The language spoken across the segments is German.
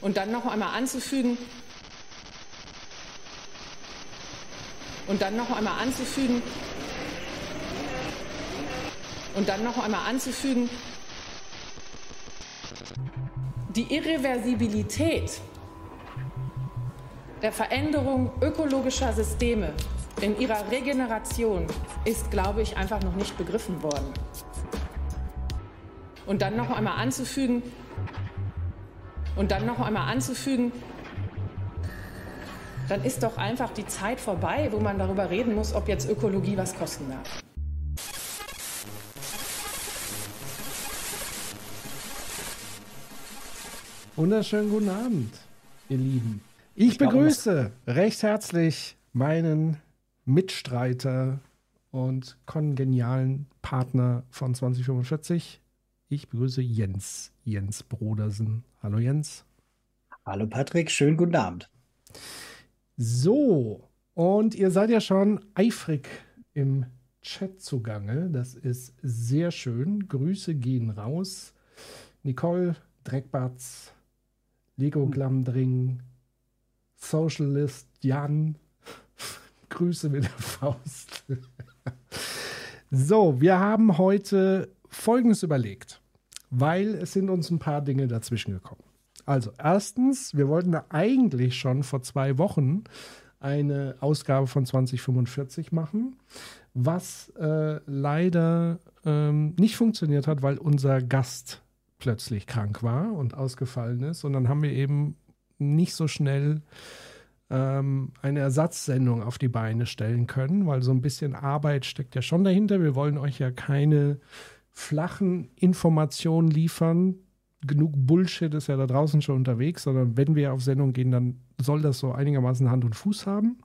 Und dann noch einmal anzufügen, und dann noch einmal anzufügen, und dann noch einmal anzufügen, die Irreversibilität der Veränderung ökologischer Systeme in ihrer Regeneration ist, glaube ich, einfach noch nicht begriffen worden. Und dann noch einmal anzufügen, und dann noch einmal anzufügen, dann ist doch einfach die Zeit vorbei, wo man darüber reden muss, ob jetzt Ökologie was kosten darf. Wunderschönen guten Abend, ihr Lieben. Ich begrüße recht herzlich meinen Mitstreiter und kongenialen Partner von 2045. Ich begrüße Jens, Jens Brodersen. Hallo Jens. Hallo Patrick, schönen guten Abend. So, und ihr seid ja schon eifrig im Chat zugange. Das ist sehr schön. Grüße gehen raus. Nicole Dreckbatz, Lego Glamdring, Socialist Jan. Grüße mit der Faust. so, wir haben heute Folgendes überlegt, weil es sind uns ein paar Dinge dazwischen gekommen. Also erstens, wir wollten eigentlich schon vor zwei Wochen eine Ausgabe von 2045 machen, was äh, leider ähm, nicht funktioniert hat, weil unser Gast plötzlich krank war und ausgefallen ist. Und dann haben wir eben nicht so schnell ähm, eine Ersatzsendung auf die Beine stellen können, weil so ein bisschen Arbeit steckt ja schon dahinter. Wir wollen euch ja keine flachen Informationen liefern, genug Bullshit ist ja da draußen schon unterwegs, sondern wenn wir auf Sendung gehen, dann soll das so einigermaßen Hand und Fuß haben.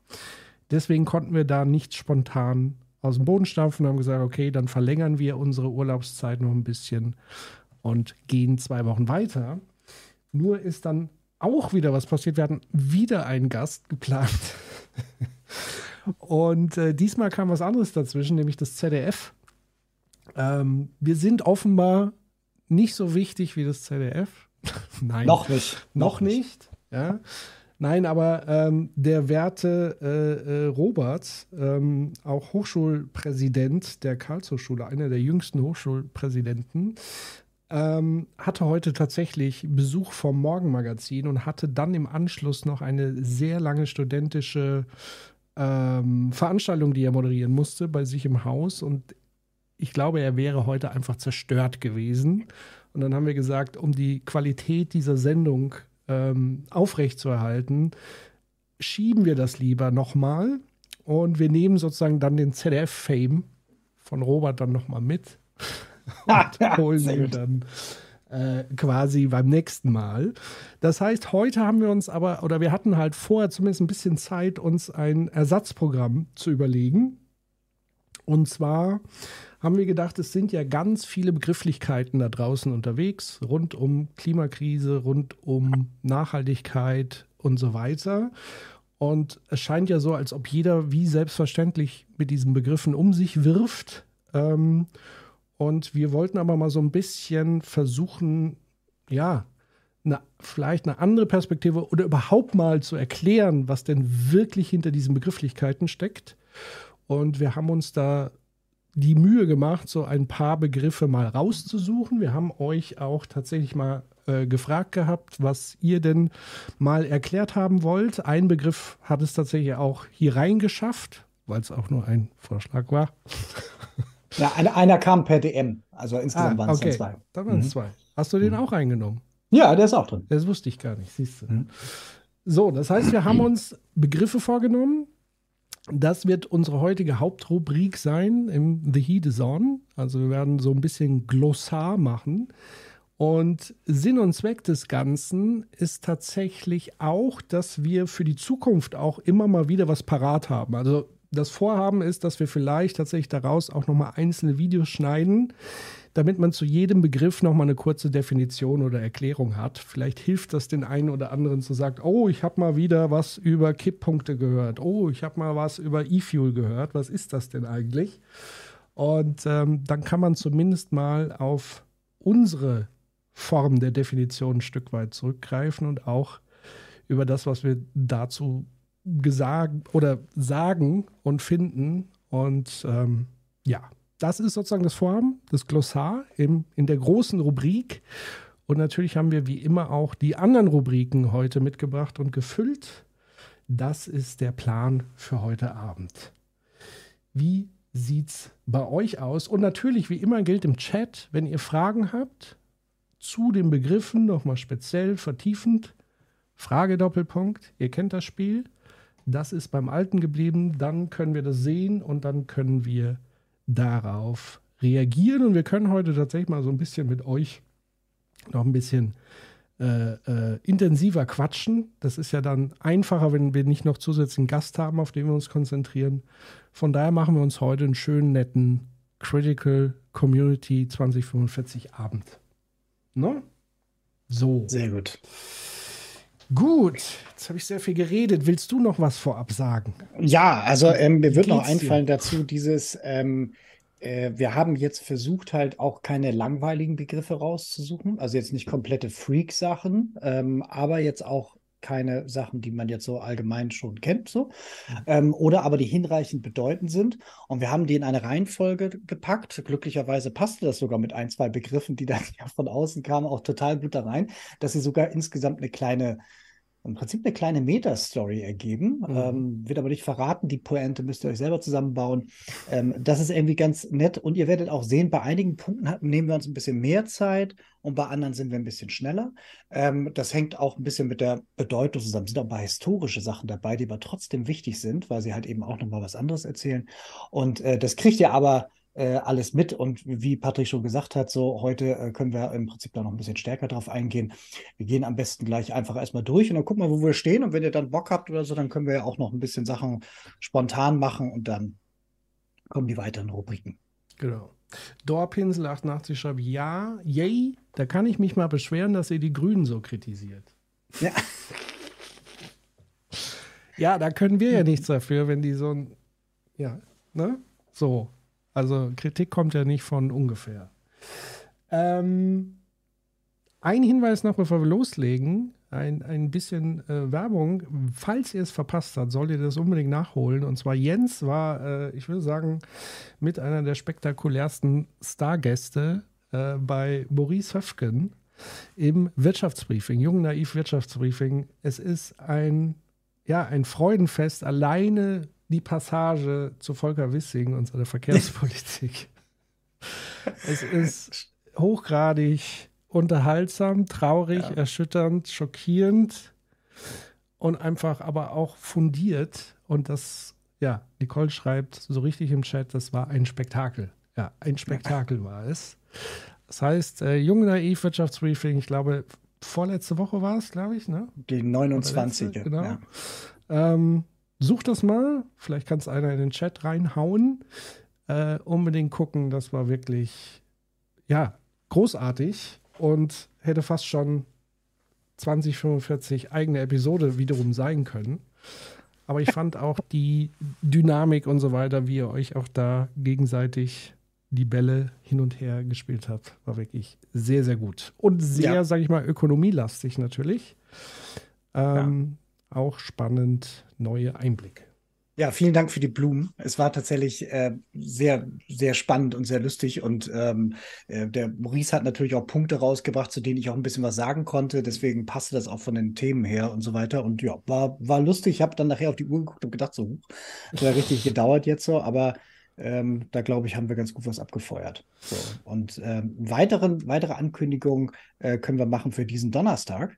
Deswegen konnten wir da nicht spontan aus dem Boden stampfen und haben gesagt, okay, dann verlängern wir unsere Urlaubszeit noch ein bisschen und gehen zwei Wochen weiter. Nur ist dann auch wieder was passiert. Wir hatten wieder einen Gast geplant. und äh, diesmal kam was anderes dazwischen, nämlich das ZDF. Ähm, wir sind offenbar nicht so wichtig wie das ZDF. Nein. Noch nicht. Noch, nicht. Ja. Nein, aber ähm, der werte äh, äh, Robert, ähm, auch Hochschulpräsident der Karlshochschule, einer der jüngsten Hochschulpräsidenten, ähm, hatte heute tatsächlich Besuch vom Morgenmagazin und hatte dann im Anschluss noch eine sehr lange studentische ähm, Veranstaltung, die er moderieren musste, bei sich im Haus. Und ich glaube, er wäre heute einfach zerstört gewesen. Und dann haben wir gesagt, um die Qualität dieser Sendung ähm, aufrechtzuerhalten, schieben wir das lieber nochmal und wir nehmen sozusagen dann den ZDF-Fame von Robert dann nochmal mit und holen ihn dann äh, quasi beim nächsten Mal. Das heißt, heute haben wir uns aber, oder wir hatten halt vorher zumindest ein bisschen Zeit, uns ein Ersatzprogramm zu überlegen. Und zwar haben wir gedacht, es sind ja ganz viele Begrifflichkeiten da draußen unterwegs, rund um Klimakrise, rund um Nachhaltigkeit und so weiter. Und es scheint ja so, als ob jeder wie selbstverständlich mit diesen Begriffen um sich wirft. Ähm, und wir wollten aber mal so ein bisschen versuchen, ja, eine, vielleicht eine andere Perspektive oder überhaupt mal zu erklären, was denn wirklich hinter diesen Begrifflichkeiten steckt. Und wir haben uns da die Mühe gemacht, so ein paar Begriffe mal rauszusuchen. Wir haben euch auch tatsächlich mal äh, gefragt gehabt, was ihr denn mal erklärt haben wollt. Ein Begriff hat es tatsächlich auch hier reingeschafft, weil es auch nur ein Vorschlag war. Ja, einer, einer kam per DM, also insgesamt ah, waren es okay. zwei. Da waren es mhm. zwei. Hast du den mhm. auch reingenommen? Ja, der ist auch drin. Das wusste ich gar nicht, siehst du. Mhm. So, das heißt, wir haben uns Begriffe vorgenommen, das wird unsere heutige Hauptrubrik sein im The Heat is On. Also wir werden so ein bisschen Glossar machen. Und Sinn und Zweck des Ganzen ist tatsächlich auch, dass wir für die Zukunft auch immer mal wieder was parat haben. Also das Vorhaben ist, dass wir vielleicht tatsächlich daraus auch nochmal einzelne Videos schneiden, damit man zu jedem Begriff nochmal eine kurze Definition oder Erklärung hat. Vielleicht hilft das den einen oder anderen zu sagen, oh, ich habe mal wieder was über Kipppunkte gehört. Oh, ich habe mal was über E-Fuel gehört. Was ist das denn eigentlich? Und ähm, dann kann man zumindest mal auf unsere Form der Definition ein Stück weit zurückgreifen und auch über das, was wir dazu gesagt oder sagen und finden. Und ähm, ja, das ist sozusagen das Vorhaben, das Glossar im, in der großen Rubrik. Und natürlich haben wir wie immer auch die anderen Rubriken heute mitgebracht und gefüllt. Das ist der Plan für heute Abend. Wie sieht's bei euch aus? Und natürlich, wie immer, gilt im Chat, wenn ihr Fragen habt zu den Begriffen, nochmal speziell vertiefend, Frage Doppelpunkt, ihr kennt das Spiel. Das ist beim Alten geblieben. Dann können wir das sehen und dann können wir darauf reagieren. Und wir können heute tatsächlich mal so ein bisschen mit euch noch ein bisschen äh, äh, intensiver quatschen. Das ist ja dann einfacher, wenn wir nicht noch zusätzlichen Gast haben, auf den wir uns konzentrieren. Von daher machen wir uns heute einen schönen, netten Critical Community 2045 Abend. Ne? So. Sehr gut. Gut, jetzt habe ich sehr viel geredet. Willst du noch was vorab sagen? Ja, also ähm, mir wird noch einfallen dir? dazu dieses, ähm, äh, wir haben jetzt versucht halt auch keine langweiligen Begriffe rauszusuchen, also jetzt nicht komplette Freak-Sachen, ähm, aber jetzt auch keine Sachen, die man jetzt so allgemein schon kennt, so. Ähm, oder aber die hinreichend bedeutend sind. Und wir haben die in eine Reihenfolge gepackt. Glücklicherweise passte das sogar mit ein, zwei Begriffen, die dann ja von außen kamen, auch total gut da rein, dass sie sogar insgesamt eine kleine im Prinzip eine kleine Meta-Story ergeben. Mhm. Ähm, wird aber nicht verraten. Die Pointe müsst ihr euch selber zusammenbauen. Ähm, das ist irgendwie ganz nett. Und ihr werdet auch sehen, bei einigen Punkten nehmen wir uns ein bisschen mehr Zeit und bei anderen sind wir ein bisschen schneller. Ähm, das hängt auch ein bisschen mit der Bedeutung zusammen. Es sind auch ein paar historische Sachen dabei, die aber trotzdem wichtig sind, weil sie halt eben auch nochmal was anderes erzählen. Und äh, das kriegt ihr aber äh, alles mit. Und wie Patrick schon gesagt hat, so heute äh, können wir im Prinzip da noch ein bisschen stärker drauf eingehen. Wir gehen am besten gleich einfach erstmal durch und dann gucken wir, wo wir stehen. Und wenn ihr dann Bock habt oder so, dann können wir ja auch noch ein bisschen Sachen spontan machen und dann kommen die weiteren Rubriken. Genau. Dorpinsel 88 schreibt, ja, yay, da kann ich mich mal beschweren, dass ihr die Grünen so kritisiert. Ja. ja, da können wir ja nichts dafür, wenn die so ein, ja, ne? So, also Kritik kommt ja nicht von ungefähr. Ähm, ein Hinweis noch, bevor wir loslegen. Ein, ein bisschen äh, Werbung. Falls ihr es verpasst habt, solltet ihr das unbedingt nachholen. Und zwar Jens war, äh, ich würde sagen, mit einer der spektakulärsten Stargäste äh, bei Maurice Höfgen im Wirtschaftsbriefing, Jung Naiv Wirtschaftsbriefing. Es ist ein, ja, ein Freudenfest, alleine die Passage zu Volker Wissing und seiner Verkehrspolitik. es ist hochgradig unterhaltsam, traurig, ja. erschütternd, schockierend und einfach aber auch fundiert. Und das, ja, Nicole schreibt so richtig im Chat, das war ein Spektakel. Ja, ein Spektakel war es. Das heißt, äh, Junge Naiv Wirtschaftsbriefing, ich glaube, vorletzte Woche war es, glaube ich, ne? Die 29. Letzte, genau. Ja. Ähm, Such das mal. Vielleicht kannst einer in den Chat reinhauen. Äh, unbedingt gucken. Das war wirklich, ja, großartig und hätte fast schon 2045 eigene Episode wiederum sein können. Aber ich fand auch die Dynamik und so weiter, wie ihr euch auch da gegenseitig die Bälle hin und her gespielt habt, war wirklich sehr, sehr gut. Und sehr, ja. sage ich mal, ökonomielastig natürlich. Ähm, auch spannend, neue Einblicke. Ja, vielen Dank für die Blumen. Es war tatsächlich äh, sehr, sehr spannend und sehr lustig. Und ähm, äh, der Maurice hat natürlich auch Punkte rausgebracht, zu denen ich auch ein bisschen was sagen konnte. Deswegen passte das auch von den Themen her und so weiter. Und ja, war, war lustig. Ich habe dann nachher auf die Uhr geguckt und gedacht, so, hat richtig gedauert jetzt so. Aber ähm, da glaube ich, haben wir ganz gut was abgefeuert. So. Und ähm, weiteren, weitere Ankündigungen äh, können wir machen für diesen Donnerstag.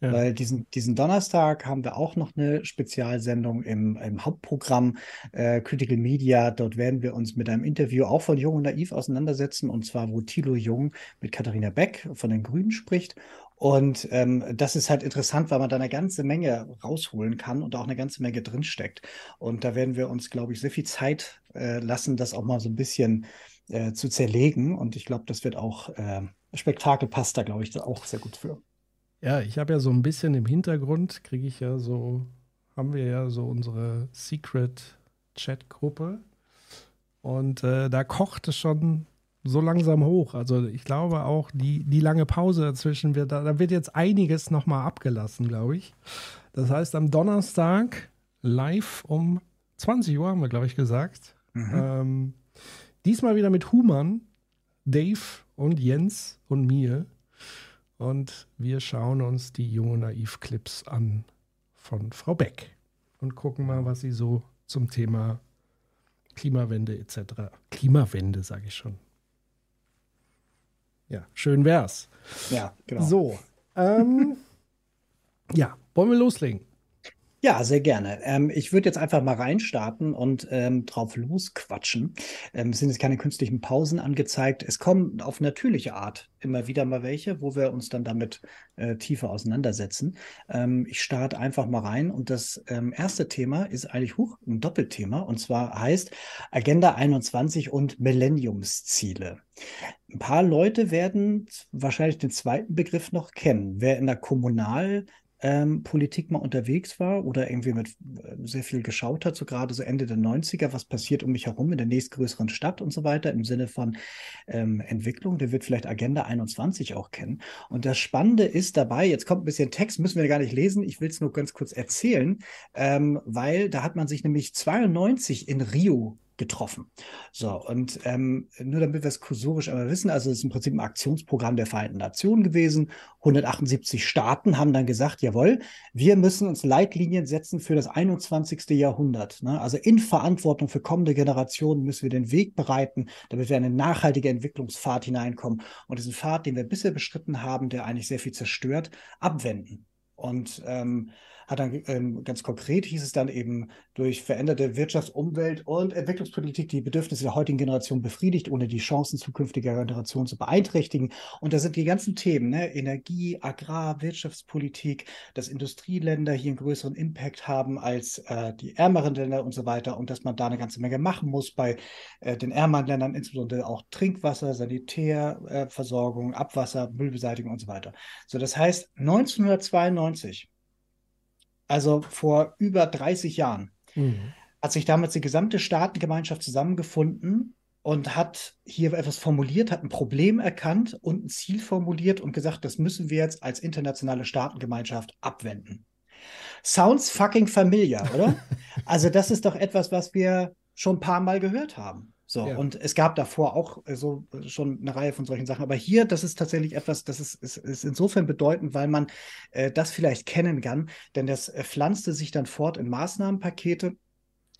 Ja. Weil diesen, diesen Donnerstag haben wir auch noch eine Spezialsendung im, im Hauptprogramm äh, Critical Media. Dort werden wir uns mit einem Interview auch von Jung und Naiv auseinandersetzen. Und zwar, wo Thilo Jung mit Katharina Beck von den Grünen spricht. Und ähm, das ist halt interessant, weil man da eine ganze Menge rausholen kann und auch eine ganze Menge drinsteckt. Und da werden wir uns, glaube ich, sehr viel Zeit äh, lassen, das auch mal so ein bisschen äh, zu zerlegen. Und ich glaube, das wird auch äh, Spektakel passt da, glaube ich, auch sehr gut für. Ja, ich habe ja so ein bisschen im Hintergrund, kriege ich ja so, haben wir ja so unsere Secret-Chat-Gruppe. Und äh, da kocht es schon so langsam hoch. Also ich glaube auch, die, die lange Pause dazwischen wird, da, da wird jetzt einiges nochmal abgelassen, glaube ich. Das heißt, am Donnerstag live um 20 Uhr, haben wir, glaube ich, gesagt. Mhm. Ähm, diesmal wieder mit Human, Dave und Jens und mir. Und wir schauen uns die junge Naiv-Clips an von Frau Beck und gucken mal, was sie so zum Thema Klimawende etc. Klimawende, sage ich schon. Ja, schön wär's. Ja, genau. So, ähm, ja, wollen wir loslegen? Ja, sehr gerne. Ähm, ich würde jetzt einfach mal reinstarten und ähm, drauf losquatschen. Ähm, es sind jetzt keine künstlichen Pausen angezeigt. Es kommen auf natürliche Art immer wieder mal welche, wo wir uns dann damit äh, tiefer auseinandersetzen. Ähm, ich starte einfach mal rein und das ähm, erste Thema ist eigentlich hoch ein Doppelthema und zwar heißt Agenda 21 und Millenniumsziele. Ein paar Leute werden wahrscheinlich den zweiten Begriff noch kennen. Wer in der Kommunal ähm, Politik mal unterwegs war oder irgendwie mit äh, sehr viel geschaut hat, so gerade so Ende der 90er, was passiert um mich herum in der nächstgrößeren Stadt und so weiter im Sinne von ähm, Entwicklung, der wird vielleicht Agenda 21 auch kennen. Und das Spannende ist dabei, jetzt kommt ein bisschen Text, müssen wir gar nicht lesen, ich will es nur ganz kurz erzählen, ähm, weil da hat man sich nämlich 92 in Rio getroffen. So, und ähm, nur damit wir es kursorisch einmal wissen, also es ist im Prinzip ein Aktionsprogramm der Vereinten Nationen gewesen. 178 Staaten haben dann gesagt, jawohl, wir müssen uns Leitlinien setzen für das 21. Jahrhundert. Ne? Also in Verantwortung für kommende Generationen müssen wir den Weg bereiten, damit wir in eine nachhaltige Entwicklungspfad hineinkommen und diesen Pfad, den wir bisher beschritten haben, der eigentlich sehr viel zerstört, abwenden. Und ähm, hat dann ähm, ganz konkret hieß es dann eben durch veränderte Wirtschafts-, Umwelt- und Entwicklungspolitik die Bedürfnisse der heutigen Generation befriedigt, ohne die Chancen zukünftiger Generationen zu beeinträchtigen. Und da sind die ganzen Themen, ne? Energie, Agrar, Wirtschaftspolitik, dass Industrieländer hier einen größeren Impact haben als äh, die ärmeren Länder und so weiter und dass man da eine ganze Menge machen muss bei äh, den ärmeren Ländern, insbesondere auch Trinkwasser, Sanitärversorgung, äh, Abwasser, Müllbeseitigung und so weiter. So, das heißt, 1992 also vor über 30 Jahren, mhm. hat sich damals die gesamte Staatengemeinschaft zusammengefunden und hat hier etwas formuliert, hat ein Problem erkannt und ein Ziel formuliert und gesagt, das müssen wir jetzt als internationale Staatengemeinschaft abwenden. Sounds fucking familiar, oder? also das ist doch etwas, was wir schon ein paar Mal gehört haben. So, ja. und es gab davor auch äh, so äh, schon eine Reihe von solchen Sachen. Aber hier, das ist tatsächlich etwas, das ist, ist, ist insofern bedeutend, weil man äh, das vielleicht kennen kann, denn das äh, pflanzte sich dann fort in Maßnahmenpakete.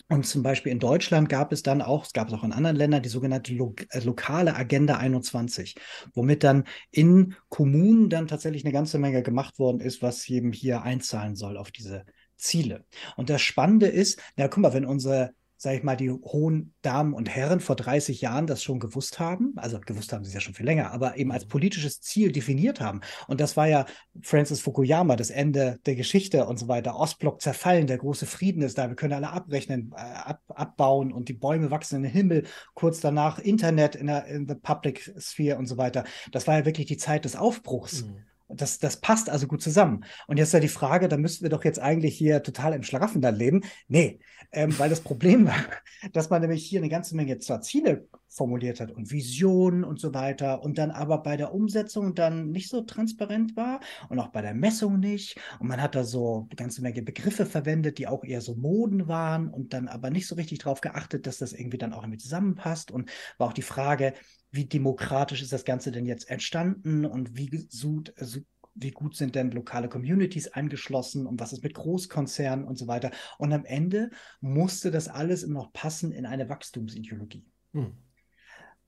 Und zum Beispiel in Deutschland gab es dann auch, es gab es auch in anderen Ländern, die sogenannte lo lokale Agenda 21, womit dann in Kommunen dann tatsächlich eine ganze Menge gemacht worden ist, was eben hier einzahlen soll auf diese Ziele. Und das Spannende ist, na guck mal, wenn unsere sage ich mal, die hohen Damen und Herren vor 30 Jahren das schon gewusst haben. Also gewusst haben sie es ja schon viel länger, aber eben als mhm. politisches Ziel definiert haben. Und das war ja Francis Fukuyama, das Ende der Geschichte und so weiter. Ostblock zerfallen, der große Frieden ist da, wir können alle abrechnen, äh, ab, abbauen und die Bäume wachsen in den Himmel. Kurz danach Internet in der in the Public Sphere und so weiter. Das war ja wirklich die Zeit des Aufbruchs. Mhm. Das, das passt also gut zusammen. Und jetzt ist ja die Frage, da müssten wir doch jetzt eigentlich hier total im Schlaraffen dann leben. Nee, ähm, weil das Problem war, dass man nämlich hier eine ganze Menge zwar Ziele formuliert hat und Visionen und so weiter und dann aber bei der Umsetzung dann nicht so transparent war und auch bei der Messung nicht. Und man hat da so eine ganze Menge Begriffe verwendet, die auch eher so Moden waren und dann aber nicht so richtig darauf geachtet, dass das irgendwie dann auch irgendwie zusammenpasst. Und war auch die Frage, wie demokratisch ist das Ganze denn jetzt entstanden und wie gut, also wie gut sind denn lokale Communities angeschlossen und was ist mit Großkonzernen und so weiter. Und am Ende musste das alles immer noch passen in eine Wachstumsideologie. Hm.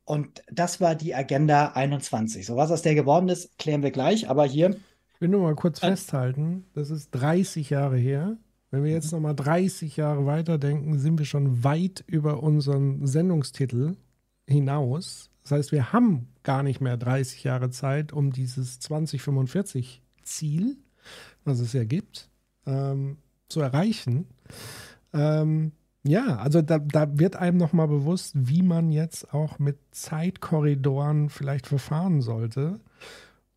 Und das war die Agenda 21. So was aus der geworden ist, klären wir gleich. Aber hier. Ich will nur mal kurz äh, festhalten, das ist 30 Jahre her. Wenn wir jetzt noch mal 30 Jahre weiterdenken, sind wir schon weit über unseren Sendungstitel hinaus. Das heißt, wir haben gar nicht mehr 30 Jahre Zeit, um dieses 2045 Ziel, was es ja gibt, ähm, zu erreichen. Ähm, ja, also da, da wird einem nochmal bewusst, wie man jetzt auch mit Zeitkorridoren vielleicht verfahren sollte.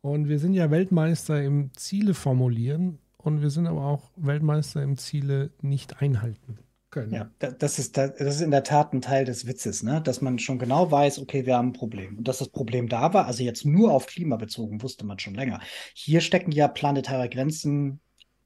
Und wir sind ja Weltmeister im Ziele formulieren und wir sind aber auch Weltmeister im Ziele nicht einhalten. Können. Ja, das ist, das ist in der Tat ein Teil des Witzes, ne? dass man schon genau weiß, okay, wir haben ein Problem. Und dass das Problem da war, also jetzt nur auf Klima bezogen, wusste man schon länger. Hier stecken ja planetare Grenzen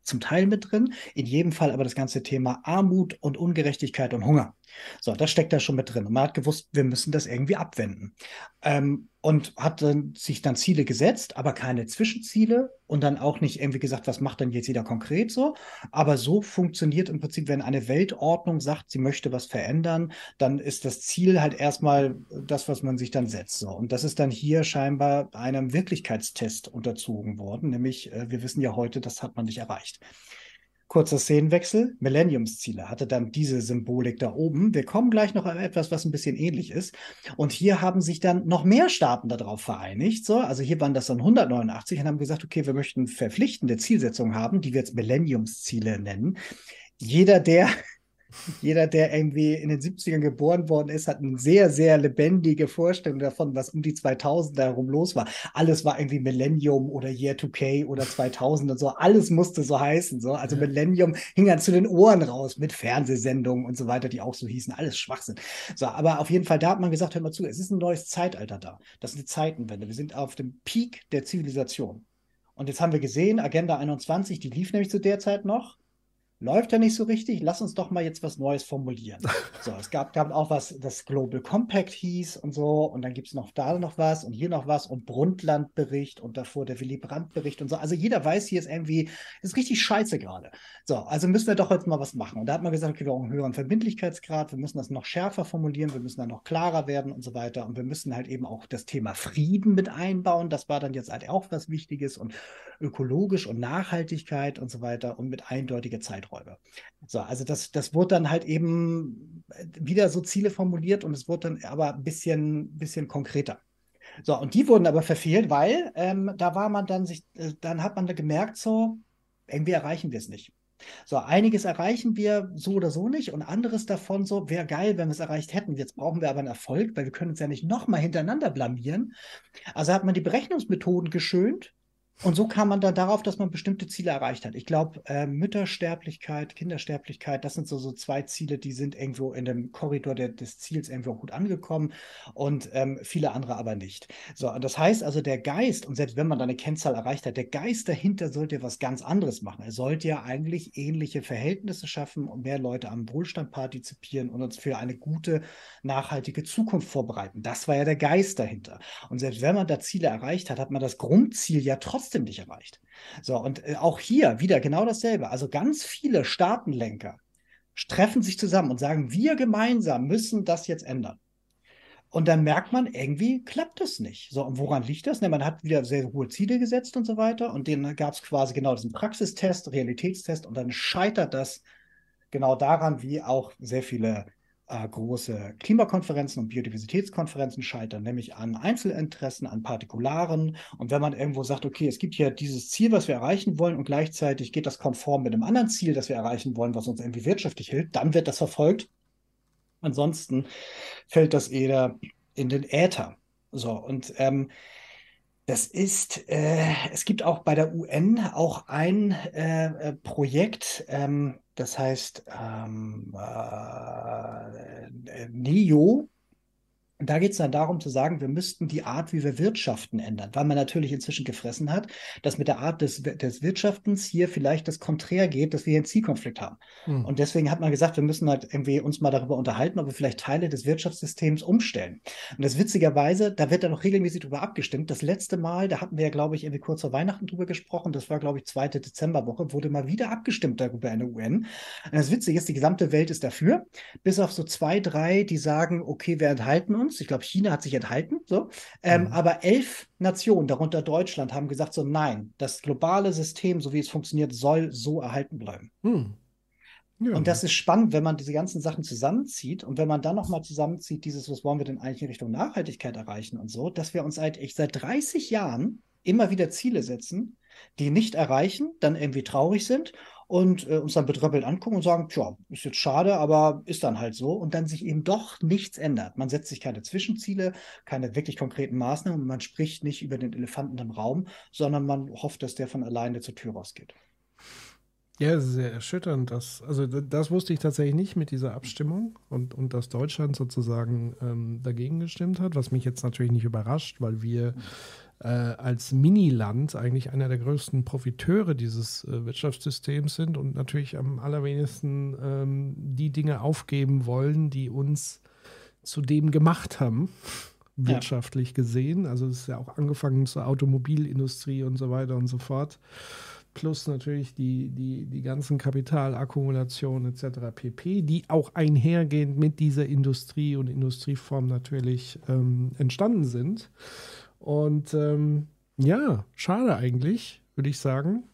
zum Teil mit drin, in jedem Fall aber das ganze Thema Armut und Ungerechtigkeit und Hunger. So, das steckt da schon mit drin. Und man hat gewusst, wir müssen das irgendwie abwenden. Ähm, und hat dann, sich dann Ziele gesetzt, aber keine Zwischenziele und dann auch nicht irgendwie gesagt, was macht dann jetzt jeder konkret so. Aber so funktioniert im Prinzip, wenn eine Weltordnung sagt, sie möchte was verändern, dann ist das Ziel halt erstmal das, was man sich dann setzt. So. Und das ist dann hier scheinbar einem Wirklichkeitstest unterzogen worden, nämlich äh, wir wissen ja heute, das hat man nicht erreicht. Kurzer Szenenwechsel, Millenniumsziele hatte dann diese Symbolik da oben. Wir kommen gleich noch an etwas, was ein bisschen ähnlich ist. Und hier haben sich dann noch mehr Staaten darauf vereinigt. So, also hier waren das dann 189 und haben gesagt, okay, wir möchten verpflichtende Zielsetzungen haben, die wir jetzt Millenniumsziele nennen. Jeder, der jeder, der irgendwie in den 70ern geboren worden ist, hat eine sehr, sehr lebendige Vorstellung davon, was um die 2000 herum los war. Alles war irgendwie Millennium oder Year 2K oder 2000 und so. Alles musste so heißen. So. Also Millennium hing dann zu den Ohren raus mit Fernsehsendungen und so weiter, die auch so hießen. Alles Schwachsinn. So, aber auf jeden Fall, da hat man gesagt, hör mal zu, es ist ein neues Zeitalter da. Das ist eine Zeitenwende. Wir sind auf dem Peak der Zivilisation. Und jetzt haben wir gesehen, Agenda 21, die lief nämlich zu der Zeit noch läuft ja nicht so richtig, lass uns doch mal jetzt was Neues formulieren. So, es gab, gab auch was, das Global Compact hieß und so, und dann gibt es noch da noch was und hier noch was und Brundtland-Bericht und davor der Willy Brandt-Bericht und so. Also jeder weiß, hier ist irgendwie, ist richtig scheiße gerade. So, also müssen wir doch jetzt mal was machen. Und da hat man gesagt, okay, wir brauchen einen höheren Verbindlichkeitsgrad, wir müssen das noch schärfer formulieren, wir müssen dann noch klarer werden und so weiter. Und wir müssen halt eben auch das Thema Frieden mit einbauen. Das war dann jetzt halt auch was Wichtiges und ökologisch und Nachhaltigkeit und so weiter und mit eindeutiger Zeiträume. So, also das, das wurde dann halt eben wieder so Ziele formuliert und es wurde dann aber ein bisschen, bisschen konkreter. So, und die wurden aber verfehlt, weil ähm, da war man dann sich, äh, dann hat man da gemerkt, so, irgendwie erreichen wir es nicht. So, einiges erreichen wir so oder so nicht und anderes davon so, wäre geil, wenn wir es erreicht hätten. Jetzt brauchen wir aber einen Erfolg, weil wir können uns ja nicht nochmal hintereinander blamieren. Also hat man die Berechnungsmethoden geschönt und so kam man dann darauf, dass man bestimmte Ziele erreicht hat. Ich glaube, äh, Müttersterblichkeit, Kindersterblichkeit, das sind so, so zwei Ziele, die sind irgendwo in dem Korridor der, des Ziels irgendwo gut angekommen und ähm, viele andere aber nicht. So, das heißt also, der Geist, und selbst wenn man da eine Kennzahl erreicht hat, der Geist dahinter sollte was ganz anderes machen. Er sollte ja eigentlich ähnliche Verhältnisse schaffen und mehr Leute am Wohlstand partizipieren und uns für eine gute, nachhaltige Zukunft vorbereiten. Das war ja der Geist dahinter. Und selbst wenn man da Ziele erreicht hat, hat man das Grundziel ja trotzdem trotzdem nicht erreicht. So, und äh, auch hier wieder genau dasselbe. Also ganz viele Staatenlenker treffen sich zusammen und sagen, wir gemeinsam müssen das jetzt ändern. Und dann merkt man, irgendwie klappt das nicht. So, und woran liegt das? Ne, man hat wieder sehr hohe Ziele gesetzt und so weiter. Und dann gab es quasi genau diesen Praxistest, Realitätstest. Und dann scheitert das genau daran, wie auch sehr viele äh, große Klimakonferenzen und Biodiversitätskonferenzen scheitern, nämlich an Einzelinteressen, an Partikularen. Und wenn man irgendwo sagt, okay, es gibt hier dieses Ziel, was wir erreichen wollen, und gleichzeitig geht das konform mit einem anderen Ziel, das wir erreichen wollen, was uns irgendwie wirtschaftlich hilft, dann wird das verfolgt. Ansonsten fällt das eher in den Äther. So, und ähm, das ist, äh, es gibt auch bei der UN auch ein äh, Projekt, ähm, das heißt ähm, äh, und da geht es dann darum zu sagen, wir müssten die Art, wie wir wirtschaften, ändern, weil man natürlich inzwischen gefressen hat, dass mit der Art des, des Wirtschaftens hier vielleicht das Konträr geht, dass wir hier einen Zielkonflikt haben. Hm. Und deswegen hat man gesagt, wir müssen halt irgendwie uns mal darüber unterhalten, ob wir vielleicht Teile des Wirtschaftssystems umstellen. Und das witzigerweise, da wird dann noch regelmäßig darüber abgestimmt. Das letzte Mal, da hatten wir ja, glaube ich, irgendwie kurz vor Weihnachten drüber gesprochen, das war, glaube ich, zweite Dezemberwoche, wurde mal wieder abgestimmt darüber in der UN. Und das Witzige ist, die gesamte Welt ist dafür, bis auf so zwei, drei, die sagen, okay, wir enthalten uns uns. Ich glaube, China hat sich enthalten. So. Ähm, mhm. Aber elf Nationen, darunter Deutschland, haben gesagt: so, nein, das globale System, so wie es funktioniert, soll so erhalten bleiben. Mhm. Ja. Und das ist spannend, wenn man diese ganzen Sachen zusammenzieht und wenn man dann nochmal zusammenzieht, dieses, was wollen wir denn eigentlich in Richtung Nachhaltigkeit erreichen und so, dass wir uns seit, ich, seit 30 Jahren immer wieder Ziele setzen, die nicht erreichen, dann irgendwie traurig sind und äh, uns dann betröppelt angucken und sagen, tja, ist jetzt schade, aber ist dann halt so und dann sich eben doch nichts ändert. Man setzt sich keine Zwischenziele, keine wirklich konkreten Maßnahmen und man spricht nicht über den Elefanten im Raum, sondern man hofft, dass der von alleine zur Tür rausgeht. Ja, sehr erschütternd. Dass, also das wusste ich tatsächlich nicht mit dieser Abstimmung und, und dass Deutschland sozusagen ähm, dagegen gestimmt hat, was mich jetzt natürlich nicht überrascht, weil wir äh, als Miniland eigentlich einer der größten Profiteure dieses äh, Wirtschaftssystems sind und natürlich am allerwenigsten ähm, die Dinge aufgeben wollen, die uns zu dem gemacht haben, wirtschaftlich ja. gesehen. Also es ist ja auch angefangen zur Automobilindustrie und so weiter und so fort plus natürlich die, die, die ganzen Kapitalakkumulationen etc. pp., die auch einhergehend mit dieser Industrie und Industrieform natürlich ähm, entstanden sind. Und ähm, ja, schade eigentlich, würde ich sagen.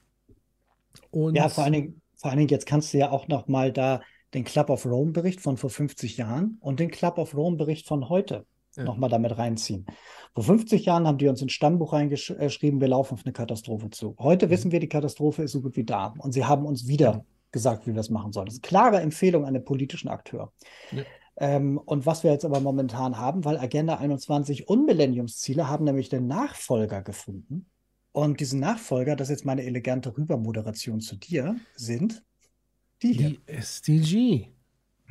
Und ja, vor allen, Dingen, vor allen Dingen, jetzt kannst du ja auch noch mal da den Club of Rome Bericht von vor 50 Jahren und den Club of Rome Bericht von heute ja. nochmal damit reinziehen. Vor 50 Jahren haben die uns ins Stammbuch reingeschrieben, wir laufen auf eine Katastrophe zu. Heute mhm. wissen wir, die Katastrophe ist so gut wie da. Und sie haben uns wieder ja. gesagt, wie wir das machen sollen. Das ist eine klare Empfehlung an den politischen Akteur. Ja. Ähm, und was wir jetzt aber momentan haben, weil Agenda 21 und Millenniumsziele haben nämlich den Nachfolger gefunden. Und diesen Nachfolger, das ist jetzt meine elegante Rübermoderation zu dir, sind die, die SDG.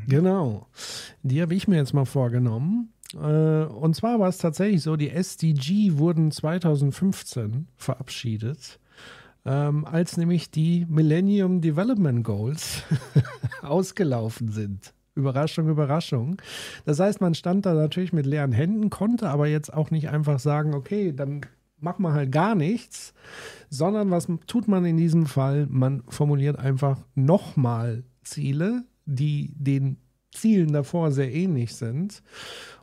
Genau. Die habe ich mir jetzt mal vorgenommen. Äh, und zwar war es tatsächlich so, die SDG wurden 2015 verabschiedet, ähm, als nämlich die Millennium Development Goals ausgelaufen sind. Überraschung, Überraschung. Das heißt, man stand da natürlich mit leeren Händen, konnte aber jetzt auch nicht einfach sagen, okay, dann machen wir halt gar nichts, sondern was tut man in diesem Fall? Man formuliert einfach nochmal Ziele, die den Zielen davor sehr ähnlich sind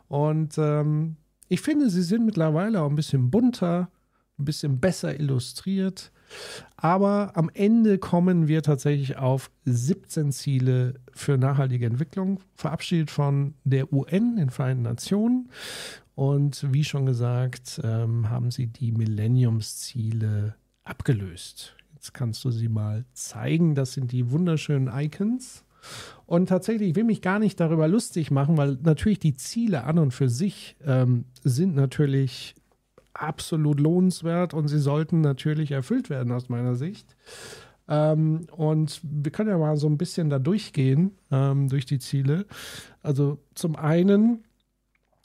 und ähm, ich finde, sie sind mittlerweile auch ein bisschen bunter, ein bisschen besser illustriert. Aber am Ende kommen wir tatsächlich auf 17 Ziele für nachhaltige Entwicklung, verabschiedet von der UN, den Vereinten Nationen. Und wie schon gesagt, ähm, haben sie die Millenniumsziele abgelöst. Jetzt kannst du sie mal zeigen. Das sind die wunderschönen Icons. Und tatsächlich, ich will mich gar nicht darüber lustig machen, weil natürlich die Ziele an und für sich ähm, sind natürlich absolut lohnenswert und sie sollten natürlich erfüllt werden aus meiner Sicht. Ähm, und wir können ja mal so ein bisschen da durchgehen, ähm, durch die Ziele. Also zum einen,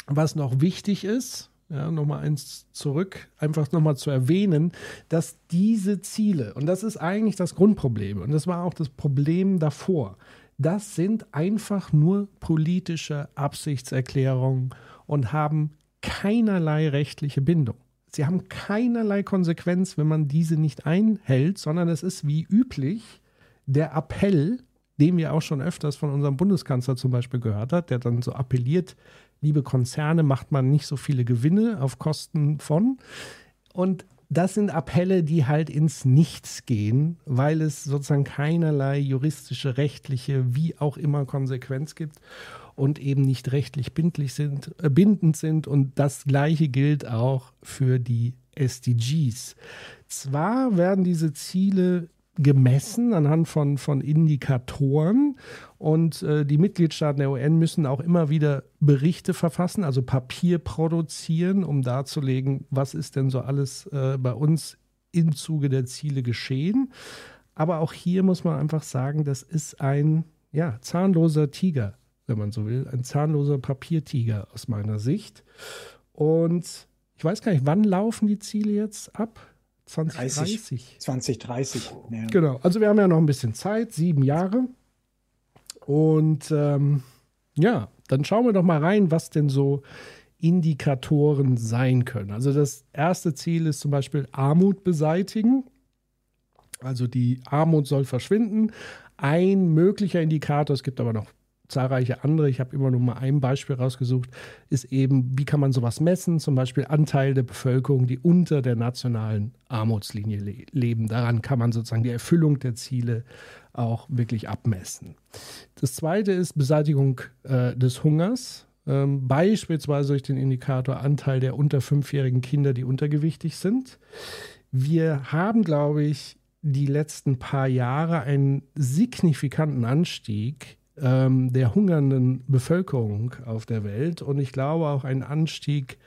was noch wichtig ist, ja, nochmal eins zurück, einfach nochmal zu erwähnen, dass diese Ziele, und das ist eigentlich das Grundproblem, und das war auch das Problem davor, das sind einfach nur politische Absichtserklärungen und haben keinerlei rechtliche Bindung. Sie haben keinerlei Konsequenz, wenn man diese nicht einhält, sondern es ist wie üblich der Appell, den wir auch schon öfters von unserem Bundeskanzler zum Beispiel gehört hat, der dann so appelliert, liebe Konzerne, macht man nicht so viele Gewinne auf Kosten von. Und das sind Appelle, die halt ins Nichts gehen, weil es sozusagen keinerlei juristische, rechtliche, wie auch immer Konsequenz gibt und eben nicht rechtlich bindlich sind, äh, bindend sind. Und das Gleiche gilt auch für die SDGs. Zwar werden diese Ziele gemessen anhand von, von Indikatoren. Und äh, die Mitgliedstaaten der UN müssen auch immer wieder Berichte verfassen, also Papier produzieren, um darzulegen, was ist denn so alles äh, bei uns im Zuge der Ziele geschehen. Aber auch hier muss man einfach sagen, das ist ein ja, zahnloser Tiger, wenn man so will. Ein zahnloser Papiertiger aus meiner Sicht. Und ich weiß gar nicht, wann laufen die Ziele jetzt ab? 2030. 2030. Ja. Genau. Also wir haben ja noch ein bisschen Zeit, sieben Jahre. Und ähm, ja, dann schauen wir doch mal rein, was denn so Indikatoren sein können. Also das erste Ziel ist zum Beispiel Armut beseitigen. Also die Armut soll verschwinden. Ein möglicher Indikator, es gibt aber noch zahlreiche andere, ich habe immer nur mal ein Beispiel rausgesucht, ist eben, wie kann man sowas messen? Zum Beispiel Anteil der Bevölkerung, die unter der nationalen Armutslinie le leben. Daran kann man sozusagen die Erfüllung der Ziele auch wirklich abmessen. Das zweite ist Beseitigung äh, des Hungers. Ähm, beispielsweise durch den Indikator Anteil der unter fünfjährigen Kinder, die untergewichtig sind. Wir haben, glaube ich, die letzten paar Jahre einen signifikanten Anstieg ähm, der hungernden Bevölkerung auf der Welt und ich glaube auch einen Anstieg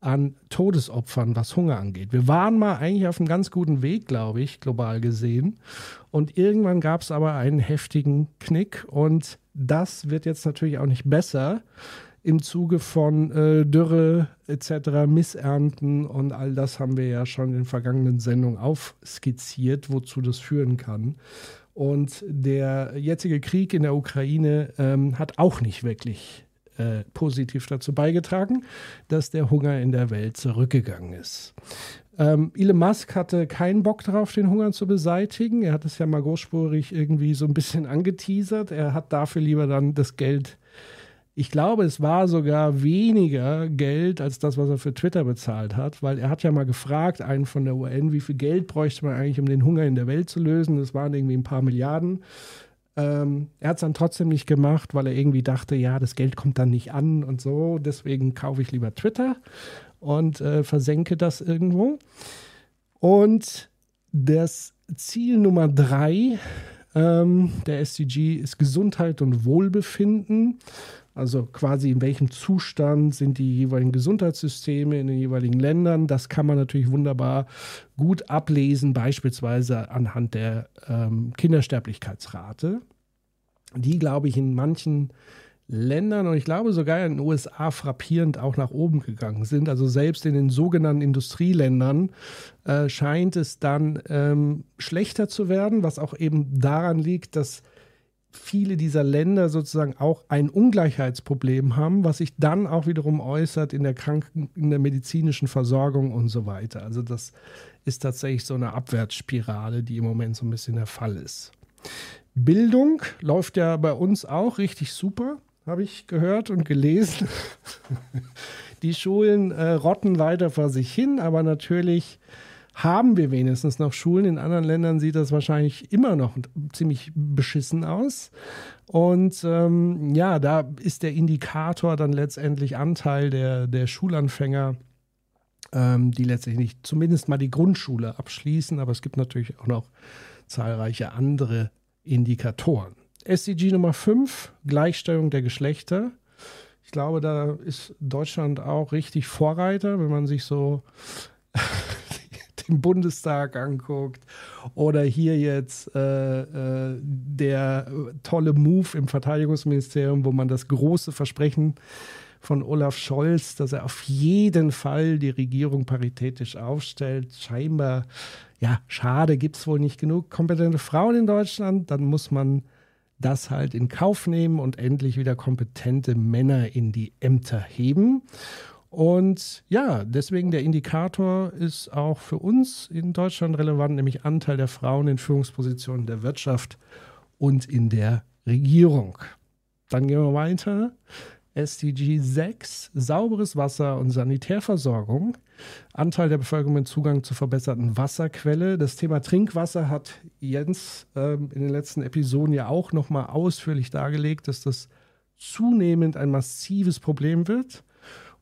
an Todesopfern, was Hunger angeht. Wir waren mal eigentlich auf einem ganz guten Weg, glaube ich, global gesehen. Und irgendwann gab es aber einen heftigen Knick und das wird jetzt natürlich auch nicht besser im Zuge von äh, Dürre etc., Missernten und all das haben wir ja schon in den vergangenen Sendungen aufskizziert, wozu das führen kann. Und der jetzige Krieg in der Ukraine ähm, hat auch nicht wirklich äh, positiv dazu beigetragen, dass der Hunger in der Welt zurückgegangen ist. Ähm, Elon Musk hatte keinen Bock darauf, den Hunger zu beseitigen. Er hat es ja mal großspurig irgendwie so ein bisschen angeteasert. Er hat dafür lieber dann das Geld ich glaube, es war sogar weniger Geld als das, was er für Twitter bezahlt hat, weil er hat ja mal gefragt, einen von der UN, wie viel Geld bräuchte man eigentlich, um den Hunger in der Welt zu lösen. Das waren irgendwie ein paar Milliarden. Ähm, er hat es dann trotzdem nicht gemacht, weil er irgendwie dachte, ja, das Geld kommt dann nicht an und so. Deswegen kaufe ich lieber Twitter und äh, versenke das irgendwo. Und das Ziel Nummer drei ähm, der SDG ist Gesundheit und Wohlbefinden. Also quasi in welchem Zustand sind die jeweiligen Gesundheitssysteme in den jeweiligen Ländern. Das kann man natürlich wunderbar gut ablesen, beispielsweise anhand der ähm, Kindersterblichkeitsrate, die, glaube ich, in manchen Ländern und ich glaube sogar in den USA frappierend auch nach oben gegangen sind. Also selbst in den sogenannten Industrieländern äh, scheint es dann ähm, schlechter zu werden, was auch eben daran liegt, dass viele dieser Länder sozusagen auch ein Ungleichheitsproblem haben, was sich dann auch wiederum äußert in der Kranken, in der medizinischen Versorgung und so weiter. Also das ist tatsächlich so eine Abwärtsspirale, die im Moment so ein bisschen der Fall ist. Bildung läuft ja bei uns auch richtig super, habe ich gehört und gelesen. die Schulen äh, rotten weiter vor sich hin, aber natürlich haben wir wenigstens noch Schulen. In anderen Ländern sieht das wahrscheinlich immer noch ziemlich beschissen aus. Und ähm, ja, da ist der Indikator dann letztendlich Anteil der, der Schulanfänger, ähm, die letztlich nicht zumindest mal die Grundschule abschließen. Aber es gibt natürlich auch noch zahlreiche andere Indikatoren. SDG Nummer 5, Gleichstellung der Geschlechter. Ich glaube, da ist Deutschland auch richtig Vorreiter, wenn man sich so den Bundestag anguckt oder hier jetzt äh, äh, der tolle Move im Verteidigungsministerium, wo man das große Versprechen von Olaf Scholz, dass er auf jeden Fall die Regierung paritätisch aufstellt. Scheinbar, ja, schade, gibt es wohl nicht genug kompetente Frauen in Deutschland. Dann muss man das halt in Kauf nehmen und endlich wieder kompetente Männer in die Ämter heben. Und ja, deswegen der Indikator ist auch für uns in Deutschland relevant, nämlich Anteil der Frauen in Führungspositionen der Wirtschaft und in der Regierung. Dann gehen wir weiter. SDG 6, sauberes Wasser und Sanitärversorgung. Anteil der Bevölkerung mit Zugang zur verbesserten Wasserquelle. Das Thema Trinkwasser hat Jens ähm, in den letzten Episoden ja auch nochmal ausführlich dargelegt, dass das zunehmend ein massives Problem wird.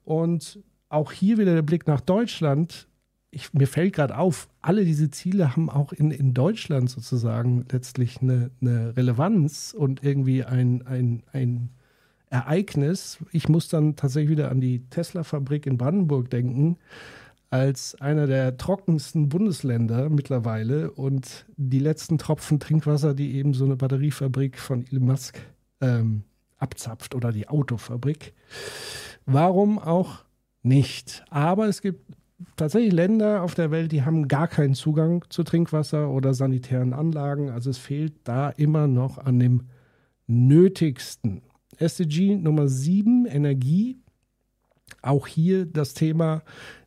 Und auch hier wieder der Blick nach Deutschland. Ich, mir fällt gerade auf, alle diese Ziele haben auch in, in Deutschland sozusagen letztlich eine, eine Relevanz und irgendwie ein, ein, ein Ereignis. Ich muss dann tatsächlich wieder an die Tesla-Fabrik in Brandenburg denken, als einer der trockensten Bundesländer mittlerweile und die letzten Tropfen Trinkwasser, die eben so eine Batteriefabrik von Elon Musk ähm, abzapft oder die Autofabrik. Warum auch nicht? Aber es gibt tatsächlich Länder auf der Welt, die haben gar keinen Zugang zu Trinkwasser oder sanitären Anlagen. Also es fehlt da immer noch an dem Nötigsten. SDG Nummer 7, Energie. Auch hier das Thema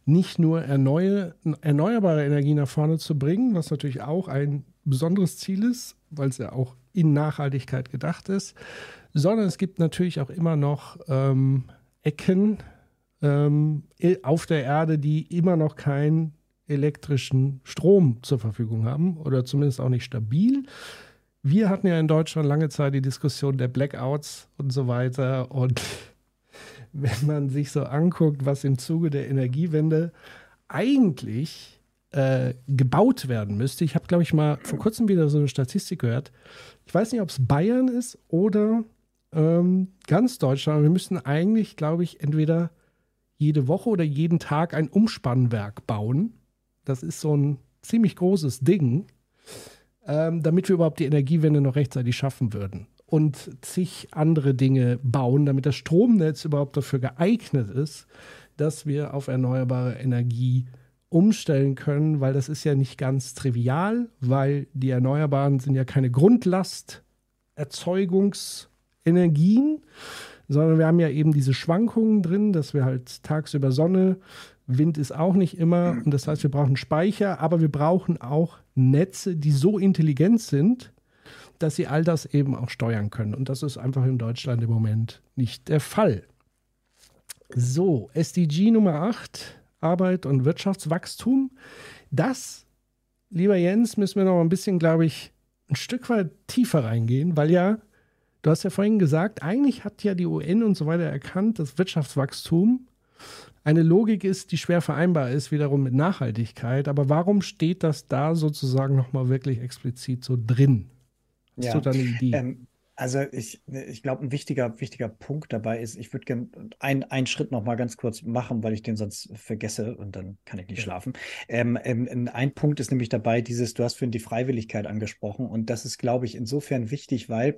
nicht nur erneuer, erneuerbare Energie nach vorne zu bringen, was natürlich auch ein besonderes Ziel ist, weil es ja auch in Nachhaltigkeit gedacht ist, sondern es gibt natürlich auch immer noch ähm, Ecken ähm, auf der Erde, die immer noch keinen elektrischen Strom zur Verfügung haben oder zumindest auch nicht stabil. Wir hatten ja in Deutschland lange Zeit die Diskussion der Blackouts und so weiter. Und wenn man sich so anguckt, was im Zuge der Energiewende eigentlich äh, gebaut werden müsste, ich habe, glaube ich, mal vor kurzem wieder so eine Statistik gehört. Ich weiß nicht, ob es Bayern ist oder ähm, ganz Deutschland. Wir müssen eigentlich, glaube ich, entweder jede Woche oder jeden Tag ein Umspannwerk bauen. Das ist so ein ziemlich großes Ding, ähm, damit wir überhaupt die Energiewende noch rechtzeitig schaffen würden. Und zig andere Dinge bauen, damit das Stromnetz überhaupt dafür geeignet ist, dass wir auf erneuerbare Energie umstellen können, weil das ist ja nicht ganz trivial, weil die Erneuerbaren sind ja keine Grundlasterzeugungsenergien, sondern wir haben ja eben diese Schwankungen drin, dass wir halt tagsüber Sonne, Wind ist auch nicht immer und das heißt, wir brauchen Speicher, aber wir brauchen auch Netze, die so intelligent sind, dass sie all das eben auch steuern können. Und das ist einfach in Deutschland im Moment nicht der Fall. So, SDG Nummer 8, Arbeit und Wirtschaftswachstum. Das, lieber Jens, müssen wir noch ein bisschen, glaube ich, ein Stück weit tiefer reingehen, weil ja Du hast ja vorhin gesagt, eigentlich hat ja die UN und so weiter erkannt, dass Wirtschaftswachstum eine Logik ist, die schwer vereinbar ist, wiederum mit Nachhaltigkeit. Aber warum steht das da sozusagen nochmal wirklich explizit so drin? Hast ja, du da eine Idee? Ähm, also ich, ich glaube, ein wichtiger, wichtiger Punkt dabei ist, ich würde gerne einen Schritt noch mal ganz kurz machen, weil ich den sonst vergesse und dann kann ich nicht ja. schlafen. Ähm, ähm, ein Punkt ist nämlich dabei, dieses, du hast vorhin die Freiwilligkeit angesprochen und das ist, glaube ich, insofern wichtig, weil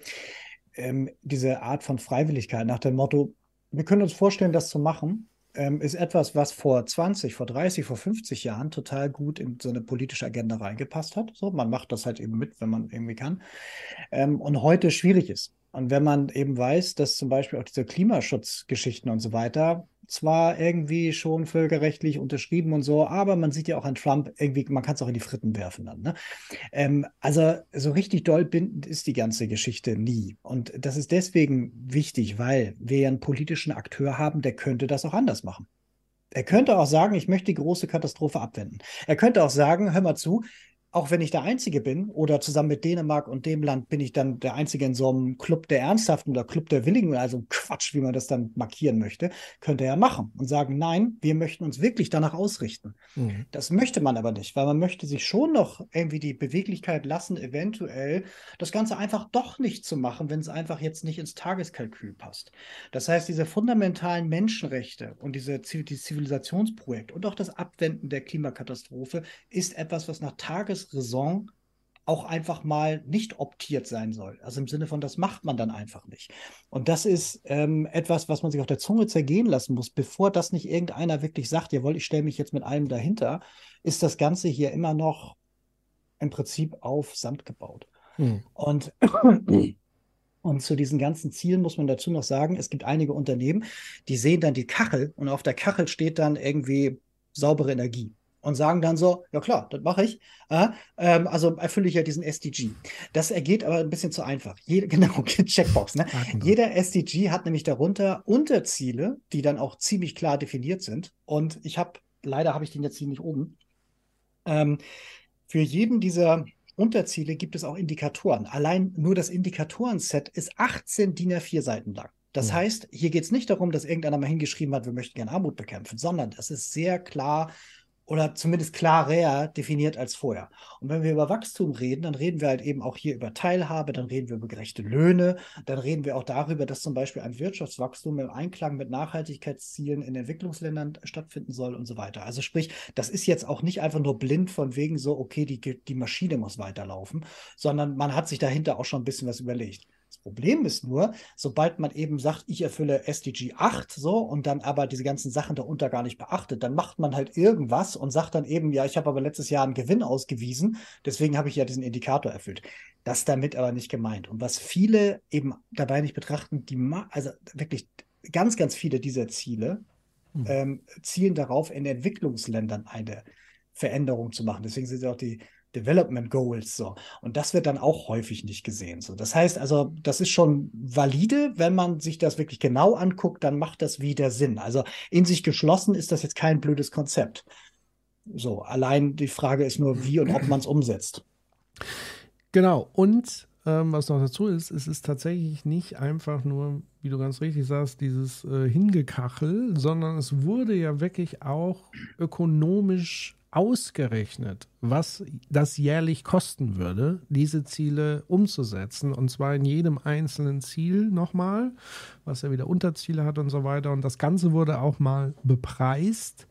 ähm, diese Art von Freiwilligkeit nach dem Motto, wir können uns vorstellen, das zu machen, ähm, ist etwas, was vor 20, vor 30, vor 50 Jahren total gut in so eine politische Agenda reingepasst hat. So, man macht das halt eben mit, wenn man irgendwie kann. Ähm, und heute schwierig ist. Und wenn man eben weiß, dass zum Beispiel auch diese Klimaschutzgeschichten und so weiter zwar irgendwie schon völkerrechtlich unterschrieben und so, aber man sieht ja auch an Trump irgendwie, man kann es auch in die Fritten werfen dann. Ne? Ähm, also so richtig doll bindend ist die ganze Geschichte nie. Und das ist deswegen wichtig, weil wir ja einen politischen Akteur haben, der könnte das auch anders machen. Er könnte auch sagen, ich möchte die große Katastrophe abwenden. Er könnte auch sagen, hör mal zu, auch wenn ich der Einzige bin oder zusammen mit Dänemark und dem Land bin ich dann der Einzige in so einem Club der Ernsthaften oder Club der Willigen, also Quatsch, wie man das dann markieren möchte, könnte er machen und sagen, nein, wir möchten uns wirklich danach ausrichten. Mhm. Das möchte man aber nicht, weil man möchte sich schon noch irgendwie die Beweglichkeit lassen, eventuell das Ganze einfach doch nicht zu machen, wenn es einfach jetzt nicht ins Tageskalkül passt. Das heißt, diese fundamentalen Menschenrechte und diese Zivilisationsprojekt und auch das Abwenden der Klimakatastrophe ist etwas, was nach Tages Raison auch einfach mal nicht optiert sein soll. Also im Sinne von, das macht man dann einfach nicht. Und das ist ähm, etwas, was man sich auf der Zunge zergehen lassen muss, bevor das nicht irgendeiner wirklich sagt, jawohl, ich stelle mich jetzt mit allem dahinter, ist das Ganze hier immer noch im Prinzip auf Sand gebaut. Hm. Und, und zu diesen ganzen Zielen muss man dazu noch sagen, es gibt einige Unternehmen, die sehen dann die Kachel und auf der Kachel steht dann irgendwie saubere Energie und sagen dann so, ja klar, das mache ich. Äh, ähm, also erfülle ich ja diesen SDG. Das ergeht aber ein bisschen zu einfach. Jede, genau, Checkbox. Ne? Jeder SDG hat nämlich darunter Unterziele, die dann auch ziemlich klar definiert sind. Und ich habe, leider habe ich den jetzt hier nicht oben. Ähm, für jeden dieser Unterziele gibt es auch Indikatoren. Allein nur das Indikatorenset ist 18 DIN A4 Seiten lang. Das ja. heißt, hier geht es nicht darum, dass irgendeiner mal hingeschrieben hat, wir möchten gerne Armut bekämpfen, sondern das ist sehr klar oder zumindest klarer definiert als vorher. Und wenn wir über Wachstum reden, dann reden wir halt eben auch hier über Teilhabe, dann reden wir über gerechte Löhne, dann reden wir auch darüber, dass zum Beispiel ein Wirtschaftswachstum im Einklang mit Nachhaltigkeitszielen in Entwicklungsländern stattfinden soll und so weiter. Also sprich, das ist jetzt auch nicht einfach nur blind von wegen so, okay, die, die Maschine muss weiterlaufen, sondern man hat sich dahinter auch schon ein bisschen was überlegt. Das Problem ist nur, sobald man eben sagt, ich erfülle SDG 8 so und dann aber diese ganzen Sachen darunter gar nicht beachtet, dann macht man halt irgendwas und sagt dann eben, ja, ich habe aber letztes Jahr einen Gewinn ausgewiesen, deswegen habe ich ja diesen Indikator erfüllt. Das ist damit aber nicht gemeint. Und was viele eben dabei nicht betrachten, die also wirklich ganz, ganz viele dieser Ziele mhm. ähm, zielen darauf, in Entwicklungsländern eine Veränderung zu machen. Deswegen sind ja auch die Development Goals so. Und das wird dann auch häufig nicht gesehen. So. Das heißt also, das ist schon valide, wenn man sich das wirklich genau anguckt, dann macht das wieder Sinn. Also in sich geschlossen ist das jetzt kein blödes Konzept. So, allein die Frage ist nur, wie und ob man es umsetzt. Genau, und ähm, was noch dazu ist, es ist tatsächlich nicht einfach nur, wie du ganz richtig sagst, dieses äh, Hingekachel, sondern es wurde ja wirklich auch ökonomisch ausgerechnet, was das jährlich kosten würde, diese Ziele umzusetzen. Und zwar in jedem einzelnen Ziel nochmal, was ja wieder Unterziele hat und so weiter. Und das Ganze wurde auch mal bepreist.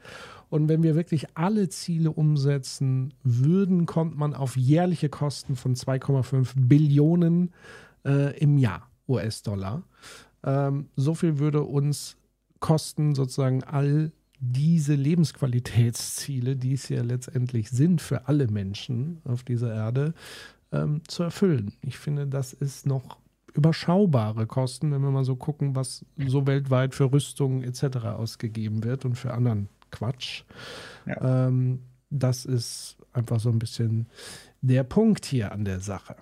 Und wenn wir wirklich alle Ziele umsetzen würden, kommt man auf jährliche Kosten von 2,5 Billionen äh, im Jahr US-Dollar. Ähm, so viel würde uns kosten, sozusagen all diese Lebensqualitätsziele, die es ja letztendlich sind für alle Menschen auf dieser Erde, ähm, zu erfüllen. Ich finde, das ist noch überschaubare Kosten, wenn wir mal so gucken, was so weltweit für Rüstungen etc. ausgegeben wird und für anderen Quatsch. Ja. Ähm, das ist einfach so ein bisschen der Punkt hier an der Sache.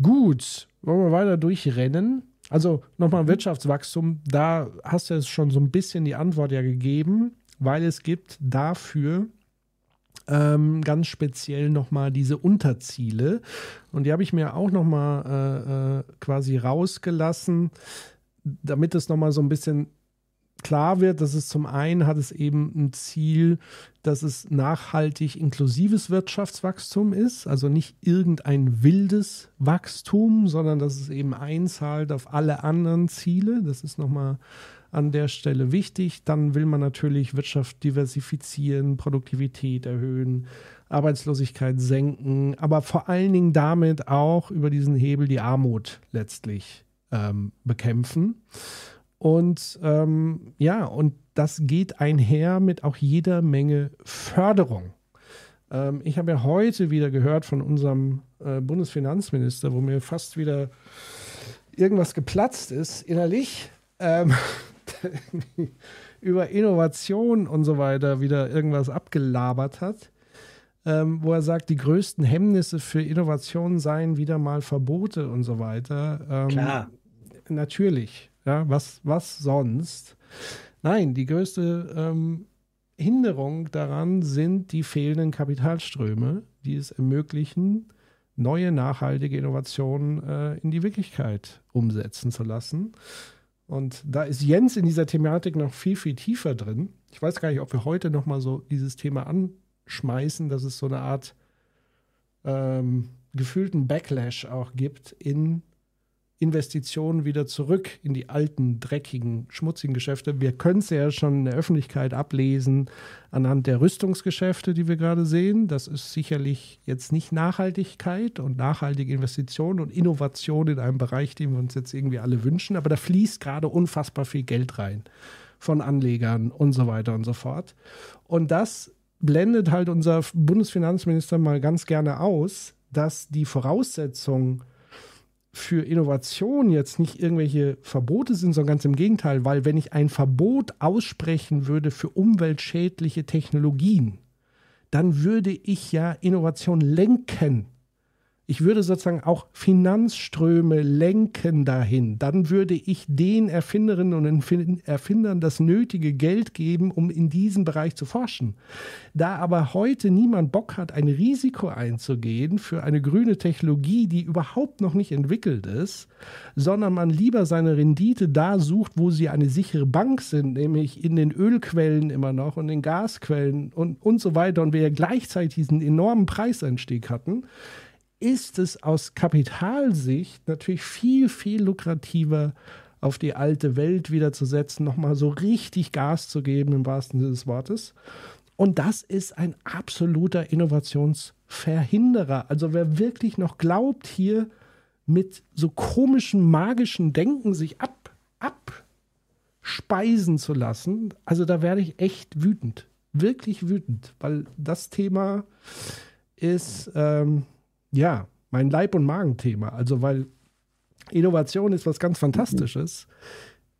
Gut, wollen wir weiter durchrennen. Also nochmal. Wirtschaftswachstum, da hast du jetzt schon so ein bisschen die Antwort ja gegeben, weil es gibt dafür ähm, ganz speziell nochmal diese Unterziele. Und die habe ich mir auch nochmal äh, äh, quasi rausgelassen, damit es nochmal so ein bisschen klar wird, dass es zum einen hat es eben ein Ziel, dass es nachhaltig inklusives Wirtschaftswachstum ist, also nicht irgendein wildes Wachstum, sondern dass es eben einzahlt auf alle anderen Ziele. Das ist nochmal an der Stelle wichtig. Dann will man natürlich Wirtschaft diversifizieren, Produktivität erhöhen, Arbeitslosigkeit senken, aber vor allen Dingen damit auch über diesen Hebel die Armut letztlich ähm, bekämpfen. Und ähm, ja, und das geht einher mit auch jeder Menge Förderung. Ähm, ich habe ja heute wieder gehört von unserem äh, Bundesfinanzminister, wo mir fast wieder irgendwas geplatzt ist innerlich, ähm, über Innovation und so weiter wieder irgendwas abgelabert hat. Ähm, wo er sagt, die größten Hemmnisse für Innovation seien wieder mal Verbote und so weiter. Ähm, Klar. Natürlich. Ja, was, was sonst? Nein, die größte ähm, Hinderung daran sind die fehlenden Kapitalströme, die es ermöglichen, neue nachhaltige Innovationen äh, in die Wirklichkeit umsetzen zu lassen. Und da ist Jens in dieser Thematik noch viel, viel tiefer drin. Ich weiß gar nicht, ob wir heute noch mal so dieses Thema anschmeißen, dass es so eine Art ähm, gefühlten Backlash auch gibt in Investitionen wieder zurück in die alten, dreckigen, schmutzigen Geschäfte. Wir können es ja schon in der Öffentlichkeit ablesen anhand der Rüstungsgeschäfte, die wir gerade sehen. Das ist sicherlich jetzt nicht Nachhaltigkeit und nachhaltige Investitionen und Innovation in einem Bereich, den wir uns jetzt irgendwie alle wünschen. Aber da fließt gerade unfassbar viel Geld rein von Anlegern und so weiter und so fort. Und das blendet halt unser Bundesfinanzminister mal ganz gerne aus, dass die Voraussetzungen für Innovation jetzt nicht irgendwelche Verbote sind, sondern ganz im Gegenteil, weil wenn ich ein Verbot aussprechen würde für umweltschädliche Technologien, dann würde ich ja Innovation lenken ich würde sozusagen auch Finanzströme lenken dahin. Dann würde ich den Erfinderinnen und Erfindern das nötige Geld geben, um in diesem Bereich zu forschen. Da aber heute niemand Bock hat, ein Risiko einzugehen für eine grüne Technologie, die überhaupt noch nicht entwickelt ist, sondern man lieber seine Rendite da sucht, wo sie eine sichere Bank sind, nämlich in den Ölquellen immer noch und den Gasquellen und, und so weiter und wir ja gleichzeitig diesen enormen Preiseinstieg hatten, ist es aus Kapitalsicht natürlich viel, viel lukrativer, auf die alte Welt wieder zu setzen, nochmal so richtig Gas zu geben, im wahrsten Sinne des Wortes. Und das ist ein absoluter Innovationsverhinderer. Also wer wirklich noch glaubt, hier mit so komischen, magischen Denken sich ab, abspeisen zu lassen, also da werde ich echt wütend. Wirklich wütend, weil das Thema ist, ähm, ja, mein Leib- und Magenthema. Also, weil Innovation ist was ganz Fantastisches.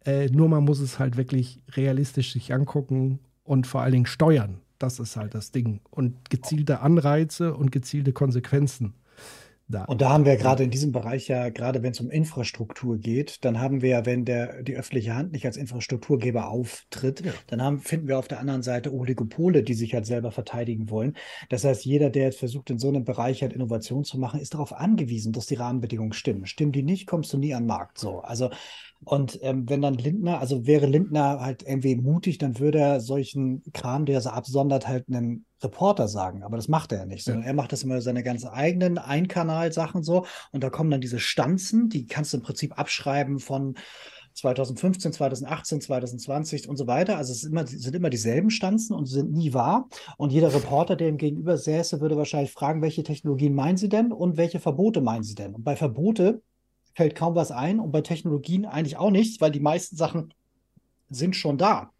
Äh, nur man muss es halt wirklich realistisch sich angucken und vor allen Dingen steuern. Das ist halt das Ding. Und gezielte Anreize und gezielte Konsequenzen da. Und da haben wir gerade in diesem Bereich ja, gerade wenn es um Infrastruktur geht, dann haben wir ja, wenn der, die öffentliche Hand nicht als Infrastrukturgeber auftritt, ja. dann haben, finden wir auf der anderen Seite Oligopole, die sich halt selber verteidigen wollen. Das heißt, jeder, der jetzt versucht, in so einem Bereich halt Innovation zu machen, ist darauf angewiesen, dass die Rahmenbedingungen stimmen. Stimmen die nicht, kommst du nie an den Markt. So, also und ähm, wenn dann Lindner, also wäre Lindner halt irgendwie mutig, dann würde er solchen Kram, der so absondert, halt einen Reporter sagen, aber das macht er ja nicht, sondern ja. er macht das immer seine ganz eigenen Einkanal-Sachen so und da kommen dann diese Stanzen, die kannst du im Prinzip abschreiben von 2015, 2018, 2020 und so weiter. Also es immer, sind immer dieselben Stanzen und sind nie wahr. Und jeder Reporter, der ihm gegenüber säße, würde wahrscheinlich fragen, welche Technologien meinen Sie denn und welche Verbote meinen Sie denn? Und bei Verbote fällt kaum was ein und bei Technologien eigentlich auch nichts, weil die meisten Sachen sind schon da.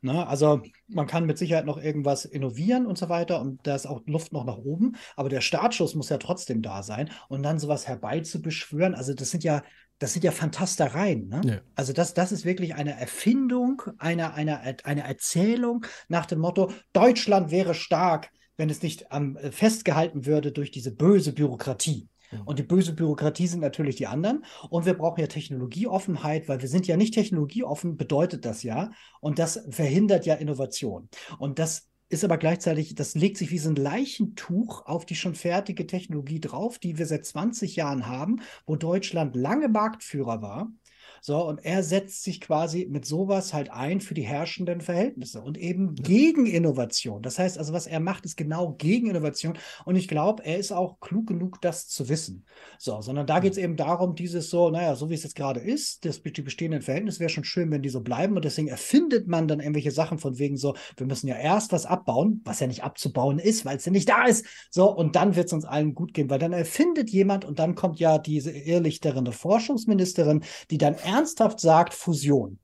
Ne? Also man kann mit Sicherheit noch irgendwas innovieren und so weiter und da ist auch Luft noch nach oben, aber der Startschuss muss ja trotzdem da sein und dann sowas herbeizubeschwören, also das sind ja das sind ja Fantastereien. Ne? Ja. Also das, das ist wirklich eine Erfindung, eine, eine, eine Erzählung nach dem Motto, Deutschland wäre stark, wenn es nicht ähm, festgehalten würde durch diese böse Bürokratie. Und die böse Bürokratie sind natürlich die anderen. Und wir brauchen ja Technologieoffenheit, weil wir sind ja nicht technologieoffen, bedeutet das ja. Und das verhindert ja Innovation. Und das ist aber gleichzeitig, das legt sich wie so ein Leichentuch auf die schon fertige Technologie drauf, die wir seit 20 Jahren haben, wo Deutschland lange Marktführer war so, und er setzt sich quasi mit sowas halt ein für die herrschenden Verhältnisse und eben gegen Innovation. Das heißt also, was er macht, ist genau gegen Innovation. Und ich glaube, er ist auch klug genug, das zu wissen. So, sondern da geht es eben darum, dieses so, naja, so wie es jetzt gerade ist, das, die bestehenden Verhältnisse wäre schon schön, wenn die so bleiben. Und deswegen erfindet man dann irgendwelche Sachen von wegen so, wir müssen ja erst was abbauen, was ja nicht abzubauen ist, weil es ja nicht da ist. So, und dann wird es uns allen gut gehen, weil dann erfindet jemand und dann kommt ja diese irrlichterende Forschungsministerin, die dann ernsthaft sagt Fusion.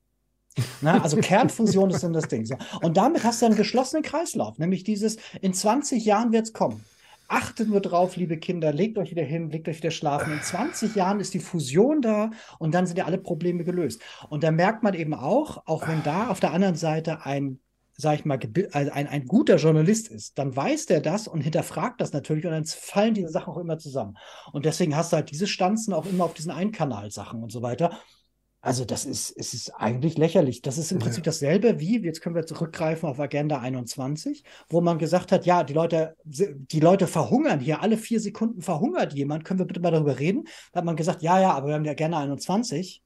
Na, also Kernfusion ist dann das Ding. So. Und damit hast du einen geschlossenen Kreislauf, nämlich dieses, in 20 Jahren wird es kommen. Achtet nur drauf, liebe Kinder, legt euch wieder hin, legt euch wieder schlafen. In 20 Jahren ist die Fusion da und dann sind ja alle Probleme gelöst. Und da merkt man eben auch, auch wenn da auf der anderen Seite ein, sag ich mal, ein, ein guter Journalist ist, dann weiß der das und hinterfragt das natürlich und dann fallen diese Sachen auch immer zusammen. Und deswegen hast du halt diese Stanzen auch immer auf diesen Einkanal-Sachen und so weiter. Also das ist, es ist eigentlich lächerlich. Das ist im Prinzip dasselbe wie, jetzt können wir zurückgreifen auf Agenda 21, wo man gesagt hat, ja, die Leute, die Leute verhungern hier, alle vier Sekunden verhungert jemand, können wir bitte mal darüber reden? Da hat man gesagt, ja, ja, aber wir haben ja Agenda 21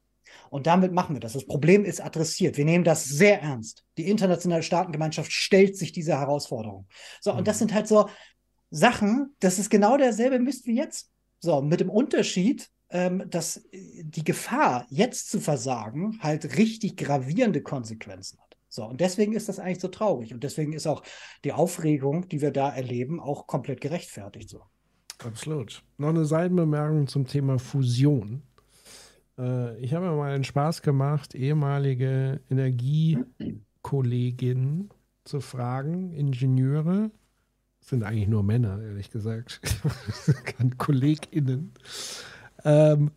und damit machen wir das. Das Problem ist adressiert. Wir nehmen das sehr ernst. Die internationale Staatengemeinschaft stellt sich dieser Herausforderung. So, mhm. und das mhm. sind halt so Sachen, das ist genau derselbe Mist wie jetzt. So, mit dem Unterschied, ähm, dass äh, die Gefahr, jetzt zu versagen, halt richtig gravierende Konsequenzen hat. So, und deswegen ist das eigentlich so traurig. Und deswegen ist auch die Aufregung, die wir da erleben, auch komplett gerechtfertigt so. Absolut. Noch eine Seitenbemerkung zum Thema Fusion. Äh, ich habe mir mal einen Spaß gemacht, ehemalige Energiekolleginnen zu fragen, Ingenieure, sind eigentlich nur Männer, ehrlich gesagt, KollegInnen, ähm,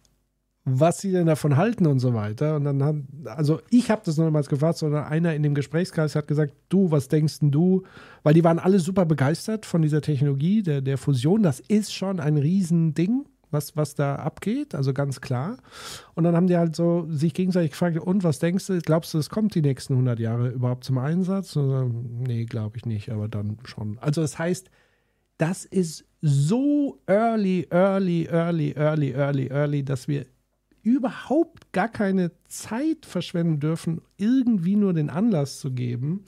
was sie denn davon halten und so weiter. Und dann haben, also ich habe das noch niemals gefragt, sondern einer in dem Gesprächskreis hat gesagt, du, was denkst denn du? Weil die waren alle super begeistert von dieser Technologie, der, der Fusion. Das ist schon ein Riesending, was, was da abgeht, also ganz klar. Und dann haben die halt so sich gegenseitig gefragt, und was denkst du, glaubst du, es kommt die nächsten 100 Jahre überhaupt zum Einsatz? Und, nee, glaube ich nicht, aber dann schon. Also das heißt, das ist so early, early, early, early, early, early, dass wir überhaupt gar keine Zeit verschwenden dürfen, irgendwie nur den Anlass zu geben,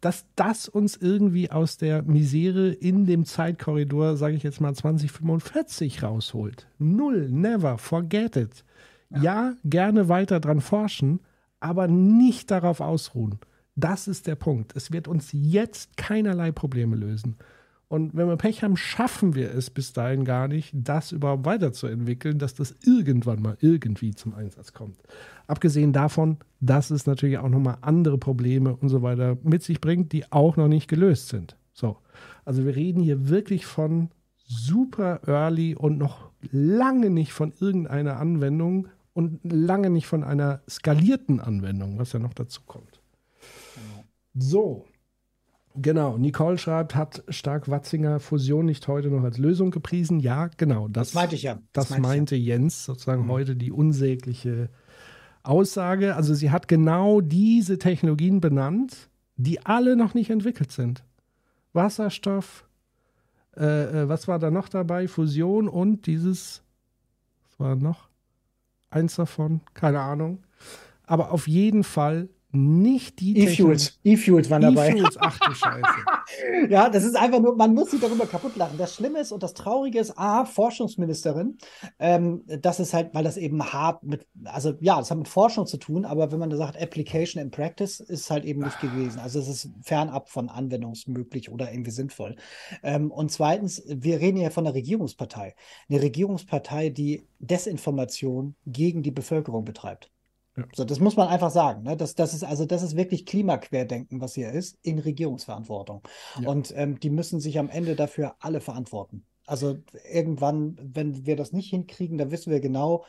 dass das uns irgendwie aus der Misere in dem Zeitkorridor, sage ich jetzt mal 2045 rausholt. Null, never, forget it. Ja. ja, gerne weiter dran forschen, aber nicht darauf ausruhen. Das ist der Punkt. Es wird uns jetzt keinerlei Probleme lösen. Und wenn wir Pech haben, schaffen wir es bis dahin gar nicht, das überhaupt weiterzuentwickeln, dass das irgendwann mal irgendwie zum Einsatz kommt. Abgesehen davon, dass es natürlich auch nochmal andere Probleme und so weiter mit sich bringt, die auch noch nicht gelöst sind. So. Also wir reden hier wirklich von super early und noch lange nicht von irgendeiner Anwendung und lange nicht von einer skalierten Anwendung, was ja noch dazu kommt. So, Genau, Nicole schreibt, hat Stark-Watzinger Fusion nicht heute noch als Lösung gepriesen? Ja, genau. Das, das meinte ich ja. Das, das meinte ja. Jens, sozusagen mhm. heute die unsägliche Aussage. Also sie hat genau diese Technologien benannt, die alle noch nicht entwickelt sind. Wasserstoff, äh, äh was war da noch dabei? Fusion und dieses, was war noch? Eins davon, keine Ahnung. Aber auf jeden Fall nicht die E-Fuels. E-Fuels waren dabei. E-Fuels, ach du Scheiße. ja, das ist einfach nur, man muss sich darüber kaputt lachen. Das Schlimme ist und das Traurige ist, A, Forschungsministerin, ähm, das ist halt, weil das eben hart mit, also ja, das hat mit Forschung zu tun, aber wenn man da sagt Application in Practice, ist es halt eben nicht gewesen. Also es ist fernab von anwendungsmöglich oder irgendwie sinnvoll. Ähm, und zweitens, wir reden ja von einer Regierungspartei. Eine Regierungspartei, die Desinformation gegen die Bevölkerung betreibt. Ja. So, das muss man einfach sagen. Ne? Das, das ist also das ist wirklich Klimaquerdenken, was hier ist, in Regierungsverantwortung. Ja. Und ähm, die müssen sich am Ende dafür alle verantworten. Also irgendwann, wenn wir das nicht hinkriegen, dann wissen wir genau,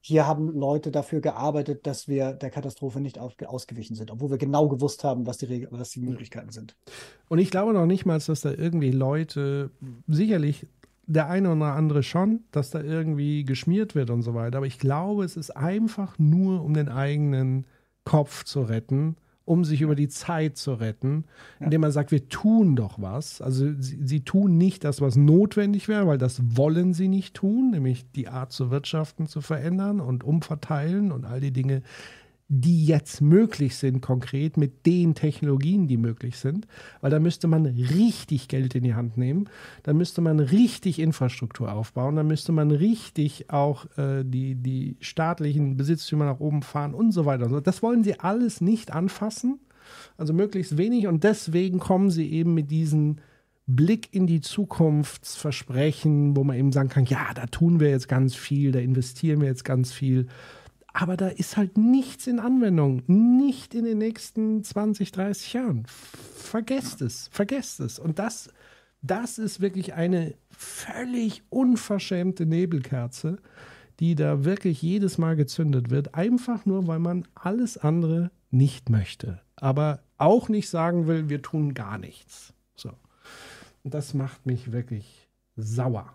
hier haben Leute dafür gearbeitet, dass wir der Katastrophe nicht auf, ausgewichen sind, obwohl wir genau gewusst haben, was die, was die Möglichkeiten sind. Und ich glaube noch nicht mal, dass da irgendwie Leute sicherlich der eine oder andere schon, dass da irgendwie geschmiert wird und so weiter. Aber ich glaube, es ist einfach nur, um den eigenen Kopf zu retten, um sich über die Zeit zu retten, indem man sagt, wir tun doch was. Also sie, sie tun nicht das, was notwendig wäre, weil das wollen sie nicht tun, nämlich die Art zu wirtschaften zu verändern und umverteilen und all die Dinge, die jetzt möglich sind, konkret mit den Technologien, die möglich sind, weil da müsste man richtig Geld in die Hand nehmen, da müsste man richtig Infrastruktur aufbauen, da müsste man richtig auch äh, die, die staatlichen Besitztümer nach oben fahren und so weiter. Das wollen sie alles nicht anfassen, also möglichst wenig und deswegen kommen sie eben mit diesen Blick in die Zukunftsversprechen, wo man eben sagen kann, ja, da tun wir jetzt ganz viel, da investieren wir jetzt ganz viel. Aber da ist halt nichts in Anwendung. Nicht in den nächsten 20, 30 Jahren. Vergesst es, vergesst es. Und das, das ist wirklich eine völlig unverschämte Nebelkerze, die da wirklich jedes Mal gezündet wird. Einfach nur, weil man alles andere nicht möchte. Aber auch nicht sagen will, wir tun gar nichts. So. Und das macht mich wirklich sauer.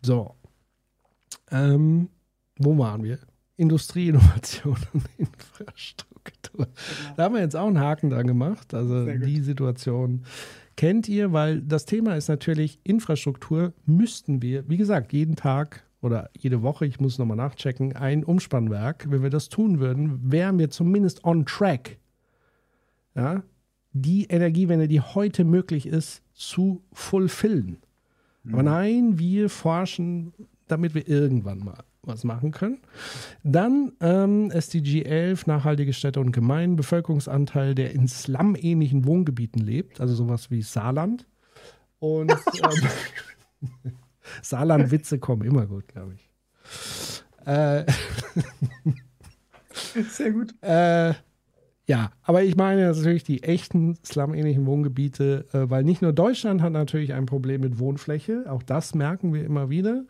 So. Ähm, wo waren wir? Industrieinnovation und Infrastruktur. Genau. Da haben wir jetzt auch einen Haken dran gemacht. Also die Situation kennt ihr, weil das Thema ist natürlich Infrastruktur müssten wir, wie gesagt, jeden Tag oder jede Woche, ich muss nochmal nachchecken, ein Umspannwerk, wenn wir das tun würden, wären wir zumindest on track. Ja, die Energiewende, die heute möglich ist, zu fulfillen. Mhm. Aber nein, wir forschen, damit wir irgendwann mal was machen können. Dann ähm, SDG 11, nachhaltige Städte und Gemeinden, Bevölkerungsanteil, der in Slum-ähnlichen Wohngebieten lebt, also sowas wie Saarland. Und ähm, Saarland-Witze kommen immer gut, glaube ich. Äh, Sehr gut. Äh, ja, aber ich meine natürlich die echten Slum-ähnlichen Wohngebiete, äh, weil nicht nur Deutschland hat natürlich ein Problem mit Wohnfläche, auch das merken wir immer wieder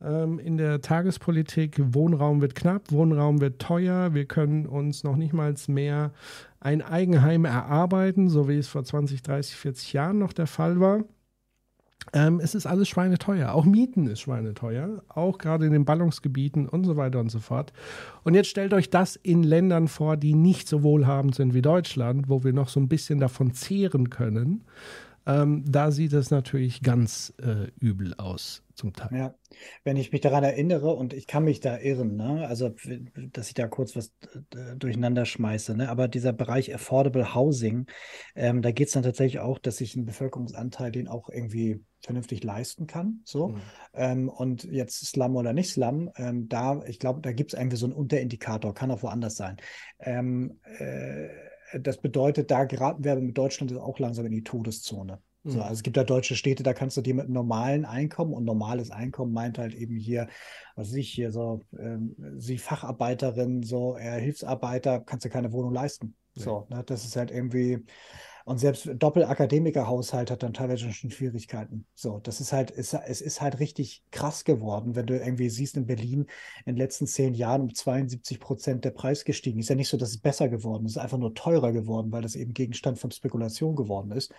in der Tagespolitik. Wohnraum wird knapp, Wohnraum wird teuer. Wir können uns noch nicht mal mehr ein Eigenheim erarbeiten, so wie es vor 20, 30, 40 Jahren noch der Fall war. Ähm, es ist alles schweineteuer. Auch Mieten ist schweineteuer, auch gerade in den Ballungsgebieten und so weiter und so fort. Und jetzt stellt euch das in Ländern vor, die nicht so wohlhabend sind wie Deutschland, wo wir noch so ein bisschen davon zehren können. Ähm, da sieht es natürlich ganz äh, übel aus zum Teil. Ja, wenn ich mich daran erinnere und ich kann mich da irren, ne? also dass ich da kurz was äh, durcheinander schmeiße, ne? aber dieser Bereich Affordable Housing, ähm, da geht es dann tatsächlich auch, dass sich ein Bevölkerungsanteil den auch irgendwie vernünftig leisten kann. So. Mhm. Ähm, und jetzt Slum oder nicht Slum, ähm, da, ich glaube, da gibt es irgendwie so einen Unterindikator, kann auch woanders sein. Ähm, äh, das bedeutet, da geraten wir mit Deutschland auch langsam in die Todeszone. So, mhm. also es gibt ja deutsche Städte, da kannst du dir mit normalen Einkommen und normales Einkommen meint halt eben hier, was weiß ich hier so, ähm, sie Facharbeiterin, so er Hilfsarbeiter, kannst du keine Wohnung leisten. So, ne, das ist halt irgendwie, und selbst Doppelakademikerhaushalt hat dann teilweise schon Schwierigkeiten. So, das ist halt, ist, es ist halt richtig krass geworden, wenn du irgendwie siehst, in Berlin in den letzten zehn Jahren um 72 Prozent der Preis gestiegen. Ist ja nicht so, dass es besser geworden ist, es ist einfach nur teurer geworden, weil das eben Gegenstand von Spekulation geworden ist.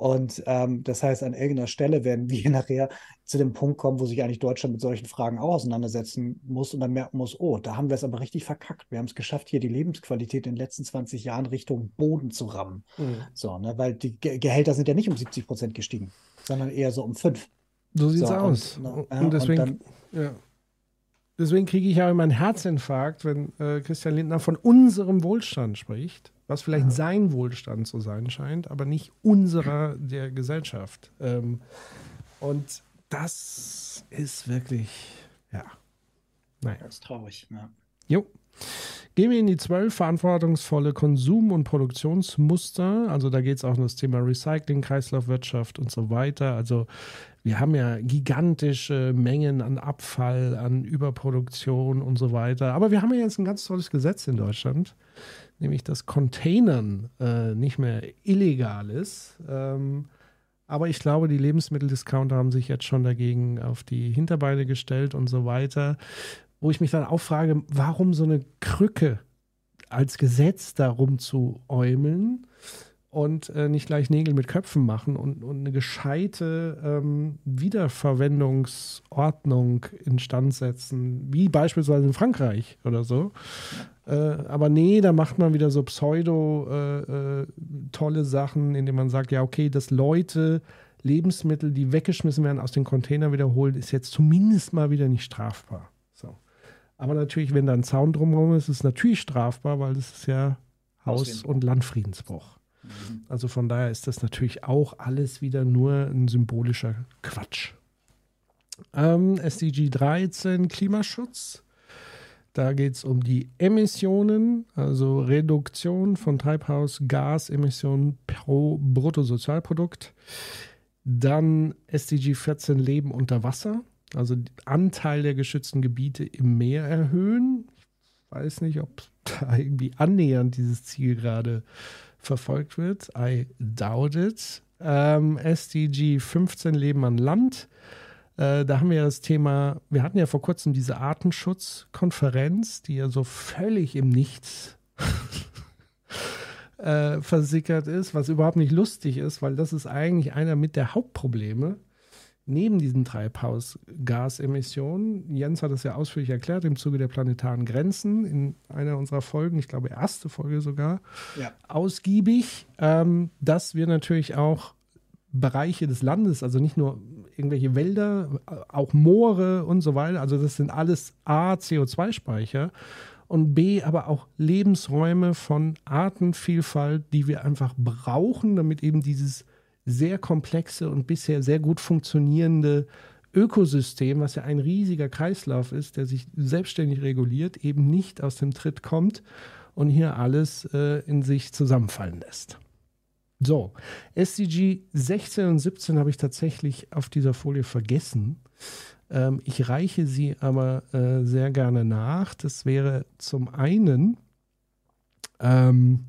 Und ähm, das heißt, an irgendeiner Stelle werden wir nachher zu dem Punkt kommen, wo sich eigentlich Deutschland mit solchen Fragen auch auseinandersetzen muss und dann merken muss, oh, da haben wir es aber richtig verkackt. Wir haben es geschafft, hier die Lebensqualität in den letzten 20 Jahren Richtung Boden zu rammen. Mhm. So, ne? Weil die Ge Gehälter sind ja nicht um 70 Prozent gestiegen, sondern eher so um 5. So sieht es aus. Und, und, deswegen, und dann, ja. deswegen kriege ich ja immer einen Herzinfarkt, wenn äh, Christian Lindner von unserem Wohlstand spricht, was vielleicht ja. sein Wohlstand zu sein scheint, aber nicht unserer der Gesellschaft. Ähm, und das ist wirklich, ja. Naja. Das ist traurig, ja. Jo. Gehen wir in die zwölf verantwortungsvolle Konsum- und Produktionsmuster. Also da geht es auch um das Thema Recycling, Kreislaufwirtschaft und so weiter. Also wir haben ja gigantische Mengen an Abfall, an Überproduktion und so weiter. Aber wir haben ja jetzt ein ganz tolles Gesetz in Deutschland, nämlich dass Containern äh, nicht mehr illegal ist. Ähm, aber ich glaube, die Lebensmitteldiscounter haben sich jetzt schon dagegen auf die Hinterbeine gestellt und so weiter. Wo ich mich dann auch frage, warum so eine Krücke als Gesetz darum zu äumeln? Und äh, nicht gleich Nägel mit Köpfen machen und, und eine gescheite ähm, Wiederverwendungsordnung instand setzen, wie beispielsweise in Frankreich oder so. Äh, aber nee, da macht man wieder so pseudo äh, äh, Sachen, indem man sagt, ja, okay, dass Leute Lebensmittel, die weggeschmissen werden, aus den Containern wiederholen, ist jetzt zumindest mal wieder nicht strafbar. So. Aber natürlich, wenn da ein Zaun drumherum ist, ist es natürlich strafbar, weil das ist ja Haus- und Landfriedensbruch. Also von daher ist das natürlich auch alles wieder nur ein symbolischer Quatsch. Ähm, SDG 13 Klimaschutz. Da geht es um die Emissionen, also Reduktion von Treibhausgasemissionen pro Bruttosozialprodukt. Dann SDG 14 Leben unter Wasser, also Anteil der geschützten Gebiete im Meer erhöhen. Ich weiß nicht, ob da irgendwie annähernd dieses Ziel gerade verfolgt wird. I doubt it. Ähm, SDG 15 Leben an Land. Äh, da haben wir das Thema, wir hatten ja vor kurzem diese Artenschutzkonferenz, die ja so völlig im Nichts äh, versickert ist, was überhaupt nicht lustig ist, weil das ist eigentlich einer mit der Hauptprobleme neben diesen Treibhausgasemissionen, Jens hat es ja ausführlich erklärt im Zuge der planetaren Grenzen in einer unserer Folgen, ich glaube erste Folge sogar, ja. ausgiebig, ähm, dass wir natürlich auch Bereiche des Landes, also nicht nur irgendwelche Wälder, auch Moore und so weiter, also das sind alles A, CO2-Speicher und B, aber auch Lebensräume von Artenvielfalt, die wir einfach brauchen, damit eben dieses sehr komplexe und bisher sehr gut funktionierende Ökosystem, was ja ein riesiger Kreislauf ist, der sich selbstständig reguliert, eben nicht aus dem Tritt kommt und hier alles äh, in sich zusammenfallen lässt. So, SDG 16 und 17 habe ich tatsächlich auf dieser Folie vergessen. Ähm, ich reiche sie aber äh, sehr gerne nach. Das wäre zum einen ähm,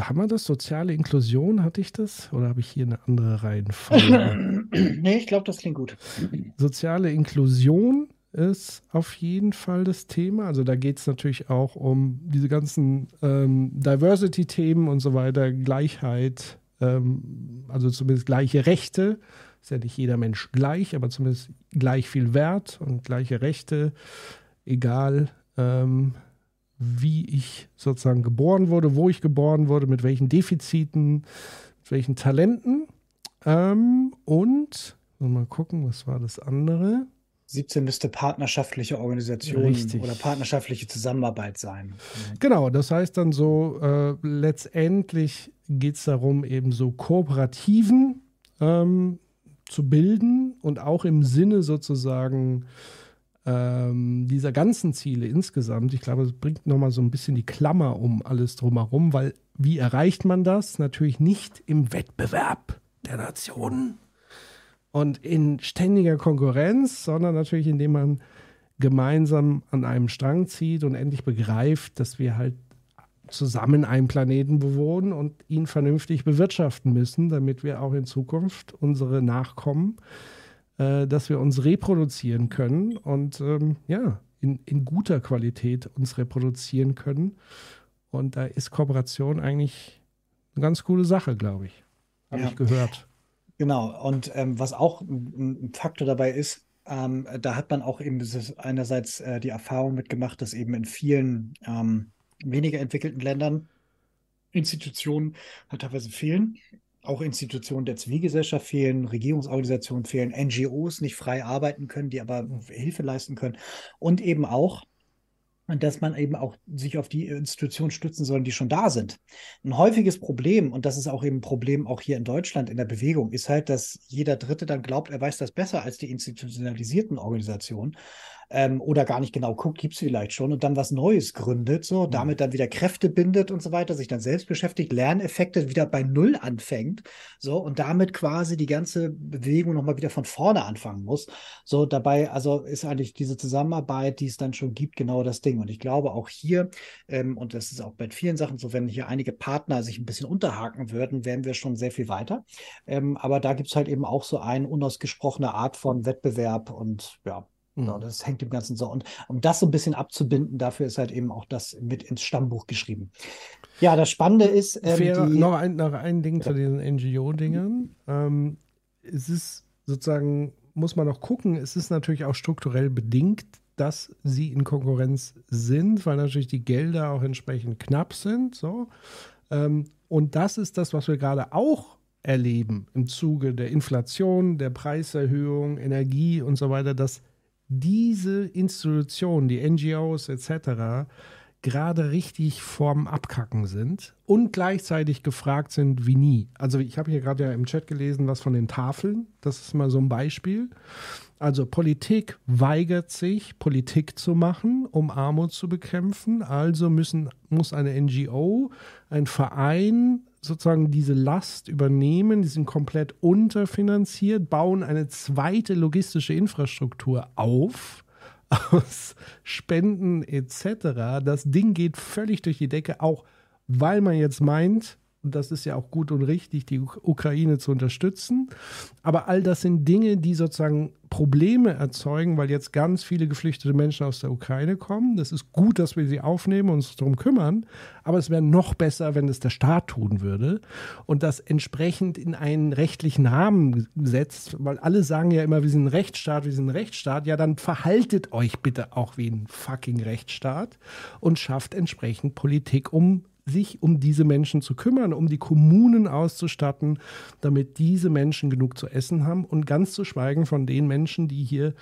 haben wir das? Soziale Inklusion, hatte ich das? Oder habe ich hier eine andere Reihenfolge? nee, ich glaube, das klingt gut. Soziale Inklusion ist auf jeden Fall das Thema. Also da geht es natürlich auch um diese ganzen ähm, Diversity-Themen und so weiter, Gleichheit, ähm, also zumindest gleiche Rechte. Ist ja nicht jeder Mensch gleich, aber zumindest gleich viel Wert und gleiche Rechte, egal ähm, wie ich sozusagen geboren wurde, wo ich geboren wurde, mit welchen Defiziten, mit welchen Talenten. Ähm, und mal gucken, was war das andere? 17 müsste partnerschaftliche Organisation Richtig. oder partnerschaftliche Zusammenarbeit sein. Genau, das heißt dann so, äh, letztendlich geht es darum, eben so Kooperativen ähm, zu bilden und auch im Sinne sozusagen ähm, dieser ganzen Ziele insgesamt, ich glaube, es bringt nochmal so ein bisschen die Klammer um alles drumherum, weil wie erreicht man das? Natürlich nicht im Wettbewerb der Nationen und in ständiger Konkurrenz, sondern natürlich indem man gemeinsam an einem Strang zieht und endlich begreift, dass wir halt zusammen einen Planeten bewohnen und ihn vernünftig bewirtschaften müssen, damit wir auch in Zukunft unsere Nachkommen äh, dass wir uns reproduzieren können und ähm, ja, in, in guter Qualität uns reproduzieren können. Und da ist Kooperation eigentlich eine ganz coole Sache, glaube ich. Habe ja. ich gehört. Genau. Und ähm, was auch ein, Faktor dabei ist, ähm, da hat man auch eben einerseits äh, die Erfahrung mitgemacht, dass eben in vielen ähm, weniger entwickelten Ländern Institutionen halt teilweise fehlen auch Institutionen der Zivilgesellschaft fehlen, Regierungsorganisationen fehlen, NGOs nicht frei arbeiten können, die aber Hilfe leisten können. Und eben auch, dass man eben auch sich auf die Institutionen stützen soll, die schon da sind. Ein häufiges Problem, und das ist auch eben ein Problem auch hier in Deutschland in der Bewegung, ist halt, dass jeder Dritte dann glaubt, er weiß das besser als die institutionalisierten Organisationen ähm, oder gar nicht genau guckt, gibt es vielleicht schon und dann was Neues gründet, so mhm. damit dann wieder Kräfte bindet und so weiter, sich dann selbst beschäftigt, Lerneffekte wieder bei Null anfängt, so und damit quasi die ganze Bewegung nochmal wieder von vorne anfangen muss. So dabei, also ist eigentlich diese Zusammenarbeit, die es dann schon gibt, genau das Ding. Und ich glaube auch hier, ähm, und das ist auch bei vielen Sachen so, wenn hier einige Partner sich ein bisschen unterhaken würden, wären wir schon sehr viel weiter. Ähm, aber da gibt es halt eben auch so eine unausgesprochene Art von Wettbewerb und ja, Genau, mhm. das hängt dem Ganzen so. Und um das so ein bisschen abzubinden, dafür ist halt eben auch das mit ins Stammbuch geschrieben. Ja, das Spannende ist. Ähm, Fair, noch, ein, noch ein Ding ja. zu diesen NGO-Dingern. Ähm, es ist sozusagen, muss man noch gucken, es ist natürlich auch strukturell bedingt, dass sie in Konkurrenz sind, weil natürlich die Gelder auch entsprechend knapp sind. So. Ähm, und das ist das, was wir gerade auch erleben im Zuge der Inflation, der Preiserhöhung, Energie und so weiter, dass diese Institutionen, die NGOs etc., gerade richtig vorm Abkacken sind und gleichzeitig gefragt sind wie nie. Also ich habe hier gerade ja im Chat gelesen, was von den Tafeln, das ist mal so ein Beispiel. Also Politik weigert sich, Politik zu machen, um Armut zu bekämpfen. Also müssen, muss eine NGO, ein Verein sozusagen diese Last übernehmen, die sind komplett unterfinanziert, bauen eine zweite logistische Infrastruktur auf aus Spenden etc. Das Ding geht völlig durch die Decke, auch weil man jetzt meint, und das ist ja auch gut und richtig, die Ukraine zu unterstützen. Aber all das sind Dinge, die sozusagen Probleme erzeugen, weil jetzt ganz viele geflüchtete Menschen aus der Ukraine kommen. Das ist gut, dass wir sie aufnehmen und uns darum kümmern. Aber es wäre noch besser, wenn es der Staat tun würde und das entsprechend in einen rechtlichen Rahmen setzt, weil alle sagen ja immer, wir sind ein Rechtsstaat, wir sind ein Rechtsstaat. Ja, dann verhaltet euch bitte auch wie ein fucking Rechtsstaat und schafft entsprechend Politik, um sich um diese Menschen zu kümmern, um die Kommunen auszustatten, damit diese Menschen genug zu essen haben und ganz zu schweigen von den Menschen, die hier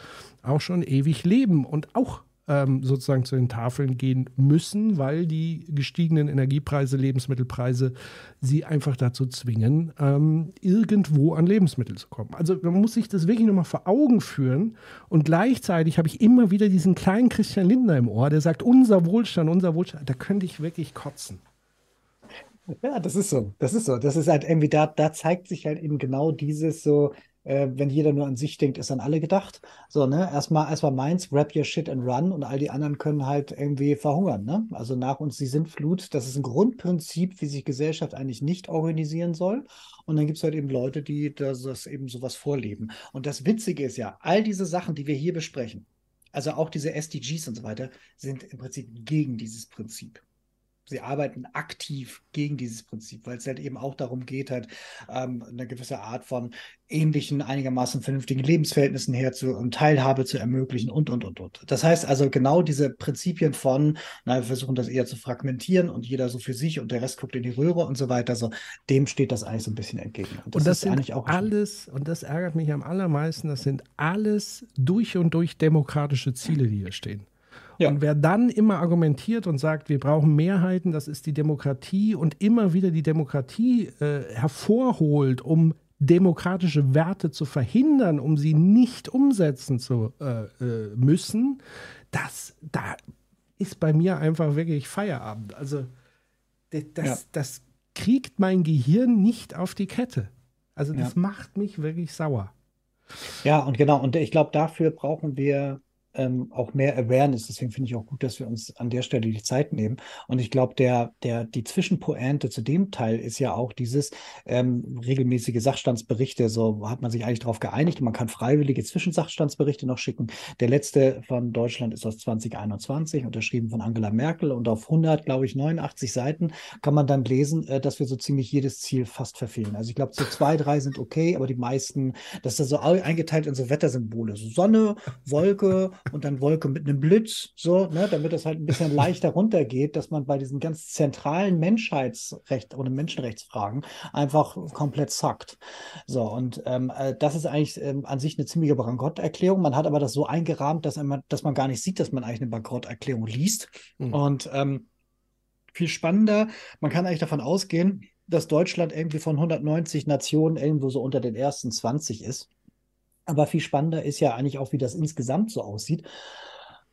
auch schon ewig leben und auch ähm, sozusagen zu den Tafeln gehen müssen, weil die gestiegenen Energiepreise, Lebensmittelpreise sie einfach dazu zwingen, ähm, irgendwo an Lebensmittel zu kommen. Also man muss sich das wirklich nochmal vor Augen führen und gleichzeitig habe ich immer wieder diesen kleinen Christian Lindner im Ohr, der sagt, unser Wohlstand, unser Wohlstand, da könnte ich wirklich kotzen. Ja, das ist so. Das ist so. Das ist halt irgendwie, da, da zeigt sich halt eben genau dieses so, äh, wenn jeder nur an sich denkt, ist an alle gedacht. So, ne? Erstmal, erstmal meins, wrap your shit and run und all die anderen können halt irgendwie verhungern, ne? Also nach uns die Sintflut, das ist ein Grundprinzip, wie sich Gesellschaft eigentlich nicht organisieren soll. Und dann gibt es halt eben Leute, die das, das eben sowas vorleben. Und das Witzige ist ja, all diese Sachen, die wir hier besprechen, also auch diese SDGs und so weiter, sind im Prinzip gegen dieses Prinzip sie arbeiten aktiv gegen dieses Prinzip, weil es halt eben auch darum geht, halt ähm, eine gewisse Art von ähnlichen, einigermaßen vernünftigen Lebensverhältnissen herzu und Teilhabe zu ermöglichen und, und, und, und. Das heißt also genau diese Prinzipien von, na, wir versuchen das eher zu fragmentieren und jeder so für sich und der Rest guckt in die Röhre und so weiter, so, dem steht das eigentlich so ein bisschen entgegen. Und das, und das ist eigentlich auch alles, und das ärgert mich am allermeisten, das sind alles durch und durch demokratische Ziele, die hier stehen. Ja. Und wer dann immer argumentiert und sagt, wir brauchen Mehrheiten, das ist die Demokratie und immer wieder die Demokratie äh, hervorholt, um demokratische Werte zu verhindern, um sie nicht umsetzen zu äh, äh, müssen, das, da ist bei mir einfach wirklich Feierabend. Also das, ja. das kriegt mein Gehirn nicht auf die Kette. Also das ja. macht mich wirklich sauer. Ja, und genau, und ich glaube, dafür brauchen wir ähm, auch mehr Awareness. Deswegen finde ich auch gut, dass wir uns an der Stelle die Zeit nehmen. Und ich glaube, der, der, die Zwischenpointe zu dem Teil ist ja auch dieses ähm, regelmäßige Sachstandsberichte. So hat man sich eigentlich darauf geeinigt. Man kann freiwillige Zwischensachstandsberichte noch schicken. Der letzte von Deutschland ist aus 2021, unterschrieben von Angela Merkel. Und auf 100, glaube ich, 89 Seiten kann man dann lesen, äh, dass wir so ziemlich jedes Ziel fast verfehlen. Also ich glaube, so zwei, drei sind okay, aber die meisten, das ist so eingeteilt in so Wettersymbole. So Sonne, Wolke, und dann Wolke mit einem Blitz, so, ne, damit das halt ein bisschen leichter runtergeht, dass man bei diesen ganz zentralen Menschheitsrecht oder Menschenrechtsfragen einfach komplett zackt. So, und ähm, äh, das ist eigentlich ähm, an sich eine ziemliche Bankrotterklärung. Man hat aber das so eingerahmt, dass, man, dass man gar nicht sieht, dass man eigentlich eine Bankrotterklärung liest. Mhm. Und ähm, viel spannender, man kann eigentlich davon ausgehen, dass Deutschland irgendwie von 190 Nationen irgendwo so unter den ersten 20 ist. Aber viel spannender ist ja eigentlich auch, wie das insgesamt so aussieht.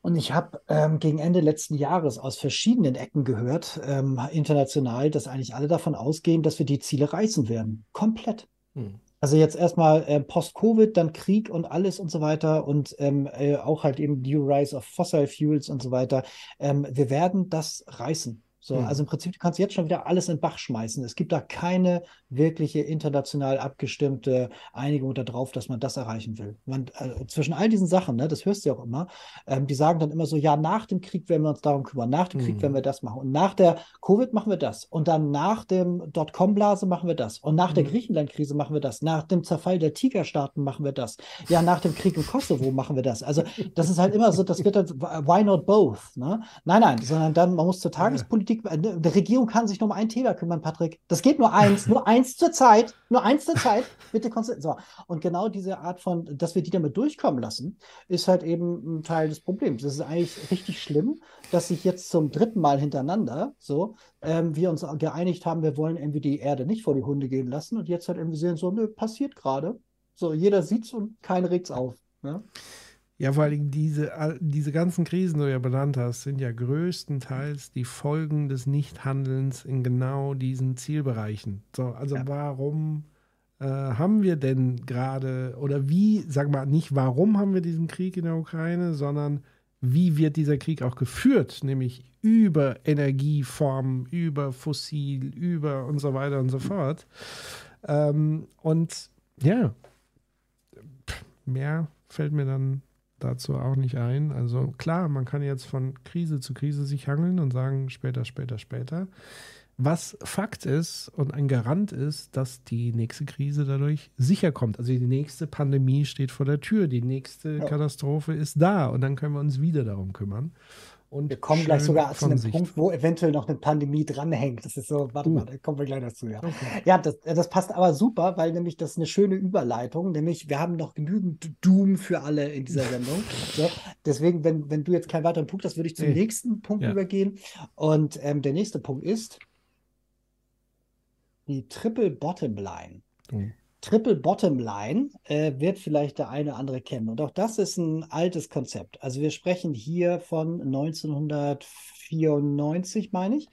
Und ich habe ähm, gegen Ende letzten Jahres aus verschiedenen Ecken gehört, ähm, international, dass eigentlich alle davon ausgehen, dass wir die Ziele reißen werden. Komplett. Hm. Also jetzt erstmal äh, Post-Covid, dann Krieg und alles und so weiter und ähm, äh, auch halt eben New Rise of Fossil Fuels und so weiter. Ähm, wir werden das reißen. So, mhm. also im Prinzip, du kannst jetzt schon wieder alles in den Bach schmeißen. Es gibt da keine wirkliche international abgestimmte Einigung darauf, dass man das erreichen will. Man, also zwischen all diesen Sachen, ne, das hörst du ja auch immer, ähm, die sagen dann immer so, ja, nach dem Krieg werden wir uns darum kümmern, nach dem mhm. Krieg werden wir das machen und nach der Covid machen wir das und dann nach dem Dotcom-Blase machen wir das und nach mhm. der Griechenland-Krise machen wir das, nach dem Zerfall der Tigerstaaten machen wir das, ja, nach dem Krieg im Kosovo machen wir das. Also das ist halt immer so, das wird dann, why not both? Ne? Nein, nein, sondern dann, man muss zur Tagespolitik Politik, eine Regierung kann sich nur um ein Thema kümmern, Patrick. Das geht nur eins, nur eins zur Zeit, nur eins zur Zeit. Bitte so. Und genau diese Art von, dass wir die damit durchkommen lassen, ist halt eben ein Teil des Problems. Das ist eigentlich richtig schlimm, dass sich jetzt zum dritten Mal hintereinander so ähm, wir uns geeinigt haben, wir wollen irgendwie die Erde nicht vor die Hunde gehen lassen und jetzt halt irgendwie sehen so, nö, passiert gerade. So, jeder sieht's und keiner regt's auf. Ne? Ja, vor allem diese, diese ganzen Krisen, die du ja benannt hast, sind ja größtenteils die Folgen des Nichthandelns in genau diesen Zielbereichen. So, also ja. warum äh, haben wir denn gerade, oder wie, sag mal, nicht warum haben wir diesen Krieg in der Ukraine, sondern wie wird dieser Krieg auch geführt, nämlich über Energieformen, über Fossil, über und so weiter und so fort. Ähm, und ja, mehr fällt mir dann dazu auch nicht ein. Also klar, man kann jetzt von Krise zu Krise sich hangeln und sagen, später, später, später. Was Fakt ist und ein Garant ist, dass die nächste Krise dadurch sicher kommt. Also die nächste Pandemie steht vor der Tür, die nächste ja. Katastrophe ist da und dann können wir uns wieder darum kümmern. Und wir kommen gleich sogar zu einem Sicht. Punkt, wo eventuell noch eine Pandemie dranhängt. Das ist so, warte uh. mal, da kommen wir gleich dazu, ja. Okay. Ja, das, das passt aber super, weil nämlich das ist eine schöne Überleitung, nämlich wir haben noch genügend Doom für alle in dieser Sendung. so, deswegen, wenn, wenn du jetzt keinen weiteren Punkt hast, würde ich zum hey. nächsten Punkt ja. übergehen. Und ähm, der nächste Punkt ist die Triple Bottom Line. Mhm. Triple Bottom Line äh, wird vielleicht der eine oder andere kennen. Und auch das ist ein altes Konzept. Also wir sprechen hier von 1994, meine ich.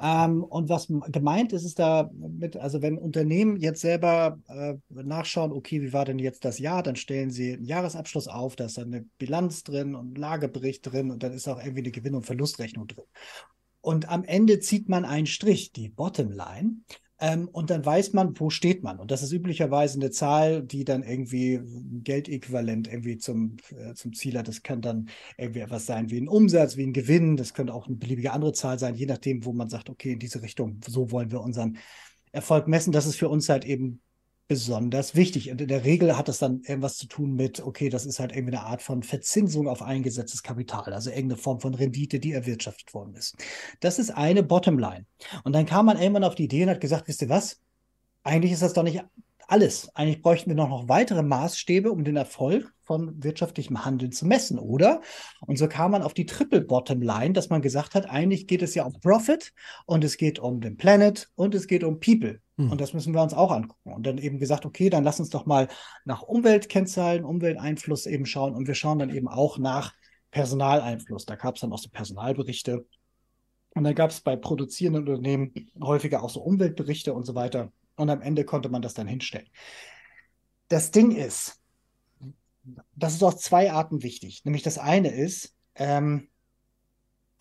Ähm, und was gemeint ist, ist da mit, also wenn Unternehmen jetzt selber äh, nachschauen, okay, wie war denn jetzt das Jahr, dann stellen sie einen Jahresabschluss auf, da ist dann eine Bilanz drin und ein Lagebericht drin und dann ist auch irgendwie eine Gewinn- und Verlustrechnung drin. Und am Ende zieht man einen Strich, die Bottomline. Ähm, und dann weiß man, wo steht man. Und das ist üblicherweise eine Zahl, die dann irgendwie Geldäquivalent irgendwie zum, äh, zum Ziel hat. Das kann dann irgendwie etwas sein wie ein Umsatz, wie ein Gewinn. Das könnte auch eine beliebige andere Zahl sein, je nachdem, wo man sagt, okay, in diese Richtung, so wollen wir unseren Erfolg messen. Das ist für uns halt eben besonders wichtig. Und in der Regel hat das dann irgendwas zu tun mit, okay, das ist halt irgendwie eine Art von Verzinsung auf eingesetztes Kapital, also irgendeine Form von Rendite, die erwirtschaftet worden ist. Das ist eine Bottomline. Und dann kam man irgendwann auf die Idee und hat gesagt, wisst ihr was? Eigentlich ist das doch nicht alles. Eigentlich bräuchten wir noch, noch weitere Maßstäbe, um den Erfolg von wirtschaftlichem Handeln zu messen, oder? Und so kam man auf die Triple Bottom Line, dass man gesagt hat, eigentlich geht es ja um Profit und es geht um den Planet und es geht um People. Hm. Und das müssen wir uns auch angucken. Und dann eben gesagt, okay, dann lass uns doch mal nach Umweltkennzahlen, Umwelteinfluss eben schauen. Und wir schauen dann eben auch nach Personaleinfluss. Da gab es dann auch so Personalberichte. Und dann gab es bei produzierenden Unternehmen häufiger auch so Umweltberichte und so weiter. Und am Ende konnte man das dann hinstellen. Das Ding ist, das ist aus zwei Arten wichtig. Nämlich das eine ist, ähm,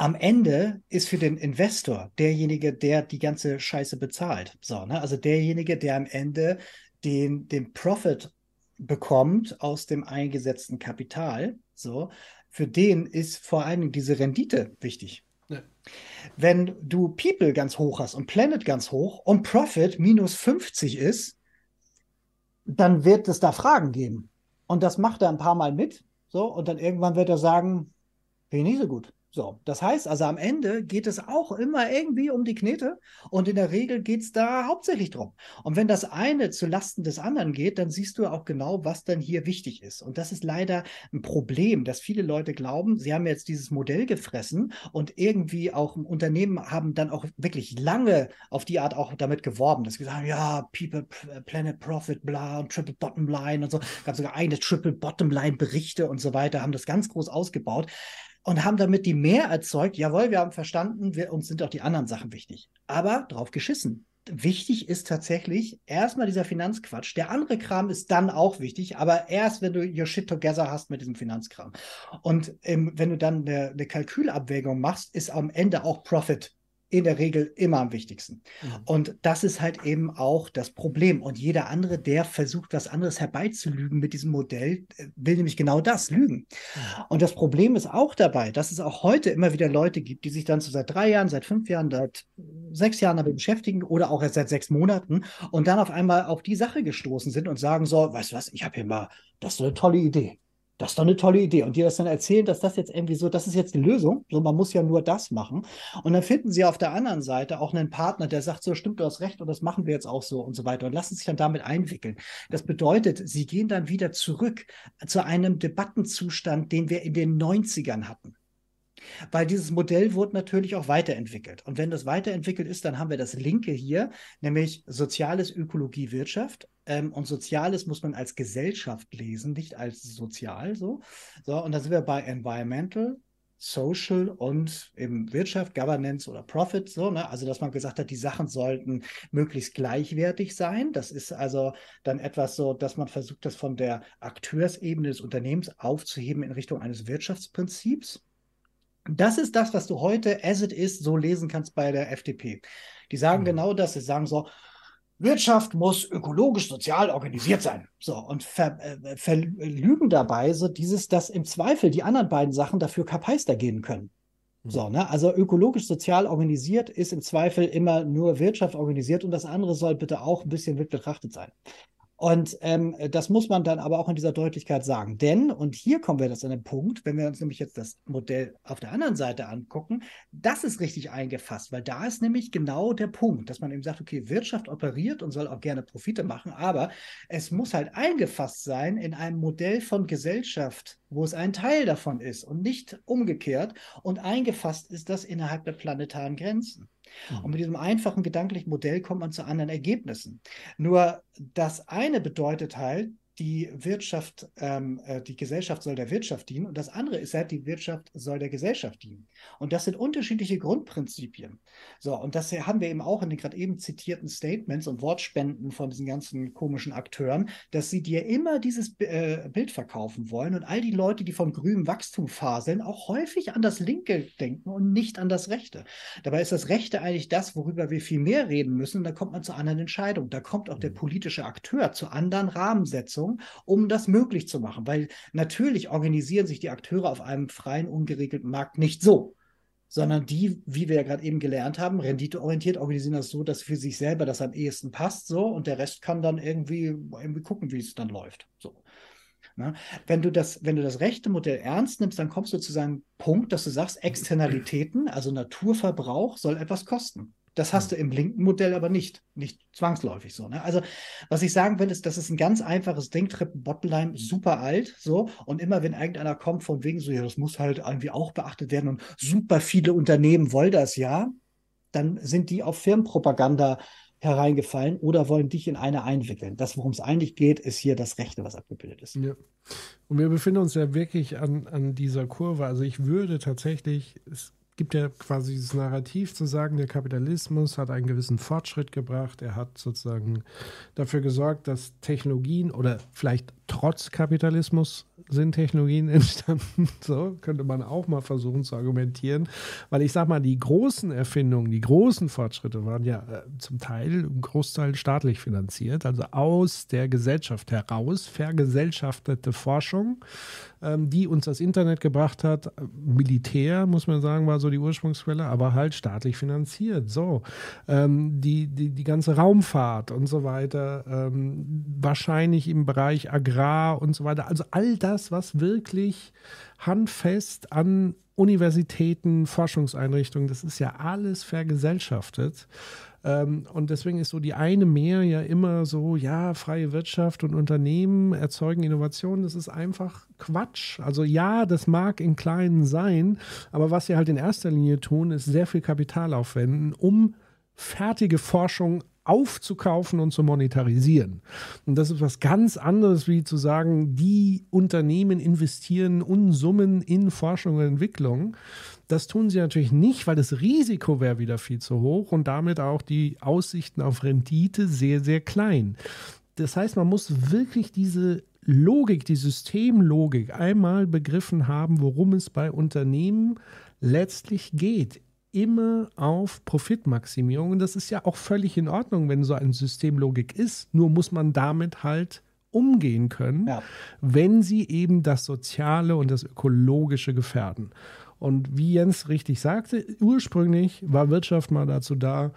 am Ende ist für den Investor derjenige, der die ganze Scheiße bezahlt. So, ne? Also derjenige, der am Ende den, den Profit bekommt aus dem eingesetzten Kapital. So, für den ist vor allen Dingen diese Rendite wichtig. Ja. Wenn du People ganz hoch hast und Planet ganz hoch und Profit minus 50 ist, dann wird es da Fragen geben. Und das macht er ein paar Mal mit So, und dann irgendwann wird er sagen, finde ich nicht so gut. So, das heißt also am Ende geht es auch immer irgendwie um die Knete und in der Regel geht es da hauptsächlich drum. Und wenn das eine zu Lasten des anderen geht, dann siehst du auch genau, was dann hier wichtig ist. Und das ist leider ein Problem, dass viele Leute glauben, sie haben jetzt dieses Modell gefressen und irgendwie auch Unternehmen haben dann auch wirklich lange auf die Art auch damit geworben, dass sie sagen, ja, People, Planet Profit, bla und Triple Bottom Line und so, gab sogar eine Triple Bottom Line Berichte und so weiter, haben das ganz groß ausgebaut und haben damit die mehr erzeugt. Jawohl, wir haben verstanden, wir, uns sind auch die anderen Sachen wichtig. Aber drauf geschissen. Wichtig ist tatsächlich erstmal dieser Finanzquatsch. Der andere Kram ist dann auch wichtig, aber erst, wenn du your shit together hast mit diesem Finanzkram. Und ähm, wenn du dann eine, eine Kalkülabwägung machst, ist am Ende auch Profit in der Regel immer am wichtigsten. Mhm. Und das ist halt eben auch das Problem. Und jeder andere, der versucht, was anderes herbeizulügen mit diesem Modell, äh, will nämlich genau das, lügen. Mhm. Und das Problem ist auch dabei, dass es auch heute immer wieder Leute gibt, die sich dann so seit drei Jahren, seit fünf Jahren, seit sechs Jahren damit beschäftigen oder auch erst seit sechs Monaten und dann auf einmal auf die Sache gestoßen sind und sagen so, weißt du was, ich habe hier mal, das ist eine tolle Idee das ist doch eine tolle Idee. Und dir das dann erzählen, dass das jetzt irgendwie so, das ist jetzt die Lösung. So, man muss ja nur das machen. Und dann finden sie auf der anderen Seite auch einen Partner, der sagt, so stimmt, du hast recht und das machen wir jetzt auch so und so weiter und lassen sich dann damit einwickeln. Das bedeutet, sie gehen dann wieder zurück zu einem Debattenzustand, den wir in den 90ern hatten. Weil dieses Modell wurde natürlich auch weiterentwickelt. Und wenn das weiterentwickelt ist, dann haben wir das linke hier, nämlich Soziales, Ökologie, Wirtschaft. Ähm, und Soziales muss man als Gesellschaft lesen, nicht als sozial so. So, und da sind wir bei Environmental, Social und eben Wirtschaft, Governance oder Profit, so, ne? Also, dass man gesagt hat, die Sachen sollten möglichst gleichwertig sein. Das ist also dann etwas so, dass man versucht, das von der Akteursebene des Unternehmens aufzuheben in Richtung eines Wirtschaftsprinzips. Das ist das, was du heute as it is so lesen kannst bei der FDP. Die sagen mhm. genau das. Sie sagen so, Wirtschaft muss ökologisch, sozial organisiert sein. So, und ver, äh, verlügen dabei so dieses, dass im Zweifel die anderen beiden Sachen dafür kapeister gehen können. Mhm. So, ne? Also ökologisch, sozial organisiert ist im Zweifel immer nur Wirtschaft organisiert und das andere soll bitte auch ein bisschen mit betrachtet sein. Und ähm, das muss man dann aber auch in dieser Deutlichkeit sagen. Denn, und hier kommen wir das an den Punkt, wenn wir uns nämlich jetzt das Modell auf der anderen Seite angucken, das ist richtig eingefasst, weil da ist nämlich genau der Punkt, dass man eben sagt, okay, Wirtschaft operiert und soll auch gerne Profite machen, aber es muss halt eingefasst sein in einem Modell von Gesellschaft, wo es ein Teil davon ist und nicht umgekehrt. Und eingefasst ist das innerhalb der planetaren Grenzen. Und mit diesem einfachen gedanklichen Modell kommt man zu anderen Ergebnissen. Nur das eine bedeutet halt, die Wirtschaft, ähm, äh, die Gesellschaft soll der Wirtschaft dienen und das andere ist halt, die Wirtschaft soll der Gesellschaft dienen. Und das sind unterschiedliche Grundprinzipien. So, und das haben wir eben auch in den gerade eben zitierten Statements und Wortspenden von diesen ganzen komischen Akteuren, dass sie dir immer dieses äh, Bild verkaufen wollen und all die Leute, die von grünem Wachstum faseln, auch häufig an das Linke denken und nicht an das Rechte. Dabei ist das Rechte eigentlich das, worüber wir viel mehr reden müssen. Und da kommt man zu anderen Entscheidungen. Da kommt auch der mhm. politische Akteur zu anderen Rahmensetzungen Verantwortung, um das möglich zu machen. Weil natürlich organisieren sich die Akteure auf einem freien, ungeregelten Markt nicht so sondern die, wie wir ja gerade eben gelernt haben, renditeorientiert organisieren das so, dass für sich selber das am ehesten passt, so und der Rest kann dann irgendwie, irgendwie gucken, wie es dann läuft. So. Na, ne? wenn du das, wenn du das rechte Modell ernst nimmst, dann kommst du zu einem Punkt, dass du sagst, Externalitäten, also Naturverbrauch, soll etwas kosten. Das hast du im linken Modell aber nicht, nicht zwangsläufig so. Ne? Also, was ich sagen will, ist, das ist ein ganz einfaches Ding, Triple Bottomline, super alt, so. Und immer wenn irgendeiner kommt von wegen so, ja, das muss halt irgendwie auch beachtet werden und super viele Unternehmen wollen das ja, dann sind die auf Firmenpropaganda hereingefallen oder wollen dich in eine einwickeln. Das, worum es eigentlich geht, ist hier das Rechte, was abgebildet ist. Ja. Und wir befinden uns ja wirklich an, an dieser Kurve. Also ich würde tatsächlich, es gibt ja quasi dieses Narrativ zu sagen, der Kapitalismus hat einen gewissen Fortschritt gebracht. Er hat sozusagen dafür gesorgt, dass Technologien oder vielleicht trotz Kapitalismus sind Technologien entstanden. So könnte man auch mal versuchen zu argumentieren. Weil ich sag mal, die großen Erfindungen, die großen Fortschritte waren ja äh, zum Teil, im Großteil staatlich finanziert, also aus der Gesellschaft heraus, vergesellschaftete Forschung, ähm, die uns das Internet gebracht hat. Militär, muss man sagen, war so die Ursprungsquelle, aber halt staatlich finanziert. So, ähm, die, die, die ganze Raumfahrt und so weiter, ähm, wahrscheinlich im Bereich Agrar und so weiter. Also all das das, was wirklich handfest an Universitäten, Forschungseinrichtungen, das ist ja alles vergesellschaftet. Ähm, und deswegen ist so die eine mehr ja immer so, ja, freie Wirtschaft und Unternehmen erzeugen Innovationen. Das ist einfach Quatsch. Also ja, das mag in kleinen sein, aber was sie halt in erster Linie tun, ist sehr viel Kapital aufwenden, um fertige Forschung aufzukaufen und zu monetarisieren. Und das ist was ganz anderes, wie zu sagen, die Unternehmen investieren Unsummen in Forschung und Entwicklung. Das tun sie natürlich nicht, weil das Risiko wäre wieder viel zu hoch und damit auch die Aussichten auf Rendite sehr, sehr klein. Das heißt, man muss wirklich diese Logik, die Systemlogik einmal begriffen haben, worum es bei Unternehmen letztlich geht immer auf Profitmaximierung. Und das ist ja auch völlig in Ordnung, wenn so eine Systemlogik ist. Nur muss man damit halt umgehen können, ja. wenn sie eben das Soziale und das Ökologische gefährden. Und wie Jens richtig sagte, ursprünglich war Wirtschaft mal dazu da,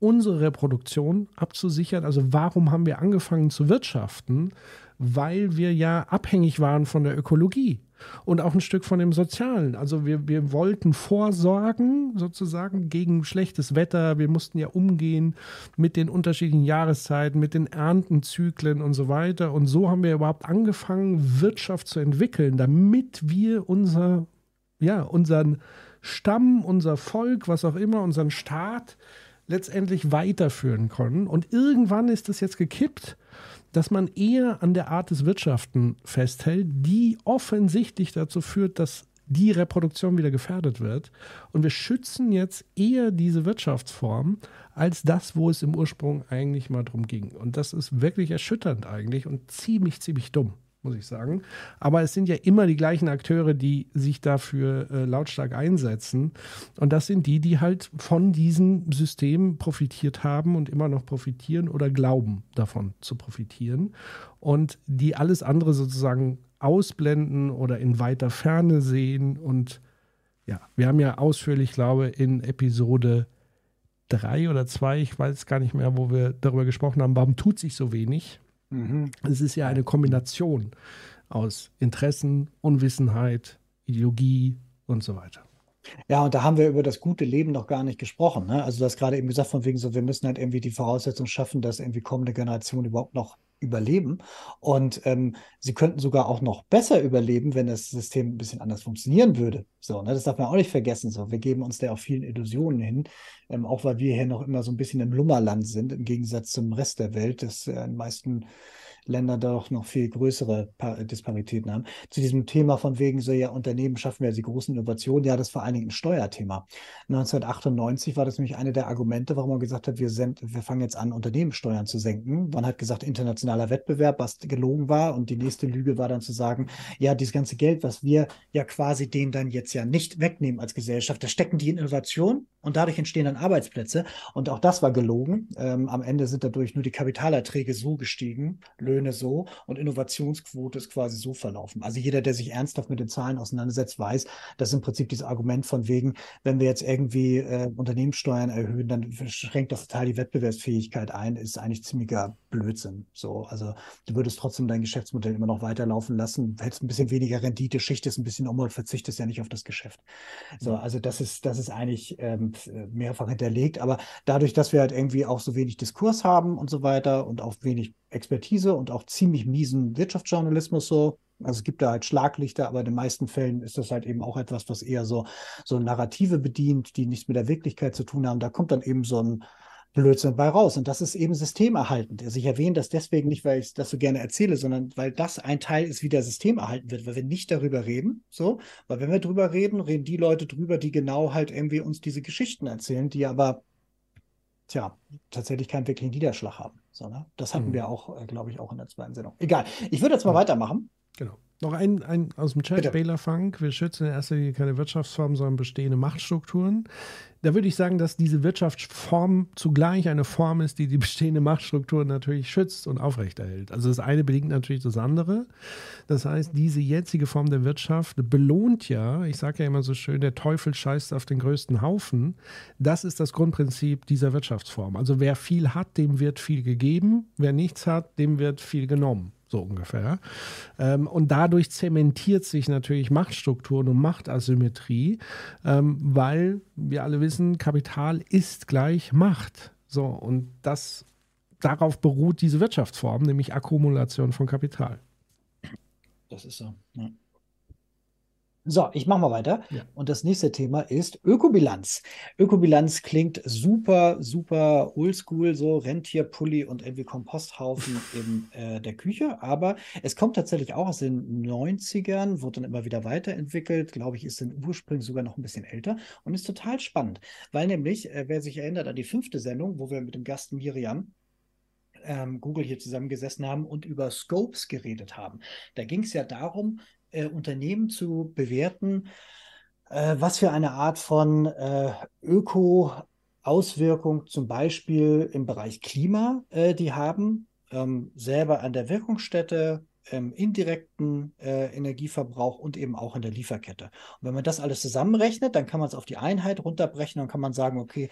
unsere Reproduktion abzusichern. Also warum haben wir angefangen zu wirtschaften? Weil wir ja abhängig waren von der Ökologie und auch ein Stück von dem Sozialen. Also wir, wir wollten vorsorgen sozusagen gegen schlechtes Wetter. Wir mussten ja umgehen mit den unterschiedlichen Jahreszeiten, mit den Erntenzyklen und so weiter. Und so haben wir überhaupt angefangen, Wirtschaft zu entwickeln, damit wir unser, ja, unseren Stamm, unser Volk, was auch immer, unseren Staat letztendlich weiterführen können. Und irgendwann ist das jetzt gekippt dass man eher an der Art des Wirtschaften festhält, die offensichtlich dazu führt, dass die Reproduktion wieder gefährdet wird. Und wir schützen jetzt eher diese Wirtschaftsform als das, wo es im Ursprung eigentlich mal drum ging. Und das ist wirklich erschütternd eigentlich und ziemlich, ziemlich dumm muss ich sagen. Aber es sind ja immer die gleichen Akteure, die sich dafür äh, lautstark einsetzen. Und das sind die, die halt von diesem System profitiert haben und immer noch profitieren oder glauben davon zu profitieren. Und die alles andere sozusagen ausblenden oder in weiter Ferne sehen. Und ja, wir haben ja ausführlich, glaube ich, in Episode drei oder zwei, ich weiß gar nicht mehr, wo wir darüber gesprochen haben, warum tut sich so wenig Mhm. Es ist ja eine Kombination aus Interessen, Unwissenheit, Ideologie und so weiter. Ja, und da haben wir über das gute Leben noch gar nicht gesprochen. Ne? Also du hast gerade eben gesagt, von wegen so, wir müssen halt irgendwie die Voraussetzung schaffen, dass irgendwie kommende Generationen überhaupt noch überleben. Und ähm, sie könnten sogar auch noch besser überleben, wenn das System ein bisschen anders funktionieren würde. So, ne? Das darf man auch nicht vergessen. So, wir geben uns da auch vielen Illusionen hin, ähm, auch weil wir hier noch immer so ein bisschen im Lummerland sind, im Gegensatz zum Rest der Welt, das äh, in den meisten Länder doch noch viel größere Disparitäten haben. Zu diesem Thema von wegen so, ja, Unternehmen schaffen ja die großen Innovationen, ja, das ist vor allen Dingen ein Steuerthema. 1998 war das nämlich eine der Argumente, warum man gesagt hat, wir, sind, wir fangen jetzt an, Unternehmenssteuern zu senken. Man hat gesagt, internationaler Wettbewerb, was gelogen war. Und die nächste Lüge war dann zu sagen, ja, dieses ganze Geld, was wir ja quasi denen dann jetzt ja nicht wegnehmen als Gesellschaft, das stecken die in Innovation und dadurch entstehen dann Arbeitsplätze. Und auch das war gelogen. Ähm, am Ende sind dadurch nur die Kapitalerträge so gestiegen, Löhne so und Innovationsquote ist quasi so verlaufen. Also jeder, der sich ernsthaft mit den Zahlen auseinandersetzt, weiß, dass im Prinzip dieses Argument von wegen, wenn wir jetzt irgendwie äh, Unternehmenssteuern erhöhen, dann schränkt das total die Wettbewerbsfähigkeit ein, ist eigentlich ziemlicher Blödsinn. So, also du würdest trotzdem dein Geschäftsmodell immer noch weiterlaufen lassen, hättest ein bisschen weniger Rendite, schichtest ein bisschen um und verzichtest ja nicht auf das Geschäft. So, also das ist, das ist eigentlich ähm, mehrfach hinterlegt, aber dadurch, dass wir halt irgendwie auch so wenig Diskurs haben und so weiter und auch wenig Expertise und auch ziemlich miesen Wirtschaftsjournalismus so. Also es gibt da halt Schlaglichter, aber in den meisten Fällen ist das halt eben auch etwas, was eher so, so Narrative bedient, die nichts mit der Wirklichkeit zu tun haben. Da kommt dann eben so ein Blödsinn bei raus. Und das ist eben systemerhaltend. Also ich erwähne das deswegen nicht, weil ich das so gerne erzähle, sondern weil das ein Teil ist, wie der System erhalten wird, weil wir nicht darüber reden. So, weil wenn wir darüber reden, reden die Leute drüber, die genau halt irgendwie uns diese Geschichten erzählen, die aber tja, tatsächlich keinen wirklichen Niederschlag haben. So, ne? Das hatten mhm. wir auch, äh, glaube ich, auch in der zweiten Sendung. Egal. Ich würde jetzt mal mhm. weitermachen. Genau. Noch ein, ein aus dem Chat, Bela Funk. Wir schützen in erster Linie keine Wirtschaftsformen, sondern bestehende Machtstrukturen. Da würde ich sagen, dass diese Wirtschaftsform zugleich eine Form ist, die die bestehende Machtstruktur natürlich schützt und aufrechterhält. Also das eine bedingt natürlich das andere. Das heißt, diese jetzige Form der Wirtschaft belohnt ja, ich sage ja immer so schön, der Teufel scheißt auf den größten Haufen. Das ist das Grundprinzip dieser Wirtschaftsform. Also wer viel hat, dem wird viel gegeben. Wer nichts hat, dem wird viel genommen. So ungefähr. Ähm, und dadurch zementiert sich natürlich Machtstrukturen und Machtasymmetrie, ähm, weil wir alle wissen, Kapital ist gleich Macht. So, und das darauf beruht diese Wirtschaftsform, nämlich Akkumulation von Kapital. Das ist so. Ja. So, ich mache mal weiter. Ja. Und das nächste Thema ist Ökobilanz. Ökobilanz klingt super, super oldschool, so Rentierpulli und irgendwie Komposthaufen in äh, der Küche. Aber es kommt tatsächlich auch aus den 90ern, wurde dann immer wieder weiterentwickelt. Glaube ich, ist in Ursprung sogar noch ein bisschen älter und ist total spannend. Weil nämlich, äh, wer sich erinnert an die fünfte Sendung, wo wir mit dem Gast Miriam ähm, Google hier zusammengesessen haben und über Scopes geredet haben. Da ging es ja darum, äh, Unternehmen zu bewerten, äh, was für eine Art von äh, Öko-Auswirkung zum Beispiel im Bereich Klima äh, die haben, ähm, selber an der Wirkungsstätte, im indirekten äh, Energieverbrauch und eben auch in der Lieferkette. Und wenn man das alles zusammenrechnet, dann kann man es auf die Einheit runterbrechen und kann man sagen, okay,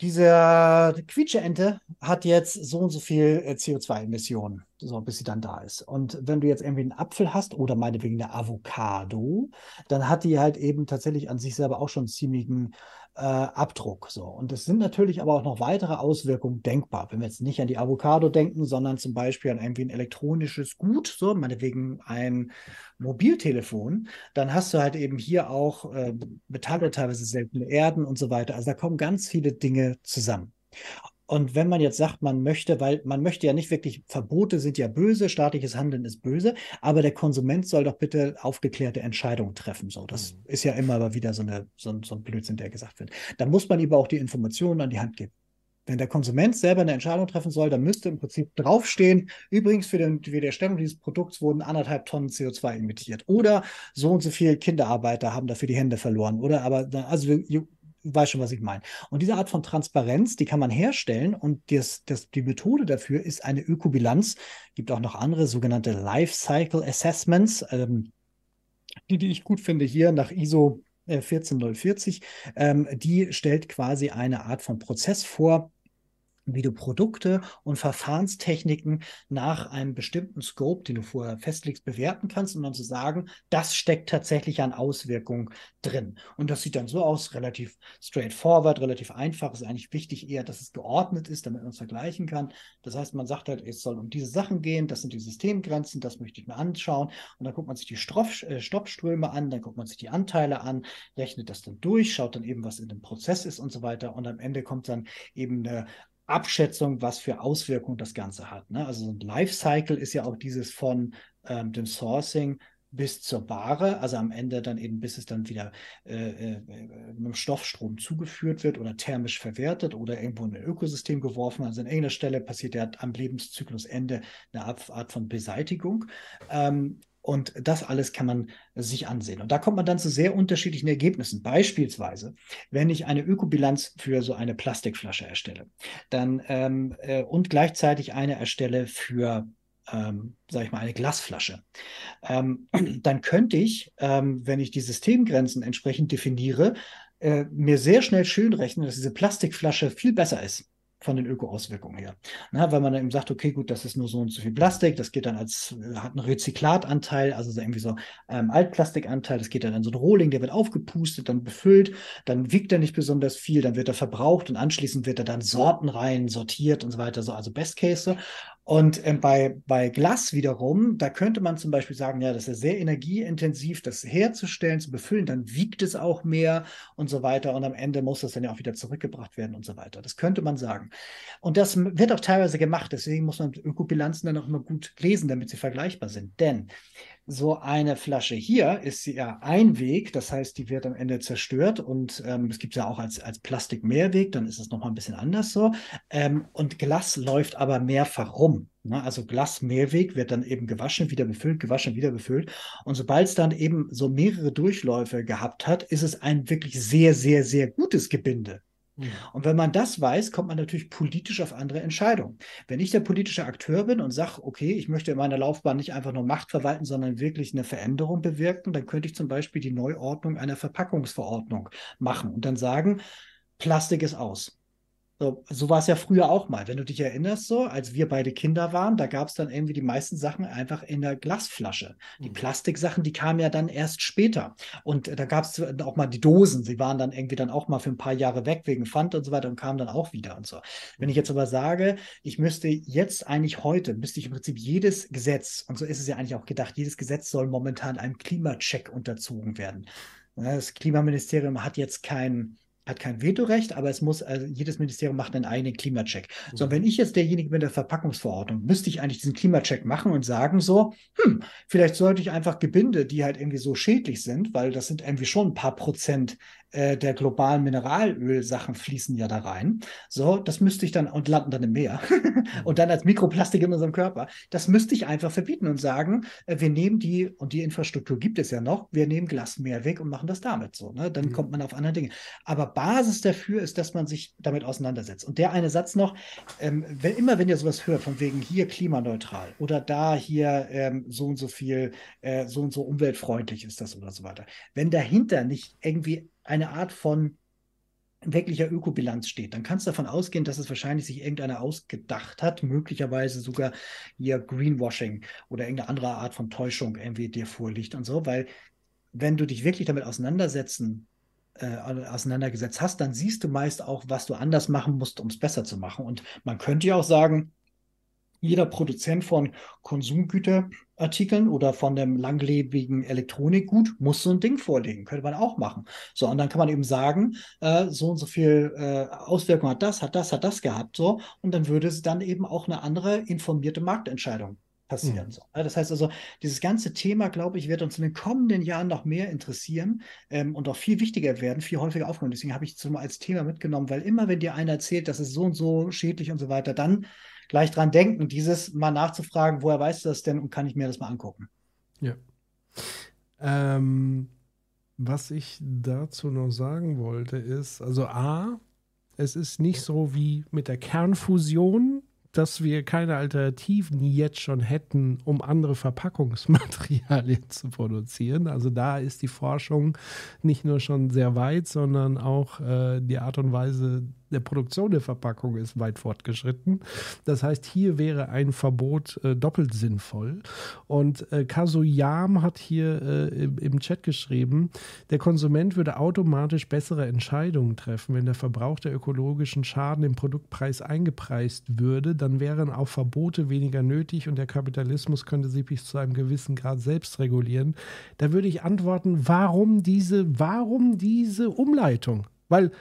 diese Quietscheente hat jetzt so und so viel äh, CO2-Emissionen, so bis sie dann da ist. Und wenn du jetzt irgendwie einen Apfel hast oder meinetwegen eine Avocado, dann hat die halt eben tatsächlich an sich selber auch schon ziemlichen äh, Abdruck. So. Und es sind natürlich aber auch noch weitere Auswirkungen denkbar. Wenn wir jetzt nicht an die Avocado denken, sondern zum Beispiel an irgendwie ein elektronisches Gut, so meinetwegen ein Mobiltelefon, dann hast du halt eben hier auch äh, Metalle, teilweise seltene Erden und so weiter. Also da kommen ganz viele Dinge zusammen. Und wenn man jetzt sagt, man möchte, weil man möchte ja nicht wirklich, Verbote sind ja böse, staatliches Handeln ist böse, aber der Konsument soll doch bitte aufgeklärte Entscheidungen treffen. So, das mhm. ist ja immer wieder so, eine, so, so ein Blödsinn, der gesagt wird. Da muss man ihm auch die Informationen an die Hand geben. Wenn der Konsument selber eine Entscheidung treffen soll, dann müsste im Prinzip draufstehen, übrigens für, den, für die Erstellung dieses Produkts wurden anderthalb Tonnen CO2 emittiert. Oder so und so viele Kinderarbeiter haben dafür die Hände verloren. Oder aber, also weiß schon, was ich meine. Und diese Art von Transparenz, die kann man herstellen und das, das, die Methode dafür ist eine Ökobilanz. Gibt auch noch andere sogenannte Life Cycle Assessments, ähm, die, die ich gut finde hier nach ISO 14040. Äh, ähm, die stellt quasi eine Art von Prozess vor, wie du Produkte und Verfahrenstechniken nach einem bestimmten Scope, den du vorher festlegst, bewerten kannst, um dann zu sagen, das steckt tatsächlich an Auswirkungen drin. Und das sieht dann so aus, relativ straightforward, relativ einfach. Ist eigentlich wichtig eher, dass es geordnet ist, damit man es vergleichen kann. Das heißt, man sagt halt, es soll um diese Sachen gehen, das sind die Systemgrenzen, das möchte ich mir anschauen. Und dann guckt man sich die äh, Stoffströme an, dann guckt man sich die Anteile an, rechnet das dann durch, schaut dann eben, was in dem Prozess ist und so weiter. Und am Ende kommt dann eben eine Abschätzung, was für Auswirkungen das Ganze hat. Ne? Also ein Lifecycle ist ja auch dieses von ähm, dem Sourcing bis zur Ware, also am Ende dann eben, bis es dann wieder äh, äh, einem Stoffstrom zugeführt wird oder thermisch verwertet oder irgendwo in ein Ökosystem geworfen. Also an irgendeiner Stelle passiert ja am Lebenszyklusende eine Art, von Beseitigung. Ähm, und das alles kann man sich ansehen. Und da kommt man dann zu sehr unterschiedlichen Ergebnissen. Beispielsweise, wenn ich eine Ökobilanz für so eine Plastikflasche erstelle, dann ähm, äh, und gleichzeitig eine erstelle für ähm, sage ich mal, eine Glasflasche. Ähm, dann könnte ich, ähm, wenn ich die Systemgrenzen entsprechend definiere, äh, mir sehr schnell schön rechnen, dass diese Plastikflasche viel besser ist von den Ökoauswirkungen her. Na, weil man dann eben sagt, okay, gut, das ist nur so und so viel Plastik, das geht dann als, hat einen Rezyklatanteil, also so irgendwie so ähm, Altplastikanteil, das geht dann in so ein Rohling, der wird aufgepustet, dann befüllt, dann wiegt er nicht besonders viel, dann wird er verbraucht und anschließend wird er dann sortenrein sortiert und so weiter, so, also Best Case. Und ähm, bei, bei Glas wiederum, da könnte man zum Beispiel sagen, ja, das ist sehr energieintensiv, das herzustellen, zu befüllen, dann wiegt es auch mehr und so weiter. Und am Ende muss das dann ja auch wieder zurückgebracht werden und so weiter. Das könnte man sagen. Und das wird auch teilweise gemacht. Deswegen muss man Ökobilanzen dann auch immer gut lesen, damit sie vergleichbar sind. Denn so eine Flasche hier ist ja ein Weg, das heißt, die wird am Ende zerstört und ähm, es gibt ja auch als, als Plastik-Mehrweg, dann ist es nochmal ein bisschen anders so. Ähm, und Glas läuft aber mehrfach rum. Ne? Also Glas-Mehrweg wird dann eben gewaschen, wieder befüllt, gewaschen, wieder befüllt. Und sobald es dann eben so mehrere Durchläufe gehabt hat, ist es ein wirklich sehr, sehr, sehr gutes Gebinde. Mhm. Und wenn man das weiß, kommt man natürlich politisch auf andere Entscheidungen. Wenn ich der politische Akteur bin und sage, okay, ich möchte in meiner Laufbahn nicht einfach nur Macht verwalten, sondern wirklich eine Veränderung bewirken, dann könnte ich zum Beispiel die Neuordnung einer Verpackungsverordnung machen und dann sagen, Plastik ist aus. So, so war es ja früher auch mal. Wenn du dich erinnerst, so, als wir beide Kinder waren, da gab es dann irgendwie die meisten Sachen einfach in der Glasflasche. Die mhm. Plastiksachen, die kamen ja dann erst später. Und äh, da gab es auch mal die Dosen. Sie waren dann irgendwie dann auch mal für ein paar Jahre weg wegen Pfand und so weiter und kamen dann auch wieder und so. Wenn ich jetzt aber sage, ich müsste jetzt eigentlich heute, müsste ich im Prinzip jedes Gesetz, und so ist es ja eigentlich auch gedacht, jedes Gesetz soll momentan einem Klimacheck unterzogen werden. Das Klimaministerium hat jetzt kein hat kein Vetorecht, aber es muss, also jedes Ministerium macht einen eigenen Klimacheck. Mhm. So, wenn ich jetzt derjenige bin der Verpackungsverordnung, müsste ich eigentlich diesen Klimacheck machen und sagen so, hm, vielleicht sollte ich einfach Gebinde, die halt irgendwie so schädlich sind, weil das sind irgendwie schon ein paar Prozent äh, der globalen Mineralölsachen fließen ja da rein. So, das müsste ich dann und landen dann im Meer und dann als Mikroplastik in unserem Körper. Das müsste ich einfach verbieten und sagen, äh, wir nehmen die und die Infrastruktur gibt es ja noch, wir nehmen Glasmeer weg und machen das damit so. Ne? Dann mhm. kommt man auf andere Dinge. Aber Basis dafür ist, dass man sich damit auseinandersetzt. Und der eine Satz noch, ähm, wenn, immer wenn ihr sowas hört, von wegen hier klimaneutral oder da hier ähm, so und so viel, äh, so und so umweltfreundlich ist das oder so weiter. Wenn dahinter nicht irgendwie eine Art von wirklicher Ökobilanz steht, dann kannst du davon ausgehen, dass es wahrscheinlich sich irgendeiner ausgedacht hat, möglicherweise sogar hier Greenwashing oder irgendeine andere Art von Täuschung irgendwie dir vorliegt und so, weil wenn du dich wirklich damit auseinandersetzen äh, auseinandergesetzt hast, dann siehst du meist auch, was du anders machen musst, um es besser zu machen. Und man könnte ja auch sagen, jeder Produzent von Konsumgüterartikeln oder von dem langlebigen Elektronikgut muss so ein Ding vorlegen. Könnte man auch machen. So, und dann kann man eben sagen, äh, so und so viel äh, Auswirkungen hat das, hat das, hat das gehabt. So, und dann würde es dann eben auch eine andere informierte Marktentscheidung passieren. Mhm. So. Das heißt also, dieses ganze Thema, glaube ich, wird uns in den kommenden Jahren noch mehr interessieren ähm, und auch viel wichtiger werden, viel häufiger aufkommen. Deswegen habe ich es als Thema mitgenommen, weil immer, wenn dir einer erzählt, das ist so und so schädlich und so weiter, dann gleich dran denken, dieses mal nachzufragen, woher weißt du das denn und kann ich mir das mal angucken. Ja. Ähm, was ich dazu noch sagen wollte, ist, also A, es ist nicht so wie mit der Kernfusion, dass wir keine Alternativen jetzt schon hätten, um andere Verpackungsmaterialien zu produzieren. Also da ist die Forschung nicht nur schon sehr weit, sondern auch äh, die Art und Weise der Produktion der Verpackung ist weit fortgeschritten. Das heißt, hier wäre ein Verbot äh, doppelt sinnvoll. Und äh, Kasuyam hat hier äh, im, Chat geschrieben, der Konsument würde automatisch bessere Entscheidungen treffen, wenn der Verbrauch der ökologischen Schaden im Produktpreis eingepreist würde. Dann wären auch Verbote weniger nötig und der Kapitalismus könnte sich bis zu einem gewissen Grad selbst regulieren. Da würde ich antworten, warum diese, warum diese Umleitung? Weil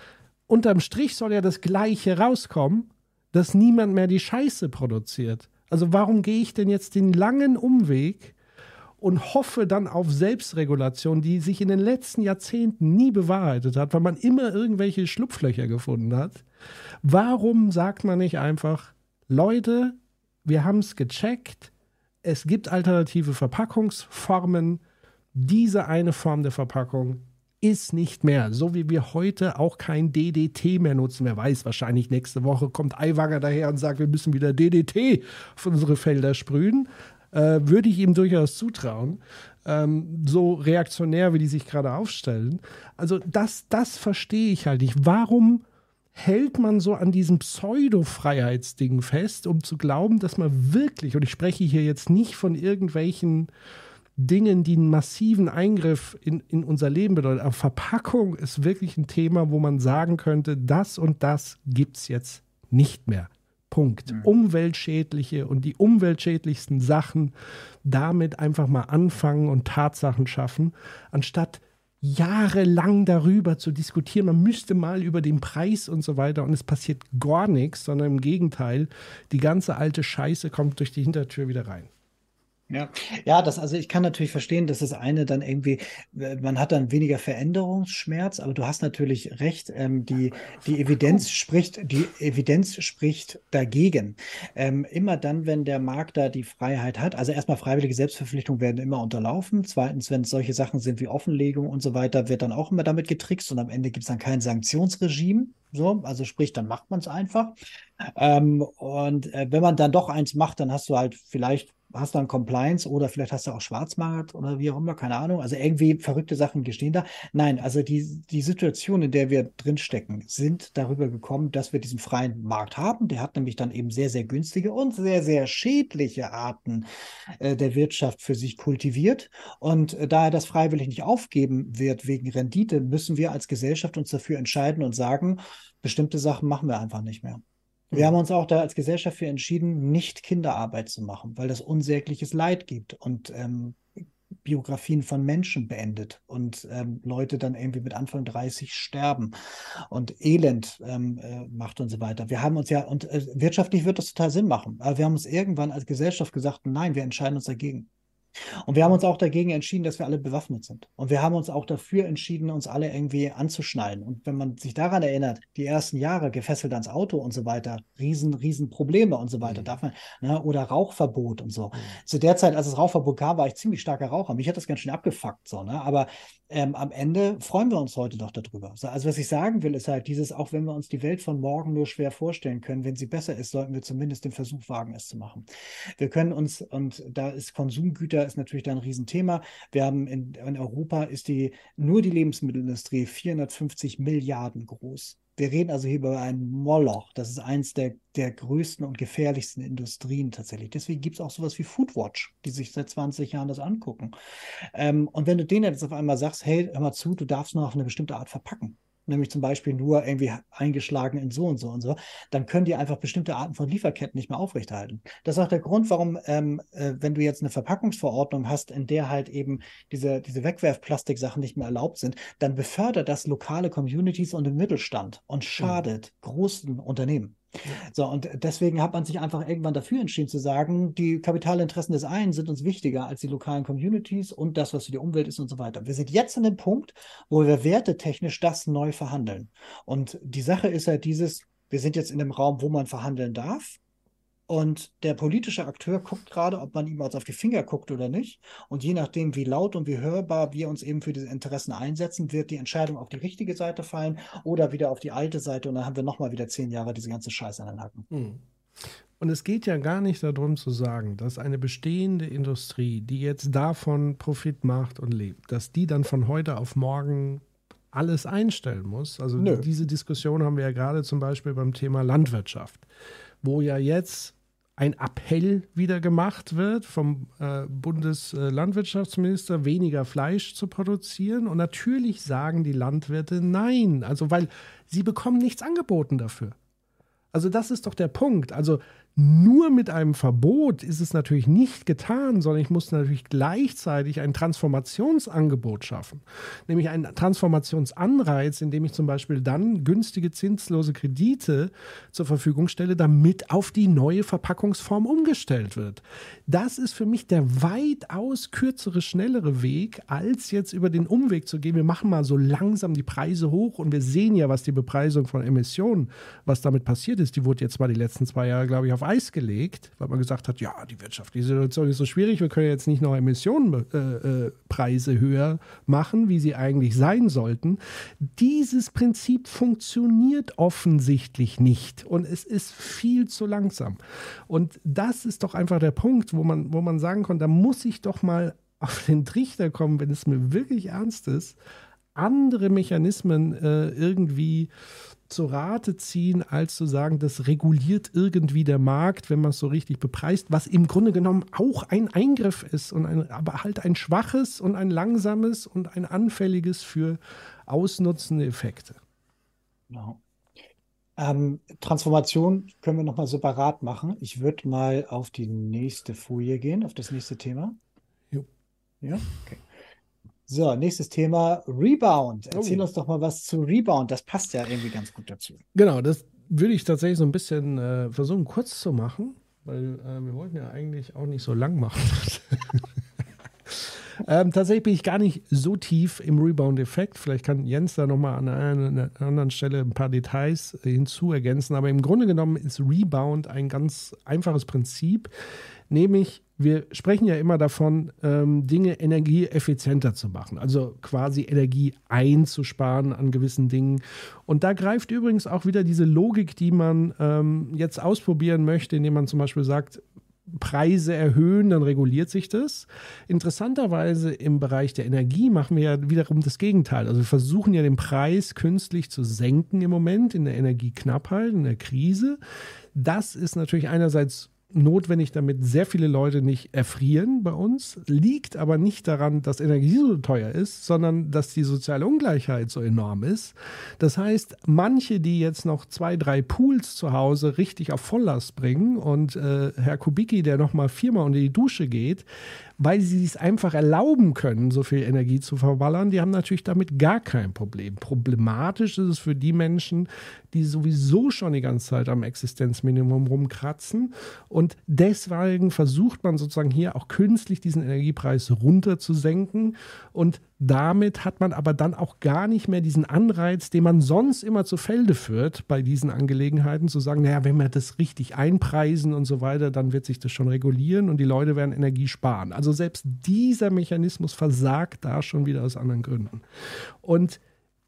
unterm Strich soll ja das Gleiche rauskommen, dass niemand mehr die Scheiße produziert. Also warum gehe ich denn jetzt den langen Umweg und hoffe dann auf Selbstregulation, die sich in den letzten Jahrzehnten nie bewahrheitet hat, weil man immer irgendwelche Schlupflöcher gefunden hat? Warum sagt man nicht einfach, Leute, wir haben es gecheckt, es gibt alternative Verpackungsformen, diese eine Form der Verpackung ist nicht mehr, so wie wir heute auch kein DDT mehr nutzen. Wer weiß, wahrscheinlich nächste Woche kommt Aiwanger daher und sagt, wir müssen wieder DDT auf unsere Felder sprühen. Äh, würde ich ihm durchaus zutrauen. Ähm, so reaktionär, wie die sich gerade aufstellen. Also das, das verstehe ich halt nicht. Warum hält man so an diesem Pseudo-Freiheitsding fest, um zu glauben, dass man wirklich, und ich spreche hier jetzt nicht von irgendwelchen Dingen, die einen massiven Eingriff in, in unser Leben bedeuten. Aber Verpackung ist wirklich ein Thema, wo man sagen könnte, das und das gibt es jetzt nicht mehr. Punkt. Mhm. Umweltschädliche und die umweltschädlichsten Sachen damit einfach mal anfangen und Tatsachen schaffen, anstatt jahrelang darüber zu diskutieren. Man müsste mal über den Preis und so weiter und es passiert gar nichts, sondern im Gegenteil, die ganze alte Scheiße kommt durch die Hintertür wieder rein. Ja, ja, das, also ich kann natürlich verstehen, dass das eine dann irgendwie, man hat dann weniger Veränderungsschmerz, aber du hast natürlich recht, ähm, die, die Evidenz spricht, die Evidenz spricht dagegen. Ähm, immer dann, wenn der Markt da die Freiheit hat, also erstmal freiwillige Selbstverpflichtungen werden immer unterlaufen. Zweitens, wenn es solche Sachen sind wie Offenlegung und so weiter, wird dann auch immer damit getrickst und am Ende gibt es dann kein Sanktionsregime. So, also sprich, dann macht man es einfach. Ähm, und äh, wenn man dann doch eins macht, dann hast du halt vielleicht hast dann Compliance oder vielleicht hast du auch Schwarzmarkt oder wie auch immer, keine Ahnung. Also irgendwie verrückte Sachen gestehen da. Nein, also die, die Situation, in der wir drinstecken, sind darüber gekommen, dass wir diesen freien Markt haben. Der hat nämlich dann eben sehr, sehr günstige und sehr, sehr schädliche Arten äh, der Wirtschaft für sich kultiviert. Und äh, da er das freiwillig nicht aufgeben wird wegen Rendite, müssen wir als Gesellschaft uns dafür entscheiden und sagen, bestimmte Sachen machen wir einfach nicht mehr. Wir haben uns auch da als Gesellschaft für entschieden, nicht Kinderarbeit zu machen, weil das unsägliches Leid gibt und ähm, Biografien von Menschen beendet und ähm, Leute dann irgendwie mit Anfang 30 sterben und Elend ähm, äh, macht und so weiter. Wir haben uns ja, und äh, wirtschaftlich wird das total Sinn machen, aber wir haben uns irgendwann als Gesellschaft gesagt, nein, wir entscheiden uns dagegen. Und wir haben uns auch dagegen entschieden, dass wir alle bewaffnet sind. Und wir haben uns auch dafür entschieden, uns alle irgendwie anzuschnallen. Und wenn man sich daran erinnert, die ersten Jahre gefesselt ans Auto und so weiter, riesen, riesen Probleme und so weiter, mhm. darf man, ne, oder Rauchverbot und so. Mhm. Zu der Zeit, als das Rauchverbot kam, war ich ziemlich starker Raucher. Mich hat das ganz schön abgefuckt, so, ne? Aber ähm, am Ende freuen wir uns heute doch darüber. Also was ich sagen will, ist halt dieses, auch wenn wir uns die Welt von morgen nur schwer vorstellen können, wenn sie besser ist, sollten wir zumindest den Versuch wagen, es zu machen. Wir können uns, und da ist Konsumgüter ist natürlich da ein Riesenthema. Wir haben in, in Europa ist die, nur die Lebensmittelindustrie 450 Milliarden groß. Wir reden also hier über ein Moloch. Das ist eins der, der größten und gefährlichsten Industrien tatsächlich. Deswegen gibt es auch sowas wie Foodwatch, die sich seit 20 Jahren das angucken. Ähm, und wenn du denen jetzt auf einmal sagst, hey, hör mal zu, du darfst nur auf eine bestimmte Art verpacken, nämlich zum Beispiel nur irgendwie eingeschlagen in so und so und so, dann können die einfach bestimmte Arten von Lieferketten nicht mehr aufrechterhalten. Das ist auch der Grund, warum, ähm, äh, wenn du jetzt eine Verpackungsverordnung hast, in der halt eben diese, diese Wegwerfplastiksachen nicht mehr erlaubt sind, dann befördert das lokale Communities und den Mittelstand und schadet mhm. großen Unternehmen. So, und deswegen hat man sich einfach irgendwann dafür entschieden zu sagen, die Kapitalinteressen des einen sind uns wichtiger als die lokalen Communities und das, was für die Umwelt ist und so weiter. Wir sind jetzt an dem Punkt, wo wir wertetechnisch das neu verhandeln. Und die Sache ist halt dieses, wir sind jetzt in dem Raum, wo man verhandeln darf. Und der politische Akteur guckt gerade, ob man ihm jetzt auf die Finger guckt oder nicht. Und je nachdem, wie laut und wie hörbar wir uns eben für diese Interessen einsetzen, wird die Entscheidung auf die richtige Seite fallen oder wieder auf die alte Seite. Und dann haben wir nochmal wieder zehn Jahre diese ganze Scheiße an den Hacken. Hm. Und es geht ja gar nicht darum zu sagen, dass eine bestehende Industrie, die jetzt davon Profit macht und lebt, dass die dann von heute auf morgen alles einstellen muss. Also Nö. diese Diskussion haben wir ja gerade zum Beispiel beim Thema Landwirtschaft, wo ja jetzt ein Appell wieder gemacht wird vom äh, Bundeslandwirtschaftsminister, weniger Fleisch zu produzieren. Und natürlich sagen die Landwirte nein, also weil sie bekommen nichts angeboten dafür. Also das ist doch der Punkt. Also nur mit einem Verbot ist es natürlich nicht getan, sondern ich muss natürlich gleichzeitig ein Transformationsangebot schaffen. Nämlich einen Transformationsanreiz, indem ich zum Beispiel dann günstige zinslose Kredite zur Verfügung stelle, damit auf die neue Verpackungsform umgestellt wird. Das ist für mich der weitaus kürzere, schnellere Weg, als jetzt über den Umweg zu gehen. Wir machen mal so langsam die Preise hoch und wir sehen ja, was die Bepreisung von Emissionen, was damit passiert ist. Die wurde jetzt mal die letzten zwei Jahre, glaube ich, auf Eis gelegt, weil man gesagt hat, ja, die wirtschaftliche Situation ist so schwierig, wir können jetzt nicht noch Emissionenpreise äh, äh, höher machen, wie sie eigentlich sein sollten. Dieses Prinzip funktioniert offensichtlich nicht und es ist viel zu langsam. Und das ist doch einfach der Punkt, wo man, wo man sagen kann, da muss ich doch mal auf den Trichter kommen, wenn es mir wirklich ernst ist, andere Mechanismen äh, irgendwie zu Rate ziehen, als zu sagen, das reguliert irgendwie der Markt, wenn man es so richtig bepreist, was im Grunde genommen auch ein Eingriff ist und ein, aber halt ein schwaches und ein langsames und ein anfälliges für ausnutzende Effekte. Genau. Ähm, Transformation können wir nochmal separat machen. Ich würde mal auf die nächste Folie gehen, auf das nächste Thema. Jo. Ja, okay. So, nächses Thema Rebound. Erzähl oh. uns doch mal was zu Rebound. Das passt ja irgendwie ganz gut dazu. Genau, das würde ich tatsächlich so ein bisschen äh, versuchen, kurz zu machen, weil äh, wir wollten ja eigentlich auch nicht so lang machen. ähm, tatsächlich bin ich gar nicht so tief im Rebound-Effekt. Vielleicht kann Jens da nochmal an einer anderen Stelle ein paar Details äh, hinzu ergänzen. Aber im Grunde genommen ist Rebound ein ganz einfaches Prinzip, nämlich wir sprechen ja immer davon, ähm, Dinge energieeffizienter zu machen, also quasi Energie einzusparen an gewissen Dingen. Und da greift übrigens auch wieder diese Logik, die man ähm, jetzt ausprobieren möchte, indem man zum Beispiel sagt, Preise erhöhen, dann reguliert sich das. Interessanterweise im Bereich der Energie machen wir ja wiederum das Gegenteil. Also wir versuchen ja den Preis künstlich zu senken im Moment in der Energieknappheit, in der Krise. Das ist natürlich einerseits notwendig, damit sehr viele Leute nicht erfrieren bei uns. Liegt aber nicht daran, dass Energie so teuer ist, sondern dass die soziale Ungleichheit so enorm ist. Das heißt, manche, die jetzt noch zwei, drei Pools zu Hause richtig auf Volllast bringen und äh, Herr Kubicki, der noch mal viermal unter die Dusche geht, weil sie es einfach erlauben können, so viel Energie zu verballern, die haben natürlich damit gar kein Problem. Problematisch ist es für die Menschen, die sowieso schon die ganze Zeit am Existenzminimum rumkratzen. Und deswegen versucht man sozusagen hier auch künstlich diesen Energiepreis runterzusenken. Und damit hat man aber dann auch gar nicht mehr diesen Anreiz, den man sonst immer zu Felde führt bei diesen Angelegenheiten, zu sagen, naja, wenn wir das richtig einpreisen und so weiter, dann wird sich das schon regulieren und die Leute werden Energie sparen. Also selbst dieser Mechanismus versagt da schon wieder aus anderen Gründen. Und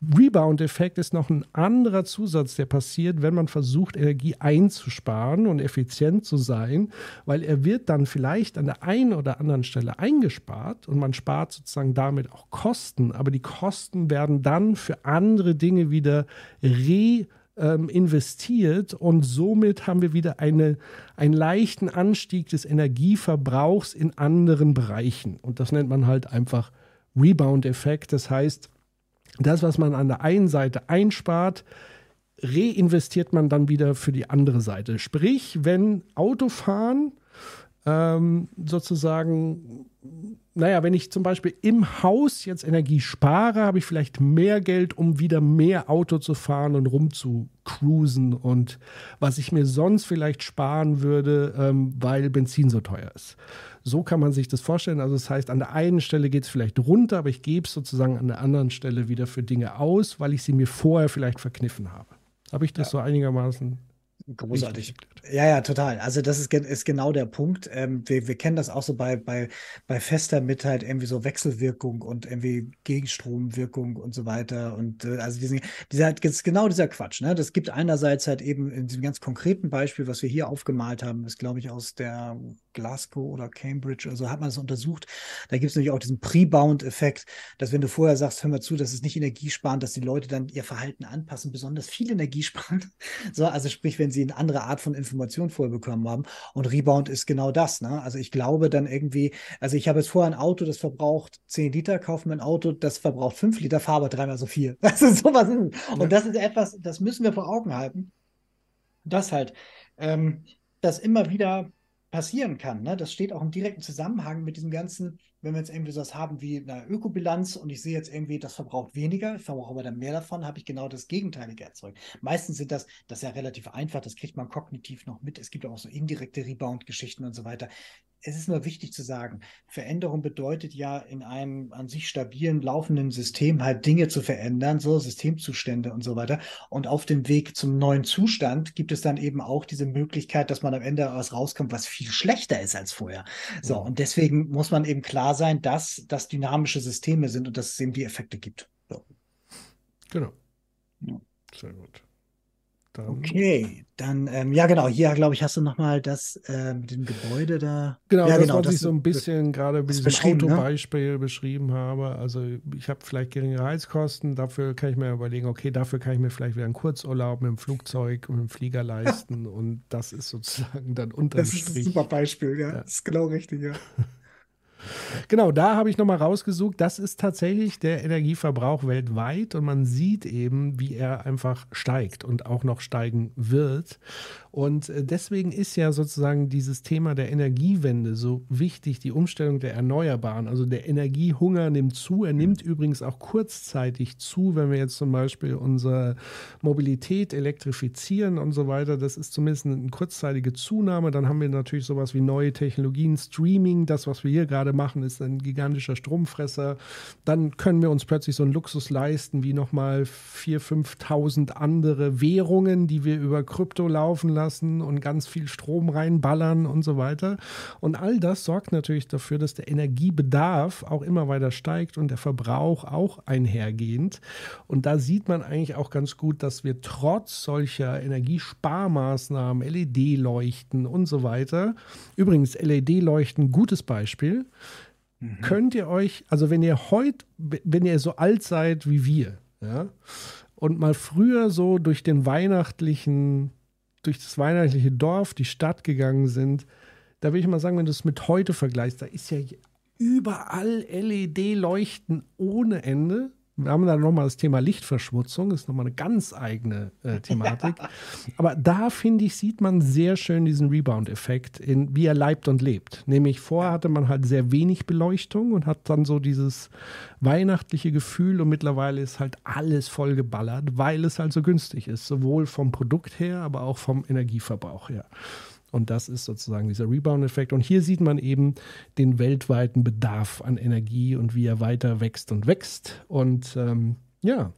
Rebound-Effekt ist noch ein anderer Zusatz, der passiert, wenn man versucht, Energie einzusparen und effizient zu sein, weil er wird dann vielleicht an der einen oder anderen Stelle eingespart und man spart sozusagen damit auch Kosten, aber die Kosten werden dann für andere Dinge wieder re ähm, investiert und somit haben wir wieder eine, einen leichten Anstieg des Energieverbrauchs in anderen Bereichen. Und das nennt man halt einfach Rebound-Effekt. Das heißt, das, was man an der einen Seite einspart, reinvestiert man dann wieder für die andere Seite. Sprich, wenn Autofahren ähm, sozusagen, naja, wenn ich zum Beispiel im Haus jetzt Energie spare, habe ich vielleicht mehr Geld, um wieder mehr Auto zu fahren und rumzucruisen und was ich mir sonst vielleicht sparen würde, ähm, weil Benzin so teuer ist. So kann man sich das vorstellen. Also das heißt, an der einen Stelle geht es vielleicht runter, aber ich gebe es sozusagen an der anderen Stelle wieder für Dinge aus, weil ich sie mir vorher vielleicht verkniffen habe. Habe ich das ja. so einigermaßen Großartig. Ja, ja, total. Also das ist, ist genau der Punkt. Ähm, wir, wir kennen das auch so bei, bei, bei Fester mit halt irgendwie so Wechselwirkung und irgendwie Gegenstromwirkung und so weiter. Und äh, also diesen, dieser, ist genau dieser Quatsch. Ne? Das gibt einerseits halt eben in diesem ganz konkreten Beispiel, was wir hier aufgemalt haben, ist glaube ich aus der Glasgow oder Cambridge, also hat man das untersucht. Da gibt es natürlich auch diesen Pre-Bound-Effekt, dass wenn du vorher sagst, hör mal zu, das ist nicht energiesparend, dass die Leute dann ihr Verhalten anpassen, besonders viel Energie sparen. So, also sprich, wenn sie eine andere Art von Information vorher bekommen haben. Und Rebound ist genau das. Ne? Also ich glaube dann irgendwie, also ich habe jetzt vorher ein Auto, das verbraucht 10 Liter, kaufe mir ein Auto, das verbraucht 5 Liter, fahre aber dreimal so viel. Das ist sowas. Und ja. das ist etwas, das müssen wir vor Augen halten. Das halt, ähm, dass immer wieder passieren kann. Ne? Das steht auch im direkten Zusammenhang mit diesem ganzen, wenn wir jetzt irgendwie sowas haben wie eine Ökobilanz und ich sehe jetzt irgendwie, das verbraucht weniger, ich verbrauche aber dann mehr davon, habe ich genau das Gegenteilige erzeugt. Meistens sind das, das ist ja relativ einfach, das kriegt man kognitiv noch mit. Es gibt auch so indirekte Rebound-Geschichten und so weiter es ist nur wichtig zu sagen, Veränderung bedeutet ja in einem an sich stabilen, laufenden System halt Dinge zu verändern, so Systemzustände und so weiter. Und auf dem Weg zum neuen Zustand gibt es dann eben auch diese Möglichkeit, dass man am Ende was rauskommt, was viel schlechter ist als vorher. So, und deswegen muss man eben klar sein, dass das dynamische Systeme sind und dass es eben die Effekte gibt. So. Genau. Ja. Sehr gut. Okay, dann, ähm, ja genau, hier glaube ich, hast du nochmal das äh, mit dem Gebäude da. Genau, ja, das, genau, was das ich so ein bisschen gerade bei diesem ne? Autobeispiel ne? beschrieben habe. Also ich habe vielleicht geringere Heizkosten, dafür kann ich mir überlegen, okay, dafür kann ich mir vielleicht wieder einen Kurzurlaub mit dem Flugzeug und mit dem Flieger leisten und das ist sozusagen dann unterm Das ist ein super Beispiel, ja. ja. Das ist genau richtig, ja. Genau, da habe ich nochmal rausgesucht, das ist tatsächlich der Energieverbrauch weltweit und man sieht eben, wie er einfach steigt und auch noch steigen wird. Und äh, deswegen ist ja sozusagen dieses Thema der Energiewende so wichtig, die Umstellung der Erneuerbaren. Also der Energiehunger nimmt zu. Er nimmt übrigens auch kurzzeitig zu, wenn wir jetzt zum Beispiel unsere Mobilität elektrifizieren und so weiter. Das ist zumindest eine kurzzeitige Zunahme. Dann haben wir natürlich sowas wie neue Technologien, Streaming, das, was wir hier gerade gerade machen, ist ein gigantischer Stromfresser. Dann können wir uns plötzlich so einen Luxus leisten, wie nochmal 4.000, 5.000 andere Währungen, die wir über Krypto laufen lassen und ganz viel Strom reinballern und so weiter. Und all das sorgt natürlich dafür, dass der Energiebedarf auch immer weiter steigt und der Verbrauch auch einhergehend. Und da sieht man eigentlich auch ganz gut, dass wir trotz solcher Energiesparmaßnahmen, LED-Leuchten und so weiter, übrigens LED-Leuchten, gutes Beispiel, mhm. könnt ihr euch, also wenn ihr heute, wenn ihr so alt seid wie wir, ja, und mal früher so durch den weihnachtlichen, durch das weihnachtliche Dorf, die Stadt gegangen sind, da will ich mal sagen, wenn du es mit heute vergleichst, da ist ja überall LED-Leuchten ohne Ende. Wir haben dann nochmal das Thema Lichtverschmutzung, das ist nochmal eine ganz eigene äh, Thematik. Aber da, finde ich, sieht man sehr schön diesen Rebound-Effekt, wie er leibt und lebt. Nämlich vorher hatte man halt sehr wenig Beleuchtung und hat dann so dieses weihnachtliche Gefühl und mittlerweile ist halt alles vollgeballert, weil es halt so günstig ist, sowohl vom Produkt her, aber auch vom Energieverbrauch her. Und das ist sozusagen dieser Rebound-Effekt. Und hier sieht man eben den weltweiten Bedarf an Energie und wie er weiter wächst und wächst. Und ähm, ja,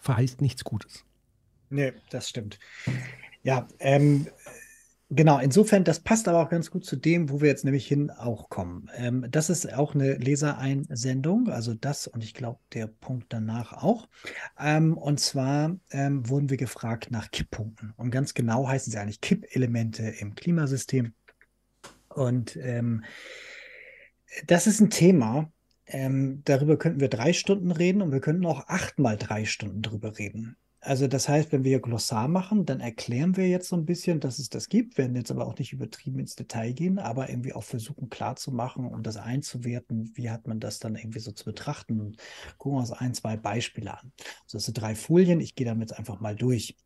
verheißt nichts Gutes. Nee, das stimmt. Ja, ähm, Genau, insofern, das passt aber auch ganz gut zu dem, wo wir jetzt nämlich hin auch kommen. Ähm, das ist auch eine Lesereinsendung, also das und ich glaube der Punkt danach auch. Ähm, und zwar ähm, wurden wir gefragt nach Kipppunkten. Und ganz genau heißen sie eigentlich Kippelemente im Klimasystem. Und ähm, das ist ein Thema, ähm, darüber könnten wir drei Stunden reden und wir könnten auch achtmal drei Stunden drüber reden. Also das heißt, wenn wir Glossar machen, dann erklären wir jetzt so ein bisschen, dass es das gibt, werden jetzt aber auch nicht übertrieben ins Detail gehen, aber irgendwie auch versuchen klarzumachen und das einzuwerten, wie hat man das dann irgendwie so zu betrachten gucken uns ein, zwei Beispiele an. Also das sind drei Folien, ich gehe damit einfach mal durch.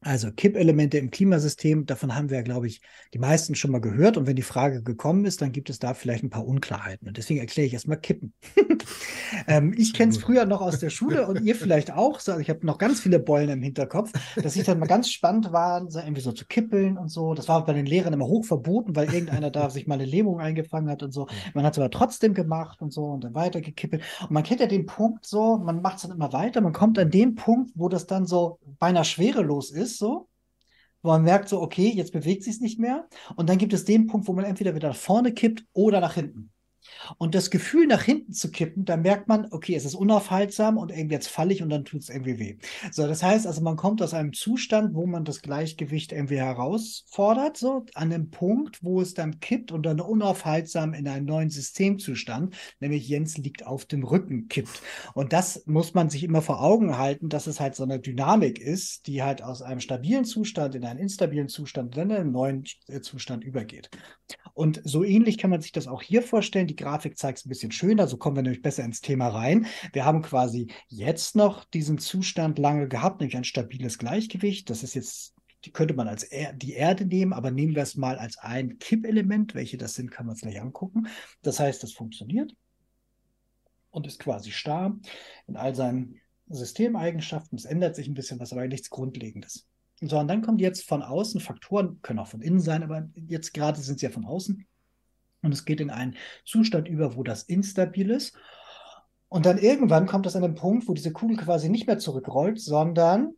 Also Kippelemente im Klimasystem, davon haben wir, glaube ich, die meisten schon mal gehört. Und wenn die Frage gekommen ist, dann gibt es da vielleicht ein paar Unklarheiten. Und deswegen erkläre ich erstmal Kippen. ähm, ich kenne es früher noch aus der Schule und ihr vielleicht auch. So, also ich habe noch ganz viele Beulen im Hinterkopf, dass ich dann mal ganz spannend war, so irgendwie so zu kippeln und so. Das war bei den Lehrern immer hoch verboten, weil irgendeiner da sich mal eine Lähmung eingefangen hat und so. Man hat es aber trotzdem gemacht und so und dann weiter gekippelt. Und man kennt ja den Punkt so, man macht es dann immer weiter. Man kommt an den Punkt, wo das dann so beinahe schwerelos ist ist, so, wo man merkt, so, okay, jetzt bewegt sich es nicht mehr. Und dann gibt es den Punkt, wo man entweder wieder nach vorne kippt oder nach hinten. Und das Gefühl, nach hinten zu kippen, da merkt man, okay, es ist unaufhaltsam und irgendwie jetzt falle ich und dann tut es irgendwie weh. So, das heißt also, man kommt aus einem Zustand, wo man das Gleichgewicht irgendwie herausfordert, so an dem Punkt, wo es dann kippt und dann unaufhaltsam in einen neuen Systemzustand, nämlich Jens liegt auf dem Rücken, kippt. Und das muss man sich immer vor Augen halten, dass es halt so eine Dynamik ist, die halt aus einem stabilen Zustand in einen instabilen Zustand, dann in einen neuen äh, Zustand übergeht. Und so ähnlich kann man sich das auch hier vorstellen. Die Grafik zeigt es ein bisschen schöner, so kommen wir nämlich besser ins Thema rein. Wir haben quasi jetzt noch diesen Zustand lange gehabt, nämlich ein stabiles Gleichgewicht. Das ist jetzt die könnte man als er die Erde nehmen, aber nehmen wir es mal als ein Kippelement. Welche das sind, kann man es gleich angucken. Das heißt, das funktioniert und ist quasi starr in all seinen Systemeigenschaften. Es ändert sich ein bisschen was, aber nichts Grundlegendes. So, und dann kommen jetzt von außen Faktoren, können auch von innen sein, aber jetzt gerade sind sie ja von außen. Und es geht in einen Zustand über, wo das instabil ist. Und dann irgendwann kommt das an den Punkt, wo diese Kugel quasi nicht mehr zurückrollt, sondern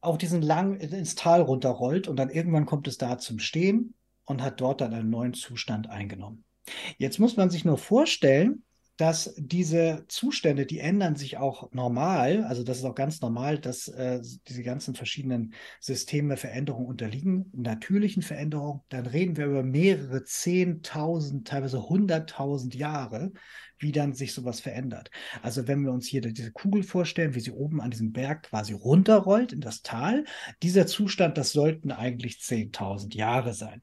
auf diesen lang ins Tal runterrollt. Und dann irgendwann kommt es da zum Stehen und hat dort dann einen neuen Zustand eingenommen. Jetzt muss man sich nur vorstellen, dass diese Zustände, die ändern sich auch normal. Also das ist auch ganz normal, dass äh, diese ganzen verschiedenen Systeme Veränderungen unterliegen, natürlichen Veränderungen. Dann reden wir über mehrere Zehntausend, teilweise hunderttausend Jahre, wie dann sich sowas verändert. Also wenn wir uns hier diese Kugel vorstellen, wie sie oben an diesem Berg quasi runterrollt in das Tal, dieser Zustand, das sollten eigentlich zehntausend Jahre sein.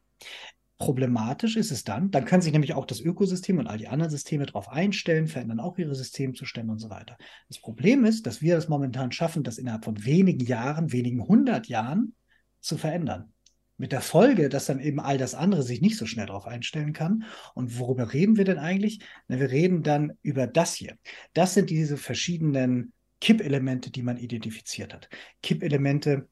Problematisch ist es dann, dann kann sich nämlich auch das Ökosystem und all die anderen Systeme darauf einstellen, verändern auch ihre Systemzustände und so weiter. Das Problem ist, dass wir das momentan schaffen, das innerhalb von wenigen Jahren, wenigen hundert Jahren zu verändern. Mit der Folge, dass dann eben all das andere sich nicht so schnell darauf einstellen kann. Und worüber reden wir denn eigentlich? Na, wir reden dann über das hier. Das sind diese verschiedenen Kippelemente, die man identifiziert hat. Kippelemente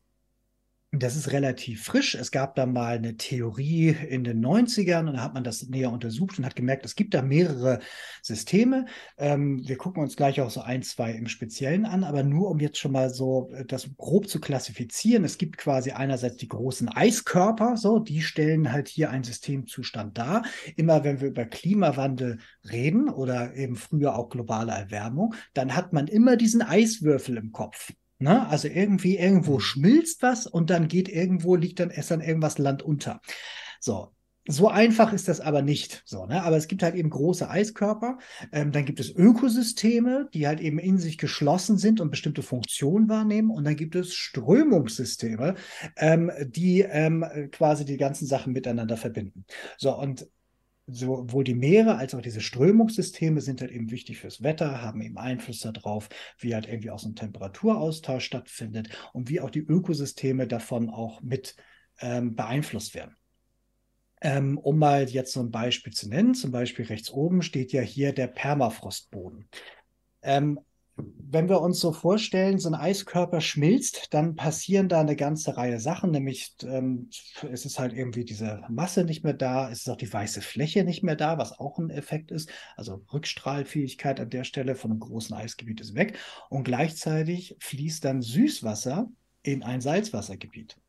Das ist relativ frisch. Es gab da mal eine Theorie in den 90ern und da hat man das näher untersucht und hat gemerkt, es gibt da mehrere Systeme. Ähm, wir gucken uns gleich auch so ein, zwei im Speziellen an, aber nur um jetzt schon mal so äh, das grob zu klassifizieren. Es gibt quasi einerseits die großen Eiskörper, so, die stellen halt hier einen Systemzustand dar. Immer wenn wir über Klimawandel reden oder eben früher auch globale Erwärmung, dann hat man immer diesen Eiswürfel im Kopf. Ne? Also irgendwie irgendwo mhm. schmilzt was und dann geht irgendwo, liegt dann erst dann irgendwas Land unter. So, so einfach ist das aber nicht. So, ne? Aber es gibt halt eben große Eiskörper. Ähm, dann gibt es Ökosysteme, die halt eben in sich geschlossen sind und bestimmte Funktionen wahrnehmen. Und dann gibt es Strömungssysteme, ähm, die ähm, quasi die ganzen Sachen miteinander verbinden. So, und sowohl die Meere als auch diese Strömungssysteme sind halt eben wichtig fürs Wetter, haben eben Einfluss darauf, wie halt irgendwie auch so ein Temperaturaustausch stattfindet und wie auch die Ökosysteme davon auch mit ähm, beeinflusst werden. Ähm, um mal jetzt so ein Beispiel zu nennen, zum Beispiel rechts oben steht ja hier der Permafrostboden. Ähm, wenn wir uns so vorstellen, so ein Eiskörper schmilzt, dann passieren da eine ganze Reihe Sachen, nämlich ähm, es ist halt irgendwie diese Masse nicht mehr da, es ist auch die weiße Fläche nicht mehr da, was auch ein Effekt ist. Also Rückstrahlfähigkeit an der Stelle von einem großen Eisgebiet ist weg und gleichzeitig fließt dann Süßwasser in ein Salzwassergebiet.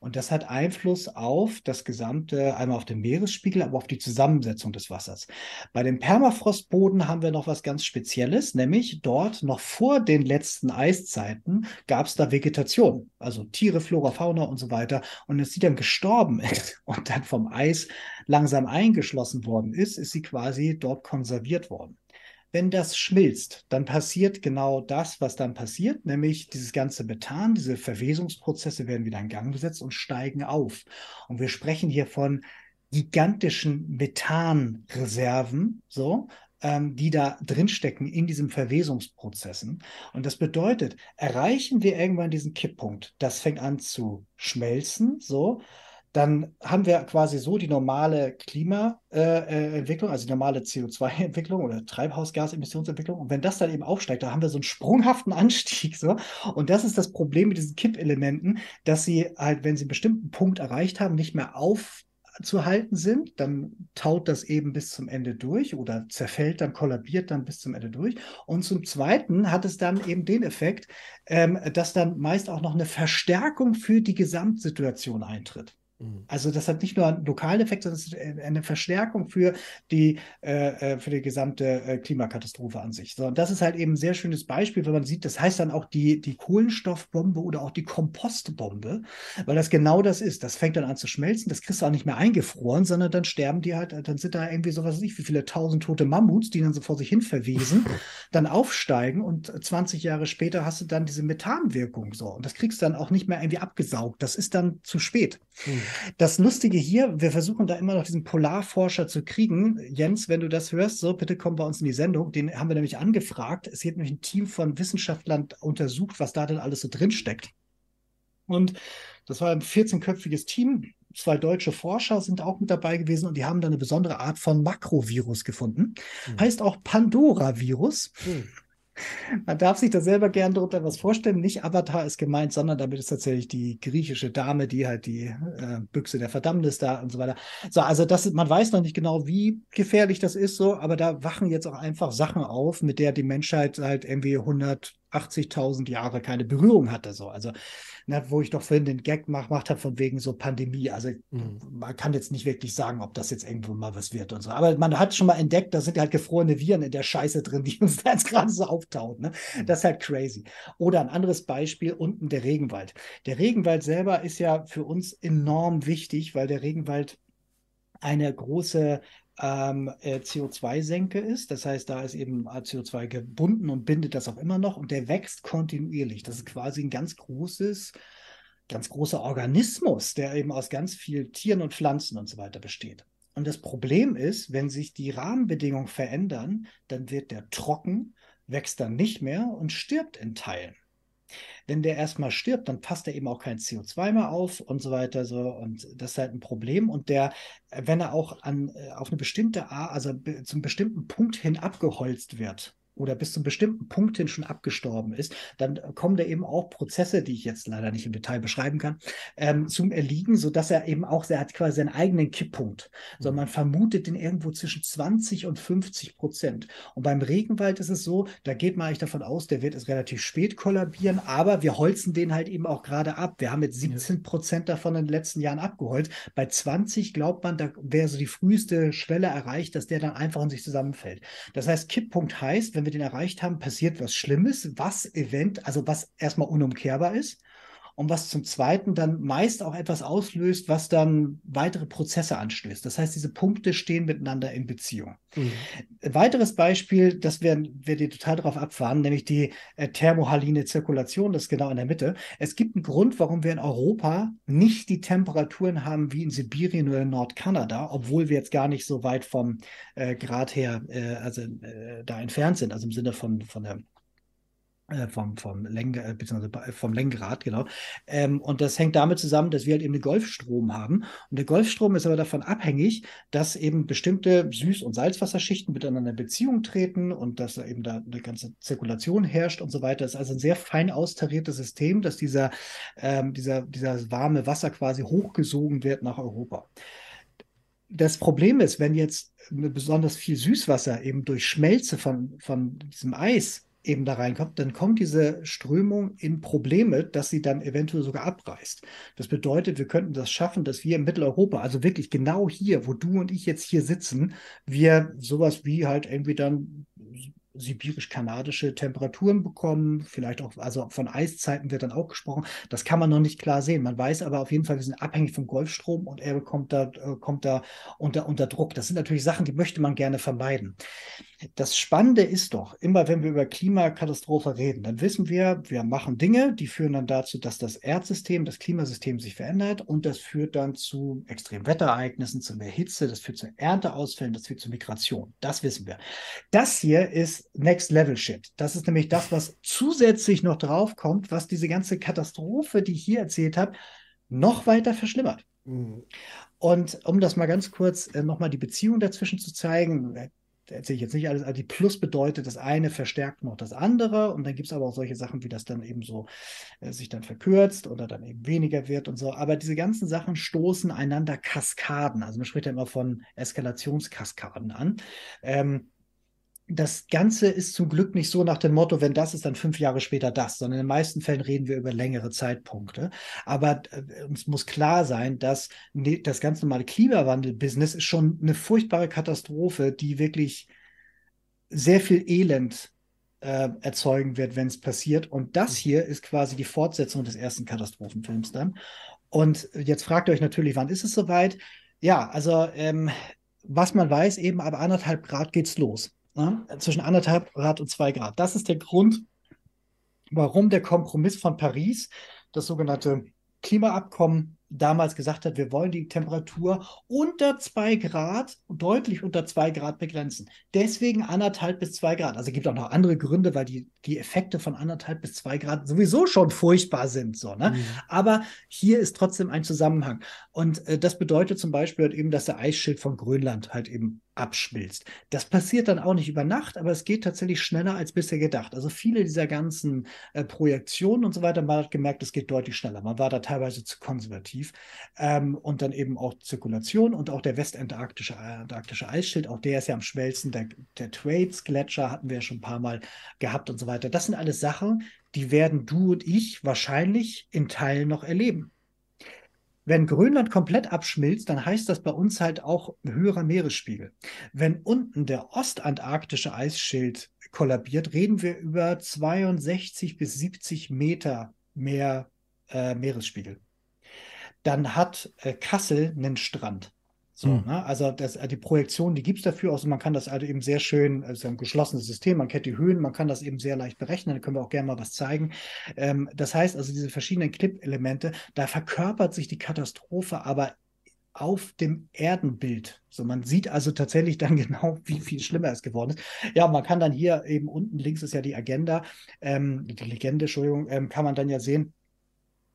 Und das hat Einfluss auf das gesamte, einmal auf den Meeresspiegel, aber auf die Zusammensetzung des Wassers. Bei dem Permafrostboden haben wir noch was ganz Spezielles, nämlich dort noch vor den letzten Eiszeiten gab es da Vegetation, also Tiere, Flora, Fauna und so weiter. Und als sie dann gestorben ist und dann vom Eis langsam eingeschlossen worden ist, ist sie quasi dort konserviert worden. Wenn das schmilzt, dann passiert genau das, was dann passiert, nämlich dieses ganze Methan, diese Verwesungsprozesse werden wieder in Gang gesetzt und steigen auf. Und wir sprechen hier von gigantischen Methanreserven, so, ähm, die da drinstecken in diesen Verwesungsprozessen. Und das bedeutet, erreichen wir irgendwann diesen Kipppunkt, das fängt an zu schmelzen, so, dann haben wir quasi so die normale Klimaentwicklung, äh, also die normale CO2-Entwicklung oder Treibhausgasemissionsentwicklung. Und wenn das dann eben aufsteigt, da haben wir so einen sprunghaften Anstieg. So. Und das ist das Problem mit diesen Kippelementen, dass sie halt, wenn sie einen bestimmten Punkt erreicht haben, nicht mehr aufzuhalten sind, dann taut das eben bis zum Ende durch oder zerfällt dann, kollabiert dann bis zum Ende durch. Und zum Zweiten hat es dann eben den Effekt, ähm, dass dann meist auch noch eine Verstärkung für die Gesamtsituation eintritt. Mhm. Also das hat nicht nur einen lokalen Effekt, sondern es ist eine Verstärkung für die, äh, äh, für die gesamte äh, Klimakatastrophe an sich. So, und das ist halt eben ein sehr schönes Beispiel, wenn man sieht, das heißt dann auch die, die Kohlenstoffbombe oder auch die Kompostbombe, weil das genau das ist. Das fängt dann an zu schmelzen, das kriegst du auch nicht mehr eingefroren, sondern dann sterben die halt, dann sind da irgendwie so was weiß ich, wie viele tausend tote Mammuts, die dann so vor sich hin verwesen, dann aufsteigen und 20 Jahre später hast du dann diese Methanwirkung so. Und das kriegst du dann auch nicht mehr irgendwie abgesaugt. Das ist dann zu spät. Mhm. Das Lustige hier, wir versuchen da immer noch diesen Polarforscher zu kriegen. Jens, wenn du das hörst, so bitte komm bei uns in die Sendung. Den haben wir nämlich angefragt. Es wird nämlich ein Team von Wissenschaftlern untersucht, was da denn alles so drin steckt. Und das war ein 14-köpfiges Team. Zwei deutsche Forscher sind auch mit dabei gewesen und die haben da eine besondere Art von Makrovirus gefunden. Mhm. Heißt auch Pandora-Virus. Mhm. Man darf sich da selber gern darunter was vorstellen. Nicht Avatar ist gemeint, sondern damit ist tatsächlich die griechische Dame, die halt die äh, Büchse der Verdammnis da und so weiter. So, also das, man weiß noch nicht genau, wie gefährlich das ist, so, aber da wachen jetzt auch einfach Sachen auf, mit der die Menschheit halt irgendwie 180.000 Jahre keine Berührung hatte. So, also ne, wo ich doch vorhin den Gag gemacht habe von wegen so Pandemie. Also mhm. man kann jetzt nicht wirklich sagen, ob das jetzt irgendwo mal was wird und so. Aber man hat schon mal entdeckt, da sind halt gefrorene Viren in der Scheiße drin, die uns da jetzt gerade so auftauen. Ne? Mhm. Das ist halt crazy. Oder ein anderes Beispiel, unten der Regenwald. Der Regenwald selber ist ja für uns enorm wichtig, weil der Regenwald eine große ähm, äh, CO2-Senke ist. Das heißt, da ist eben CO2 gebunden und bindet das auch immer noch und der wächst kontinuierlich. Das ist quasi ein ganz großes, ganz großer Organismus, der eben aus ganz vielen Tieren und Pflanzen und so weiter besteht. Und das Problem ist, wenn sich die Rahmenbedingungen verändern, dann wird der trocken, wächst dann nicht mehr und stirbt in Teilen wenn der erstmal stirbt, dann passt er eben auch kein CO2 mehr auf und so weiter. So. Und das ist halt ein Problem. Und der, wenn er auch an, äh, auf eine bestimmte Art, also zum bestimmten Punkt hin abgeholzt wird, oder bis zu bestimmten Punkt hin schon abgestorben ist, dann kommen da eben auch Prozesse, die ich jetzt leider nicht im Detail beschreiben kann, ähm, zum Erliegen, sodass er eben auch, er hat quasi seinen eigenen Kipppunkt. So, mhm. man vermutet den irgendwo zwischen 20 und 50 Prozent. Und beim Regenwald ist es so, da geht man eigentlich davon aus, der wird es relativ spät kollabieren, aber wir holzen den halt eben auch gerade ab. Wir haben jetzt 17 Prozent davon in den letzten Jahren abgeholt. Bei 20 glaubt man, da wäre so die früheste Schwelle erreicht, dass der dann einfach in sich zusammenfällt. Das heißt, Kipppunkt heißt, wenn wir den erreicht haben, passiert was Schlimmes, was event, also was erstmal unumkehrbar ist und was zum Zweiten dann meist auch etwas auslöst, was dann weitere Prozesse anstößt. Das heißt, diese Punkte stehen miteinander in Beziehung. Mhm. Ein weiteres Beispiel, das werden wir dir total darauf abfahren, nämlich die äh, thermohaline Zirkulation, das ist genau in der Mitte. Es gibt einen Grund, warum wir in Europa nicht die Temperaturen haben wie in Sibirien oder in Nordkanada, obwohl wir jetzt gar nicht so weit vom äh, Grad her, äh, also äh, da entfernt sind, also im Sinne von, von der vom, vom, Lenk, äh, beziehungsweise vom Lenkrad, genau. Ähm, und das hängt damit zusammen, dass wir halt eben den Golfstrom haben. Und der Golfstrom ist aber davon abhängig, dass eben bestimmte Süß- und Salzwasserschichten miteinander in Beziehung treten und dass da eben da eine ganze Zirkulation herrscht und so weiter. Das ist also ein sehr fein austariertes System, dass dieser, ähm, dieser, dieser warme Wasser quasi hochgesogen wird nach Europa. Das Problem ist, wenn jetzt besonders viel Süßwasser eben durch Schmelze von, von diesem Eis eben da reinkommt, dann kommt diese Strömung in Probleme, dass sie dann eventuell sogar abreißt. Das bedeutet, wir könnten das schaffen, dass wir in Mitteleuropa, also wirklich genau hier, wo du und ich jetzt hier sitzen, wir sowas wie halt irgendwie dann sibirisch-kanadische Temperaturen bekommen, vielleicht auch, also von Eiszeiten wird dann auch gesprochen. Das kann man noch nicht klar sehen. Man weiß aber auf jeden Fall, wir sind abhängig vom Golfstrom und er bekommt da, äh, kommt da unter, unter Druck. Das sind natürlich Sachen, die möchte man gerne vermeiden. Das Spannende ist doch, immer wenn wir über Klimakatastrophe reden, dann wissen wir, wir machen Dinge, die führen dann dazu, dass das Erdsystem, das Klimasystem sich verändert und das führt dann zu extremen Wetterereignissen, zu mehr Hitze, das führt zu Ernteausfällen, das führt zu Migration. Das wissen wir. Das hier ist Next Level Shit. Das ist nämlich das, was zusätzlich noch draufkommt, was diese ganze Katastrophe, die ich hier erzählt habe, noch weiter verschlimmert. Mhm. Und um das mal ganz kurz äh, nochmal die Beziehung dazwischen zu zeigen, erzähle ich jetzt nicht alles, also die Plus bedeutet, das eine verstärkt noch das andere und dann gibt es aber auch solche Sachen, wie das dann eben so äh, sich dann verkürzt oder dann eben weniger wird und so. Aber diese ganzen Sachen stoßen einander Kaskaden. Also man spricht ja immer von Eskalationskaskaden an. Ähm, das Ganze ist zum Glück nicht so nach dem Motto, wenn das ist, dann fünf Jahre später das, sondern in den meisten Fällen reden wir über längere Zeitpunkte. Aber äh, uns muss klar sein, dass ne, das ganz normale Klimawandel-Business ist schon eine furchtbare Katastrophe, die wirklich sehr viel Elend äh, erzeugen wird, wenn es passiert. Und das hier ist quasi die Fortsetzung des ersten Katastrophenfilms dann. Und jetzt fragt ihr euch natürlich, wann ist es soweit? Ja, also ähm, was man weiß, eben ab anderthalb Grad geht's los ne? zwischen anderthalb Grad und zwei Grad. Das ist der Grund, warum der Kompromiss von Paris, das sogenannte Klimaabkommen, damals gesagt hat, wir wollen die Temperatur unter zwei Grad, deutlich unter zwei Grad begrenzen. Deswegen anderthalb bis zwei Grad. Also es gibt auch noch andere Gründe, weil die, die Effekte von anderthalb bis zwei Grad sowieso schon furchtbar sind. So, ne? Mhm. Aber hier ist trotzdem ein Zusammenhang. Und äh, das bedeutet zum Beispiel halt eben, dass der Eisschild von Grönland halt eben abschmilzt. Das passiert dann auch nicht über Nacht, aber es geht tatsächlich schneller als bisher gedacht. Also viele dieser ganzen äh, Projektionen und so weiter, man hat gemerkt, es geht deutlich schneller. Man war da teilweise zu konservativ. Ähm, und dann eben auch Zirkulation und auch der westantarktische äh, antarktische Eisschild, auch der ist ja am Schmelzen. Der, der Thwaites-Gletscher hatten wir ja schon ein paar Mal gehabt und so weiter. Das sind alles Sachen, die werden du und ich wahrscheinlich in Teilen noch erleben. Wenn Grönland komplett abschmilzt, dann heißt das bei uns halt auch höherer Meeresspiegel. Wenn unten der ostantarktische Eisschild kollabiert, reden wir über 62 bis 70 Meter mehr äh, Meeresspiegel. Dann hat äh, Kassel einen Strand. So, mhm. ne? Also das, äh, die Projektion, die gibt es dafür. Also man kann das also eben sehr schön, also ein geschlossenes System, man kennt die Höhen, man kann das eben sehr leicht berechnen, da können wir auch gerne mal was zeigen. Ähm, das heißt also, diese verschiedenen Clip-Elemente, da verkörpert sich die Katastrophe aber auf dem Erdenbild. So, man sieht also tatsächlich dann genau, wie viel schlimmer es geworden ist. Ja, man kann dann hier eben unten links ist ja die Agenda, ähm, die Legende, Entschuldigung, ähm, kann man dann ja sehen,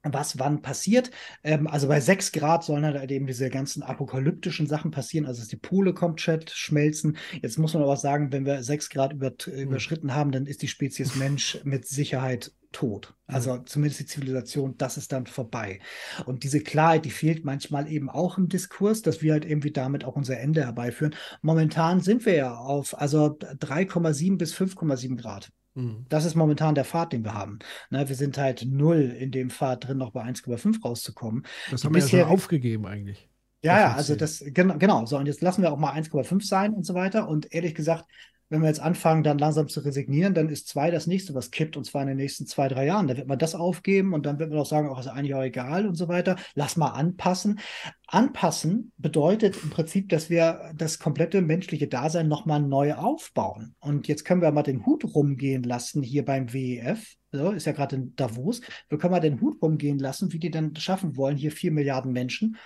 was wann passiert. Ähm, also bei 6 Grad sollen halt eben diese ganzen apokalyptischen Sachen passieren, also dass die Pole komplett schmelzen. Jetzt muss man aber sagen, wenn wir 6 Grad über, hm. überschritten haben, dann ist die Spezies Mensch mit Sicherheit tot. Also zumindest die Zivilisation, das ist dann vorbei. Und diese Klarheit, die fehlt manchmal eben auch im Diskurs, dass wir halt irgendwie damit auch unser Ende herbeiführen. Momentan sind wir ja auf also 3,7 bis 5,7 Grad. Mhm. Das ist momentan der Pfad, den wir haben. Ne, wir sind halt null in dem Pfad drin, noch bei 1,5 rauszukommen. Das Die haben wir ja schon aufgegeben eigentlich. Ja, ja, also das, genau, genau. So, und jetzt lassen wir auch mal 1,5 sein und so weiter. Und ehrlich gesagt, wenn wir jetzt anfangen, dann langsam zu resignieren, dann ist zwei das nächste, was kippt, und zwar in den nächsten zwei, drei Jahren. Da wird man das aufgeben und dann wird man auch sagen, auch ist eigentlich auch egal und so weiter. Lass mal anpassen. Anpassen bedeutet im Prinzip, dass wir das komplette menschliche Dasein nochmal neu aufbauen. Und jetzt können wir mal den Hut rumgehen lassen hier beim WEF. So, ist ja gerade in Davos. Wir können mal den Hut rumgehen lassen, wie die dann schaffen wollen, hier vier Milliarden Menschen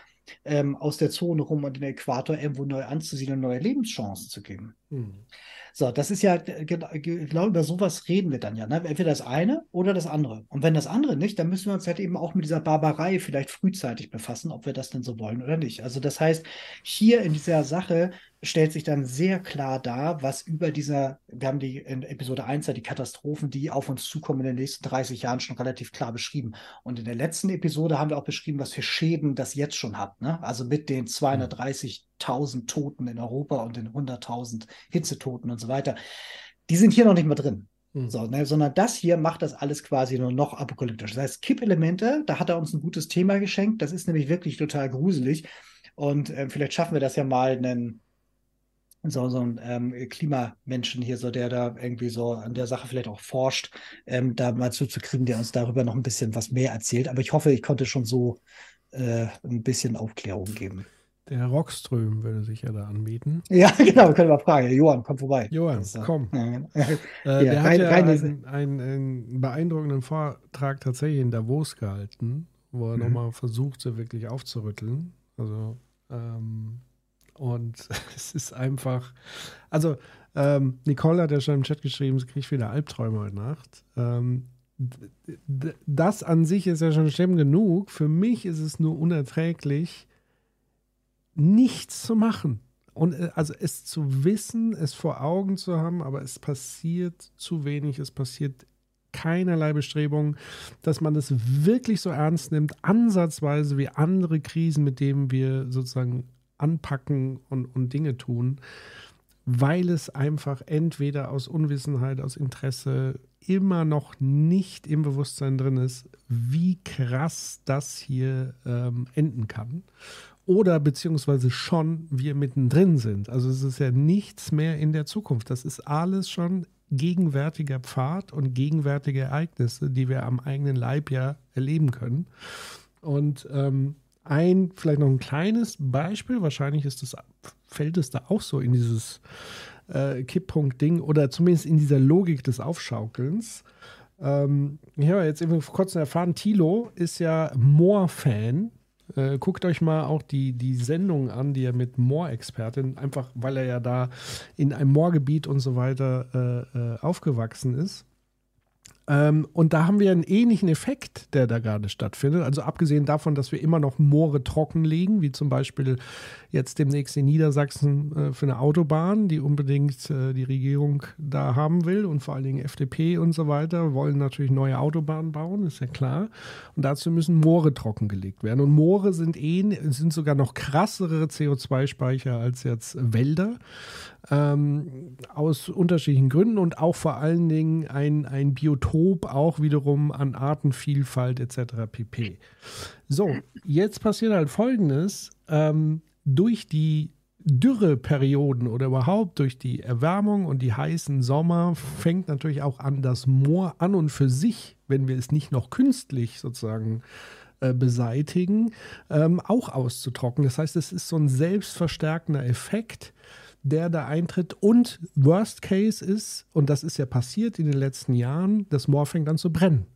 ähm, aus der Zone rum und den Äquator irgendwo neu anzusiedeln, neue Lebenschancen zu geben. Hm. So, das ist ja, genau, über sowas reden wir dann ja. Ne? Entweder das eine oder das andere. Und wenn das andere nicht, dann müssen wir uns halt eben auch mit dieser Barbarei vielleicht frühzeitig befassen, ob wir das denn so wollen oder nicht. Also das heißt, hier in dieser Sache stellt sich dann sehr klar dar, was über dieser, wir haben die in Episode 1 ja die Katastrophen, die auf uns zukommen in den nächsten 30 Jahren schon relativ klar beschrieben. Und in der letzten Episode haben wir auch beschrieben, was für Schäden das jetzt schon hat. Ne? Also mit den 230.000 Toten in Europa und den 100.000 Hitzetoten und so weiter. Die sind hier noch nicht mehr drin. Hm. So, ne, sondern das hier macht das alles quasi nur noch apokalyptisch. Das heißt, Kippelemente, da hat er uns ein gutes Thema geschenkt. Das ist nämlich wirklich total gruselig. Und äh, vielleicht schaffen wir das ja mal, einen so, so ein ähm, Klimamenschen hier, so der da irgendwie so an der Sache vielleicht auch forscht, ähm, da mal zuzukriegen, der uns darüber noch ein bisschen was mehr erzählt. Aber ich hoffe, ich konnte schon so äh, ein bisschen Aufklärung geben. Der Herr Rockström würde sich ja da anbieten. Ja, genau, können wir fragen. Johann, komm vorbei. Johann, das, komm. Ja, äh, ja, der rein, hat ja einen, einen, einen, beeindruckenden Vortrag tatsächlich in Davos gehalten, wo er mhm. nochmal versucht, so wirklich aufzurütteln. Also ähm, und es ist einfach, also ähm, Nicole hat ja schon im Chat geschrieben, sie kriegt wieder Albträume heute Nacht. Ähm, das an sich ist ja schon schlimm genug. Für mich ist es nur unerträglich, nichts zu machen. Und äh, also es zu wissen, es vor Augen zu haben, aber es passiert zu wenig, es passiert keinerlei Bestrebung, dass man das wirklich so ernst nimmt, ansatzweise wie andere Krisen, mit denen wir sozusagen anpacken und, und Dinge tun, weil es einfach entweder aus Unwissenheit, aus Interesse immer noch nicht im Bewusstsein drin ist, wie krass das hier ähm, enden kann. Oder beziehungsweise schon wir mittendrin sind. Also es ist ja nichts mehr in der Zukunft. Das ist alles schon gegenwärtiger Pfad und gegenwärtige Ereignisse, die wir am eigenen Leib ja erleben können. Und ähm, ein, vielleicht noch ein kleines Beispiel, wahrscheinlich ist das, fällt es da auch so in dieses äh, Kipppunkt-Ding oder zumindest in dieser Logik des Aufschaukelns. Ähm, ich jetzt eben vor kurzem erfahren, Tilo ist ja Moor-Fan. Äh, guckt euch mal auch die, die Sendung an, die er mit Moor-Expertin, einfach weil er ja da in einem Moorgebiet und so weiter äh, äh aufgewachsen ist. Ähm, und da haben wir einen ähnlichen Effekt, der da gerade stattfindet. Also abgesehen davon, dass wir immer noch Moore trocken legen, wie zum Beispiel jetzt demnächst in Niedersachsen äh, für eine Autobahn, die unbedingt äh, die Regierung da haben will und vor allen Dingen FDP und so weiter wollen natürlich neue Autobahnen bauen, ist ja klar. Und dazu müssen Moore trockengelegt werden. Und Moore sind, eh, sind sogar noch krassere CO2-Speicher als jetzt Wälder ähm, aus unterschiedlichen Gründen und auch vor allen Dingen ein, ein Biotop auch wiederum an Artenvielfalt etc. pp. So, jetzt passiert halt Folgendes. Ähm, durch die Dürreperioden oder überhaupt durch die Erwärmung und die heißen Sommer fängt natürlich auch an, das Moor an und für sich, wenn wir es nicht noch künstlich sozusagen äh, beseitigen, ähm, auch auszutrocknen. Das heißt, es ist so ein selbstverstärkender Effekt, der da eintritt. Und Worst Case ist, und das ist ja passiert in den letzten Jahren, das Moor fängt an zu brennen.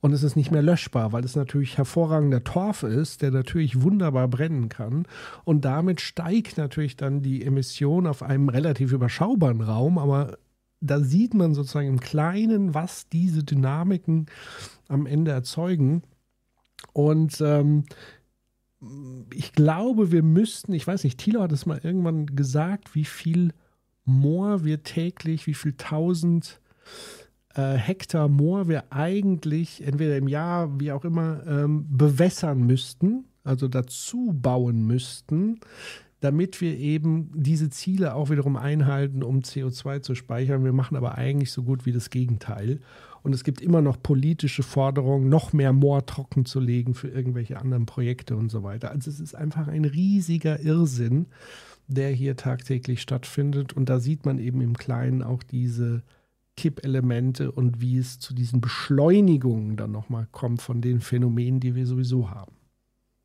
Und es ist nicht mehr löschbar, weil es natürlich hervorragender Torf ist, der natürlich wunderbar brennen kann. Und damit steigt natürlich dann die Emission auf einem relativ überschaubaren Raum. Aber da sieht man sozusagen im Kleinen, was diese Dynamiken am Ende erzeugen. Und ähm, ich glaube, wir müssten, ich weiß nicht, Thilo hat es mal irgendwann gesagt, wie viel Moor wir täglich, wie viel tausend äh, Hektar Moor wir eigentlich entweder im Jahr, wie auch immer, ähm, bewässern müssten, also dazu bauen müssten, damit wir eben diese Ziele auch wiederum einhalten, um CO2 zu speichern. Wir machen aber eigentlich so gut wie das Gegenteil. Und es gibt immer noch politische Forderungen, noch mehr Moor trocken zu legen für irgendwelche anderen Projekte und so weiter. Also es ist einfach ein riesiger Irrsinn, der hier tagtäglich stattfindet. Und da sieht man eben im Kleinen auch diese Kippelemente und wie es zu diesen Beschleunigungen dann nochmal kommt von den Phänomenen, die wir sowieso haben.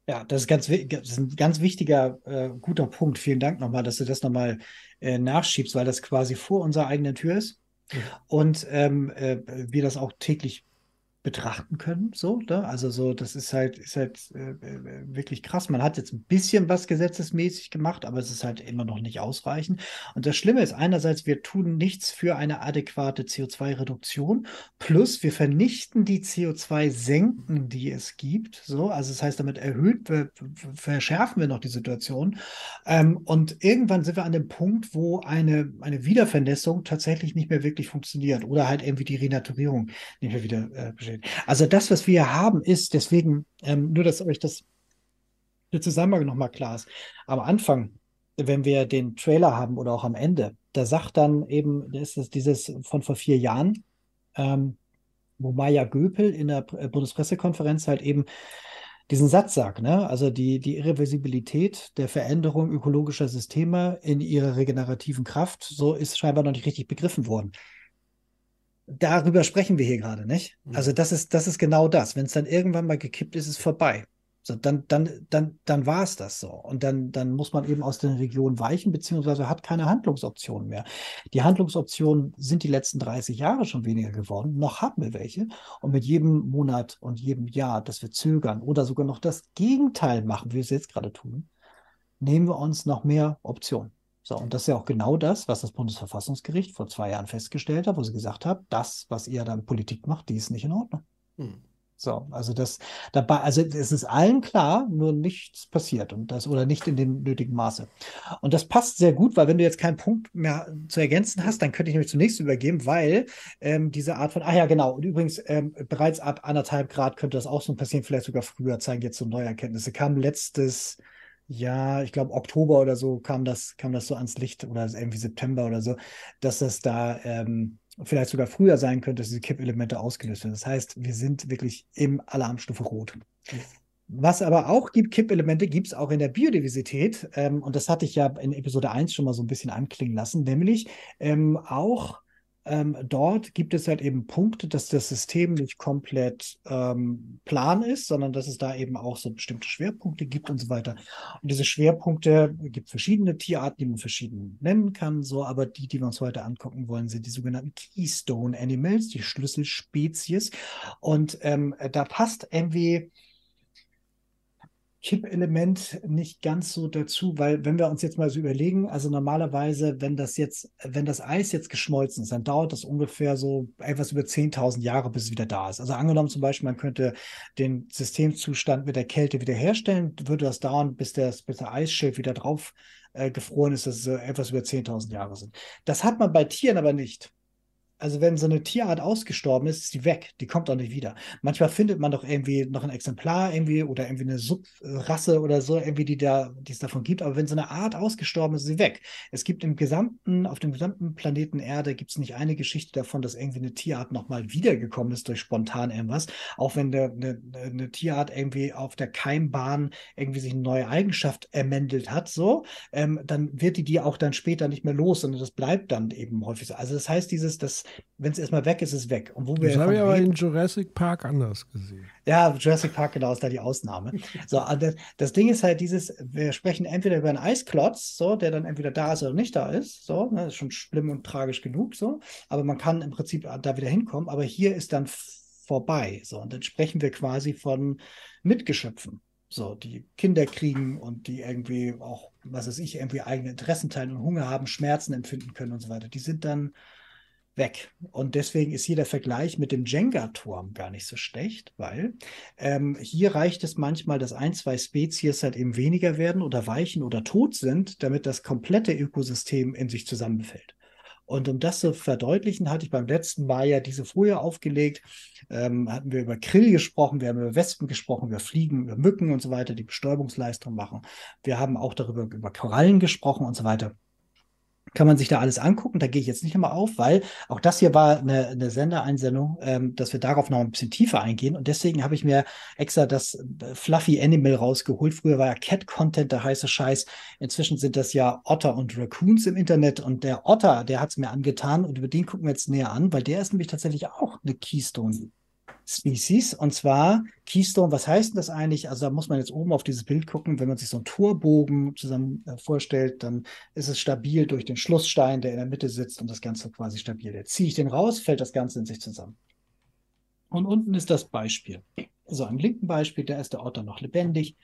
Ja, das ist, ganz, das ist ein ganz wichtiger, äh, guter Punkt. Vielen Dank nochmal, dass du das nochmal äh, nachschiebst, weil das quasi vor unserer eigenen Tür ist. Und ähm, äh, wir das auch täglich betrachten können. So, ne? Also so, das ist halt, ist halt äh, äh, wirklich krass. Man hat jetzt ein bisschen was gesetzesmäßig gemacht, aber es ist halt immer noch nicht ausreichend. Und das Schlimme ist einerseits, wir tun nichts für eine adäquate CO2-Reduktion, plus wir vernichten die CO2-Senken, die es gibt. So, also das heißt, damit erhöht, verschärfen wir noch die Situation. Ähm, und irgendwann sind wir an dem Punkt, wo eine, eine Wiedervernässung tatsächlich nicht mehr wirklich funktioniert oder halt irgendwie die Renaturierung nicht mehr wieder äh, steht. Also das, was wir haben, ist deswegen, ähm, nur dass euch das der Zusammenhang nochmal klar ist. Am Anfang, wenn wir den Trailer haben oder auch am Ende, da sagt dann eben, ist es dieses von vor vier Jahren, ähm, wo Maya Göpel in der äh, Bundespressekonferenz halt eben diesen Satz sagt, ne? also die, die Irreversibilität der Veränderung ökologischer Systeme in ihrer regenerativen Kraft, so ist scheinbar noch nicht richtig begriffen worden darüber sprechen wir hier gerade, nicht? Mhm. Also das ist, das ist genau das. Wenn es dann irgendwann mal gekippt ist, ist es vorbei. So, dann, dann, dann, dann war es das so. Und dann, dann muss man eben aus den Regionen weichen, beziehungsweise hat keine Handlungsoptionen mehr. Die Handlungsoptionen sind die letzten 30 Jahre schon weniger geworden. Noch haben wir welche. Und mit jedem Monat und jedem Jahr, dass wir zögern oder sogar noch das Gegenteil machen, wie wir es jetzt gerade tun, nehmen wir uns noch mehr Optionen. So, und das ist ja auch genau das, was das Bundesverfassungsgericht vor zwei Jahren festgestellt hat, wo sie gesagt hat, das, was ihr dann Politik macht, die ist nicht in Ordnung. Hm. So, also das dabei, also es ist allen klar, nur nichts passiert und das oder nicht in dem nötigen Maße. Und das passt sehr gut, weil wenn du jetzt keinen Punkt mehr zu ergänzen hast, dann könnte ich nämlich zunächst übergeben, weil ähm, diese Art von, ah ja, genau, und übrigens ähm, bereits ab anderthalb Grad könnte das auch so passieren, vielleicht sogar früher, zeigen jetzt so neue Erkenntnisse. Kam letztes ja, ich glaube Oktober oder so kam das, kam das so ans Licht oder irgendwie September oder so, dass das da ähm, vielleicht sogar früher sein könnte, dass diese Kippelemente ausgelöst werden. Das heißt, wir sind wirklich im Alarmstufe Rot. Was aber auch gibt, Kippelemente gibt es auch in der Biodiversität. Ähm, und das hatte ich ja in Episode 1 schon mal so ein bisschen anklingen lassen, nämlich ähm, auch ähm, dort gibt es halt eben Punkte, dass das System nicht komplett ähm, plan ist, sondern dass es da eben auch so bestimmte Schwerpunkte gibt und so weiter. Und diese Schwerpunkte gibt verschiedene Tierarten, die man verschieden nennen kann, so, aber die, die wir uns heute angucken wollen, sind die sogenannten Keystone Animals, die Schlüsselspezies. Und ähm, da passt irgendwie Kippelement nicht ganz so dazu, weil wenn wir uns jetzt mal so überlegen, also normalerweise, wenn das jetzt, wenn das Eis jetzt geschmolzen ist, dann dauert das ungefähr so etwas über 10.000 Jahre, bis es wieder da ist. Also angenommen zum Beispiel, man könnte den Systemzustand mit der Kälte wiederherstellen, würde das dauern, bis, der, bis der Eisschild wieder drauf äh, gefroren ist, dass es etwas über 10.000 Jahre sind. Das hat man bei Tieren aber nicht. Also wenn so eine Tierart ausgestorben ist, ist die weg. Die kommt auch nicht wieder. Manchmal findet man doch irgendwie noch ein Exemplar irgendwie oder irgendwie eine Subrasse oder so, irgendwie, die da, die es davon gibt. Aber wenn so eine Art ausgestorben ist, ist sie weg. Es gibt im gesamten, auf dem gesamten Planeten Erde gibt es nicht eine Geschichte davon, dass irgendwie eine Tierart nochmal wiedergekommen ist durch spontan irgendwas. Auch wenn der, eine, eine Tierart irgendwie auf der Keimbahn irgendwie sich eine neue Eigenschaft ermändelt hat, so, ähm, dann wird die die auch dann später nicht mehr los, sondern das bleibt dann eben häufig so. Also das heißt, dieses, das wenn es erstmal weg ist, ist es weg. Und wo das habe ich aber in Jurassic Park anders gesehen. Ja, Jurassic Park genau ist da die Ausnahme. so, das, das, Ding ist halt dieses, wir sprechen entweder über einen Eisklotz, so, der dann entweder da ist oder nicht da ist. So, ne, das ist schon schlimm und tragisch genug, so. Aber man kann im Prinzip da wieder hinkommen. Aber hier ist dann vorbei. So, und dann sprechen wir quasi von Mitgeschöpfen. So, die Kinder kriegen und die irgendwie auch, was weiß ich, irgendwie eigene Interessen teilen und Hunger haben, Schmerzen empfinden können und so weiter. Die sind dann weg. Und deswegen ist hier der Vergleich mit dem Jenga-Turm gar nicht so schlecht, weil ähm, hier reicht es manchmal, dass ein, zwei Spezies halt eben weniger werden oder weichen oder tot sind, damit das komplette Ökosystem in sich zusammenfällt. Und um das zu verdeutlichen, hatte ich beim letzten Mal ja diese Folie aufgelegt. Ähm, hatten wir über Krill gesprochen, wir haben über Wespen gesprochen, über Fliegen, über Mücken und so weiter, die Bestäubungsleistung machen. Wir haben auch darüber über Korallen gesprochen und so weiter kann man sich da alles angucken. Da gehe ich jetzt nicht nochmal auf, weil auch das hier war eine, eine Sendeeinsendung, ähm, dass wir darauf noch ein bisschen tiefer eingehen. Und deswegen habe ich mir extra das äh, Fluffy Animal rausgeholt. Früher war ja Cat Content der heiße Scheiß. Inzwischen sind das ja Otter und Raccoons im Internet. Und der Otter, der hat es mir angetan. Und über den gucken wir jetzt näher an, weil der ist nämlich tatsächlich auch eine Keystone Species. Und zwar Keystone, was heißt denn das eigentlich? Also da muss man jetzt oben auf dieses Bild gucken. Wenn man sich so einen Torbogen zusammen äh, vorstellt, dann ist es stabil durch den Schlussstein, der in der Mitte sitzt und das Ganze quasi stabil. Jetzt ziehe ich den raus, fällt das Ganze in sich zusammen. Und unten ist das Beispiel. So, am linken Beispiel, da ist der Otter noch lebendig.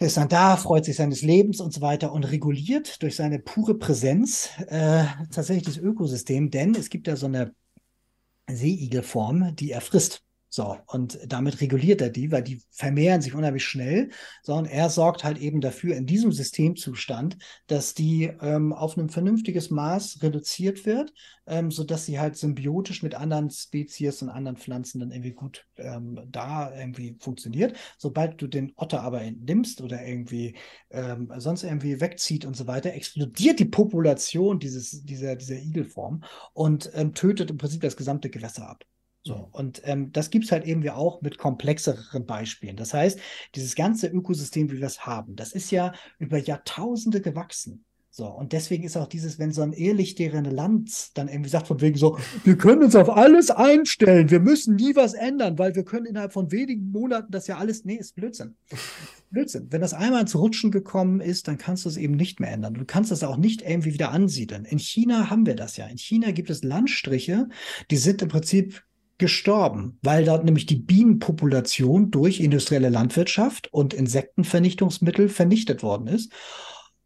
Der ist dann da, freut sich seines Lebens und so weiter und reguliert durch seine pure Präsenz äh, tatsächlich das Ökosystem, denn es gibt ja so eine Seeigelform, die er frisst. So, und damit reguliert er die, weil die vermehren sich unheimlich schnell. So, und er sorgt halt eben dafür in diesem Systemzustand, dass die ähm, auf ein vernünftiges Maß reduziert wird, ähm, sodass sie halt symbiotisch mit anderen Spezies und anderen Pflanzen dann irgendwie gut ähm, da irgendwie funktioniert. Sobald du den Otter aber entnimmst oder irgendwie ähm, sonst irgendwie wegzieht und so weiter, explodiert die Population dieses, dieser, dieser Igelform und ähm, tötet im Prinzip das gesamte Gewässer ab. So, und ähm, das gibt es halt eben auch mit komplexeren Beispielen. Das heißt, dieses ganze Ökosystem, wie wir es haben, das ist ja über Jahrtausende gewachsen. So, und deswegen ist auch dieses, wenn so ein ehrlichtere Land dann irgendwie sagt, von wegen so, wir können uns auf alles einstellen, wir müssen nie was ändern, weil wir können innerhalb von wenigen Monaten das ja alles, nee, ist Blödsinn. Blödsinn. Wenn das einmal ins Rutschen gekommen ist, dann kannst du es eben nicht mehr ändern. Du kannst es auch nicht irgendwie wieder ansiedeln. In China haben wir das ja. In China gibt es Landstriche, die sind im Prinzip gestorben, weil dort nämlich die Bienenpopulation durch industrielle Landwirtschaft und Insektenvernichtungsmittel vernichtet worden ist.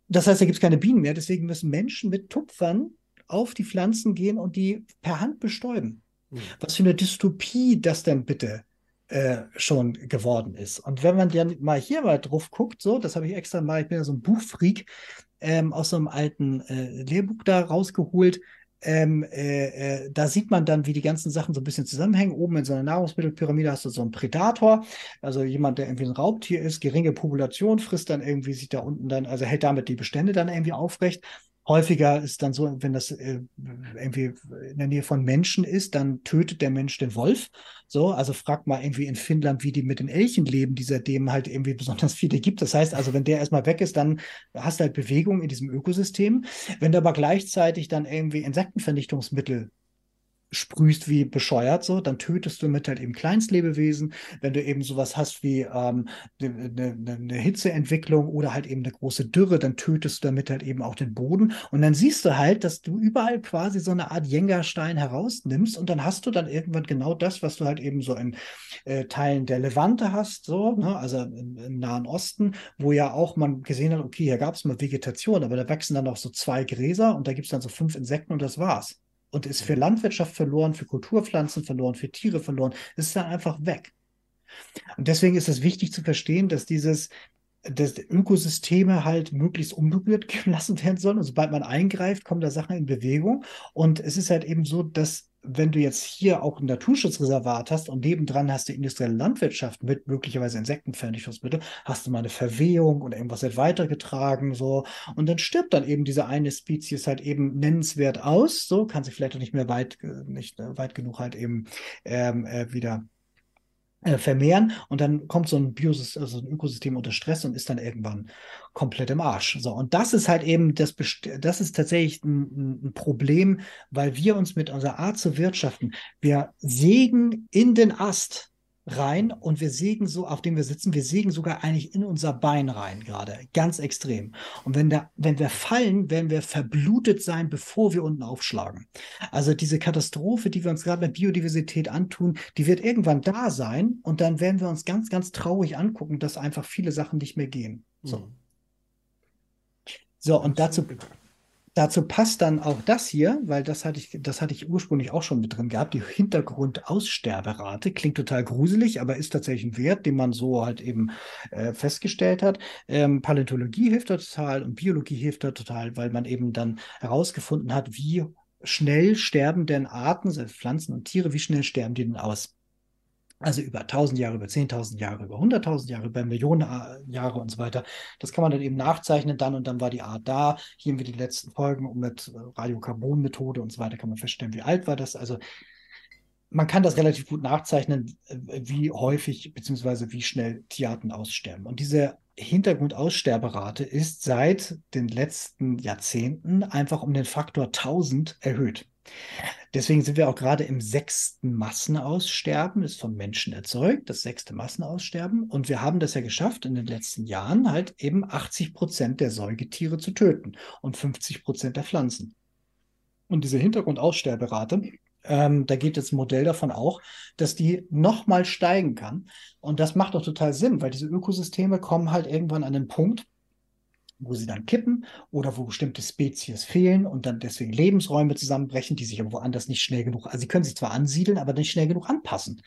Das heißt, da gibt es keine Bienen mehr. Deswegen müssen Menschen mit Tupfern auf die Pflanzen gehen und die per Hand bestäuben. Mhm. Was für eine Dystopie das denn bitte äh, schon geworden ist. Und wenn man dann mal hier mal drauf guckt, so, das habe ich extra mal, ich bin ja so ein Buchfreak, ähm, aus so einem alten äh, Lehrbuch da rausgeholt, ähm, äh, äh, da sieht man dann, wie die ganzen Sachen so ein bisschen zusammenhängen. Oben in so einer Nahrungsmittelpyramide hast du so einen Predator, also jemand, der irgendwie ein Raubtier ist, geringe Population, frisst dann irgendwie sich da unten dann, also hält damit die Bestände dann irgendwie aufrecht. Häufiger ist dann so, wenn das äh, irgendwie in der Nähe von Menschen ist, dann tötet der Mensch den Wolf. So, also frag mal irgendwie in Finnland, wie die mit den Elchen leben, die seitdem halt irgendwie besonders viele gibt. Das heißt also, wenn der erstmal weg ist, dann hast du halt Bewegung in diesem Ökosystem. Wenn du aber gleichzeitig dann irgendwie Insektenvernichtungsmittel sprühst wie bescheuert, so, dann tötest du mit halt eben Kleinstlebewesen. Wenn du eben sowas hast wie ähm, eine, eine, eine Hitzeentwicklung oder halt eben eine große Dürre, dann tötest du damit halt eben auch den Boden. Und dann siehst du halt, dass du überall quasi so eine Art Jenga-Stein herausnimmst und dann hast du dann irgendwann genau das, was du halt eben so in äh, Teilen der Levante hast, so, ne? also im, im, Nahen Osten, wo ja auch man gesehen hat, okay, hier gab es mal Vegetation, aber da wachsen dann noch so zwei Gräser und da gibt es dann so fünf Insekten und das war's und ist für Landwirtschaft verloren, für Kulturpflanzen verloren, für Tiere verloren. Es ist dann einfach weg. Und deswegen ist es wichtig zu verstehen, dass dieses dass Ökosysteme halt möglichst unberührt gelassen werden sollen. Und sobald man eingreift, kommen da Sachen in Bewegung. Und es ist halt eben so, dass wenn du jetzt hier auch ein Naturschutzreservat hast und nebendran hast du industrielle Landwirtschaft mit möglicherweise Insektenvernichtungsmittel, hast du mal eine Verwehung oder irgendwas wird weitergetragen, so. Und dann stirbt dann eben diese eine Spezies halt eben nennenswert aus, so, kann sich vielleicht auch nicht mehr weit, äh, nicht äh, weit genug halt eben ähm, äh, wieder äh, vermehren und dann kommt so ein Biosystem, also ein Ökosystem unter Stress und ist dann irgendwann komplett im Arsch. So, und das ist halt eben, das, das ist tatsächlich ein, ein Problem, weil wir uns mit unserer Art zu wirtschaften, wir sägen in den Ast rein und wir sägen so, auf dem wir sitzen, wir sägen sogar eigentlich in unser Bein rein gerade, ganz extrem. Und wenn, da, wenn wir fallen, werden wir verblutet sein, bevor wir unten aufschlagen. Also diese Katastrophe, die wir uns gerade mit Biodiversität antun, die wird irgendwann da sein und dann werden wir uns ganz, ganz traurig angucken, dass einfach viele Sachen nicht mehr gehen. So, mhm. so und dazu Dazu passt dann auch das hier, weil das hatte ich, das hatte ich ursprünglich auch schon mit drin gehabt. Die Hintergrundaussterberate klingt total gruselig, aber ist tatsächlich ein Wert, den man so halt eben äh, festgestellt hat. Ähm, Paläontologie hilft da total und Biologie hilft da total, weil man eben dann herausgefunden hat, wie schnell sterben denn Arten, also Pflanzen und Tiere, wie schnell sterben die denn aus? Also über 1000 Jahre, über 10.000 Jahre, über 100.000 Jahre, über Millionen äh, Jahre und so weiter. Das kann man dann eben nachzeichnen dann und dann war die Art da. Hier haben wir die letzten Folgen und mit äh, Radiokarbonmethode und so weiter kann man feststellen, wie alt war das. Also man kann das relativ gut nachzeichnen, wie häufig bzw. wie schnell Tierarten aussterben. Und diese Hintergrundaussterberate ist seit den letzten Jahrzehnten einfach um den Faktor 1000 erhöht. Deswegen sind wir auch gerade im sechsten Massenaussterben, ist von Menschen erzeugt, das sechste Massenaussterben. Und wir haben das ja geschafft, in den letzten Jahren halt eben 80 Prozent der Säugetiere zu töten und 50 Prozent der Pflanzen. Und diese Hintergrundaussterberate, ähm, da geht ein Modell davon auch, dass die nochmal steigen kann. Und das macht doch total Sinn, weil diese Ökosysteme kommen halt irgendwann an den Punkt, wo sie dann kippen oder wo bestimmte Spezies fehlen und dann deswegen Lebensräume zusammenbrechen, die sich aber woanders nicht schnell genug, also sie können sich zwar ansiedeln, aber nicht schnell genug anpassen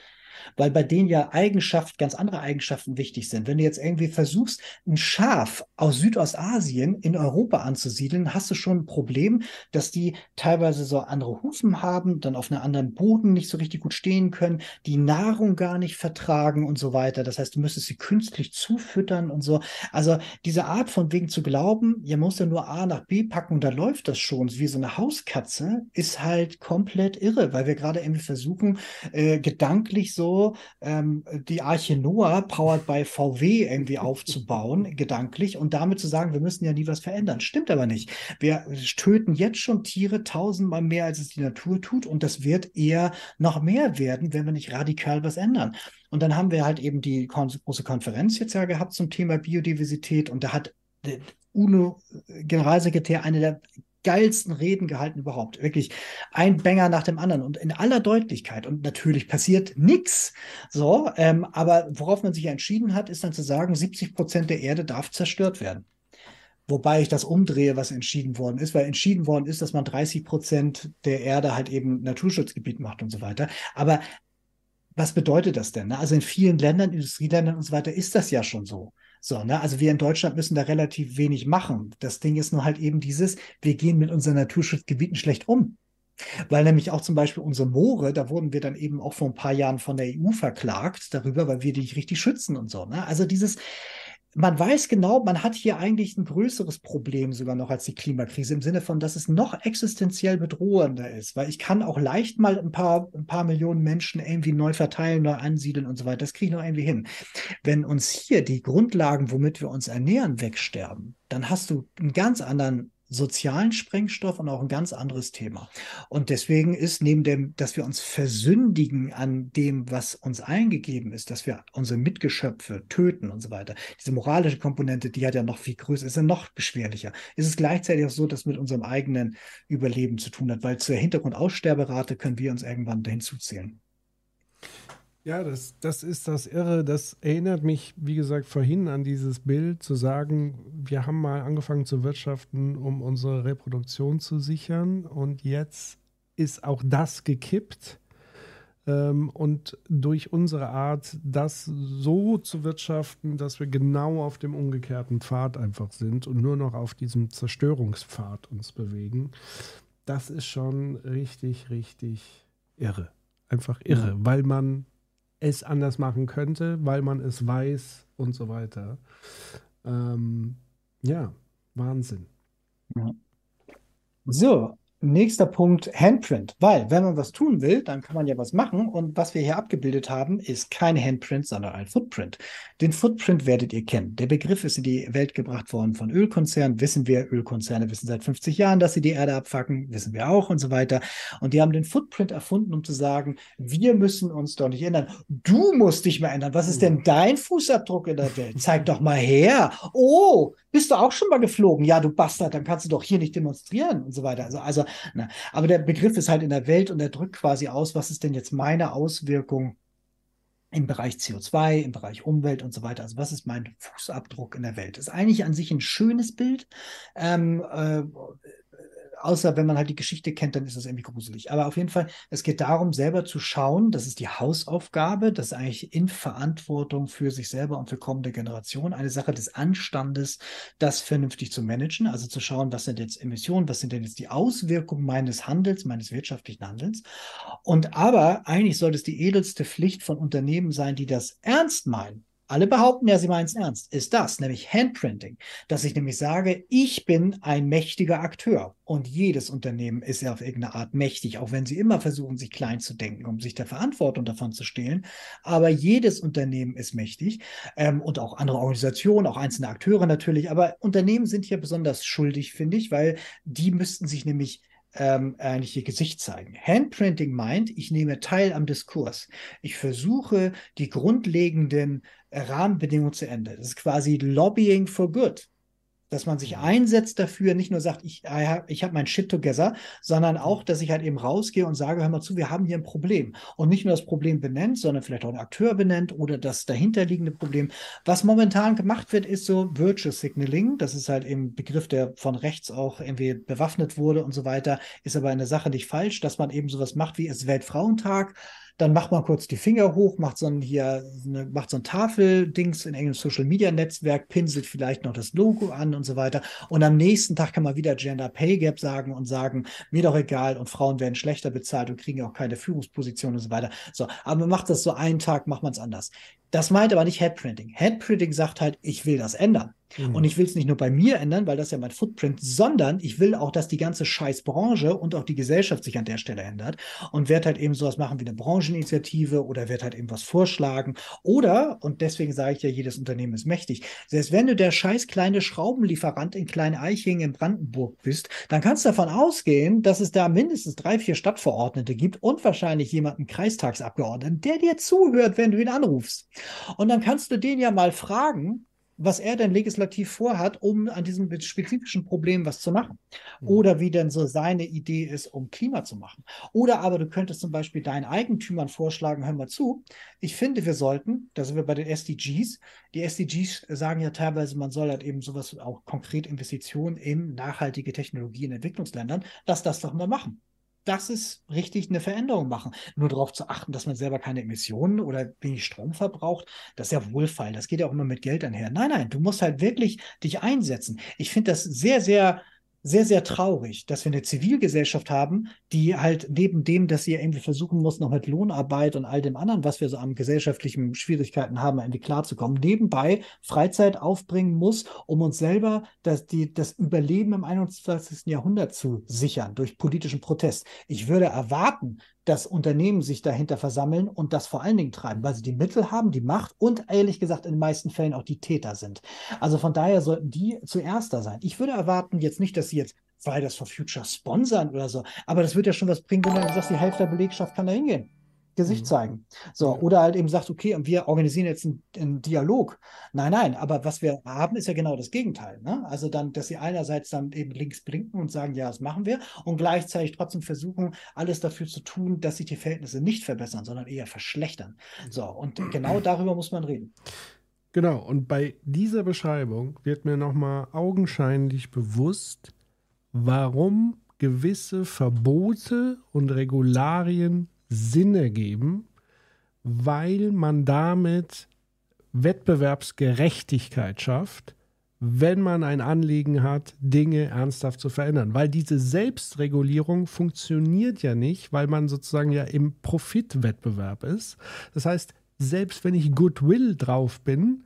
weil bei denen ja Eigenschaften, ganz andere Eigenschaften wichtig sind. Wenn du jetzt irgendwie versuchst, ein Schaf aus Südostasien in Europa anzusiedeln, hast du schon ein Problem, dass die teilweise so andere Hufen haben, dann auf einem anderen Boden nicht so richtig gut stehen können, die Nahrung gar nicht vertragen und so weiter. Das heißt, du müsstest sie künstlich zufüttern und so. Also diese Art von wegen zu glauben, ihr musst ja nur A nach B packen und da läuft das schon, wie so eine Hauskatze, ist halt komplett irre, weil wir gerade irgendwie versuchen, äh, gedanklich so ähm, die Arche Noah powered by VW irgendwie aufzubauen, gedanklich, und damit zu sagen, wir müssen ja nie was verändern. Stimmt aber nicht. Wir töten jetzt schon Tiere tausendmal mehr, als es die Natur tut, und das wird eher noch mehr werden, wenn wir nicht radikal was ändern. Und dann haben wir halt eben die große Konferenz jetzt ja gehabt zum Thema Biodiversität, und da hat der UNO-Generalsekretär eine der geilsten Reden gehalten überhaupt. Wirklich ein Banger nach dem anderen und in aller Deutlichkeit. Und natürlich passiert nichts. So, ähm, aber worauf man sich entschieden hat, ist dann zu sagen, 70 Prozent der Erde darf zerstört werden. Wobei ich das umdrehe, was entschieden worden ist, weil entschieden worden ist, dass man 30 Prozent der Erde halt eben Naturschutzgebiet macht und so weiter. Aber was bedeutet das denn? Ne? Also in vielen Ländern, Industrieländern und so weiter ist das ja schon so. So, ne? Also wir in Deutschland müssen da relativ wenig machen. Das Ding ist nur halt eben dieses, wir gehen mit unseren Naturschutzgebieten schlecht um. Weil nämlich auch zum Beispiel unsere Moore, da wurden wir dann eben auch vor ein paar Jahren von der EU verklagt darüber, weil wir die nicht richtig schützen und so. Ne? Also dieses, man weiß genau, man hat hier eigentlich ein größeres Problem sogar noch als die Klimakrise im Sinne von, dass es noch existenziell bedrohender ist, weil ich kann auch leicht mal ein paar, ein paar Millionen Menschen irgendwie neu verteilen, neu ansiedeln und so weiter. Das kriege ich noch irgendwie hin. Wenn uns hier die Grundlagen, womit wir uns ernähren, wegsterben, dann hast du einen ganz anderen sozialen Sprengstoff und auch ein ganz anderes Thema. Und deswegen ist neben dem, dass wir uns versündigen an dem, was uns eingegeben ist, dass wir unsere Mitgeschöpfe töten und so weiter, diese moralische Komponente, die hat ja noch viel größer, ist ja noch beschwerlicher. Ist es gleichzeitig auch so, dass mit unserem eigenen Überleben zu tun hat, weil zur Hintergrundaussterberate können wir uns irgendwann dahin zuzählen. Ja, das, das ist das Irre. Das erinnert mich, wie gesagt, vorhin an dieses Bild, zu sagen, wir haben mal angefangen zu wirtschaften, um unsere Reproduktion zu sichern. Und jetzt ist auch das gekippt. Ähm, und durch unsere Art, das so zu wirtschaften, dass wir genau auf dem umgekehrten Pfad einfach sind und nur noch auf diesem Zerstörungspfad uns bewegen, das ist schon richtig, richtig irre. Einfach irre, ja. weil man es anders machen könnte, weil man es weiß und so weiter. Ähm, ja, Wahnsinn. Ja. So, Nächster Punkt, Handprint. Weil, wenn man was tun will, dann kann man ja was machen. Und was wir hier abgebildet haben, ist kein Handprint, sondern ein Footprint. Den Footprint werdet ihr kennen. Der Begriff ist in die Welt gebracht worden von Ölkonzernen. Wissen wir, Ölkonzerne wissen seit 50 Jahren, dass sie die Erde abfacken. Wissen wir auch und so weiter. Und die haben den Footprint erfunden, um zu sagen, wir müssen uns doch nicht ändern. Du musst dich mal ändern. Was ist denn dein Fußabdruck in der Welt? Zeig doch mal her. Oh, bist du auch schon mal geflogen? Ja, du Bastard, dann kannst du doch hier nicht demonstrieren und so weiter. Also, also Ne? Aber der Begriff ist halt in der Welt und er drückt quasi aus, was ist denn jetzt meine Auswirkung im Bereich CO2, im Bereich Umwelt und so weiter. Also was ist mein Fußabdruck in der Welt? Ist eigentlich an sich ein schönes Bild. Ähm, äh, außer wenn man halt die Geschichte kennt, dann ist das irgendwie gruselig. Aber auf jeden Fall, es geht darum, selber zu schauen, das ist die Hausaufgabe, das ist eigentlich in Verantwortung für sich selber und für kommende Generationen, eine Sache des Anstandes, das vernünftig zu managen, also zu schauen, was sind jetzt Emissionen, was sind denn jetzt die Auswirkungen meines Handels, meines wirtschaftlichen Handelns. Und aber eigentlich sollte es die edelste Pflicht von Unternehmen sein, die das ernst meinen alle behaupten ja, sie meinen es ernst, ist das, nämlich Handprinting, dass ich nämlich sage, ich bin ein mächtiger Akteur und jedes Unternehmen ist ja auf irgendeine Art mächtig, auch wenn sie immer versuchen, sich klein zu denken, um sich der Verantwortung davon zu stehlen. Aber jedes Unternehmen ist mächtig ähm, und auch andere Organisationen, auch einzelne Akteure natürlich. Aber Unternehmen sind hier besonders schuldig, finde ich, weil die müssten sich nämlich ähm, eigentlich ihr Gesicht zeigen. Handprinting meint, ich nehme teil am Diskurs. Ich versuche, die grundlegenden Rahmenbedingungen zu ändern. Das ist quasi Lobbying for Good dass man sich mhm. einsetzt dafür, nicht nur sagt, ich, ich habe mein Shit together, sondern auch, dass ich halt eben rausgehe und sage, hör mal zu, wir haben hier ein Problem. Und nicht nur das Problem benennt, sondern vielleicht auch einen Akteur benennt oder das dahinterliegende Problem. Was momentan gemacht wird, ist so Virtual Signaling. Das ist halt eben ein Begriff, der von rechts auch irgendwie bewaffnet wurde und so weiter, ist aber eine Sache nicht falsch, dass man eben sowas macht wie es Weltfrauentag dann macht man kurz die Finger hoch, macht so ein hier, eine, macht so ein Tafeldings in irgendeinem Social Media Netzwerk, pinselt vielleicht noch das Logo an und so weiter. Und am nächsten Tag kann man wieder Gender Pay Gap sagen und sagen, mir doch egal und Frauen werden schlechter bezahlt und kriegen auch keine Führungsposition und so weiter. So, aber man macht das so einen Tag, macht man es anders. Das meint aber nicht Headprinting. Headprinting sagt halt, ich will das ändern. Mhm. Und ich will es nicht nur bei mir ändern, weil das ja mein Footprint, sondern ich will auch, dass die ganze Scheißbranche und auch die Gesellschaft sich an der Stelle ändert und werde halt eben sowas machen wie eine Brancheninitiative oder werde halt eben was vorschlagen. Oder, und deswegen sage ich ja, jedes Unternehmen ist mächtig, selbst wenn du der scheiß kleine Schraubenlieferant in Klein-Eichingen in Brandenburg bist, dann kannst du davon ausgehen, dass es da mindestens drei, vier Stadtverordnete gibt und wahrscheinlich jemanden Kreistagsabgeordneten, der dir zuhört, wenn du ihn anrufst. Und dann kannst du den ja mal fragen, was er denn legislativ vorhat, um an diesem spezifischen Problem was zu machen. Mhm. Oder wie denn so seine Idee ist, um Klima zu machen. Oder aber du könntest zum Beispiel deinen Eigentümern vorschlagen, hör mal zu, ich finde, wir sollten, da sind wir bei den SDGs, die SDGs sagen ja teilweise, man soll halt eben sowas, auch konkret Investitionen in nachhaltige Technologie in Entwicklungsländern, lass das doch mal machen das ist richtig eine Veränderung machen. Nur darauf zu achten, dass man selber keine Emissionen oder wenig Strom verbraucht, das ist ja Wohlfeil. Das geht ja auch immer mit Geld einher. Nein, nein, du musst halt wirklich dich einsetzen. Ich finde das sehr, sehr sehr, sehr traurig, dass wir eine Zivilgesellschaft haben, die halt neben dem, dass sie ja irgendwie versuchen muss, noch mit Lohnarbeit und all dem anderen, was wir so an gesellschaftlichen Schwierigkeiten haben, irgendwie klarzukommen, nebenbei Freizeit aufbringen muss, um uns selber das, die, das Überleben im 21. Jahrhundert zu sichern durch politischen Protest. Ich würde erwarten, dass Unternehmen sich dahinter versammeln und das vor allen Dingen treiben, weil sie die Mittel haben, die Macht und ehrlich gesagt in den meisten Fällen auch die Täter sind. Also von daher sollten die zuerst da sein. Ich würde erwarten jetzt nicht, dass sie jetzt Fridays for Future sponsern oder so, aber das wird ja schon was bringen, wenn du sagst, die Hälfte der Belegschaft kann da hingehen. Gesicht mhm. zeigen. So, oder halt eben sagt, okay, und wir organisieren jetzt einen, einen, Dialog. Nein, nein, aber was wir haben, ist ja genau das Gegenteil. Ne? Also dann, dass sie einerseits dann eben links blinken und sagen, ja, das machen wir, und gleichzeitig trotzdem versuchen, alles dafür zu tun, dass sich die Verhältnisse nicht verbessern, sondern eher verschlechtern. So, und genau darüber muss man reden. Genau, und bei dieser Beschreibung wird mir nochmal augenscheinlich bewusst, warum gewisse Verbote und Regularien Sinn ergeben, weil man damit Wettbewerbsgerechtigkeit schafft, wenn man ein Anliegen hat, Dinge ernsthaft zu verändern. Weil diese Selbstregulierung funktioniert ja nicht, weil man sozusagen ja im Profitwettbewerb ist. Das heißt, selbst wenn ich Goodwill drauf bin,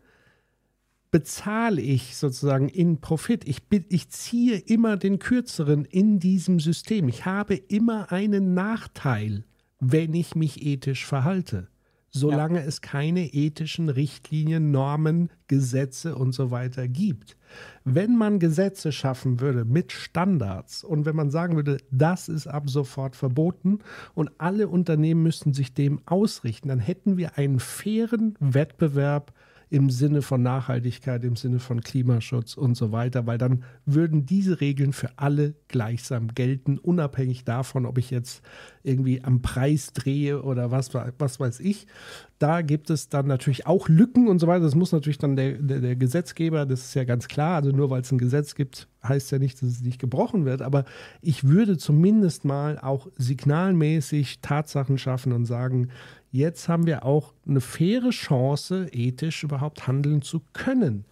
bezahle ich sozusagen in Profit. Ich, ich ziehe immer den Kürzeren in diesem System. Ich habe immer einen Nachteil wenn ich mich ethisch verhalte. Solange ja. es keine ethischen Richtlinien, Normen, Gesetze und so weiter gibt. Wenn man Gesetze schaffen würde mit Standards und wenn man sagen würde, das ist ab sofort verboten und alle Unternehmen müssten sich dem ausrichten, dann hätten wir einen fairen Wettbewerb im Sinne von Nachhaltigkeit, im Sinne von Klimaschutz und so weiter, weil dann würden diese Regeln für alle gleichsam gelten, unabhängig davon, ob ich jetzt irgendwie am Preis drehe oder was, was weiß ich. da gibt es dann natürlich auch Lücken und so weiter. Das muss natürlich dann der, der, der Gesetzgeber, das ist ja ganz klar. Also nur weil es ein Gesetz gibt, heißt ja nicht, dass es nicht gebrochen wird. Aber ich würde zumindest mal auch signalmäßig Tatsachen schaffen und sagen, jetzt haben wir auch eine faire Chance, ethisch überhaupt handeln zu können.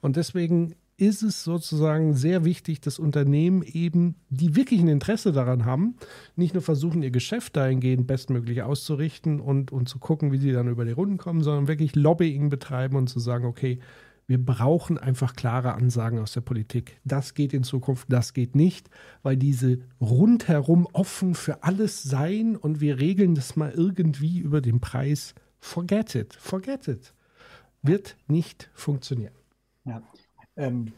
Und deswegen ist es sozusagen sehr wichtig, dass Unternehmen eben, die wirklich ein Interesse daran haben, nicht nur versuchen, ihr Geschäft dahingehend bestmöglich auszurichten und, und zu gucken, wie sie dann über die Runden kommen, sondern wirklich Lobbying betreiben und zu sagen, okay, wir brauchen einfach klare Ansagen aus der Politik. Das geht in Zukunft, das geht nicht, weil diese rundherum offen für alles sein und wir regeln das mal irgendwie über den Preis. Forget it, forget it. Wird nicht funktionieren. Ja, ähm,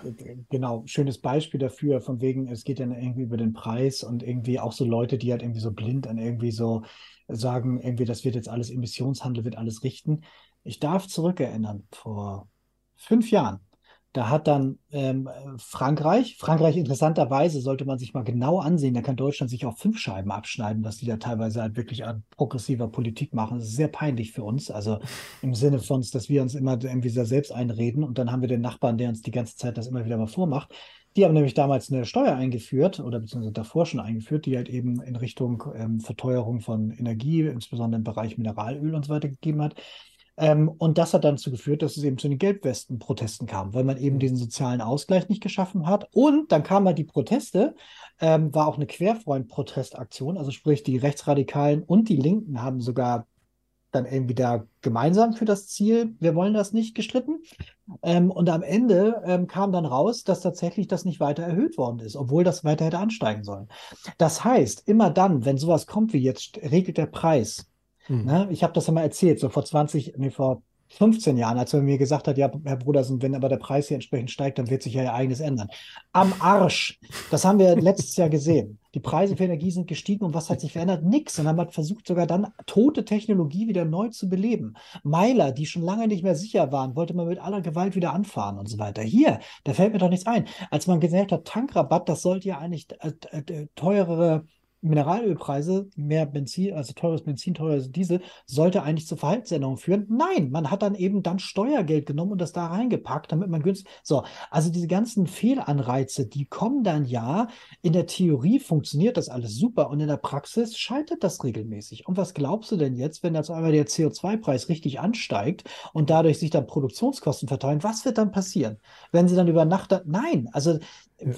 genau, schönes Beispiel dafür, von wegen, es geht dann irgendwie über den Preis und irgendwie auch so Leute, die halt irgendwie so blind an irgendwie so sagen, irgendwie, das wird jetzt alles Emissionshandel, wird alles richten. Ich darf zurückerinnern, vor fünf Jahren da hat dann ähm, Frankreich, Frankreich interessanterweise sollte man sich mal genau ansehen, da kann Deutschland sich auch fünf Scheiben abschneiden, was die da teilweise halt wirklich an progressiver Politik machen. Das ist sehr peinlich für uns. Also im Sinne von, dass wir uns immer irgendwie selbst einreden und dann haben wir den Nachbarn, der uns die ganze Zeit das immer wieder mal vormacht. Die haben nämlich damals eine Steuer eingeführt oder beziehungsweise davor schon eingeführt, die halt eben in Richtung ähm, Verteuerung von Energie, insbesondere im Bereich Mineralöl und so weiter gegeben hat. Ähm, und das hat dann dazu geführt, dass es eben zu den Gelbwesten-Protesten kam, weil man eben mhm. diesen sozialen Ausgleich nicht geschaffen hat. Und dann kamen halt die Proteste, ähm, war auch eine Querfreund-Protestaktion, also sprich die Rechtsradikalen und die Linken haben sogar dann irgendwie da gemeinsam für das Ziel, wir wollen das nicht, gestritten. Ähm, und am Ende ähm, kam dann raus, dass tatsächlich das nicht weiter erhöht worden ist, obwohl das weiter hätte ansteigen sollen. Das heißt, immer dann, wenn sowas kommt wie jetzt, regelt der Preis, Mhm. Ne? Ich habe das mal erzählt, so vor 20, nee, vor 15 Jahren, als er mir gesagt hat, ja, Herr Brudersen, wenn aber der Preis hier entsprechend steigt, dann wird sich ja Ihr eigenes ändern. Am Arsch. Das haben wir letztes Jahr gesehen. Die Preise für Energie sind gestiegen und was hat sich verändert? Nix. Und man hat versucht, sogar dann tote Technologie wieder neu zu beleben. Meiler, die schon lange nicht mehr sicher waren, wollte man mit aller Gewalt wieder anfahren und so weiter. Hier, da fällt mir doch nichts ein. Als man gesagt hat, Tankrabatt, das sollte ja eigentlich äh, äh, teurere Mineralölpreise, mehr Benzin, also teures Benzin, teures Diesel, sollte eigentlich zu Verhaltensänderungen führen. Nein, man hat dann eben dann Steuergeld genommen und das da reingepackt, damit man günstig. So, also diese ganzen Fehlanreize, die kommen dann ja. In der Theorie funktioniert das alles super und in der Praxis scheitert das regelmäßig. Und was glaubst du denn jetzt, wenn jetzt einmal der CO2-Preis richtig ansteigt und dadurch sich dann Produktionskosten verteilen? Was wird dann passieren? Wenn sie dann über Nacht, nein, also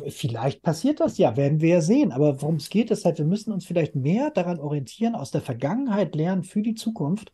Vielleicht passiert das ja, werden wir ja sehen. Aber worum es geht, ist halt, wir müssen uns vielleicht mehr daran orientieren, aus der Vergangenheit lernen für die Zukunft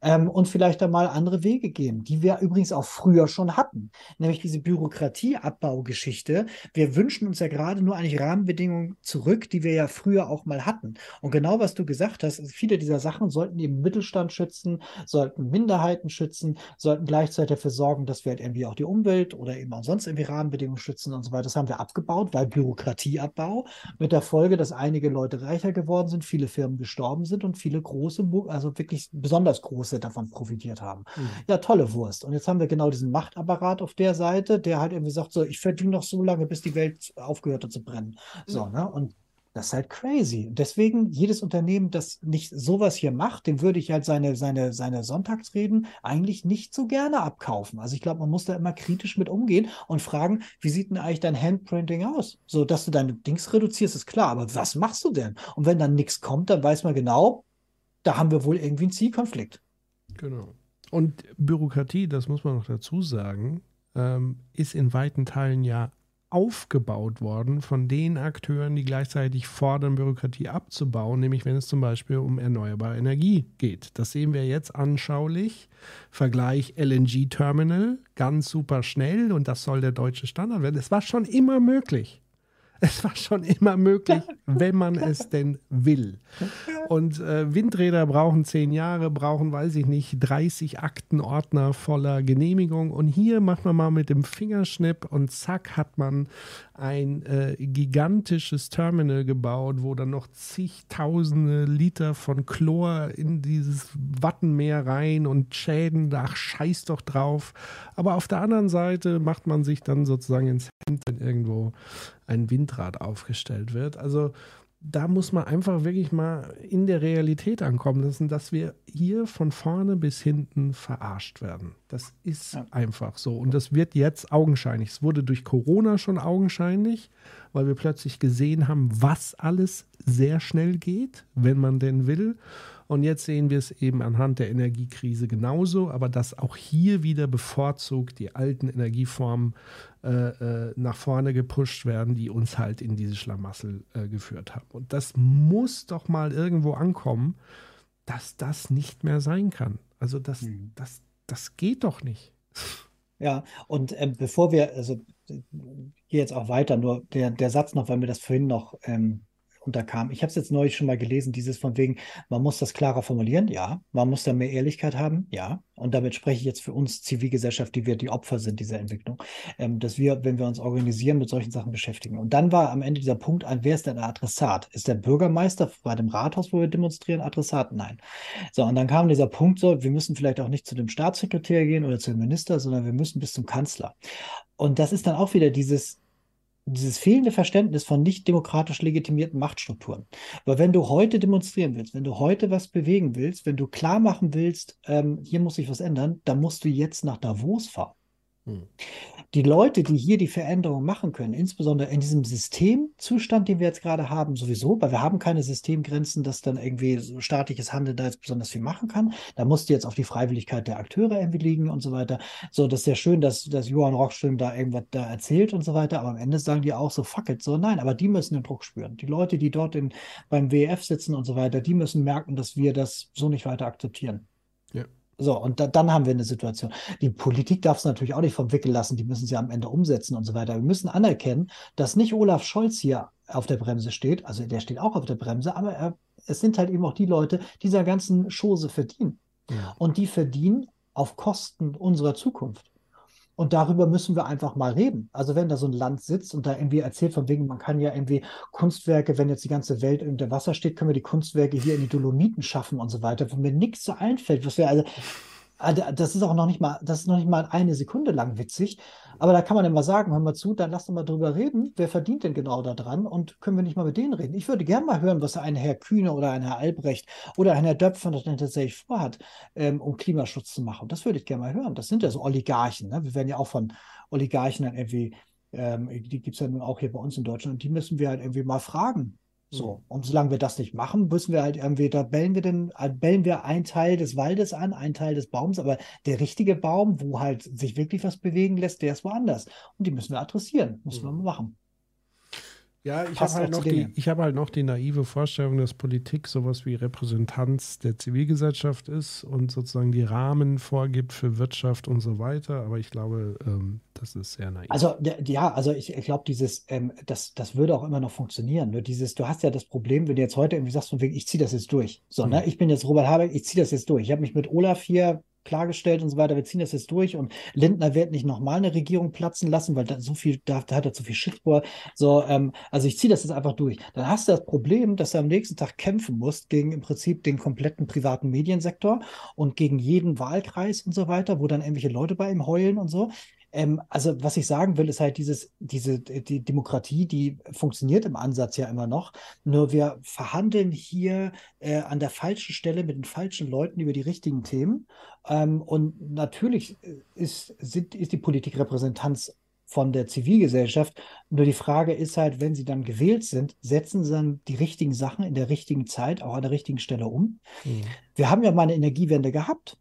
ähm, und vielleicht einmal andere Wege gehen, die wir übrigens auch früher schon hatten. Nämlich diese Bürokratieabbaugeschichte. Wir wünschen uns ja gerade nur eigentlich Rahmenbedingungen zurück, die wir ja früher auch mal hatten. Und genau was du gesagt hast, viele dieser Sachen sollten eben Mittelstand schützen, sollten Minderheiten schützen, sollten gleichzeitig dafür sorgen, dass wir halt irgendwie auch die Umwelt oder eben auch sonst irgendwie Rahmenbedingungen schützen und so weiter. Das haben wir abgebaut, weil Bürokratieabbau mit der Folge, dass einige Leute reicher geworden sind, viele Firmen gestorben sind und viele große, also wirklich besonders große davon profitiert haben. Mhm. Ja, tolle Wurst. Und jetzt haben wir genau diesen Machtapparat auf der Seite, der halt irgendwie sagt, so, ich verdiene noch so lange, bis die Welt aufgehört hat zu brennen. So, mhm. ne? Und das ist halt crazy. Deswegen, jedes Unternehmen, das nicht sowas hier macht, dem würde ich halt seine, seine, seine Sonntagsreden eigentlich nicht so gerne abkaufen. Also ich glaube, man muss da immer kritisch mit umgehen und fragen, wie sieht denn eigentlich dein Handprinting aus? So, dass du deine Dings reduzierst, ist klar, aber was machst du denn? Und wenn dann nichts kommt, dann weiß man genau, da haben wir wohl irgendwie einen Zielkonflikt. Genau. Und Bürokratie, das muss man noch dazu sagen, ähm, ist in weiten Teilen ja aufgebaut worden von den Akteuren, die gleichzeitig fordern, Bürokratie abzubauen, nämlich wenn es zum Beispiel um erneuerbare Energie geht. Das sehen wir jetzt anschaulich. Vergleich LNG-Terminal, ganz super schnell und das soll der deutsche Standard werden. Es war schon immer möglich. Es war schon immer möglich, wenn man es denn will. Und äh, Windräder brauchen zehn Jahre, brauchen, weiß ich nicht, 30 Aktenordner voller Genehmigung. Und hier macht man mal mit dem Fingerschnipp und zack hat man ein äh, gigantisches Terminal gebaut, wo dann noch zigtausende Liter von Chlor in dieses Wattenmeer rein und Schäden, ach, scheiß doch drauf. Aber auf der anderen Seite macht man sich dann sozusagen ins Hemd, wenn irgendwo ein Windrad aufgestellt wird. Also da muss man einfach wirklich mal in der Realität ankommen lassen, dass wir hier von vorne bis hinten verarscht werden. Das ist ja. einfach so. Und das wird jetzt augenscheinlich. Es wurde durch Corona schon augenscheinlich, weil wir plötzlich gesehen haben, was alles sehr schnell geht, wenn man denn will. Und jetzt sehen wir es eben anhand der Energiekrise genauso, aber dass auch hier wieder bevorzugt die alten Energieformen äh, äh, nach vorne gepusht werden, die uns halt in diese Schlamassel äh, geführt haben. Und das muss doch mal irgendwo ankommen, dass das nicht mehr sein kann. Also das, mhm. das, das geht doch nicht. Ja, und äh, bevor wir, also gehe jetzt auch weiter, nur der, der Satz noch, weil mir das vorhin noch ähm, unterkam. Ich habe es jetzt neulich schon mal gelesen, dieses von wegen, man muss das klarer formulieren, ja. Man muss da mehr Ehrlichkeit haben, ja. Und damit spreche ich jetzt für uns Zivilgesellschaft, die wir die Opfer sind dieser Entwicklung, ähm, dass wir, wenn wir uns organisieren, mit solchen Sachen beschäftigen. Und dann war am Ende dieser Punkt ein, wer ist denn der Adressat? Ist der Bürgermeister bei dem Rathaus, wo wir demonstrieren, Adressat? Nein. So, und dann kam dieser Punkt so, wir müssen vielleicht auch nicht zu dem Staatssekretär gehen oder zu dem Minister, sondern wir müssen bis zum Kanzler. Und das ist dann auch wieder dieses, dieses fehlende Verständnis von nicht demokratisch legitimierten Machtstrukturen. Weil wenn du heute demonstrieren willst, wenn du heute was bewegen willst, wenn du klar machen willst, ähm, hier muss sich was ändern, dann musst du jetzt nach Davos fahren. Hm. Die Leute, die hier die Veränderung machen können, insbesondere in diesem Systemzustand, den wir jetzt gerade haben, sowieso, weil wir haben keine Systemgrenzen, dass dann irgendwie so staatliches Handeln da jetzt besonders viel machen kann. Da musst du jetzt auf die Freiwilligkeit der Akteure irgendwie liegen und so weiter. So, das ist ja schön, dass, dass Johann Rockström da irgendwas da erzählt und so weiter, aber am Ende sagen die auch so, fuck it, so nein, aber die müssen den Druck spüren. Die Leute, die dort in, beim WF sitzen und so weiter, die müssen merken, dass wir das so nicht weiter akzeptieren. Ja. So, und da, dann haben wir eine Situation. Die Politik darf es natürlich auch nicht vom Wickel lassen, die müssen sie am Ende umsetzen und so weiter. Wir müssen anerkennen, dass nicht Olaf Scholz hier auf der Bremse steht, also der steht auch auf der Bremse, aber er, es sind halt eben auch die Leute, die dieser ganzen Chose verdienen. Ja. Und die verdienen auf Kosten unserer Zukunft. Und darüber müssen wir einfach mal reden. Also wenn da so ein Land sitzt und da irgendwie erzählt von wegen, man kann ja irgendwie Kunstwerke, wenn jetzt die ganze Welt unter Wasser steht, können wir die Kunstwerke hier in die Dolomiten schaffen und so weiter, wo mir nichts so einfällt, was wir also das ist auch noch nicht mal, das ist noch nicht mal eine Sekunde lang witzig. Aber da kann man immer sagen, hör mal zu, dann lass doch mal drüber reden. Wer verdient denn genau daran? Und können wir nicht mal mit denen reden? Ich würde gerne mal hören, was ein Herr Kühne oder ein Herr Albrecht oder ein Herr Döpfer das tatsächlich vorhat, ähm, um Klimaschutz zu machen. Das würde ich gerne mal hören. Das sind ja so Oligarchen. Ne? Wir werden ja auch von Oligarchen dann irgendwie, ähm, die gibt es ja nun auch hier bei uns in Deutschland. Und die müssen wir halt irgendwie mal fragen. So, mhm. und solange wir das nicht machen, müssen wir halt irgendwie, da bellen wir den, äh, bellen wir einen Teil des Waldes an, einen Teil des Baums, aber der richtige Baum, wo halt sich wirklich was bewegen lässt, der ist woanders. Und die müssen wir adressieren, müssen wir mhm. mal machen. Ja, ich habe halt, noch die, ich hab halt noch die naive Vorstellung, dass Politik sowas wie Repräsentanz der Zivilgesellschaft ist und sozusagen die Rahmen vorgibt für Wirtschaft und so weiter. Aber ich glaube, ähm, das ist sehr naiv. Also ja, also ich, ich glaube, dieses, ähm, das, das würde auch immer noch funktionieren. Nur dieses, du hast ja das Problem, wenn du jetzt heute irgendwie sagst, von wegen, ich ziehe das jetzt durch. So, mhm. ne? Ich bin jetzt Robert Habeck, ich ziehe das jetzt durch. Ich habe mich mit Olaf hier klargestellt und so weiter. Wir ziehen das jetzt durch und Lindner wird nicht nochmal eine Regierung platzen lassen, weil da so viel, da, da hat er zu viel Shit vor. So, ähm, also ich ziehe das jetzt einfach durch. Dann hast du das Problem, dass du am nächsten Tag kämpfen musst gegen im Prinzip den kompletten privaten Mediensektor und gegen jeden Wahlkreis und so weiter, wo dann irgendwelche Leute bei ihm heulen und so. Ähm, also was ich sagen will, ist halt dieses, diese die Demokratie, die funktioniert im Ansatz ja immer noch. Nur wir verhandeln hier äh, an der falschen Stelle mit den falschen Leuten über die richtigen Themen. Ähm, und natürlich äh, ist, sind, ist die Politik Repräsentanz von der Zivilgesellschaft. Nur die Frage ist halt, wenn sie dann gewählt sind, setzen sie dann die richtigen Sachen in der richtigen Zeit, auch an der richtigen Stelle um. Mhm. Wir haben ja mal eine Energiewende gehabt.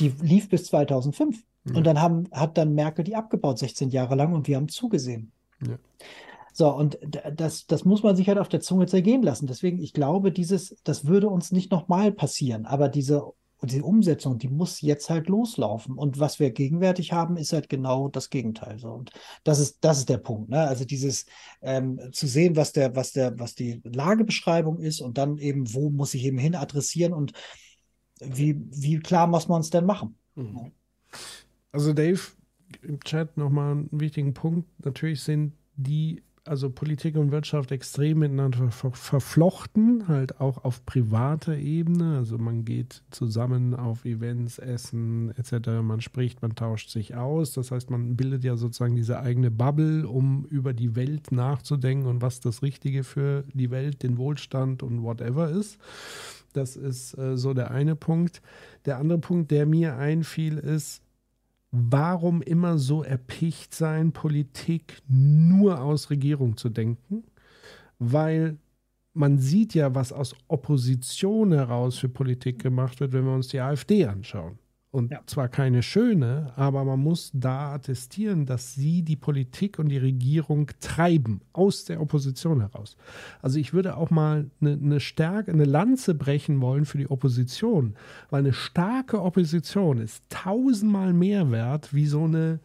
Die lief bis 2005. Und dann haben, hat dann Merkel die abgebaut, 16 Jahre lang, und wir haben zugesehen. Ja. So, und das, das muss man sich halt auf der Zunge zergehen lassen. Deswegen, ich glaube, dieses, das würde uns nicht nochmal passieren. Aber diese, diese Umsetzung, die muss jetzt halt loslaufen. Und was wir gegenwärtig haben, ist halt genau das Gegenteil. So. Und das ist, das ist der Punkt. Ne? Also dieses ähm, zu sehen, was der, was der, was die Lagebeschreibung ist und dann eben, wo muss ich eben hin adressieren und wie, wie klar muss man es denn machen? Mhm. Also Dave, im Chat nochmal einen wichtigen Punkt. Natürlich sind die also Politik und Wirtschaft extrem miteinander ver verflochten, halt auch auf privater Ebene. Also man geht zusammen auf Events, Essen etc. Man spricht, man tauscht sich aus. Das heißt, man bildet ja sozusagen diese eigene Bubble, um über die Welt nachzudenken und was das Richtige für die Welt, den Wohlstand und whatever ist. Das ist äh, so der eine Punkt. Der andere Punkt, der mir einfiel, ist, warum immer so erpicht sein, Politik nur aus Regierung zu denken? Weil man sieht ja, was aus Opposition heraus für Politik gemacht wird, wenn wir uns die AfD anschauen. Und ja. zwar keine schöne, aber man muss da attestieren, dass sie die Politik und die Regierung treiben, aus der Opposition heraus. Also ich würde auch mal eine, eine Stärke, eine Lanze brechen wollen für die Opposition, weil eine starke Opposition ist tausendmal mehr wert wie so eine,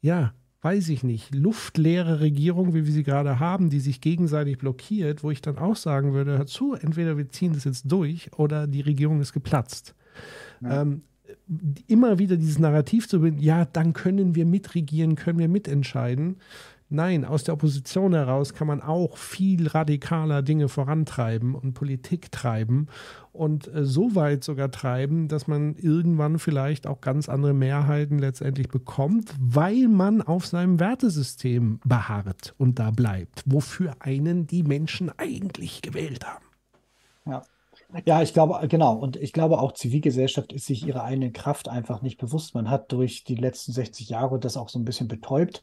ja, weiß ich nicht, luftleere Regierung, wie wir sie gerade haben, die sich gegenseitig blockiert, wo ich dann auch sagen würde, hör zu, entweder wir ziehen das jetzt durch oder die Regierung ist geplatzt. Ja. Ähm, immer wieder dieses Narrativ zu binden, ja, dann können wir mitregieren, können wir mitentscheiden. Nein, aus der Opposition heraus kann man auch viel radikaler Dinge vorantreiben und Politik treiben und äh, so weit sogar treiben, dass man irgendwann vielleicht auch ganz andere Mehrheiten letztendlich bekommt, weil man auf seinem Wertesystem beharrt und da bleibt, wofür einen die Menschen eigentlich gewählt haben. Ja. Ja, ich glaube, genau. Und ich glaube auch, Zivilgesellschaft ist sich ihrer eigenen Kraft einfach nicht bewusst. Man hat durch die letzten 60 Jahre das auch so ein bisschen betäubt.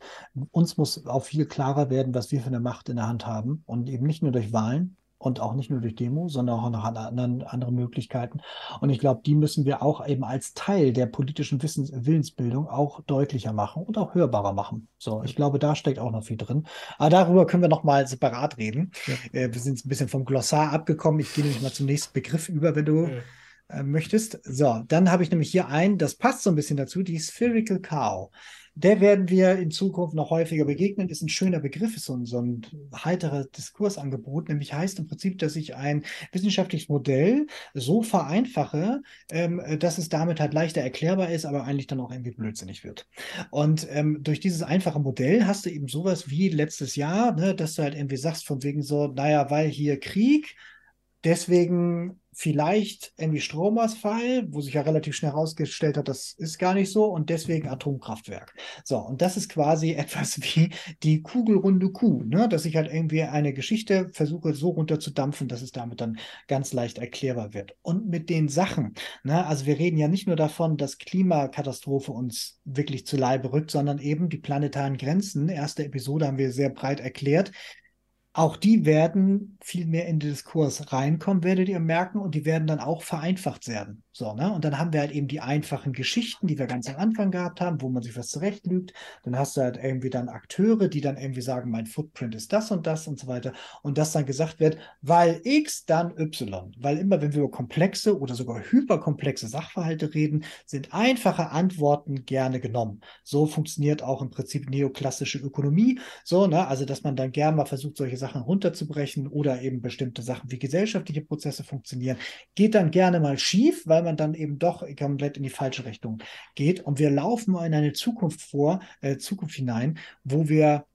Uns muss auch viel klarer werden, was wir für eine Macht in der Hand haben. Und eben nicht nur durch Wahlen, und auch nicht nur durch Demo, sondern auch noch an anderen, andere Möglichkeiten. Und ich glaube, die müssen wir auch eben als Teil der politischen Wissens Willensbildung auch deutlicher machen und auch hörbarer machen. So, ich glaube, da steckt auch noch viel drin. Aber darüber können wir noch mal separat reden. Ja. Äh, wir sind ein bisschen vom Glossar abgekommen. Ich gehe nämlich mal zum nächsten Begriff über, wenn du ja. äh, möchtest. So, dann habe ich nämlich hier einen, das passt so ein bisschen dazu, die Spherical Cow. Der werden wir in Zukunft noch häufiger begegnen. Ist ein schöner Begriff, ist so ein, so ein heiterer Diskursangebot. Nämlich heißt im Prinzip, dass ich ein wissenschaftliches Modell so vereinfache, ähm, dass es damit halt leichter erklärbar ist, aber eigentlich dann auch irgendwie blödsinnig wird. Und ähm, durch dieses einfache Modell hast du eben sowas wie letztes Jahr, ne, dass du halt irgendwie sagst, von wegen so, naja, weil hier Krieg, deswegen vielleicht irgendwie Stromausfall, wo sich ja relativ schnell herausgestellt hat, das ist gar nicht so und deswegen Atomkraftwerk. So, und das ist quasi etwas wie die kugelrunde Kuh, ne? dass ich halt irgendwie eine Geschichte versuche so runterzudampfen, dass es damit dann ganz leicht erklärbar wird. Und mit den Sachen, ne? also wir reden ja nicht nur davon, dass Klimakatastrophe uns wirklich zu Leibe rückt, sondern eben die planetaren Grenzen. Erste Episode haben wir sehr breit erklärt, auch die werden viel mehr in den Diskurs reinkommen, werdet ihr merken, und die werden dann auch vereinfacht werden. So, ne? Und dann haben wir halt eben die einfachen Geschichten, die wir ganz am Anfang gehabt haben, wo man sich was zurechtlügt. Dann hast du halt irgendwie dann Akteure, die dann irgendwie sagen, mein Footprint ist das und das und so weiter. Und das dann gesagt wird, weil X, dann Y. Weil immer, wenn wir über komplexe oder sogar hyperkomplexe Sachverhalte reden, sind einfache Antworten gerne genommen. So funktioniert auch im Prinzip neoklassische Ökonomie. So, ne? Also, dass man dann gerne mal versucht, solche Sachen runterzubrechen oder eben bestimmte Sachen wie gesellschaftliche Prozesse funktionieren, geht dann gerne mal schief, weil man dann eben doch komplett in die falsche Richtung geht. Und wir laufen in eine Zukunft vor, äh, Zukunft hinein, wo wir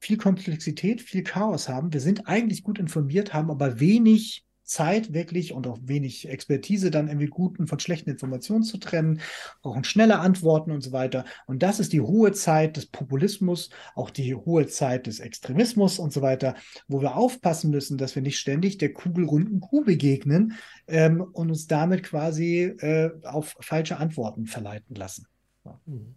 viel Komplexität, viel Chaos haben. Wir sind eigentlich gut informiert, haben aber wenig Zeit wirklich und auch wenig Expertise, dann irgendwie guten von schlechten Informationen zu trennen, brauchen schnelle Antworten und so weiter. Und das ist die hohe Zeit des Populismus, auch die hohe Zeit des Extremismus und so weiter, wo wir aufpassen müssen, dass wir nicht ständig der kugelrunden Kuh begegnen ähm, und uns damit quasi äh, auf falsche Antworten verleiten lassen. Mhm.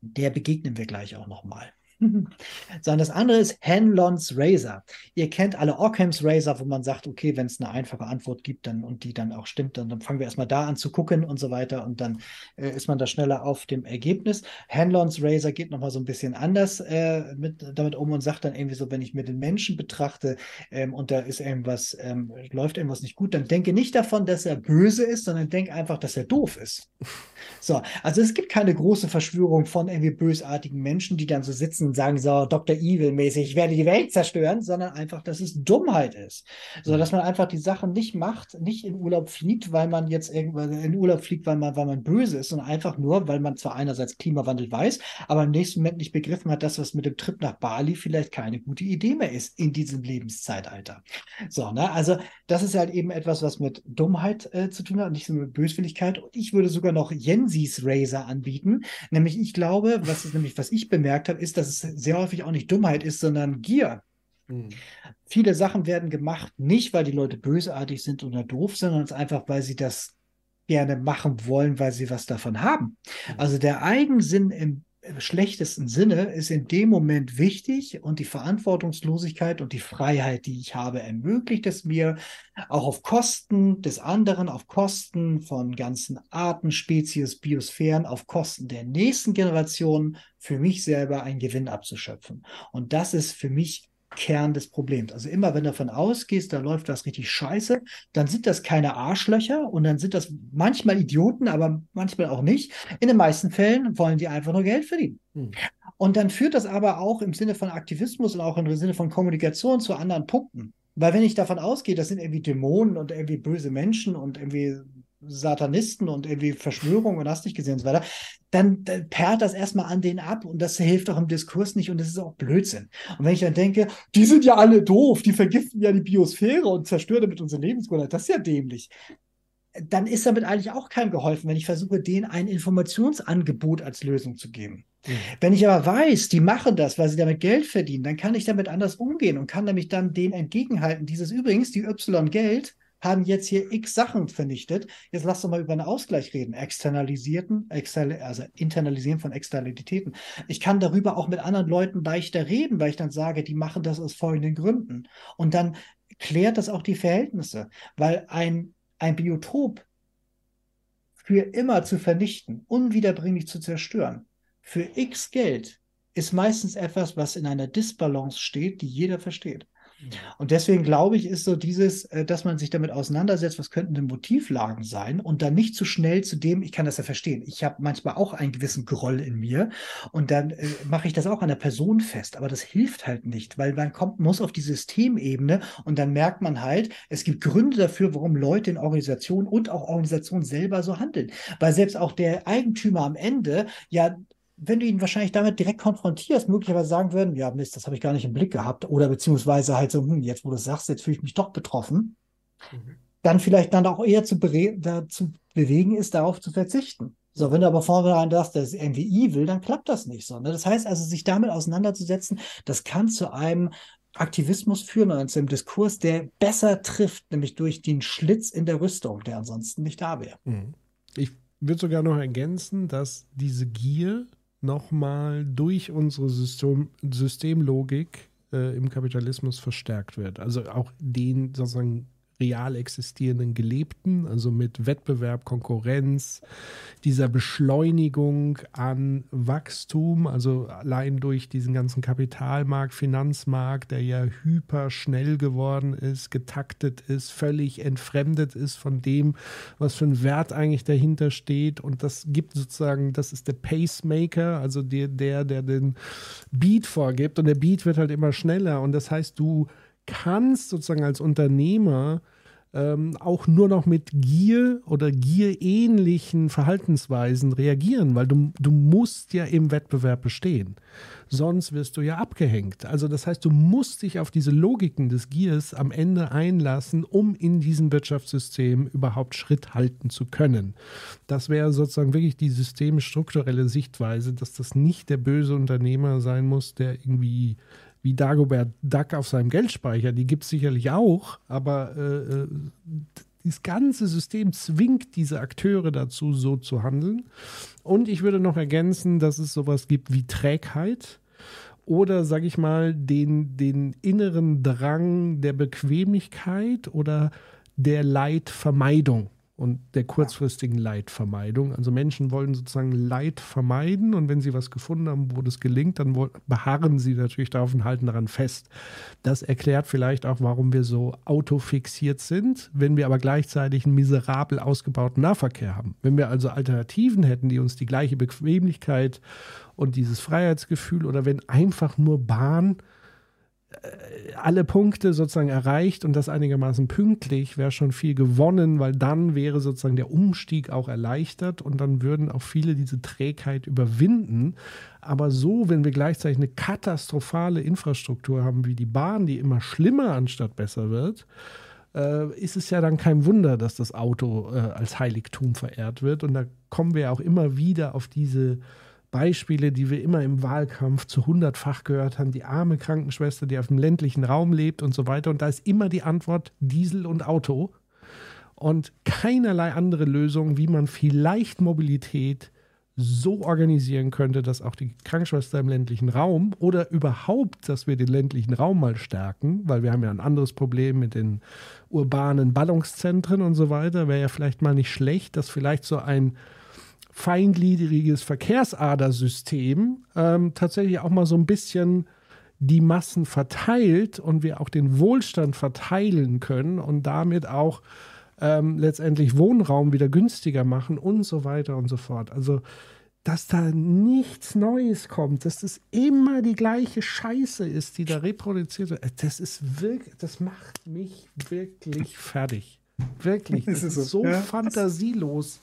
Der begegnen wir gleich auch nochmal. Sondern das andere ist Hanlons Razor. Ihr kennt alle Ockhams Razor, wo man sagt, okay, wenn es eine einfache Antwort gibt dann, und die dann auch stimmt, dann, dann fangen wir erstmal da an zu gucken und so weiter und dann äh, ist man da schneller auf dem Ergebnis. Hanlons Razor geht nochmal so ein bisschen anders äh, mit, damit um und sagt dann irgendwie so, wenn ich mir den Menschen betrachte ähm, und da ist irgendwas, ähm, läuft irgendwas nicht gut, dann denke nicht davon, dass er böse ist, sondern denke einfach, dass er doof ist. So, also es gibt keine große Verschwörung von irgendwie bösartigen Menschen, die dann so sitzen Herzen sagen, so Dr. Evil-mäßig, ich werde die Welt zerstören, sondern einfach, dass es Dummheit ist. So mhm. dass man einfach die Sachen nicht macht, nicht in Urlaub fliegt, weil man jetzt irgendwann in Urlaub fliegt, weil man, weil man böse ist, sondern einfach nur, weil man zwar einerseits Klimawandel weiß, aber im nächsten Moment nicht begriffen hat, dass was mit dem Trip nach Bali vielleicht keine gute Idee mehr ist in diesem Lebenszeitalter. So, ne? Also das ist halt eben etwas, was mit Dummheit äh, zu tun hat, nicht so mit Böswilligkeit. Und ich würde sogar noch Jensis Razor anbieten. Nämlich, ich glaube, was ist nämlich, was ich bemerkt habe, ist, dass es sehr häufig auch nicht Dummheit ist, sondern Gier. Hm. Viele Sachen werden gemacht, nicht weil die Leute bösartig sind oder doof, sondern es einfach, weil sie das gerne machen wollen, weil sie was davon haben. Hm. Also der Eigensinn im schlechtesten Sinne ist in dem Moment wichtig und die Verantwortungslosigkeit und die Freiheit, die ich habe, ermöglicht es mir, auch auf Kosten des anderen, auf Kosten von ganzen Arten, Spezies, Biosphären, auf Kosten der nächsten Generation für mich selber einen Gewinn abzuschöpfen. Und das ist für mich Kern des Problems. Also immer, wenn du davon ausgehst, da läuft was richtig scheiße, dann sind das keine Arschlöcher und dann sind das manchmal Idioten, aber manchmal auch nicht. In den meisten Fällen wollen die einfach nur Geld verdienen. Hm. Und dann führt das aber auch im Sinne von Aktivismus und auch im Sinne von Kommunikation zu anderen Punkten. Weil wenn ich davon ausgehe, das sind irgendwie Dämonen und irgendwie böse Menschen und irgendwie Satanisten und irgendwie Verschwörungen und hast nicht gesehen und so weiter, dann, dann perlt das erstmal an denen ab und das hilft auch im Diskurs nicht und das ist auch Blödsinn. Und wenn ich dann denke, die sind ja alle doof, die vergiften ja die Biosphäre und zerstören damit unsere Lebensgrundlage, das ist ja dämlich. Dann ist damit eigentlich auch keinem geholfen, wenn ich versuche, denen ein Informationsangebot als Lösung zu geben. Mhm. Wenn ich aber weiß, die machen das, weil sie damit Geld verdienen, dann kann ich damit anders umgehen und kann nämlich dann denen entgegenhalten. Dieses übrigens, die Y-Geld, haben jetzt hier x Sachen vernichtet. Jetzt lass doch mal über einen Ausgleich reden. Externalisierten, externe, also Internalisieren von Externalitäten. Ich kann darüber auch mit anderen Leuten leichter reden, weil ich dann sage, die machen das aus folgenden Gründen. Und dann klärt das auch die Verhältnisse, weil ein, ein Biotop für immer zu vernichten, unwiederbringlich zu zerstören, für x Geld ist meistens etwas, was in einer Disbalance steht, die jeder versteht. Und deswegen glaube ich, ist so dieses, äh, dass man sich damit auseinandersetzt, was könnten denn Motivlagen sein und dann nicht zu schnell zu dem, ich kann das ja verstehen, ich habe manchmal auch einen gewissen Groll in mir und dann äh, mache ich das auch an der Person fest, aber das hilft halt nicht, weil man kommt, muss auf die Systemebene und dann merkt man halt, es gibt Gründe dafür, warum Leute in Organisationen und auch Organisationen selber so handeln, weil selbst auch der Eigentümer am Ende ja wenn du ihn wahrscheinlich damit direkt konfrontierst, möglicherweise sagen würden, ja, Mist, das habe ich gar nicht im Blick gehabt. Oder beziehungsweise halt so, hm, jetzt wo du es sagst, jetzt fühle ich mich doch betroffen. Mhm. Dann vielleicht dann auch eher zu dazu bewegen ist, darauf zu verzichten. So, wenn du aber vornherein sagst, das ist irgendwie evil, dann klappt das nicht so. Ne? Das heißt also, sich damit auseinanderzusetzen, das kann zu einem Aktivismus führen und zu einem Diskurs, der besser trifft, nämlich durch den Schlitz in der Rüstung, der ansonsten nicht da wäre. Mhm. Ich würde sogar noch ergänzen, dass diese Gier nochmal durch unsere System, Systemlogik äh, im Kapitalismus verstärkt wird. Also auch den sozusagen real existierenden Gelebten, also mit Wettbewerb, Konkurrenz, dieser Beschleunigung an Wachstum, also allein durch diesen ganzen Kapitalmarkt, Finanzmarkt, der ja hyper schnell geworden ist, getaktet ist, völlig entfremdet ist von dem, was für ein Wert eigentlich dahinter steht. Und das gibt sozusagen, das ist der Pacemaker, also der, der, der den Beat vorgibt. Und der Beat wird halt immer schneller. Und das heißt, du kannst sozusagen als Unternehmer ähm, auch nur noch mit Gier oder gierähnlichen Verhaltensweisen reagieren, weil du, du musst ja im Wettbewerb bestehen. Sonst wirst du ja abgehängt. Also das heißt, du musst dich auf diese Logiken des Giers am Ende einlassen, um in diesem Wirtschaftssystem überhaupt Schritt halten zu können. Das wäre sozusagen wirklich die systemstrukturelle Sichtweise, dass das nicht der böse Unternehmer sein muss, der irgendwie wie Dagobert Duck auf seinem Geldspeicher, die gibt es sicherlich auch, aber äh, äh, das ganze System zwingt diese Akteure dazu, so zu handeln. Und ich würde noch ergänzen, dass es sowas gibt wie Trägheit oder, sage ich mal, den, den inneren Drang der Bequemlichkeit oder der Leidvermeidung. Und der kurzfristigen Leidvermeidung. Also Menschen wollen sozusagen Leid vermeiden und wenn sie was gefunden haben, wo das gelingt, dann beharren sie natürlich darauf und halten daran fest. Das erklärt vielleicht auch, warum wir so autofixiert sind, wenn wir aber gleichzeitig einen miserabel ausgebauten Nahverkehr haben. Wenn wir also Alternativen hätten, die uns die gleiche Bequemlichkeit und dieses Freiheitsgefühl oder wenn einfach nur Bahn alle Punkte sozusagen erreicht und das einigermaßen pünktlich, wäre schon viel gewonnen, weil dann wäre sozusagen der Umstieg auch erleichtert und dann würden auch viele diese Trägheit überwinden. Aber so, wenn wir gleichzeitig eine katastrophale Infrastruktur haben wie die Bahn, die immer schlimmer anstatt besser wird, äh, ist es ja dann kein Wunder, dass das Auto äh, als Heiligtum verehrt wird. Und da kommen wir auch immer wieder auf diese Beispiele, die wir immer im Wahlkampf zu hundertfach gehört haben, die arme Krankenschwester, die auf dem ländlichen Raum lebt und so weiter. Und da ist immer die Antwort Diesel und Auto. Und keinerlei andere Lösung, wie man vielleicht Mobilität so organisieren könnte, dass auch die Krankenschwester im ländlichen Raum oder überhaupt, dass wir den ländlichen Raum mal stärken, weil wir haben ja ein anderes Problem mit den urbanen Ballungszentren und so weiter, wäre ja vielleicht mal nicht schlecht, dass vielleicht so ein feingliedriges Verkehrsadersystem ähm, tatsächlich auch mal so ein bisschen die Massen verteilt und wir auch den Wohlstand verteilen können und damit auch ähm, letztendlich Wohnraum wieder günstiger machen und so weiter und so fort. Also, dass da nichts Neues kommt, dass das immer die gleiche Scheiße ist, die da reproduziert wird, das ist wirklich, das macht mich wirklich fertig. Wirklich. Das ist so, so ja. fantasielos.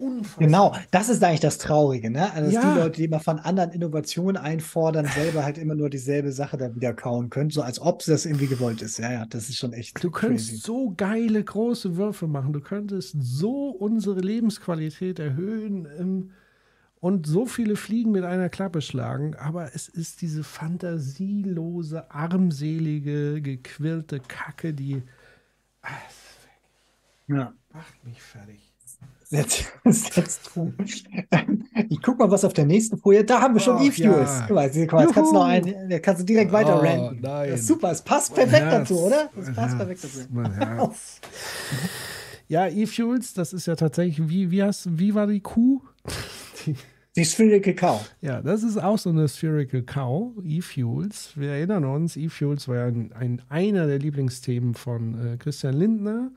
Unfassbar. Genau, das ist eigentlich das Traurige, ne? Also, ja. die Leute, die immer von anderen Innovationen einfordern, selber halt immer nur dieselbe Sache da wieder kauen können, so als ob das irgendwie gewollt ist. Ja, ja, das ist schon echt. Du könntest crazy. so geile große Würfe machen, du könntest so unsere Lebensqualität erhöhen ähm, und so viele Fliegen mit einer Klappe schlagen, aber es ist diese fantasielose, armselige, gequirlte Kacke, die. Ach, ja. Macht mich fertig. Setz, setz Ich guck mal, was auf der nächsten Folie. Da haben wir schon E-Fuels. Ja. Guck mal, jetzt kannst du noch einen, kannst du direkt weiter oh, ranten. Nein. super, es passt perfekt dazu, oder? Es passt perfekt dazu. Mein Herz. ja, E-Fuels, das ist ja tatsächlich, wie, wie, hast, wie war die Kuh? Die, die Spherical Cow. Ja, das ist auch so eine Spherical Cow, E-Fuels. Wir erinnern uns, E-Fuels war ja ein, ein, einer der Lieblingsthemen von äh, Christian Lindner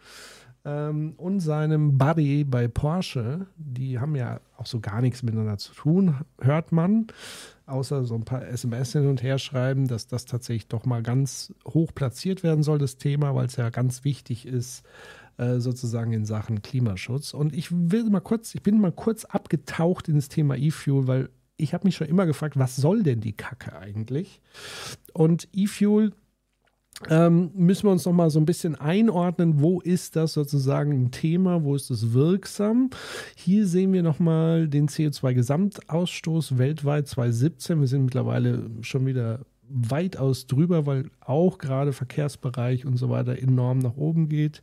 ähm, und seinem Buddy bei Porsche. Die haben ja auch so gar nichts miteinander zu tun, hört man. Außer so ein paar SMS hin und her schreiben, dass das tatsächlich doch mal ganz hoch platziert werden soll, das Thema, weil es ja ganz wichtig ist, äh, sozusagen in Sachen Klimaschutz. Und ich will mal kurz, ich bin mal kurz abgetaucht in das Thema E-Fuel, weil ich habe mich schon immer gefragt, was soll denn die Kacke eigentlich? Und E-Fuel ähm, müssen wir uns noch mal so ein bisschen einordnen, wo ist das sozusagen ein Thema, wo ist es wirksam. Hier sehen wir noch mal den CO2-Gesamtausstoß weltweit 2017. Wir sind mittlerweile schon wieder weitaus drüber, weil auch gerade Verkehrsbereich und so weiter enorm nach oben geht.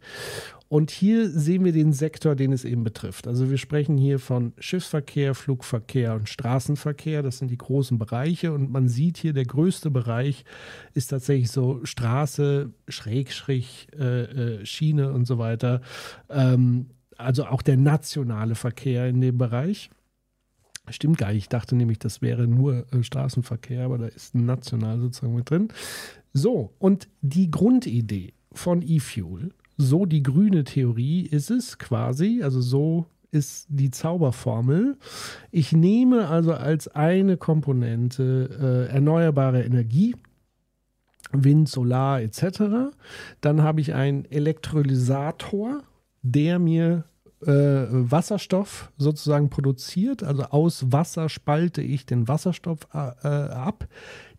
Und hier sehen wir den Sektor, den es eben betrifft. Also wir sprechen hier von Schiffsverkehr, Flugverkehr und Straßenverkehr. Das sind die großen Bereiche. Und man sieht hier, der größte Bereich ist tatsächlich so Straße, Schrägstrich, äh, äh, Schiene und so weiter. Ähm, also auch der nationale Verkehr in dem Bereich. Stimmt gar nicht. Ich dachte nämlich, das wäre nur äh, Straßenverkehr, aber da ist national sozusagen mit drin. So, und die Grundidee von E-Fuel so die grüne Theorie ist es quasi, also so ist die Zauberformel. Ich nehme also als eine Komponente äh, erneuerbare Energie, Wind, Solar etc. Dann habe ich einen Elektrolysator, der mir Wasserstoff sozusagen produziert. Also aus Wasser spalte ich den Wasserstoff äh, ab.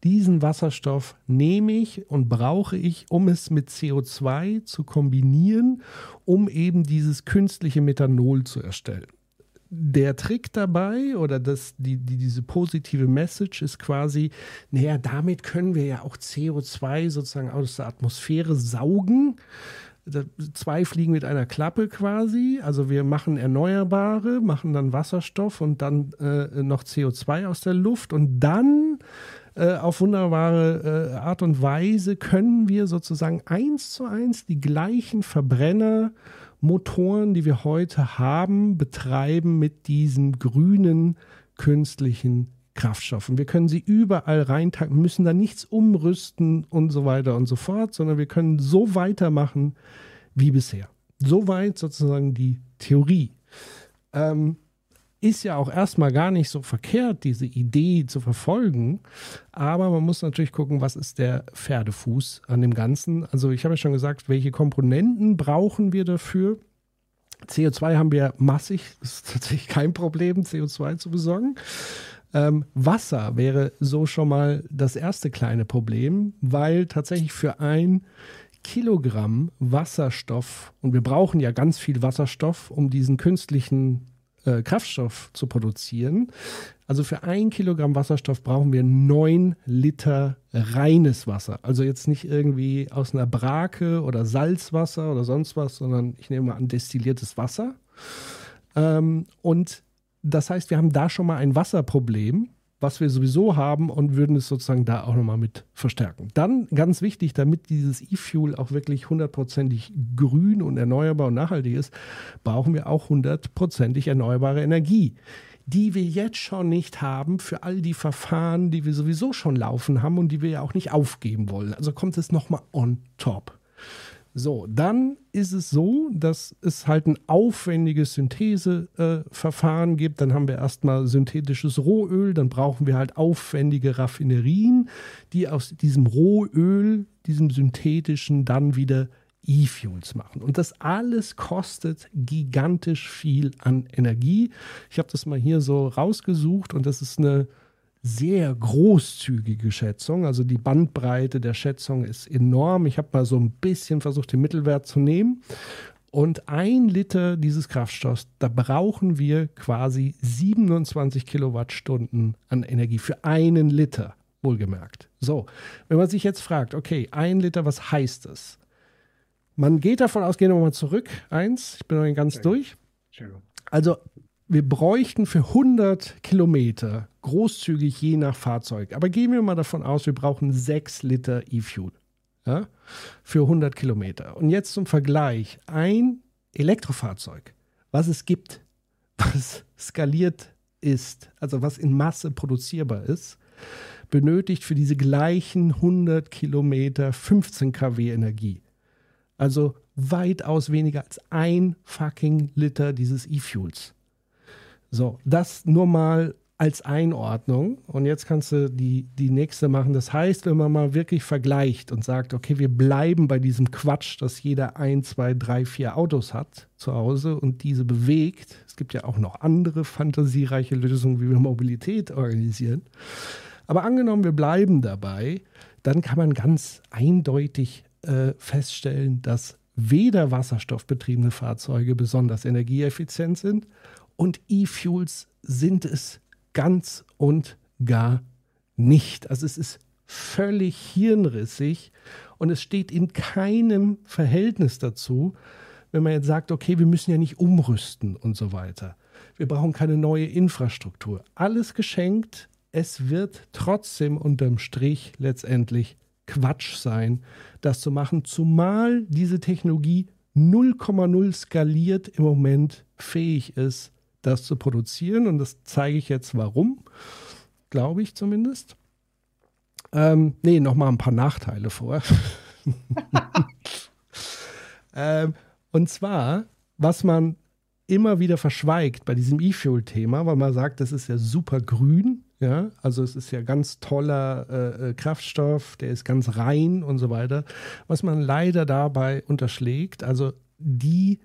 Diesen Wasserstoff nehme ich und brauche ich, um es mit CO2 zu kombinieren, um eben dieses künstliche Methanol zu erstellen. Der Trick dabei oder das, die, die, diese positive Message ist quasi, naja, damit können wir ja auch CO2 sozusagen aus der Atmosphäre saugen zwei Fliegen mit einer Klappe quasi. Also wir machen Erneuerbare, machen dann Wasserstoff und dann äh, noch CO2 aus der Luft und dann äh, auf wunderbare äh, Art und Weise können wir sozusagen eins zu eins die gleichen Verbrenner Motoren, die wir heute haben, betreiben mit diesen grünen künstlichen Kraftstoffen. Wir können sie überall reintanken, müssen da nichts umrüsten und so weiter und so fort, sondern wir können so weitermachen wie bisher. Soweit sozusagen die Theorie. Ähm, ist ja auch erstmal gar nicht so verkehrt, diese Idee zu verfolgen. Aber man muss natürlich gucken, was ist der Pferdefuß an dem Ganzen. Also ich habe ja schon gesagt, welche Komponenten brauchen wir dafür? CO2 haben wir massig, das ist tatsächlich kein Problem, CO2 zu besorgen. Ähm, Wasser wäre so schon mal das erste kleine Problem, weil tatsächlich für ein Kilogramm Wasserstoff, und wir brauchen ja ganz viel Wasserstoff, um diesen künstlichen äh, Kraftstoff zu produzieren. Also für ein Kilogramm Wasserstoff brauchen wir neun Liter reines Wasser. Also jetzt nicht irgendwie aus einer Brake oder Salzwasser oder sonst was, sondern ich nehme mal an destilliertes Wasser. Ähm, und das heißt, wir haben da schon mal ein Wasserproblem was wir sowieso haben und würden es sozusagen da auch nochmal mit verstärken. Dann ganz wichtig, damit dieses E-Fuel auch wirklich hundertprozentig grün und erneuerbar und nachhaltig ist, brauchen wir auch hundertprozentig erneuerbare Energie die wir jetzt schon nicht haben für all die Verfahren, die wir sowieso schon laufen haben und die wir ja auch nicht aufgeben wollen. Also kommt es nochmal on top. So, dann ist es so, dass es halt ein aufwendiges Syntheseverfahren äh, gibt. Dann haben wir erstmal synthetisches Rohöl, dann brauchen wir halt aufwendige Raffinerien, die aus diesem Rohöl, diesem synthetischen, dann wieder E-Fuels machen. Und das alles kostet gigantisch viel an Energie. Ich habe das mal hier so rausgesucht und das ist eine sehr großzügige Schätzung. Also die Bandbreite der Schätzung ist enorm. Ich habe mal so ein bisschen versucht, den Mittelwert zu nehmen. Und ein Liter dieses Kraftstoffs, da brauchen wir quasi 27 Kilowattstunden an Energie für einen Liter, wohlgemerkt. So, wenn man sich jetzt fragt, okay, ein Liter, was heißt das? Man geht davon aus, gehen wir mal zurück. Eins, ich bin noch ganz durch. Also wir bräuchten für 100 Kilometer großzügig je nach Fahrzeug. Aber gehen wir mal davon aus, wir brauchen 6 Liter E-Fuel ja, für 100 Kilometer. Und jetzt zum Vergleich, ein Elektrofahrzeug, was es gibt, was skaliert ist, also was in Masse produzierbar ist, benötigt für diese gleichen 100 Kilometer 15 kW Energie. Also weitaus weniger als ein fucking Liter dieses E-Fuels. So, das nur mal als Einordnung. Und jetzt kannst du die, die nächste machen. Das heißt, wenn man mal wirklich vergleicht und sagt, okay, wir bleiben bei diesem Quatsch, dass jeder ein, zwei, drei, vier Autos hat zu Hause und diese bewegt. Es gibt ja auch noch andere fantasiereiche Lösungen, wie wir Mobilität organisieren. Aber angenommen, wir bleiben dabei, dann kann man ganz eindeutig äh, feststellen, dass weder wasserstoffbetriebene Fahrzeuge besonders energieeffizient sind und E-Fuels sind es ganz und gar nicht. Also es ist völlig hirnrissig und es steht in keinem Verhältnis dazu, wenn man jetzt sagt, okay, wir müssen ja nicht umrüsten und so weiter. Wir brauchen keine neue Infrastruktur. Alles geschenkt. Es wird trotzdem unterm Strich letztendlich Quatsch sein, das zu machen, zumal diese Technologie 0,0 skaliert im Moment fähig ist, das zu produzieren. Und das zeige ich jetzt warum, glaube ich zumindest. Ähm, nee, nochmal ein paar Nachteile vor. ähm, und zwar, was man immer wieder verschweigt bei diesem E-Fuel-Thema, weil man sagt, das ist ja super grün, ja, also es ist ja ganz toller äh, äh Kraftstoff, der ist ganz rein und so weiter. Was man leider dabei unterschlägt, also die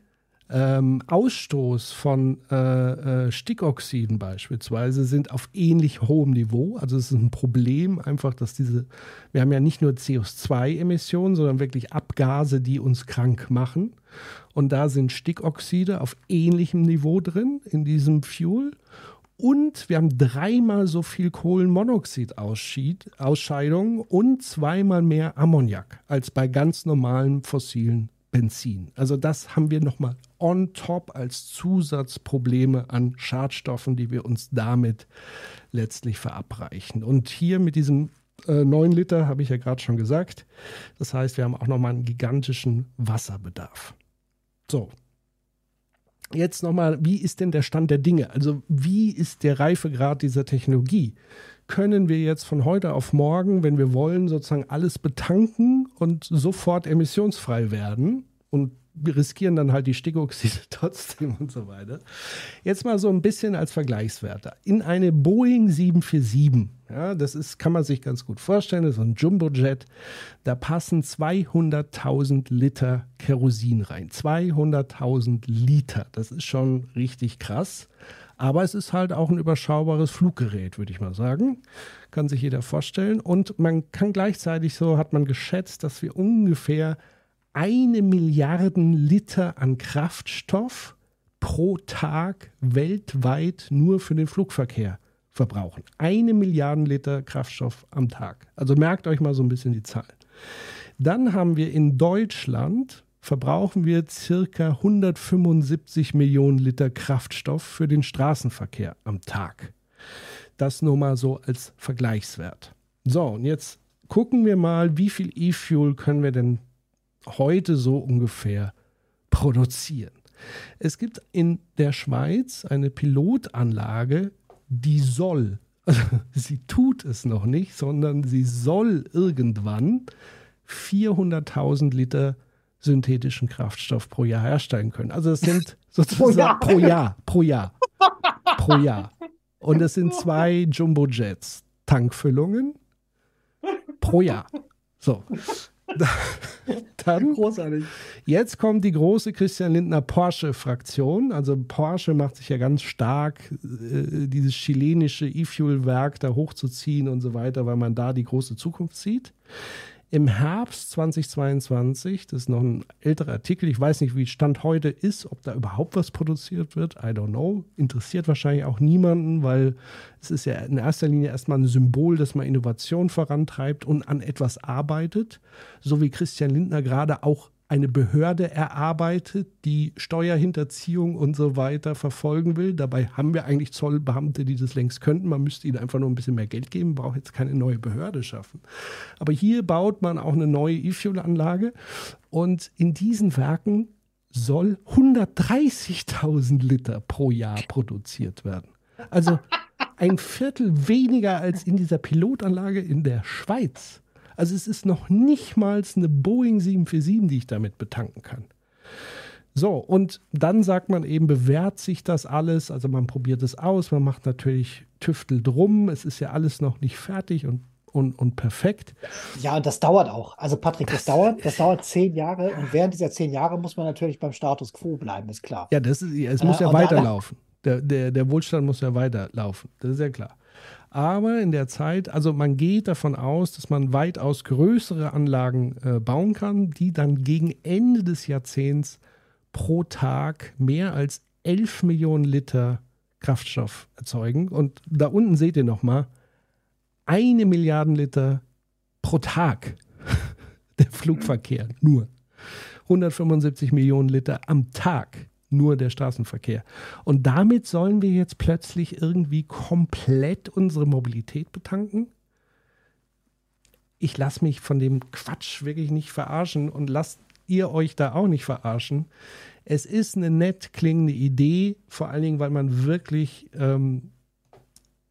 ähm, Ausstoß von äh, äh, Stickoxiden beispielsweise sind auf ähnlich hohem Niveau. Also es ist ein Problem einfach, dass diese, wir haben ja nicht nur CO2-Emissionen, sondern wirklich Abgase, die uns krank machen. Und da sind Stickoxide auf ähnlichem Niveau drin in diesem Fuel. Und wir haben dreimal so viel Kohlenmonoxid-Ausscheidung und zweimal mehr Ammoniak als bei ganz normalen fossilen Benzin. Also das haben wir nochmal on top als Zusatzprobleme an Schadstoffen, die wir uns damit letztlich verabreichen. Und hier mit diesem äh, 9 Liter habe ich ja gerade schon gesagt. Das heißt, wir haben auch nochmal einen gigantischen Wasserbedarf. So, jetzt nochmal, wie ist denn der Stand der Dinge? Also wie ist der Reifegrad dieser Technologie? Können wir jetzt von heute auf morgen, wenn wir wollen, sozusagen alles betanken und sofort emissionsfrei werden? Und wir riskieren dann halt die Stickoxide trotzdem und so weiter. Jetzt mal so ein bisschen als Vergleichswerte. In eine Boeing 747, ja, das ist, kann man sich ganz gut vorstellen, das ist ein Jumbojet, da passen 200.000 Liter Kerosin rein. 200.000 Liter, das ist schon richtig krass. Aber es ist halt auch ein überschaubares Fluggerät, würde ich mal sagen. Kann sich jeder vorstellen. Und man kann gleichzeitig so, hat man geschätzt, dass wir ungefähr eine Milliarden Liter an Kraftstoff pro Tag weltweit nur für den Flugverkehr verbrauchen. Eine Milliarden Liter Kraftstoff am Tag. Also merkt euch mal so ein bisschen die Zahl. Dann haben wir in Deutschland verbrauchen wir circa 175 Millionen Liter Kraftstoff für den Straßenverkehr am Tag. Das nur mal so als Vergleichswert. So, und jetzt gucken wir mal, wie viel E-Fuel können wir denn heute so ungefähr produzieren. Es gibt in der Schweiz eine Pilotanlage, die soll, also sie tut es noch nicht, sondern sie soll irgendwann 400.000 Liter synthetischen Kraftstoff pro Jahr herstellen können. Also das sind sozusagen pro Jahr, pro Jahr, pro Jahr. Und es sind zwei Jumbo-Jets, Tankfüllungen pro Jahr. So. Dann, Großartig. Jetzt kommt die große Christian Lindner Porsche-Fraktion. Also Porsche macht sich ja ganz stark, äh, dieses chilenische E-Fuel-Werk da hochzuziehen und so weiter, weil man da die große Zukunft sieht. Im Herbst 2022, das ist noch ein älterer Artikel, ich weiß nicht, wie Stand heute ist, ob da überhaupt was produziert wird, I don't know. Interessiert wahrscheinlich auch niemanden, weil es ist ja in erster Linie erstmal ein Symbol, dass man Innovation vorantreibt und an etwas arbeitet, so wie Christian Lindner gerade auch eine Behörde erarbeitet, die Steuerhinterziehung und so weiter verfolgen will. Dabei haben wir eigentlich Zollbeamte, die das längst könnten. Man müsste ihnen einfach nur ein bisschen mehr Geld geben, braucht jetzt keine neue Behörde schaffen. Aber hier baut man auch eine neue E-Fuel-Anlage und in diesen Werken soll 130.000 Liter pro Jahr produziert werden. Also ein Viertel weniger als in dieser Pilotanlage in der Schweiz. Also es ist noch nicht mal eine Boeing 747, die ich damit betanken kann. So, und dann sagt man eben, bewährt sich das alles. Also man probiert es aus, man macht natürlich Tüftel drum. Es ist ja alles noch nicht fertig und, und, und perfekt. Ja, und das dauert auch. Also Patrick, das, das dauert, das dauert zehn Jahre und während dieser zehn Jahre muss man natürlich beim Status quo bleiben, ist klar. Ja, das ist, es muss äh, ja weiterlaufen. Der, der, der Wohlstand muss ja weiterlaufen. Das ist ja klar. Aber in der Zeit, also man geht davon aus, dass man weitaus größere Anlagen äh, bauen kann, die dann gegen Ende des Jahrzehnts pro Tag mehr als 11 Millionen Liter Kraftstoff erzeugen. Und da unten seht ihr nochmal, eine Milliarde Liter pro Tag der Flugverkehr nur. 175 Millionen Liter am Tag nur der Straßenverkehr. Und damit sollen wir jetzt plötzlich irgendwie komplett unsere Mobilität betanken? Ich lasse mich von dem Quatsch wirklich nicht verarschen und lasst ihr euch da auch nicht verarschen. Es ist eine nett klingende Idee, vor allen Dingen, weil man wirklich ähm,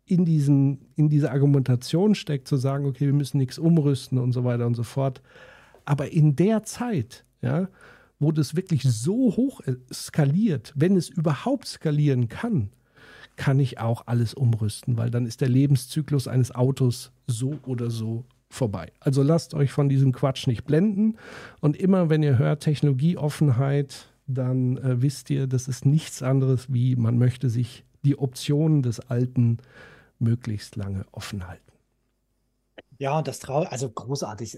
in, diesen, in diese Argumentation steckt, zu sagen, okay, wir müssen nichts umrüsten und so weiter und so fort. Aber in der Zeit, ja, wo das wirklich so hoch skaliert, wenn es überhaupt skalieren kann, kann ich auch alles umrüsten, weil dann ist der Lebenszyklus eines Autos so oder so vorbei. Also lasst euch von diesem Quatsch nicht blenden und immer wenn ihr hört Technologieoffenheit, dann äh, wisst ihr, das ist nichts anderes wie man möchte sich die Optionen des Alten möglichst lange offen halten. Ja, und das Trau also großartig,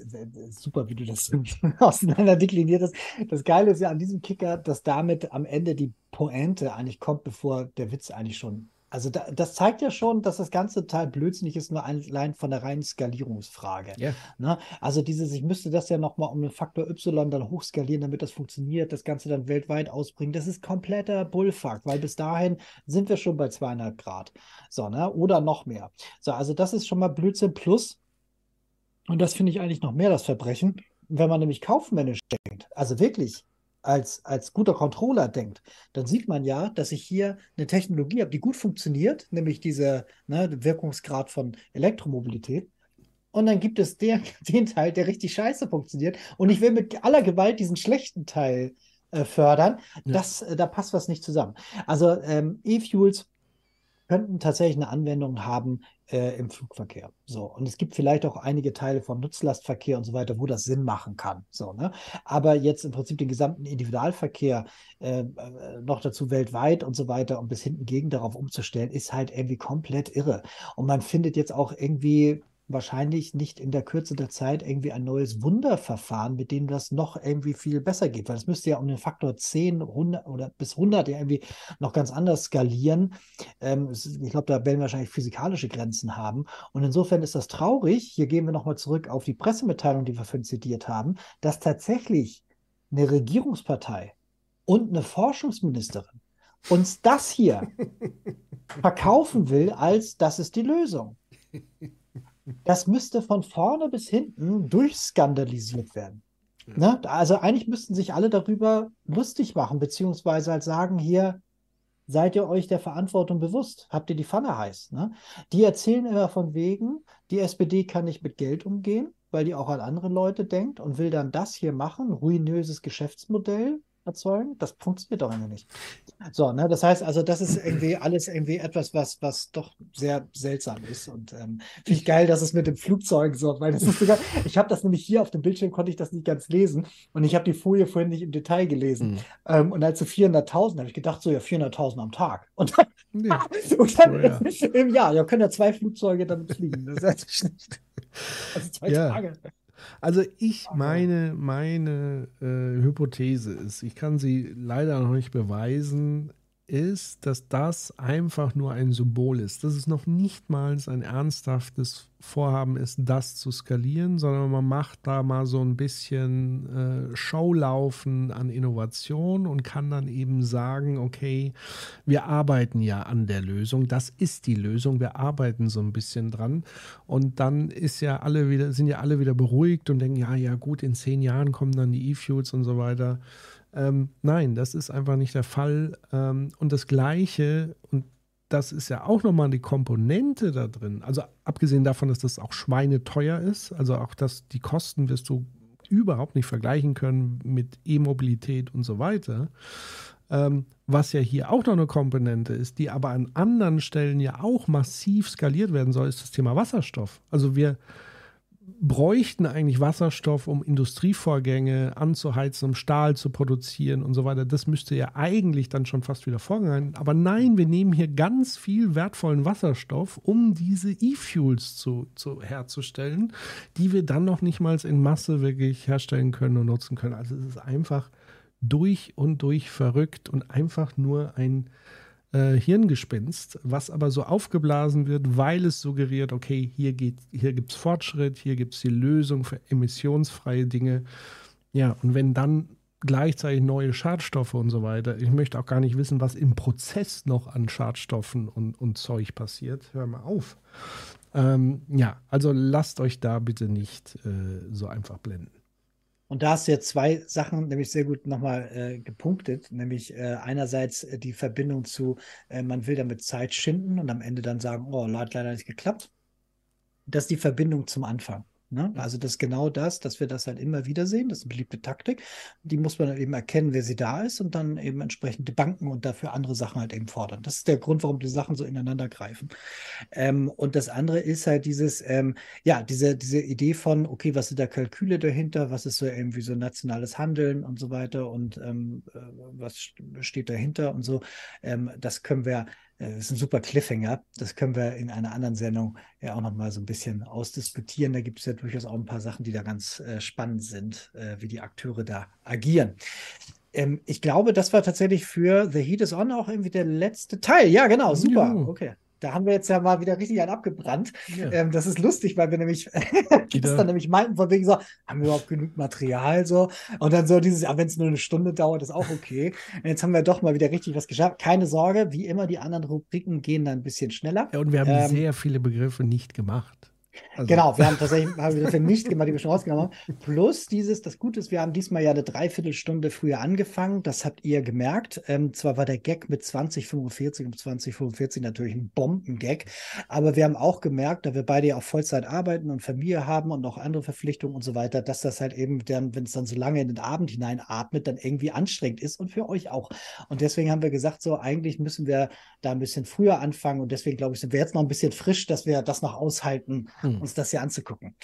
super, wie du das auseinander dekliniert hast. Das Geile ist ja an diesem Kicker, dass damit am Ende die Pointe eigentlich kommt, bevor der Witz eigentlich schon. Also da, das zeigt ja schon, dass das ganze Teil blödsinnig ist, nur allein von der reinen Skalierungsfrage. Yeah. Ne? Also dieses, ich müsste das ja nochmal um einen Faktor Y dann hochskalieren, damit das funktioniert, das Ganze dann weltweit ausbringen. Das ist kompletter Bullfuck, weil bis dahin sind wir schon bei zweieinhalb Grad. So, ne? Oder noch mehr. So, also das ist schon mal Blödsinn plus und das finde ich eigentlich noch mehr das Verbrechen, wenn man nämlich kaufmännisch denkt. Also wirklich, als, als guter Controller denkt, dann sieht man ja, dass ich hier eine Technologie habe, die gut funktioniert, nämlich dieser ne, Wirkungsgrad von Elektromobilität. Und dann gibt es der, den Teil, der richtig scheiße funktioniert. Und ich will mit aller Gewalt diesen schlechten Teil äh, fördern. Ja. Das, äh, da passt was nicht zusammen. Also ähm, E-Fuels könnten tatsächlich eine Anwendung haben äh, im Flugverkehr. So, und es gibt vielleicht auch einige Teile von Nutzlastverkehr und so weiter, wo das Sinn machen kann. So, ne? Aber jetzt im Prinzip den gesamten Individualverkehr äh, äh noch dazu weltweit und so weiter und bis hinten gegen darauf umzustellen, ist halt irgendwie komplett irre. Und man findet jetzt auch irgendwie wahrscheinlich nicht in der Kürze der Zeit irgendwie ein neues Wunderverfahren, mit dem das noch irgendwie viel besser geht, weil es müsste ja um den Faktor 10, 100 oder bis 100 ja irgendwie noch ganz anders skalieren. Ähm, ich glaube, da werden wir wahrscheinlich physikalische Grenzen haben. Und insofern ist das traurig. Hier gehen wir nochmal zurück auf die Pressemitteilung, die wir vorhin zitiert haben, dass tatsächlich eine Regierungspartei und eine Forschungsministerin uns das hier verkaufen will, als das ist die Lösung. Das müsste von vorne bis hinten durchskandalisiert werden. Ne? Also eigentlich müssten sich alle darüber lustig machen, beziehungsweise halt sagen, hier seid ihr euch der Verantwortung bewusst, habt ihr die Pfanne heiß. Ne? Die erzählen immer von wegen, die SPD kann nicht mit Geld umgehen, weil die auch an andere Leute denkt und will dann das hier machen, ruinöses Geschäftsmodell, erzeugen. Das funktioniert doch irgendwie nicht. So, ne, das heißt also, das ist irgendwie alles irgendwie etwas, was, was doch sehr seltsam ist. Und ähm, finde ich geil, dass es mit dem Flugzeug so, weil das ist sogar, ich habe das nämlich hier auf dem Bildschirm, konnte ich das nicht ganz lesen und ich habe die Folie vorhin nicht im Detail gelesen. Mhm. Ähm, und als so 400.000 habe ich gedacht, so ja, 400.000 am Tag. Und dann, nee. und dann oh, ja. im Jahr, ja, können ja zwei Flugzeuge damit fliegen. Das ist nicht. Also zwei ja. Tage. Also ich meine, meine äh, Hypothese ist, ich kann sie leider noch nicht beweisen, ist, dass das einfach nur ein Symbol ist. Dass es noch nicht mal ein ernsthaftes Vorhaben ist, das zu skalieren, sondern man macht da mal so ein bisschen äh, Showlaufen an Innovation und kann dann eben sagen, okay, wir arbeiten ja an der Lösung, das ist die Lösung, wir arbeiten so ein bisschen dran und dann ist ja alle wieder, sind ja alle wieder beruhigt und denken, ja, ja gut, in zehn Jahren kommen dann die E-Fuels und so weiter. Ähm, nein, das ist einfach nicht der Fall. Ähm, und das Gleiche, und das ist ja auch nochmal die Komponente da drin. Also abgesehen davon, dass das auch schweineteuer ist, also auch dass die Kosten wirst du überhaupt nicht vergleichen können mit E-Mobilität und so weiter. Ähm, was ja hier auch noch eine Komponente ist, die aber an anderen Stellen ja auch massiv skaliert werden soll, ist das Thema Wasserstoff. Also wir, bräuchten eigentlich Wasserstoff, um Industrievorgänge anzuheizen, um Stahl zu produzieren und so weiter. Das müsste ja eigentlich dann schon fast wieder vorgegangen. Aber nein, wir nehmen hier ganz viel wertvollen Wasserstoff, um diese E-Fuels zu, zu, herzustellen, die wir dann noch nicht mal in Masse wirklich herstellen können und nutzen können. Also es ist einfach durch und durch verrückt und einfach nur ein äh, Hirngespinst, was aber so aufgeblasen wird, weil es suggeriert, okay, hier, hier gibt es Fortschritt, hier gibt es die Lösung für emissionsfreie Dinge. Ja, und wenn dann gleichzeitig neue Schadstoffe und so weiter, ich möchte auch gar nicht wissen, was im Prozess noch an Schadstoffen und, und Zeug passiert. Hör mal auf. Ähm, ja, also lasst euch da bitte nicht äh, so einfach blenden. Und da hast du jetzt zwei Sachen nämlich sehr gut nochmal äh, gepunktet, nämlich äh, einerseits äh, die Verbindung zu, äh, man will damit Zeit schinden und am Ende dann sagen, oh, hat leider nicht geklappt. Das ist die Verbindung zum Anfang. Ne? Also das ist genau das, dass wir das halt immer wieder sehen. Das ist eine beliebte Taktik. Die muss man dann eben erkennen, wer sie da ist und dann eben entsprechend die Banken und dafür andere Sachen halt eben fordern. Das ist der Grund, warum die Sachen so ineinander greifen. Ähm, und das andere ist halt dieses, ähm, ja, diese, diese Idee von, okay, was sind da Kalküle dahinter? Was ist so irgendwie so nationales Handeln und so weiter und ähm, äh, was steht dahinter und so. Ähm, das können wir das ist ein super Cliffhanger. Das können wir in einer anderen Sendung ja auch nochmal so ein bisschen ausdiskutieren. Da gibt es ja durchaus auch ein paar Sachen, die da ganz äh, spannend sind, äh, wie die Akteure da agieren. Ähm, ich glaube, das war tatsächlich für The Heat is On auch irgendwie der letzte Teil. Ja, genau, super. Okay. Da haben wir jetzt ja mal wieder richtig einen abgebrannt. Ja. Ähm, das ist lustig, weil wir nämlich das dann nämlich meinten, von wegen so, haben wir überhaupt genug Material so? Und dann so dieses, ja, wenn es nur eine Stunde dauert, ist auch okay. Und jetzt haben wir doch mal wieder richtig was geschafft. Keine Sorge, wie immer, die anderen Rubriken gehen dann ein bisschen schneller. Ja, und wir haben ähm, sehr viele Begriffe nicht gemacht. Also. Genau, wir haben tatsächlich haben Begriffe nicht gemacht, die wir schon rausgenommen haben. Plus dieses, das Gute ist, wir haben diesmal ja eine Dreiviertelstunde früher angefangen. Das habt ihr gemerkt. Ähm, zwar war der Gag mit 2045 um 2045 natürlich ein Bombengag, aber wir haben auch gemerkt, da wir beide ja auch Vollzeit arbeiten und Familie haben und noch andere Verpflichtungen und so weiter, dass das halt eben dann, wenn es dann so lange in den Abend hineinatmet, dann irgendwie anstrengend ist und für euch auch. Und deswegen haben wir gesagt, so eigentlich müssen wir da ein bisschen früher anfangen und deswegen glaube ich, sind wir jetzt noch ein bisschen frisch, dass wir das noch aushalten, hm. uns das hier anzugucken.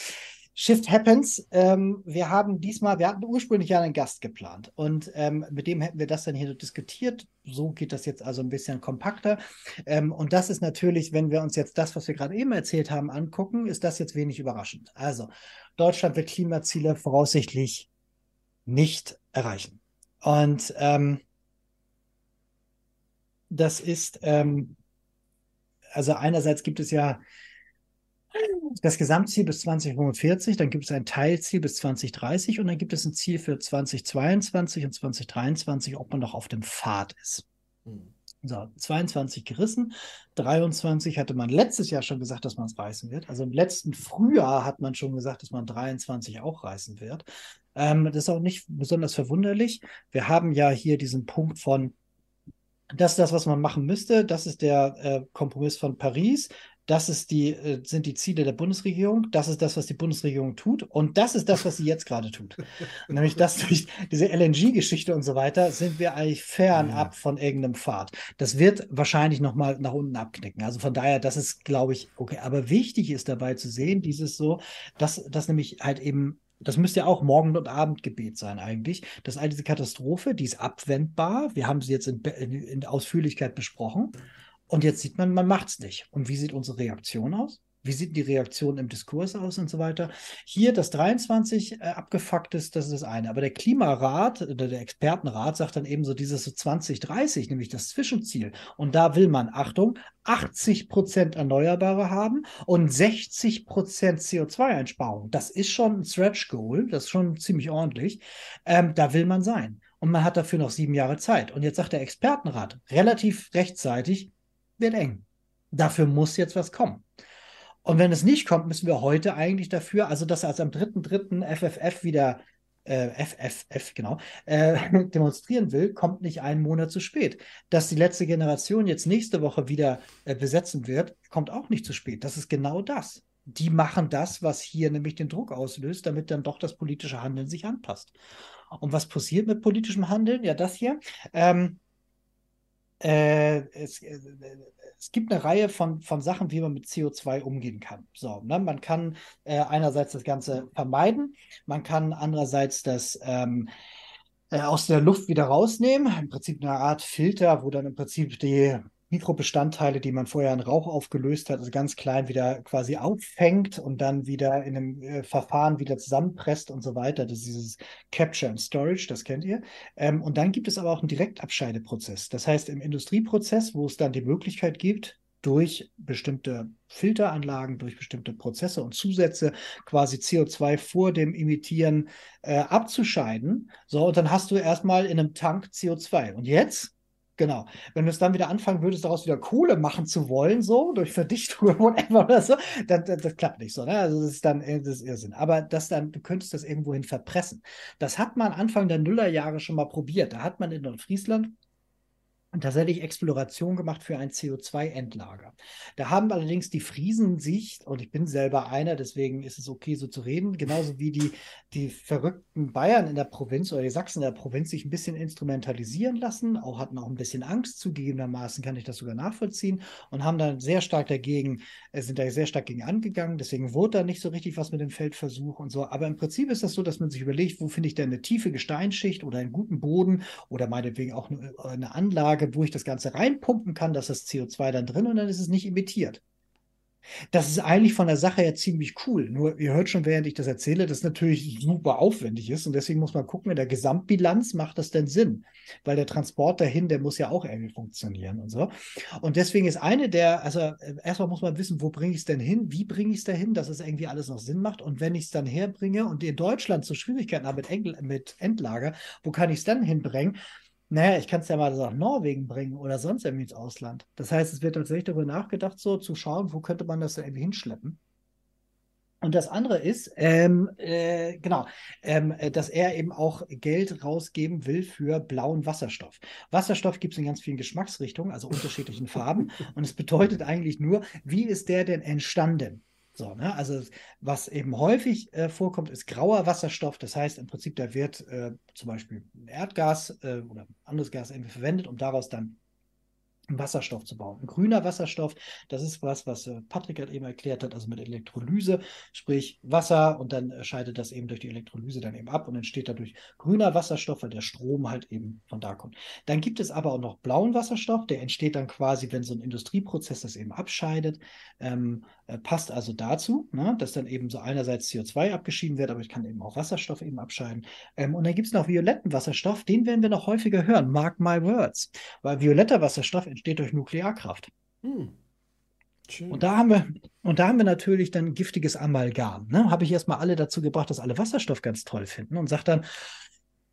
Shift Happens. Ähm, wir haben diesmal, wir hatten ursprünglich ja einen Gast geplant und ähm, mit dem hätten wir das dann hier diskutiert. So geht das jetzt also ein bisschen kompakter. Ähm, und das ist natürlich, wenn wir uns jetzt das, was wir gerade eben erzählt haben, angucken, ist das jetzt wenig überraschend. Also, Deutschland wird Klimaziele voraussichtlich nicht erreichen. Und ähm, das ist, ähm, also einerseits gibt es ja das Gesamtziel bis 2045, dann gibt es ein Teilziel bis 2030 und dann gibt es ein Ziel für 2022 und 2023, ob man noch auf dem Pfad ist. Hm. So, 22 gerissen, 23 hatte man letztes Jahr schon gesagt, dass man es reißen wird. Also im letzten Frühjahr hat man schon gesagt, dass man 23 auch reißen wird. Ähm, das ist auch nicht besonders verwunderlich. Wir haben ja hier diesen Punkt von das ist das, was man machen müsste. Das ist der äh, Kompromiss von Paris. Das ist die, äh, sind die Ziele der Bundesregierung. Das ist das, was die Bundesregierung tut. Und das ist das, was sie jetzt gerade tut. Nämlich das durch diese LNG-Geschichte und so weiter sind wir eigentlich fernab ja. von irgendeinem Pfad. Das wird wahrscheinlich nochmal nach unten abknicken. Also von daher, das ist, glaube ich, okay. Aber wichtig ist dabei zu sehen, dieses so, dass, dass nämlich halt eben das müsste ja auch Morgen- und Abendgebet sein eigentlich, dass all diese Katastrophe, die ist abwendbar. Wir haben sie jetzt in, in, in Ausführlichkeit besprochen. Und jetzt sieht man, man macht es nicht. Und wie sieht unsere Reaktion aus? Wie sieht die Reaktion im Diskurs aus und so weiter? Hier das 23 äh, abgefuckt ist, das ist das eine. Aber der Klimarat oder der Expertenrat sagt dann eben so dieses so 2030, nämlich das Zwischenziel. Und da will man, Achtung, 80 Prozent Erneuerbare haben und 60 Prozent CO2-Einsparung. Das ist schon ein Stretch Goal, das ist schon ziemlich ordentlich. Ähm, da will man sein. Und man hat dafür noch sieben Jahre Zeit. Und jetzt sagt der Expertenrat relativ rechtzeitig, wird eng. Dafür muss jetzt was kommen. Und wenn es nicht kommt, müssen wir heute eigentlich dafür, also dass als am 3.3. FFF wieder äh, FFF, genau, äh, demonstrieren will, kommt nicht einen Monat zu spät. Dass die letzte Generation jetzt nächste Woche wieder äh, besetzen wird, kommt auch nicht zu spät. Das ist genau das. Die machen das, was hier nämlich den Druck auslöst, damit dann doch das politische Handeln sich anpasst. Und was passiert mit politischem Handeln? Ja, das hier. Ähm, äh, es, äh, es, gibt eine Reihe von, von Sachen, wie man mit CO2 umgehen kann. So, ne? Man kann äh, einerseits das Ganze vermeiden, man kann andererseits das ähm, äh, aus der Luft wieder rausnehmen. Im Prinzip eine Art Filter, wo dann im Prinzip die Mikrobestandteile, die man vorher in Rauch aufgelöst hat, also ganz klein wieder quasi auffängt und dann wieder in einem äh, Verfahren wieder zusammenpresst und so weiter. Das ist dieses Capture and Storage, das kennt ihr. Ähm, und dann gibt es aber auch einen Direktabscheideprozess. Das heißt, im Industrieprozess, wo es dann die Möglichkeit gibt, durch bestimmte Filteranlagen, durch bestimmte Prozesse und Zusätze quasi CO2 vor dem Emittieren äh, abzuscheiden. So, und dann hast du erstmal in einem Tank CO2. Und jetzt Genau. Wenn du es dann wieder anfangen würdest, daraus wieder Kohle machen zu wollen, so durch Verdichtung oder whatever oder so, dann, das, das klappt nicht so. Ne? Also das ist dann das ist Irrsinn. Aber das dann, du könntest das irgendwohin verpressen. Das hat man Anfang der Nullerjahre schon mal probiert. Da hat man in Nordfriesland tatsächlich Exploration gemacht für ein CO2-Endlager. Da haben allerdings die Friesen sich, und ich bin selber einer, deswegen ist es okay, so zu reden, genauso wie die, die verrückten Bayern in der Provinz oder die Sachsen in der Provinz sich ein bisschen instrumentalisieren lassen, auch hatten auch ein bisschen Angst zugegebenermaßen, kann ich das sogar nachvollziehen, und haben dann sehr stark dagegen, äh, sind da sehr stark gegen angegangen, deswegen wurde da nicht so richtig was mit dem Feldversuch und so. Aber im Prinzip ist das so, dass man sich überlegt, wo finde ich denn eine tiefe Gesteinsschicht oder einen guten Boden oder meinetwegen auch eine, eine Anlage, Anlage, wo ich das Ganze reinpumpen kann, dass das CO2 dann drin und dann ist es nicht emittiert. Das ist eigentlich von der Sache her ziemlich cool. Nur, ihr hört schon, während ich das erzähle, dass natürlich super aufwendig ist. Und deswegen muss man gucken, in der Gesamtbilanz macht das denn Sinn? Weil der Transport dahin, der muss ja auch irgendwie funktionieren und so. Und deswegen ist eine der, also äh, erstmal muss man wissen, wo bringe ich es denn hin? Wie bringe ich es dahin, dass es irgendwie alles noch Sinn macht? Und wenn ich es dann herbringe und in Deutschland so Schwierigkeiten habe mit, mit Endlager, wo kann ich es dann hinbringen? Naja, ich kann es ja mal nach Norwegen bringen oder sonst irgendwie ins Ausland. Das heißt, es wird tatsächlich darüber nachgedacht, so zu schauen, wo könnte man das irgendwie hinschleppen. Und das andere ist, ähm, äh, genau, ähm, äh, dass er eben auch Geld rausgeben will für blauen Wasserstoff. Wasserstoff gibt es in ganz vielen Geschmacksrichtungen, also unterschiedlichen Farben. Und es bedeutet eigentlich nur, wie ist der denn entstanden? So, ne? Also was eben häufig äh, vorkommt, ist grauer Wasserstoff. Das heißt im Prinzip, da wird äh, zum Beispiel Erdgas äh, oder anderes Gas irgendwie verwendet, um daraus dann Wasserstoff zu bauen. Ein grüner Wasserstoff, das ist was, was äh, Patrick halt eben erklärt hat, also mit Elektrolyse, sprich Wasser und dann äh, scheidet das eben durch die Elektrolyse dann eben ab und entsteht dadurch grüner Wasserstoff, weil der Strom halt eben von da kommt. Dann gibt es aber auch noch blauen Wasserstoff, der entsteht dann quasi, wenn so ein Industrieprozess das eben abscheidet, ähm, äh, passt also dazu, ne, dass dann eben so einerseits CO2 abgeschieden wird, aber ich kann eben auch Wasserstoff eben abscheiden. Ähm, und dann gibt es noch violetten Wasserstoff, den werden wir noch häufiger hören, mark my words, weil violetter Wasserstoff entsteht durch Nuklearkraft. Hm. Und da haben wir, und da haben wir natürlich dann giftiges Amalgam. Ne? Habe ich erstmal alle dazu gebracht, dass alle Wasserstoff ganz toll finden und sagt dann,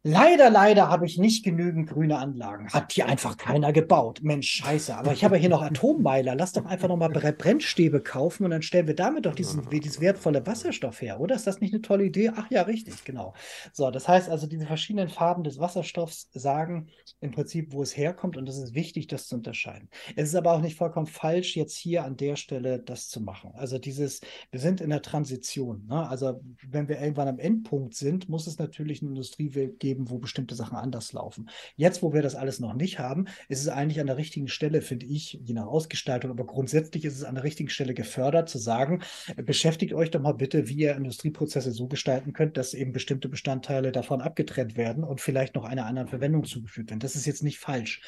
Leider, leider habe ich nicht genügend grüne Anlagen. Hat hier einfach keiner gebaut. Mensch, scheiße. Aber ich habe hier noch Atommeiler. Lass doch einfach nochmal Brennstäbe kaufen und dann stellen wir damit doch diesen, dieses wertvolle Wasserstoff her, oder? Ist das nicht eine tolle Idee? Ach ja, richtig, genau. So, das heißt also, diese verschiedenen Farben des Wasserstoffs sagen im Prinzip, wo es herkommt und es ist wichtig, das zu unterscheiden. Es ist aber auch nicht vollkommen falsch, jetzt hier an der Stelle das zu machen. Also dieses, wir sind in der Transition. Ne? Also wenn wir irgendwann am Endpunkt sind, muss es natürlich eine Industriewelt geben, geben, wo bestimmte Sachen anders laufen. Jetzt, wo wir das alles noch nicht haben, ist es eigentlich an der richtigen Stelle, finde ich, je nach Ausgestaltung, aber grundsätzlich ist es an der richtigen Stelle gefördert, zu sagen, beschäftigt euch doch mal bitte, wie ihr Industrieprozesse so gestalten könnt, dass eben bestimmte Bestandteile davon abgetrennt werden und vielleicht noch einer anderen Verwendung zugeführt werden. Das ist jetzt nicht falsch.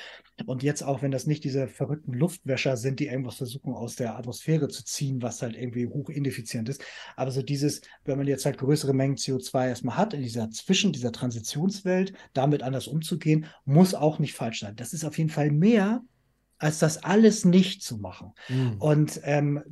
Und jetzt auch, wenn das nicht diese verrückten Luftwäscher sind, die irgendwas versuchen aus der Atmosphäre zu ziehen, was halt irgendwie hoch ineffizient ist. Aber so dieses, wenn man jetzt halt größere Mengen CO2 erstmal hat in dieser Zwischen, dieser Transition Lebenswelt, damit anders umzugehen, muss auch nicht falsch sein. Das ist auf jeden Fall mehr, als das alles nicht zu machen. Mhm. Und ähm,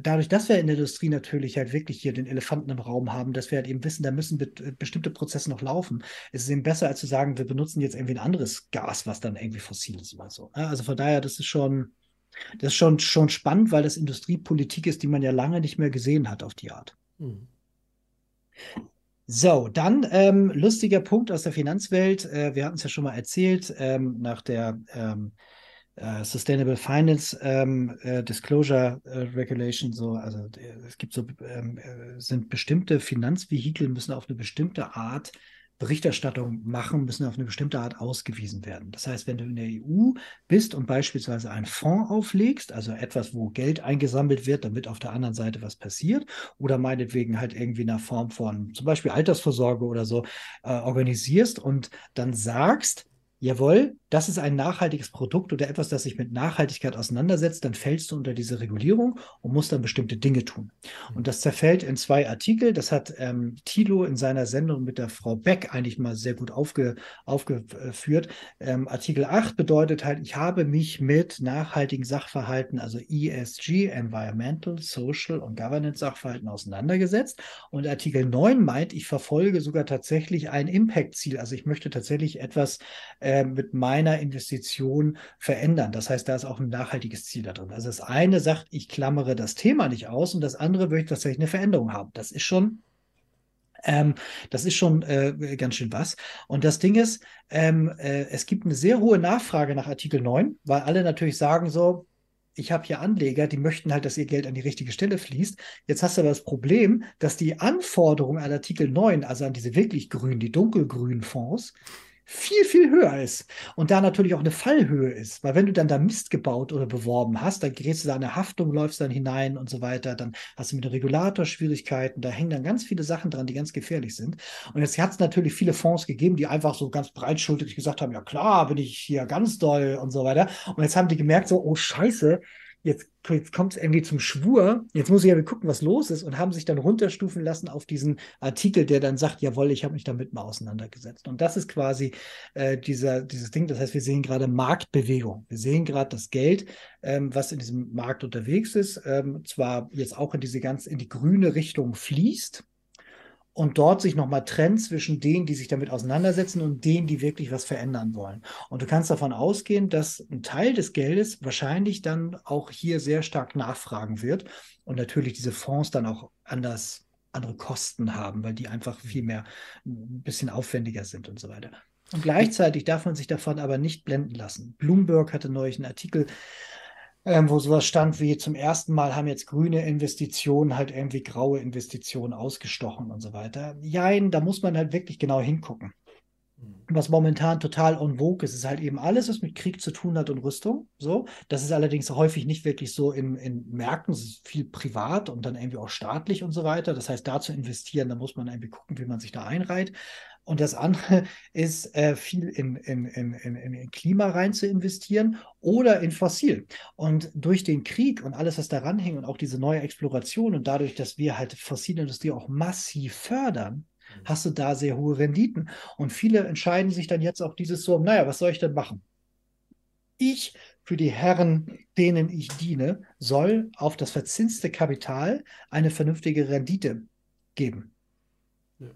dadurch, dass wir in der Industrie natürlich halt wirklich hier den Elefanten im Raum haben, dass wir halt eben wissen, da müssen be bestimmte Prozesse noch laufen, ist es eben besser, als zu sagen, wir benutzen jetzt irgendwie ein anderes Gas, was dann irgendwie fossil ist oder so. Also von daher, das ist schon, das ist schon, schon spannend, weil das Industriepolitik ist, die man ja lange nicht mehr gesehen hat auf die Art. Mhm. So, dann ähm, lustiger Punkt aus der Finanzwelt. Äh, wir hatten es ja schon mal erzählt, ähm, nach der ähm, äh, Sustainable Finance ähm, äh, Disclosure äh, Regulation, so, also es gibt so, ähm, äh, sind bestimmte Finanzvehikel müssen auf eine bestimmte Art Berichterstattung machen, müssen auf eine bestimmte Art ausgewiesen werden. Das heißt, wenn du in der EU bist und beispielsweise einen Fonds auflegst, also etwas, wo Geld eingesammelt wird, damit auf der anderen Seite was passiert, oder meinetwegen halt irgendwie in einer Form von zum Beispiel Altersvorsorge oder so äh, organisierst und dann sagst, jawohl, das ist ein nachhaltiges Produkt oder etwas, das sich mit Nachhaltigkeit auseinandersetzt, dann fällst du unter diese Regulierung und musst dann bestimmte Dinge tun. Und das zerfällt in zwei Artikel. Das hat ähm, Thilo in seiner Sendung mit der Frau Beck eigentlich mal sehr gut aufge, aufgeführt. Ähm, Artikel 8 bedeutet halt, ich habe mich mit nachhaltigen Sachverhalten, also ESG, Environmental, Social und Governance Sachverhalten auseinandergesetzt. Und Artikel 9 meint, ich verfolge sogar tatsächlich ein Impact-Ziel. Also ich möchte tatsächlich etwas äh, mit meinem meiner Investition verändern. Das heißt, da ist auch ein nachhaltiges Ziel da drin. Also das eine sagt, ich klammere das Thema nicht aus und das andere möchte tatsächlich eine Veränderung haben. Das ist schon ähm, das ist schon äh, ganz schön was. Und das Ding ist, ähm, äh, es gibt eine sehr hohe Nachfrage nach Artikel 9, weil alle natürlich sagen so, ich habe hier Anleger, die möchten halt, dass ihr Geld an die richtige Stelle fließt. Jetzt hast du aber das Problem, dass die Anforderungen an Artikel 9, also an diese wirklich grünen, die dunkelgrünen Fonds, viel, viel höher ist. Und da natürlich auch eine Fallhöhe ist. Weil wenn du dann da Mist gebaut oder beworben hast, dann gerätst du da eine Haftung, läufst dann hinein und so weiter. Dann hast du mit dem Regulator Schwierigkeiten. Da hängen dann ganz viele Sachen dran, die ganz gefährlich sind. Und jetzt hat es natürlich viele Fonds gegeben, die einfach so ganz breitschultrig gesagt haben, ja klar, bin ich hier ganz doll und so weiter. Und jetzt haben die gemerkt so, oh scheiße, jetzt, jetzt kommt es irgendwie zum Schwur, jetzt muss ich ja gucken, was los ist und haben sich dann runterstufen lassen auf diesen Artikel, der dann sagt, jawohl, ich habe mich damit mal auseinandergesetzt. Und das ist quasi äh, dieser, dieses Ding, das heißt, wir sehen gerade Marktbewegung. Wir sehen gerade das Geld, ähm, was in diesem Markt unterwegs ist, ähm, zwar jetzt auch in diese ganz, in die grüne Richtung fließt, und dort sich nochmal trennt zwischen denen, die sich damit auseinandersetzen und denen, die wirklich was verändern wollen. Und du kannst davon ausgehen, dass ein Teil des Geldes wahrscheinlich dann auch hier sehr stark nachfragen wird und natürlich diese Fonds dann auch anders andere Kosten haben, weil die einfach viel mehr ein bisschen aufwendiger sind und so weiter. Und gleichzeitig darf man sich davon aber nicht blenden lassen. Bloomberg hatte neulich einen Artikel ähm, wo sowas stand wie zum ersten Mal haben jetzt grüne Investitionen halt irgendwie graue Investitionen ausgestochen und so weiter. Jein, da muss man halt wirklich genau hingucken. Mhm. Was momentan total en vogue ist, ist halt eben alles, was mit Krieg zu tun hat und Rüstung. So, das ist allerdings häufig nicht wirklich so in, in Märkten, es ist viel privat und dann irgendwie auch staatlich und so weiter. Das heißt, da zu investieren, da muss man irgendwie gucken, wie man sich da einreiht. Und das andere ist, äh, viel in, in, in, in, Klima rein zu investieren oder in Fossil. Und durch den Krieg und alles, was daran hängt und auch diese neue Exploration und dadurch, dass wir halt Fossilindustrie auch massiv fördern, mhm. hast du da sehr hohe Renditen. Und viele entscheiden sich dann jetzt auch dieses so, naja, was soll ich denn machen? Ich für die Herren, denen ich diene, soll auf das verzinste Kapital eine vernünftige Rendite geben.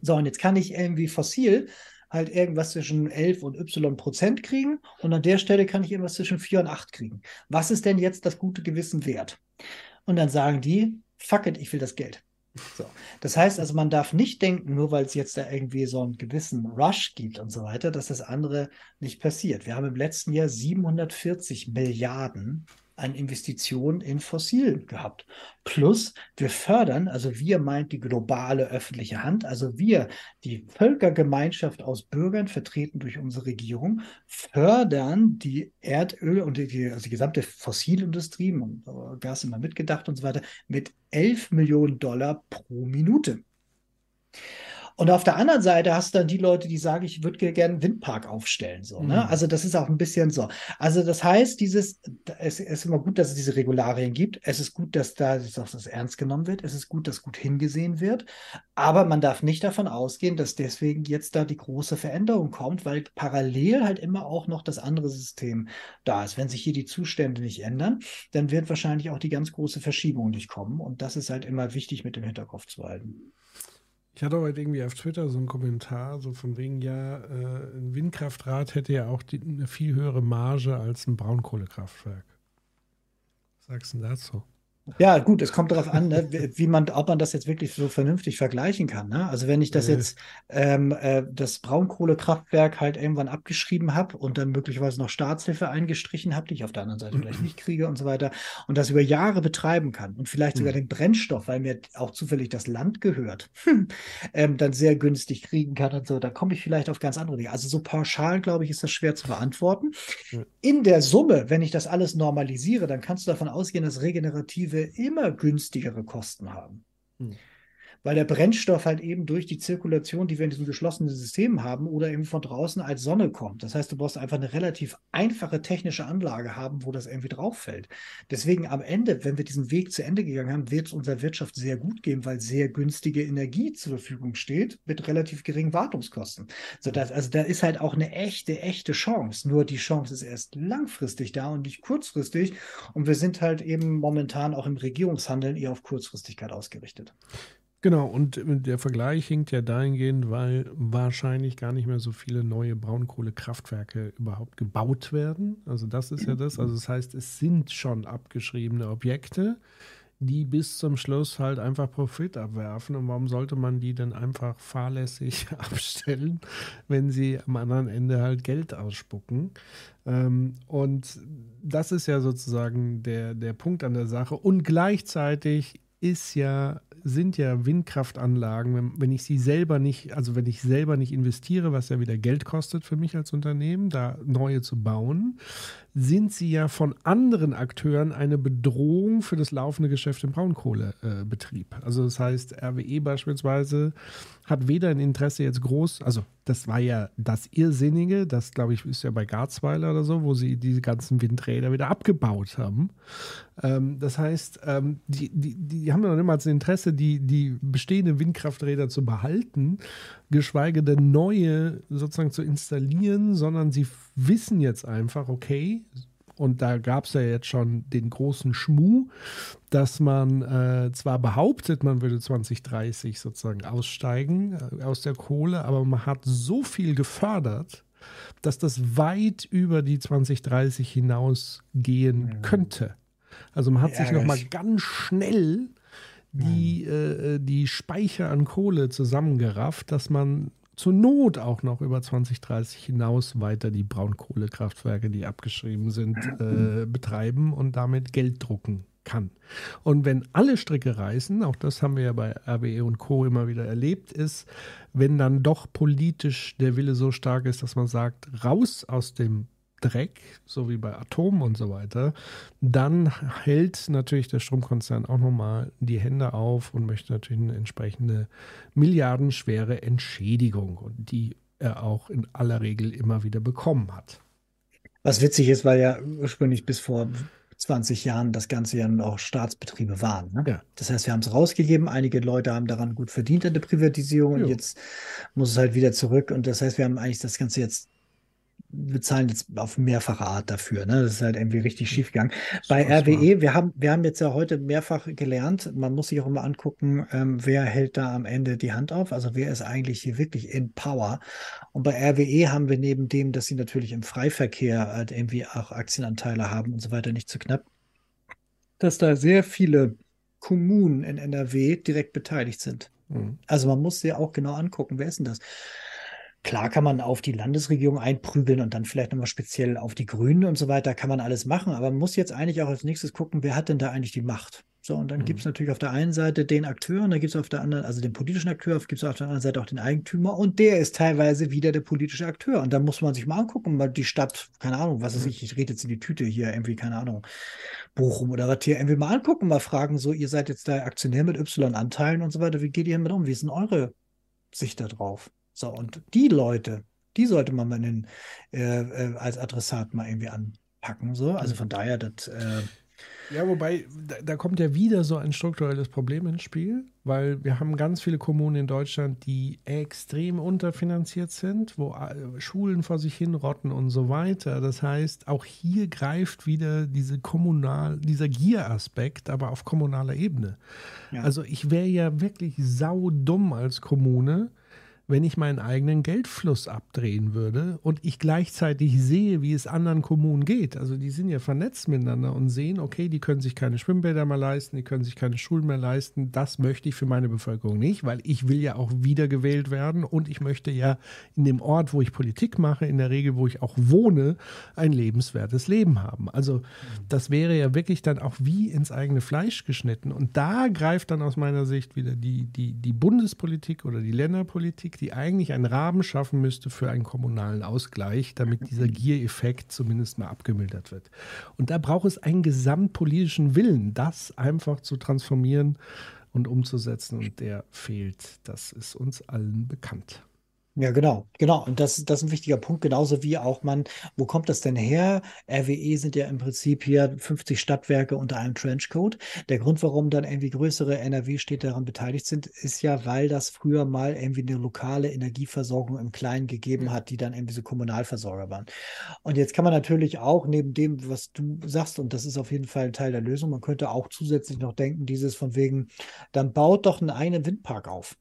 So, und jetzt kann ich irgendwie fossil halt irgendwas zwischen 11 und y Prozent kriegen und an der Stelle kann ich irgendwas zwischen 4 und 8 kriegen. Was ist denn jetzt das gute Gewissen wert? Und dann sagen die, fuck it, ich will das Geld. So. Das heißt also, man darf nicht denken, nur weil es jetzt da irgendwie so einen gewissen Rush gibt und so weiter, dass das andere nicht passiert. Wir haben im letzten Jahr 740 Milliarden an Investitionen in Fossil gehabt. Plus, wir fördern, also wir meint die globale öffentliche Hand, also wir, die Völkergemeinschaft aus Bürgern, vertreten durch unsere Regierung, fördern die Erdöl und die, also die gesamte Fossilindustrie, Gas immer mitgedacht und so weiter, mit 11 Millionen Dollar pro Minute. Und auf der anderen Seite hast du dann die Leute, die sagen, ich würde gerne einen Windpark aufstellen. So, ne? Mhm. Also das ist auch ein bisschen so. Also das heißt, dieses, es, es ist immer gut, dass es diese Regularien gibt. Es ist gut, dass da dass das ernst genommen wird. Es ist gut, dass gut hingesehen wird. Aber man darf nicht davon ausgehen, dass deswegen jetzt da die große Veränderung kommt, weil parallel halt immer auch noch das andere System da ist. Wenn sich hier die Zustände nicht ändern, dann wird wahrscheinlich auch die ganz große Verschiebung nicht kommen. Und das ist halt immer wichtig mit dem Hinterkopf zu halten. Ich hatte heute irgendwie auf Twitter so einen Kommentar, so von wegen, ja, äh, ein Windkraftrad hätte ja auch die, eine viel höhere Marge als ein Braunkohlekraftwerk. Was sagst du dazu? Ja, gut, es kommt darauf an, ne, wie man, ob man das jetzt wirklich so vernünftig vergleichen kann. Ne? Also wenn ich das äh. jetzt ähm, äh, das Braunkohlekraftwerk halt irgendwann abgeschrieben habe und dann möglicherweise noch Staatshilfe eingestrichen habe, die ich auf der anderen Seite vielleicht nicht kriege und so weiter, und das über Jahre betreiben kann und vielleicht sogar mhm. den Brennstoff, weil mir auch zufällig das Land gehört, ähm, dann sehr günstig kriegen kann und so, da komme ich vielleicht auf ganz andere Dinge. Also so pauschal, glaube ich, ist das schwer zu beantworten. In der Summe, wenn ich das alles normalisiere, dann kannst du davon ausgehen, dass regenerative immer günstigere Kosten haben. Hm weil der Brennstoff halt eben durch die Zirkulation, die wir in diesem geschlossenen System haben, oder eben von draußen als Sonne kommt. Das heißt, du brauchst einfach eine relativ einfache technische Anlage haben, wo das irgendwie drauf fällt. Deswegen am Ende, wenn wir diesen Weg zu Ende gegangen haben, wird es unserer Wirtschaft sehr gut gehen, weil sehr günstige Energie zur Verfügung steht mit relativ geringen Wartungskosten. So dass, also da ist halt auch eine echte, echte Chance. Nur die Chance ist erst langfristig da und nicht kurzfristig. Und wir sind halt eben momentan auch im Regierungshandeln eher auf Kurzfristigkeit ausgerichtet. Genau, und der Vergleich hinkt ja dahingehend, weil wahrscheinlich gar nicht mehr so viele neue Braunkohlekraftwerke überhaupt gebaut werden. Also das ist ja das. Also das heißt, es sind schon abgeschriebene Objekte, die bis zum Schluss halt einfach Profit abwerfen. Und warum sollte man die dann einfach fahrlässig abstellen, wenn sie am anderen Ende halt Geld ausspucken? Ähm, und das ist ja sozusagen der, der Punkt an der Sache. Und gleichzeitig ist ja sind ja Windkraftanlagen, wenn ich sie selber nicht, also wenn ich selber nicht investiere, was ja wieder Geld kostet für mich als Unternehmen, da neue zu bauen, sind sie ja von anderen Akteuren eine Bedrohung für das laufende Geschäft im Braunkohlebetrieb. also das heißt, RWE beispielsweise hat weder ein Interesse jetzt groß, also das war ja das Irrsinnige, das glaube ich ist ja bei Garzweiler oder so, wo sie diese ganzen Windräder wieder abgebaut haben. Ähm, das heißt, ähm, die, die, die haben ja noch niemals ein Interesse, die, die bestehenden Windkrafträder zu behalten, geschweige denn neue sozusagen zu installieren, sondern sie wissen jetzt einfach, okay, und da gab es ja jetzt schon den großen Schmuh, dass man äh, zwar behauptet, man würde 2030 sozusagen aussteigen äh, aus der Kohle, aber man hat so viel gefördert, dass das weit über die 2030 hinausgehen ja. könnte. Also man hat ja, sich noch mal ganz schnell die, äh, die Speicher an Kohle zusammengerafft, dass man zur Not auch noch über 2030 hinaus weiter die Braunkohlekraftwerke, die abgeschrieben sind, äh, betreiben und damit Geld drucken kann. Und wenn alle Stricke reißen, auch das haben wir ja bei RWE und Co. immer wieder erlebt, ist, wenn dann doch politisch der Wille so stark ist, dass man sagt, raus aus dem Dreck, so wie bei Atomen und so weiter, dann hält natürlich der Stromkonzern auch nochmal die Hände auf und möchte natürlich eine entsprechende milliardenschwere Entschädigung und die er auch in aller Regel immer wieder bekommen hat. Was witzig ist, weil ja ursprünglich bis vor 20 Jahren das Ganze ja noch Staatsbetriebe waren. Ne? Ja. Das heißt, wir haben es rausgegeben, einige Leute haben daran gut verdient an der Privatisierung jo. und jetzt muss es halt wieder zurück. Und das heißt, wir haben eigentlich das Ganze jetzt bezahlen jetzt auf mehrfache Art dafür. Ne? Das ist halt irgendwie richtig schief gegangen. Bei RWE, wir haben, wir haben jetzt ja heute mehrfach gelernt, man muss sich auch immer angucken, ähm, wer hält da am Ende die Hand auf. Also wer ist eigentlich hier wirklich in Power? Und bei RWE haben wir neben dem, dass sie natürlich im Freiverkehr halt irgendwie auch Aktienanteile haben und so weiter, nicht zu knapp, dass da sehr viele Kommunen in NRW direkt beteiligt sind. Mhm. Also man muss sich auch genau angucken, wer ist denn das? Klar kann man auf die Landesregierung einprügeln und dann vielleicht nochmal speziell auf die Grünen und so weiter, kann man alles machen, aber man muss jetzt eigentlich auch als nächstes gucken, wer hat denn da eigentlich die Macht? So, und dann mhm. gibt es natürlich auf der einen Seite den Akteur und dann gibt es auf der anderen, also den politischen Akteur, gibt es auf der anderen Seite auch den Eigentümer und der ist teilweise wieder der politische Akteur. Und da muss man sich mal angucken, weil die Stadt, keine Ahnung, was ist ich, ich rede jetzt in die Tüte hier, irgendwie, keine Ahnung, Bochum oder was hier, irgendwie mal angucken, mal fragen, so, ihr seid jetzt da Aktionär mit Y-Anteilen und so weiter, wie geht ihr damit um? Wie ist denn eure Sicht da drauf? So, und die Leute, die sollte man mal in, äh, äh, als Adressat mal irgendwie anpacken. So. Also von daher, das. Äh, ja, wobei, da, da, kommt ja wieder so ein strukturelles Problem ins Spiel, weil wir haben ganz viele Kommunen in Deutschland, die extrem unterfinanziert sind, wo äh, Schulen vor sich hin rotten und so weiter. Das heißt, auch hier greift wieder diese kommunal, dieser Gieraspekt, aber auf kommunaler Ebene. Ja. Also ich wäre ja wirklich saudumm als Kommune, wenn ich meinen eigenen Geldfluss abdrehen würde und ich gleichzeitig sehe, wie es anderen Kommunen geht. Also die sind ja vernetzt miteinander und sehen, okay, die können sich keine Schwimmbäder mehr leisten, die können sich keine Schulen mehr leisten. Das möchte ich für meine Bevölkerung nicht, weil ich will ja auch wiedergewählt werden und ich möchte ja in dem Ort, wo ich Politik mache, in der Regel, wo ich auch wohne, ein lebenswertes Leben haben. Also das wäre ja wirklich dann auch wie ins eigene Fleisch geschnitten. Und da greift dann aus meiner Sicht wieder die, die, die Bundespolitik oder die Länderpolitik, die eigentlich einen Rahmen schaffen müsste für einen kommunalen Ausgleich, damit dieser Giereffekt zumindest mal abgemildert wird. Und da braucht es einen gesamtpolitischen Willen, das einfach zu transformieren und umzusetzen. Und der fehlt. Das ist uns allen bekannt. Ja, genau, genau. Und das, das ist ein wichtiger Punkt, genauso wie auch man, wo kommt das denn her? RWE sind ja im Prinzip hier 50 Stadtwerke unter einem Trenchcode. Der Grund, warum dann irgendwie größere NRW-Städte daran beteiligt sind, ist ja, weil das früher mal irgendwie eine lokale Energieversorgung im Kleinen gegeben hat, die dann irgendwie so Kommunalversorger waren. Und jetzt kann man natürlich auch neben dem, was du sagst, und das ist auf jeden Fall ein Teil der Lösung, man könnte auch zusätzlich noch denken, dieses von wegen, dann baut doch einen eigenen Windpark auf.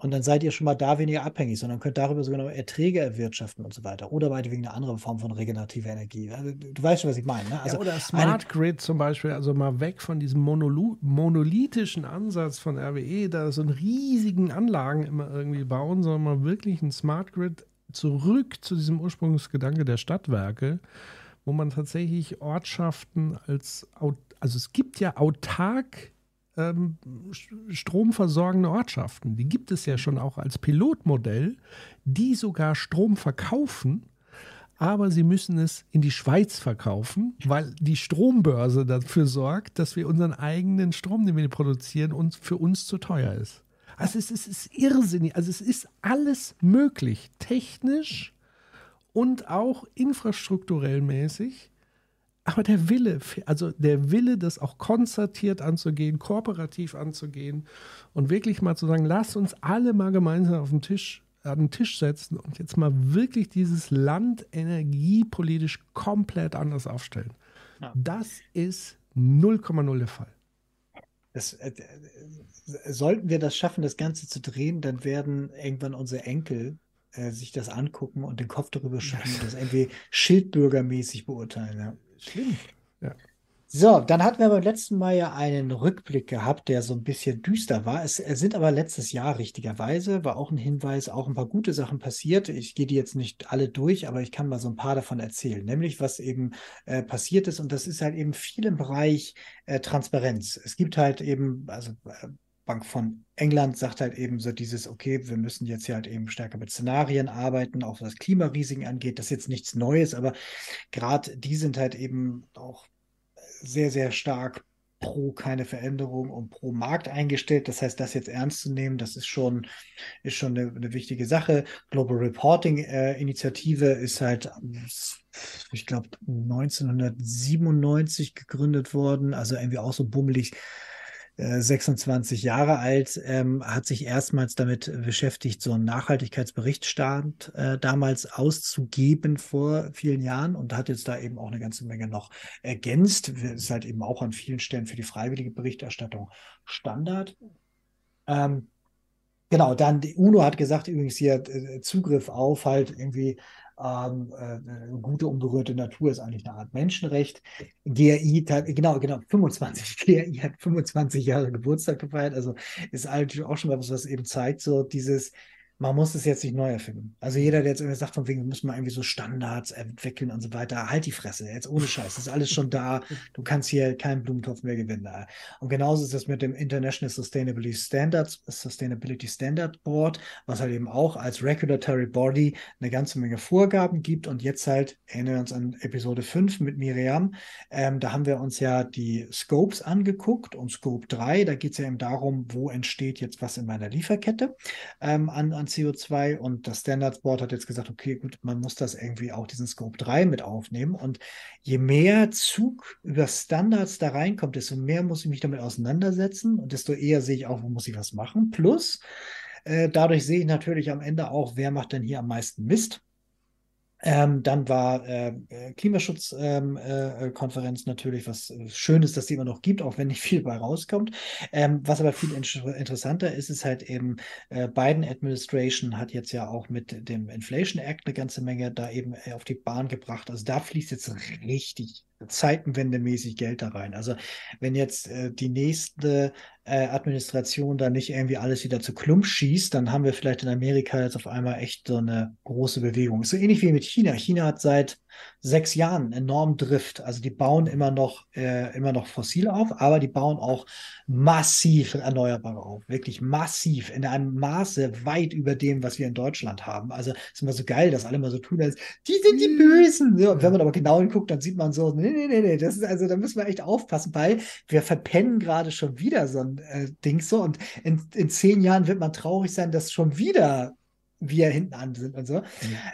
Und dann seid ihr schon mal da weniger abhängig, sondern könnt darüber sogar noch Erträge erwirtschaften und so weiter. Oder wegen einer anderen Form von regenerativer Energie. Also, du weißt schon, was ich meine. Ne? Also ja, oder Smart Grid zum Beispiel, also mal weg von diesem Monolu monolithischen Ansatz von RWE, da so einen riesigen Anlagen immer irgendwie bauen, sondern mal wirklich ein Smart Grid zurück zu diesem Ursprungsgedanke der Stadtwerke, wo man tatsächlich Ortschaften als, also es gibt ja autark ähm, stromversorgende Ortschaften. Die gibt es ja schon auch als Pilotmodell, die sogar Strom verkaufen, aber sie müssen es in die Schweiz verkaufen, weil die Strombörse dafür sorgt, dass wir unseren eigenen Strom, den wir produzieren, uns für uns zu teuer ist. Also es ist, es ist irrsinnig. Also es ist alles möglich, technisch und auch infrastrukturell mäßig. Aber der Wille, also der Wille, das auch konzertiert anzugehen, kooperativ anzugehen und wirklich mal zu sagen, lass uns alle mal gemeinsam auf den Tisch an den Tisch setzen und jetzt mal wirklich dieses Land energiepolitisch komplett anders aufstellen. Ja. Das ist 0,0 der Fall. Das, äh, äh, sollten wir das schaffen, das Ganze zu drehen, dann werden irgendwann unsere Enkel äh, sich das angucken und den Kopf darüber schütteln und das irgendwie schildbürgermäßig beurteilen. Ja. Schlimm. Ja. So, dann hatten wir beim letzten Mal ja einen Rückblick gehabt, der so ein bisschen düster war. Es, es, sind aber letztes Jahr richtigerweise, war auch ein Hinweis, auch ein paar gute Sachen passiert. Ich gehe die jetzt nicht alle durch, aber ich kann mal so ein paar davon erzählen. Nämlich, was eben äh, passiert ist. Und das ist halt eben viel im Bereich äh, Transparenz. Es gibt halt eben, also äh, Bank von England sagt halt eben so dieses, okay, wir müssen jetzt hier halt eben stärker mit Szenarien arbeiten, auch was Klimarisiken angeht. Das ist jetzt nichts Neues, aber gerade die sind halt eben auch sehr, sehr stark pro keine Veränderung und pro Markt eingestellt. Das heißt, das jetzt ernst zu nehmen, das ist schon, ist schon eine, eine wichtige Sache. Global Reporting äh, Initiative ist halt, ich glaube, 1997 gegründet worden, also irgendwie auch so bummelig 26 Jahre alt, ähm, hat sich erstmals damit beschäftigt, so einen Nachhaltigkeitsberichtstand äh, damals auszugeben vor vielen Jahren und hat jetzt da eben auch eine ganze Menge noch ergänzt. Ist halt eben auch an vielen Stellen für die freiwillige Berichterstattung Standard. Ähm, genau, dann die UNO hat gesagt, übrigens hier äh, Zugriff auf halt irgendwie ähm, äh, gute unberührte Natur ist eigentlich eine Art Menschenrecht. GRI, genau, genau, 25, GRI hat 25 Jahre Geburtstag gefeiert, also ist eigentlich auch schon mal was, was eben zeigt, so dieses, man muss es jetzt nicht neu erfinden. Also jeder, der jetzt irgendwie sagt, von wegen, muss man irgendwie so Standards entwickeln und so weiter, halt die Fresse, jetzt ohne Scheiß, das ist alles schon da, du kannst hier keinen Blumentopf mehr gewinnen. Und genauso ist es mit dem International Sustainability Standards, Sustainability Standard Board, was halt eben auch als Regulatory Body eine ganze Menge Vorgaben gibt und jetzt halt, erinnern wir uns an Episode 5 mit Miriam, ähm, da haben wir uns ja die Scopes angeguckt und Scope 3, da geht es ja eben darum, wo entsteht jetzt was in meiner Lieferkette ähm, an, an CO2 und das Standards Board hat jetzt gesagt, okay, gut, man muss das irgendwie auch diesen Scope 3 mit aufnehmen und je mehr Zug über Standards da reinkommt, desto mehr muss ich mich damit auseinandersetzen und desto eher sehe ich auch, wo muss ich was machen. Plus, äh, dadurch sehe ich natürlich am Ende auch, wer macht denn hier am meisten Mist. Ähm, dann war äh, äh Klimaschutzkonferenz ähm, äh, natürlich, was äh, schön ist, dass die immer noch gibt, auch wenn nicht viel bei rauskommt. Ähm, was aber viel in interessanter ist, ist halt eben, äh, Biden Administration hat jetzt ja auch mit dem Inflation Act eine ganze Menge da eben äh, auf die Bahn gebracht. Also da fließt jetzt richtig zeitenwendemäßig Geld da rein. Also wenn jetzt äh, die nächste äh, Administration da nicht irgendwie alles wieder zu Klump schießt, dann haben wir vielleicht in Amerika jetzt auf einmal echt so eine große Bewegung. so ähnlich wie mit China. China hat seit sechs Jahren enorm Drift. Also die bauen immer noch, äh, immer noch fossil auf, aber die bauen auch massiv Erneuerbare auf. Wirklich massiv. In einem Maße weit über dem, was wir in Deutschland haben. Also es ist immer so geil, dass alle mal so tun, als die sind die mhm. Bösen. Ja, wenn man aber genau hinguckt, dann sieht man so, nee, nee, nee, nee, das ist also, da müssen wir echt aufpassen, weil wir verpennen gerade schon wieder so ein äh, Ding so und in, in zehn Jahren wird man traurig sein, dass schon wieder wir hinten an sind und so. Ja,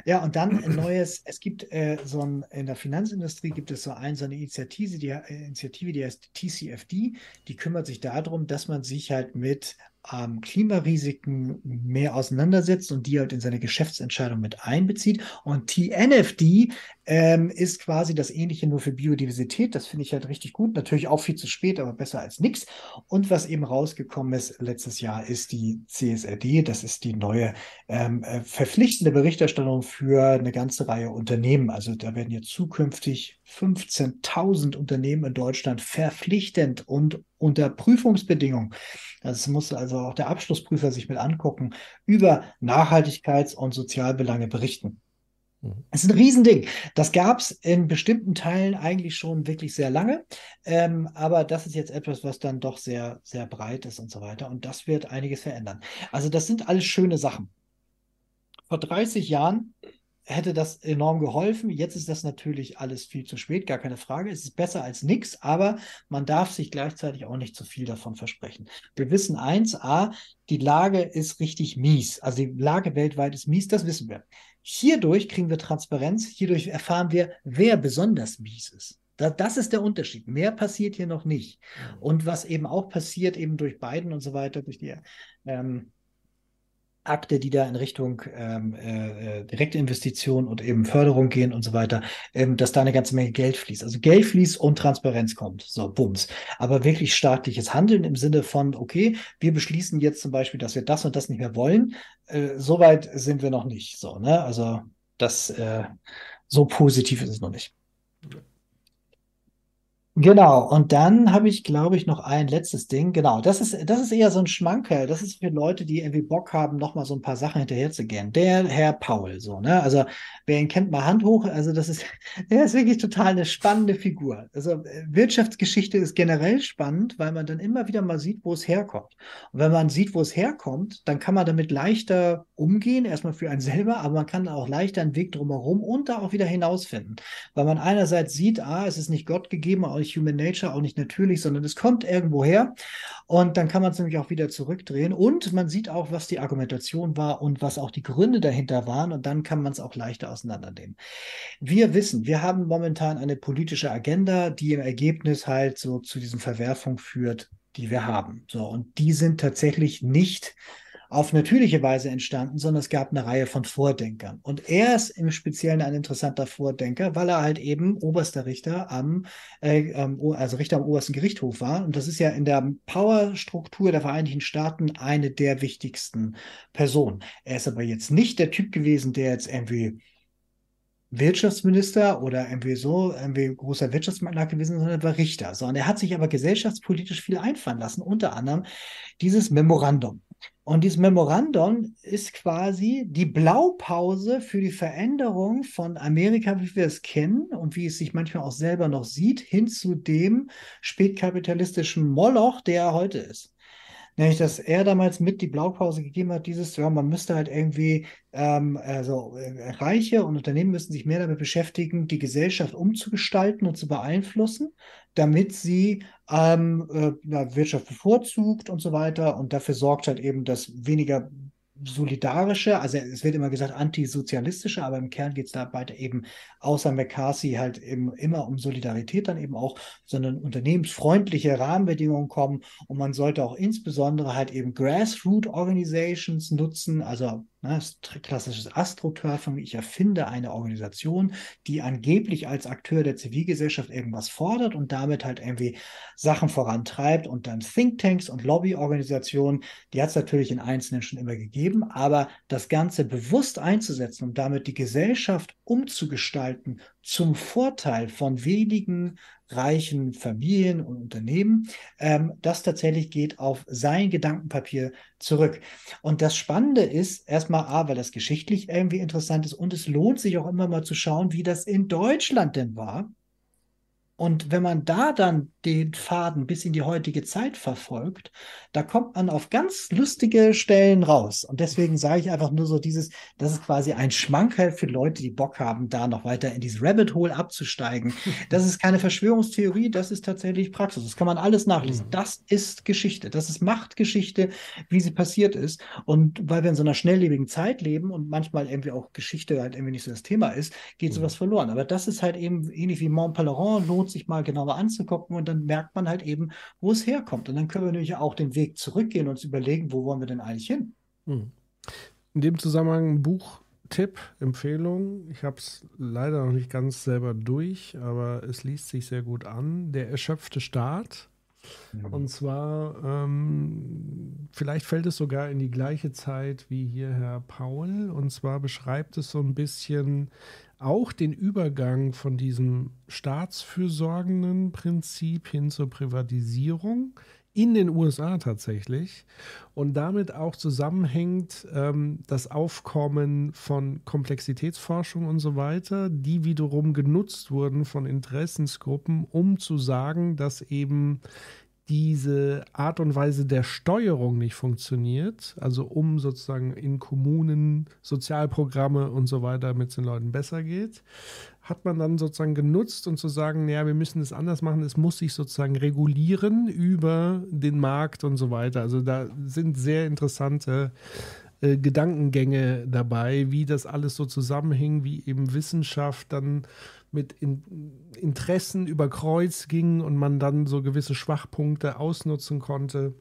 ja und dann ein neues, es gibt äh, so ein, in der Finanzindustrie gibt es so, ein, so eine Initiative, die, äh, Initiative, die heißt TCFD, die kümmert sich darum, dass man sich halt mit ähm, Klimarisiken mehr auseinandersetzt und die halt in seine Geschäftsentscheidung mit einbezieht. Und TNFD ähm, ist quasi das Ähnliche nur für Biodiversität. Das finde ich halt richtig gut. Natürlich auch viel zu spät, aber besser als nichts. Und was eben rausgekommen ist letztes Jahr, ist die CSRD. Das ist die neue ähm, äh, verpflichtende Berichterstattung für eine ganze Reihe Unternehmen. Also da werden jetzt zukünftig 15.000 Unternehmen in Deutschland verpflichtend und unter Prüfungsbedingungen. Das muss also auch der Abschlussprüfer sich mit angucken, über Nachhaltigkeits- und Sozialbelange berichten. Mhm. Es ist ein Riesending. Das gab es in bestimmten Teilen eigentlich schon wirklich sehr lange. Ähm, aber das ist jetzt etwas, was dann doch sehr, sehr breit ist und so weiter. Und das wird einiges verändern. Also das sind alles schöne Sachen. Vor 30 Jahren hätte das enorm geholfen. Jetzt ist das natürlich alles viel zu spät, gar keine Frage. Es ist besser als nichts, aber man darf sich gleichzeitig auch nicht zu viel davon versprechen. Wir wissen eins, a, die Lage ist richtig mies. Also die Lage weltweit ist mies, das wissen wir. Hierdurch kriegen wir Transparenz, hierdurch erfahren wir, wer besonders mies ist. das ist der Unterschied. Mehr passiert hier noch nicht. Und was eben auch passiert, eben durch Biden und so weiter, durch die ähm, Akte, die da in Richtung ähm, äh, direkte Investitionen und eben Förderung gehen und so weiter, ähm, dass da eine ganze Menge Geld fließt. Also Geld fließt und Transparenz kommt. So, bums. Aber wirklich staatliches Handeln im Sinne von, okay, wir beschließen jetzt zum Beispiel, dass wir das und das nicht mehr wollen. Äh, Soweit sind wir noch nicht. So, ne? Also das äh, so positiv ist es noch nicht. Genau, und dann habe ich, glaube ich, noch ein letztes Ding. Genau, das ist, das ist eher so ein Schmankerl. Das ist für Leute, die irgendwie Bock haben, nochmal so ein paar Sachen hinterher zu gehen. Der Herr Paul, so, ne? Also, wer ihn kennt, mal Hand hoch. Also, das ist, der ist wirklich total eine spannende Figur. Also, Wirtschaftsgeschichte ist generell spannend, weil man dann immer wieder mal sieht, wo es herkommt. Und wenn man sieht, wo es herkommt, dann kann man damit leichter umgehen, erstmal für einen selber, aber man kann auch leichter einen Weg drumherum und da auch wieder hinausfinden. Weil man einerseits sieht, ah, es ist nicht Gott gegeben, auch nicht Human Nature, auch nicht natürlich, sondern es kommt irgendwo her. Und dann kann man es nämlich auch wieder zurückdrehen. Und man sieht auch, was die Argumentation war und was auch die Gründe dahinter waren. Und dann kann man es auch leichter auseinandernehmen. Wir wissen, wir haben momentan eine politische Agenda, die im Ergebnis halt so zu diesen Verwerfungen führt, die wir haben. So, und die sind tatsächlich nicht auf natürliche Weise entstanden, sondern es gab eine Reihe von Vordenkern. Und er ist im Speziellen ein interessanter Vordenker, weil er halt eben oberster Richter am, äh, also Richter am obersten Gerichtshof war. Und das ist ja in der Powerstruktur der Vereinigten Staaten eine der wichtigsten Personen. Er ist aber jetzt nicht der Typ gewesen, der jetzt irgendwie Wirtschaftsminister oder irgendwie so, irgendwie großer Wirtschaftsmagnat gewesen, sondern er war Richter. Und er hat sich aber gesellschaftspolitisch viel einfallen lassen, unter anderem dieses Memorandum. Und dieses Memorandum ist quasi die Blaupause für die Veränderung von Amerika, wie wir es kennen und wie es sich manchmal auch selber noch sieht, hin zu dem spätkapitalistischen Moloch, der er heute ist. Nämlich, dass er damals mit die Blaupause gegeben hat, dieses, ja, man müsste halt irgendwie, ähm, also äh, Reiche und Unternehmen müssen sich mehr damit beschäftigen, die Gesellschaft umzugestalten und zu beeinflussen, damit sie ähm, äh, Wirtschaft bevorzugt und so weiter. Und dafür sorgt halt eben, dass weniger solidarische, also es wird immer gesagt antisozialistische, aber im Kern geht es dabei eben außer McCarthy halt eben immer um Solidarität dann eben auch, sondern unternehmensfreundliche Rahmenbedingungen kommen. Und man sollte auch insbesondere halt eben Grassroot Organizations nutzen, also Ne, klassisches Astroturfing. Ich erfinde eine Organisation, die angeblich als Akteur der Zivilgesellschaft irgendwas fordert und damit halt irgendwie Sachen vorantreibt. Und dann Thinktanks und Lobbyorganisationen, die hat es natürlich in Einzelnen schon immer gegeben, aber das Ganze bewusst einzusetzen und damit die Gesellschaft umzugestalten zum Vorteil von wenigen reichen Familien und Unternehmen. Ähm, das tatsächlich geht auf sein Gedankenpapier zurück. Und das Spannende ist erstmal A, weil das geschichtlich irgendwie interessant ist und es lohnt sich auch immer mal zu schauen, wie das in Deutschland denn war. Und wenn man da dann den Faden bis in die heutige Zeit verfolgt, da kommt man auf ganz lustige Stellen raus. Und deswegen sage ich einfach nur so dieses, das ist quasi ein Schmankerl für Leute, die Bock haben, da noch weiter in dieses Rabbit Hole abzusteigen. Das ist keine Verschwörungstheorie, das ist tatsächlich Praxis. Das kann man alles nachlesen. Mhm. Das ist Geschichte. Das ist Machtgeschichte, wie sie passiert ist. Und weil wir in so einer schnelllebigen Zeit leben und manchmal irgendwie auch Geschichte halt irgendwie nicht so das Thema ist, geht sowas mhm. verloren. Aber das ist halt eben ähnlich wie Mont Pelerin, lohnt sich mal genauer anzugucken und dann merkt man halt eben, wo es herkommt. Und dann können wir nämlich auch den Weg zurückgehen und uns überlegen, wo wollen wir denn eigentlich hin? Hm. In dem Zusammenhang ein Buchtipp, Empfehlung. Ich habe es leider noch nicht ganz selber durch, aber es liest sich sehr gut an. Der erschöpfte Staat. Mhm. Und zwar, ähm, vielleicht fällt es sogar in die gleiche Zeit wie hier Herr Paul. Und zwar beschreibt es so ein bisschen auch den Übergang von diesem staatsfürsorgenden Prinzip hin zur Privatisierung in den USA tatsächlich und damit auch zusammenhängt ähm, das Aufkommen von Komplexitätsforschung und so weiter, die wiederum genutzt wurden von Interessensgruppen, um zu sagen, dass eben diese Art und Weise der Steuerung nicht funktioniert, also um sozusagen in Kommunen Sozialprogramme und so weiter, es den Leuten besser geht, hat man dann sozusagen genutzt und zu sagen, naja, wir müssen es anders machen, es muss sich sozusagen regulieren über den Markt und so weiter. Also da sind sehr interessante äh, Gedankengänge dabei, wie das alles so zusammenhing, wie eben Wissenschaft dann mit in, Interessen über Kreuz ging und man dann so gewisse Schwachpunkte ausnutzen konnte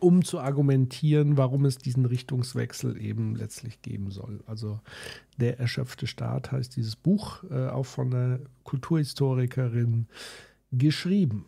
um zu argumentieren, warum es diesen Richtungswechsel eben letztlich geben soll. Also der erschöpfte Staat heißt dieses Buch, äh, auch von der Kulturhistorikerin geschrieben.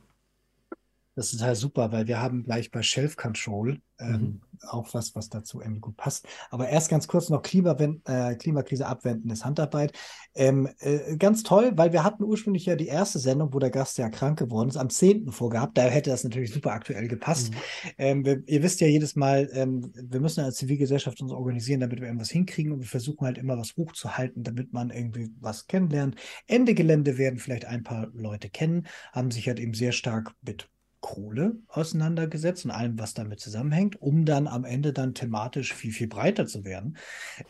Das ist halt super, weil wir haben gleich bei Shelf Control ähm, mhm. auch was, was dazu irgendwie gut passt. Aber erst ganz kurz noch Klimawend äh, Klimakrise abwenden ist Handarbeit. Ähm, äh, ganz toll, weil wir hatten ursprünglich ja die erste Sendung, wo der Gast ja krank geworden ist, am 10. vorgehabt. Da hätte das natürlich super aktuell gepasst. Mhm. Ähm, wir, ihr wisst ja jedes Mal, ähm, wir müssen als Zivilgesellschaft uns organisieren, damit wir irgendwas hinkriegen und wir versuchen halt immer was hochzuhalten, damit man irgendwie was kennenlernt. Ende Gelände werden vielleicht ein paar Leute kennen, haben sich halt eben sehr stark mit Kohle auseinandergesetzt und allem, was damit zusammenhängt, um dann am Ende dann thematisch viel, viel breiter zu werden.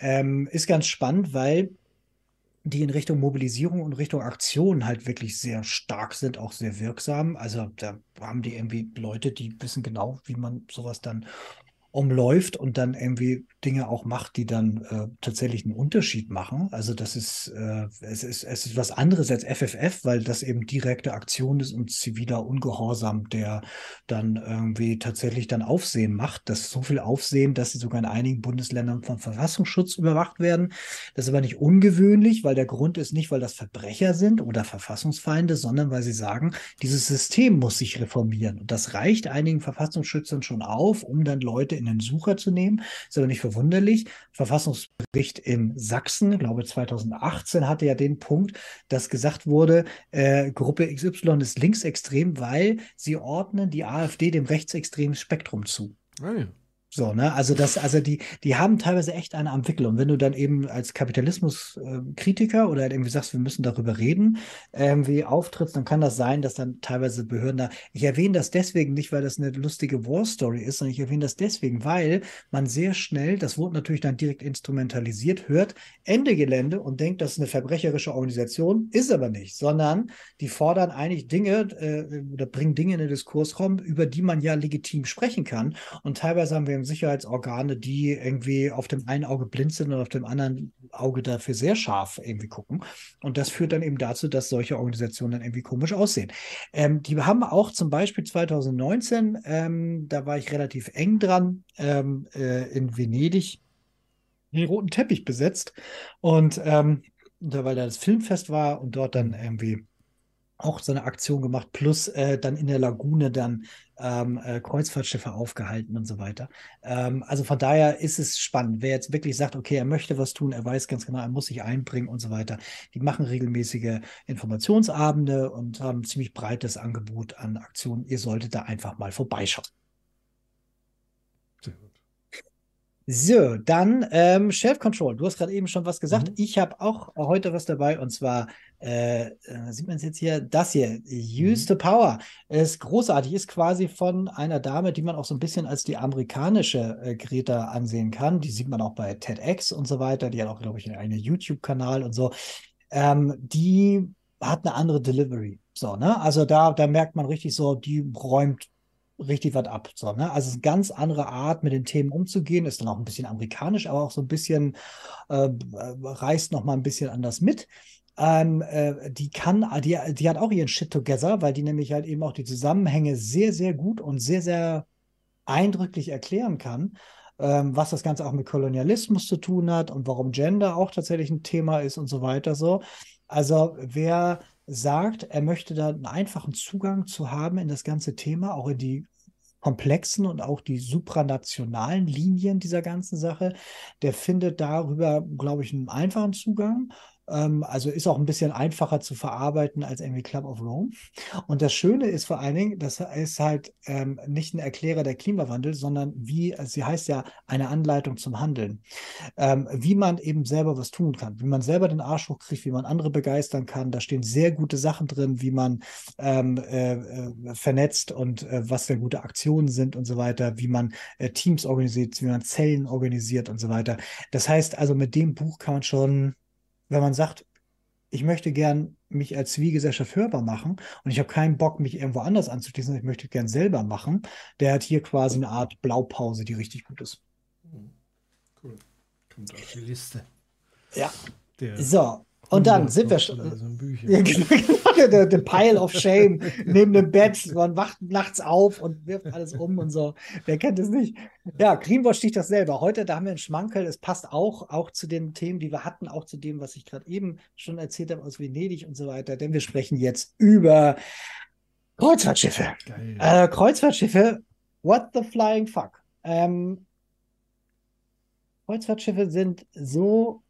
Ähm, ist ganz spannend, weil die in Richtung Mobilisierung und Richtung Aktion halt wirklich sehr stark sind, auch sehr wirksam. Also da haben die irgendwie Leute, die wissen genau, wie man sowas dann umläuft und dann irgendwie Dinge auch macht, die dann äh, tatsächlich einen Unterschied machen. Also das ist, äh, es ist, es ist was anderes als FFF, weil das eben direkte Aktion ist und ziviler Ungehorsam, der dann irgendwie tatsächlich dann Aufsehen macht. Das ist so viel Aufsehen, dass sie sogar in einigen Bundesländern von Verfassungsschutz überwacht werden. Das ist aber nicht ungewöhnlich, weil der Grund ist nicht, weil das Verbrecher sind oder Verfassungsfeinde, sondern weil sie sagen, dieses System muss sich reformieren. Und das reicht einigen Verfassungsschützern schon auf, um dann Leute in den Sucher zu nehmen. Ist aber nicht verwunderlich. Verfassungsbericht in Sachsen, glaube 2018, hatte ja den Punkt, dass gesagt wurde, äh, Gruppe XY ist linksextrem, weil sie ordnen die AfD dem rechtsextremen Spektrum zu. Ja. So, ne? Also das, also die, die haben teilweise echt eine. Und wenn du dann eben als Kapitalismuskritiker oder halt irgendwie sagst, wir müssen darüber reden, irgendwie auftrittst, dann kann das sein, dass dann teilweise Behörden da. Ich erwähne das deswegen nicht, weil das eine lustige War Story ist, sondern ich erwähne das deswegen, weil man sehr schnell, das wurde natürlich dann direkt instrumentalisiert, hört Ende Gelände und denkt, das ist eine verbrecherische Organisation, ist aber nicht, sondern die fordern eigentlich Dinge äh, oder bringen Dinge in den Diskursraum, über die man ja legitim sprechen kann. Und teilweise haben wir Sicherheitsorgane, die irgendwie auf dem einen Auge blind sind und auf dem anderen Auge dafür sehr scharf irgendwie gucken. Und das führt dann eben dazu, dass solche Organisationen dann irgendwie komisch aussehen. Ähm, die haben auch zum Beispiel 2019, ähm, da war ich relativ eng dran, ähm, äh, in Venedig den roten Teppich besetzt. Und ähm, weil da das Filmfest war und dort dann irgendwie auch so eine Aktion gemacht, plus äh, dann in der Lagune dann ähm, äh, Kreuzfahrtschiffe aufgehalten und so weiter. Ähm, also von daher ist es spannend. Wer jetzt wirklich sagt, okay, er möchte was tun, er weiß ganz genau, er muss sich einbringen und so weiter. Die machen regelmäßige Informationsabende und haben ein ziemlich breites Angebot an Aktionen. Ihr solltet da einfach mal vorbeischauen. So, dann ähm, Shelf Control. Du hast gerade eben schon was gesagt. Mhm. Ich habe auch heute was dabei und zwar äh, äh sieht man es jetzt hier, das hier, Use mhm. the Power, ist großartig, ist quasi von einer Dame, die man auch so ein bisschen als die amerikanische äh, Greta ansehen kann. Die sieht man auch bei TEDx und so weiter. Die hat auch, glaube ich, einen YouTube-Kanal und so. Ähm, die hat eine andere Delivery. So, ne? Also da, da merkt man richtig so, die räumt richtig was ab. So, ne? Also es ist eine ganz andere Art, mit den Themen umzugehen, ist dann auch ein bisschen amerikanisch, aber auch so ein bisschen, äh, reißt noch mal ein bisschen anders mit. Ähm, äh, die kann, die, die hat auch ihren Shit together, weil die nämlich halt eben auch die Zusammenhänge sehr, sehr gut und sehr, sehr eindrücklich erklären kann, ähm, was das Ganze auch mit Kolonialismus zu tun hat und warum Gender auch tatsächlich ein Thema ist und so weiter so. Also wer sagt, er möchte da einen einfachen Zugang zu haben in das ganze Thema, auch in die komplexen und auch die supranationalen Linien dieser ganzen Sache, der findet darüber, glaube ich, einen einfachen Zugang. Ähm, also ist auch ein bisschen einfacher zu verarbeiten als irgendwie Club of Rome. Und das Schöne ist vor allen Dingen, das ist halt ähm, nicht ein Erklärer der Klimawandel, sondern wie, sie heißt ja eine Anleitung zum Handeln. Ähm, wie man eben selber was tun kann, wie man selber den Arsch hochkriegt, wie man andere begeistern kann. Da stehen sehr gute Sachen drin, wie man ähm, äh, äh, vernetzt und äh, was für gute Aktionen sind und so weiter, wie man äh, Teams organisiert, wie man Zellen organisiert und so weiter. Das heißt also, mit dem Buch kann man schon wenn man sagt, ich möchte gern mich als Zivilgesellschaft hörbar machen und ich habe keinen Bock, mich irgendwo anders anzuschließen, ich möchte gern selber machen, der hat hier quasi eine Art Blaupause, die richtig gut ist. Cool. Kommt auf die Liste. Ja. Der so. Und dann sind wir schon. Ja, genau, der, der Pile of Shame neben dem Bett. Man wacht nachts auf und wirft alles um und so. Wer kennt es nicht? Ja, Greenwash sticht das selber. Heute, da haben wir einen Schmankel. Es passt auch, auch zu den Themen, die wir hatten, auch zu dem, was ich gerade eben schon erzählt habe aus Venedig und so weiter. Denn wir sprechen jetzt über Kreuzfahrtschiffe. Äh, Kreuzfahrtschiffe, what the flying fuck? Ähm, Kreuzfahrtschiffe sind so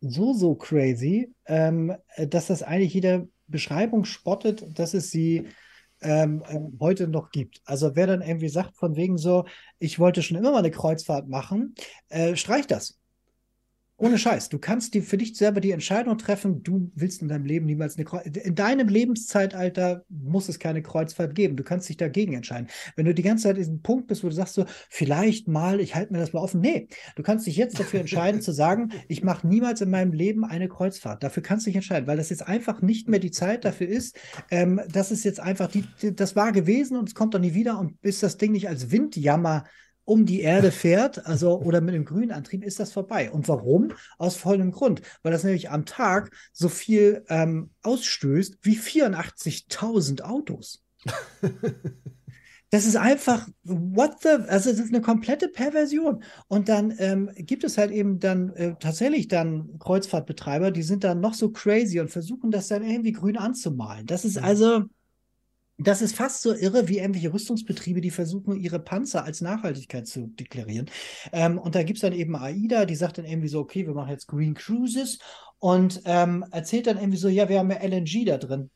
so, so crazy, ähm, dass das eigentlich jeder Beschreibung spottet, dass es sie ähm, ähm, heute noch gibt. Also wer dann irgendwie sagt, von wegen so, ich wollte schon immer mal eine Kreuzfahrt machen, äh, streich das. Ohne Scheiß. Du kannst die, für dich selber die Entscheidung treffen, du willst in deinem Leben niemals eine Kreuzfahrt. In deinem Lebenszeitalter muss es keine Kreuzfahrt geben. Du kannst dich dagegen entscheiden. Wenn du die ganze Zeit in diesem Punkt bist, wo du sagst so, vielleicht mal, ich halte mir das mal offen. Nee, du kannst dich jetzt dafür entscheiden zu sagen, ich mache niemals in meinem Leben eine Kreuzfahrt. Dafür kannst du dich entscheiden, weil das jetzt einfach nicht mehr die Zeit dafür ist. Ähm, das ist jetzt einfach, die, die, das war gewesen und es kommt doch nie wieder und bis das Ding nicht als Windjammer um die Erde fährt, also oder mit einem grünen Antrieb, ist das vorbei. Und warum? Aus vollem Grund, weil das nämlich am Tag so viel ähm, ausstößt wie 84.000 Autos. Das ist einfach, what the, also es ist eine komplette Perversion. Und dann ähm, gibt es halt eben dann äh, tatsächlich dann Kreuzfahrtbetreiber, die sind dann noch so crazy und versuchen das dann irgendwie grün anzumalen. Das ist also, das ist fast so irre wie irgendwelche Rüstungsbetriebe, die versuchen, ihre Panzer als Nachhaltigkeit zu deklarieren. Ähm, und da gibt es dann eben AIDA, die sagt dann irgendwie so, okay, wir machen jetzt Green Cruises und ähm, erzählt dann irgendwie so, ja, wir haben ja LNG da drin.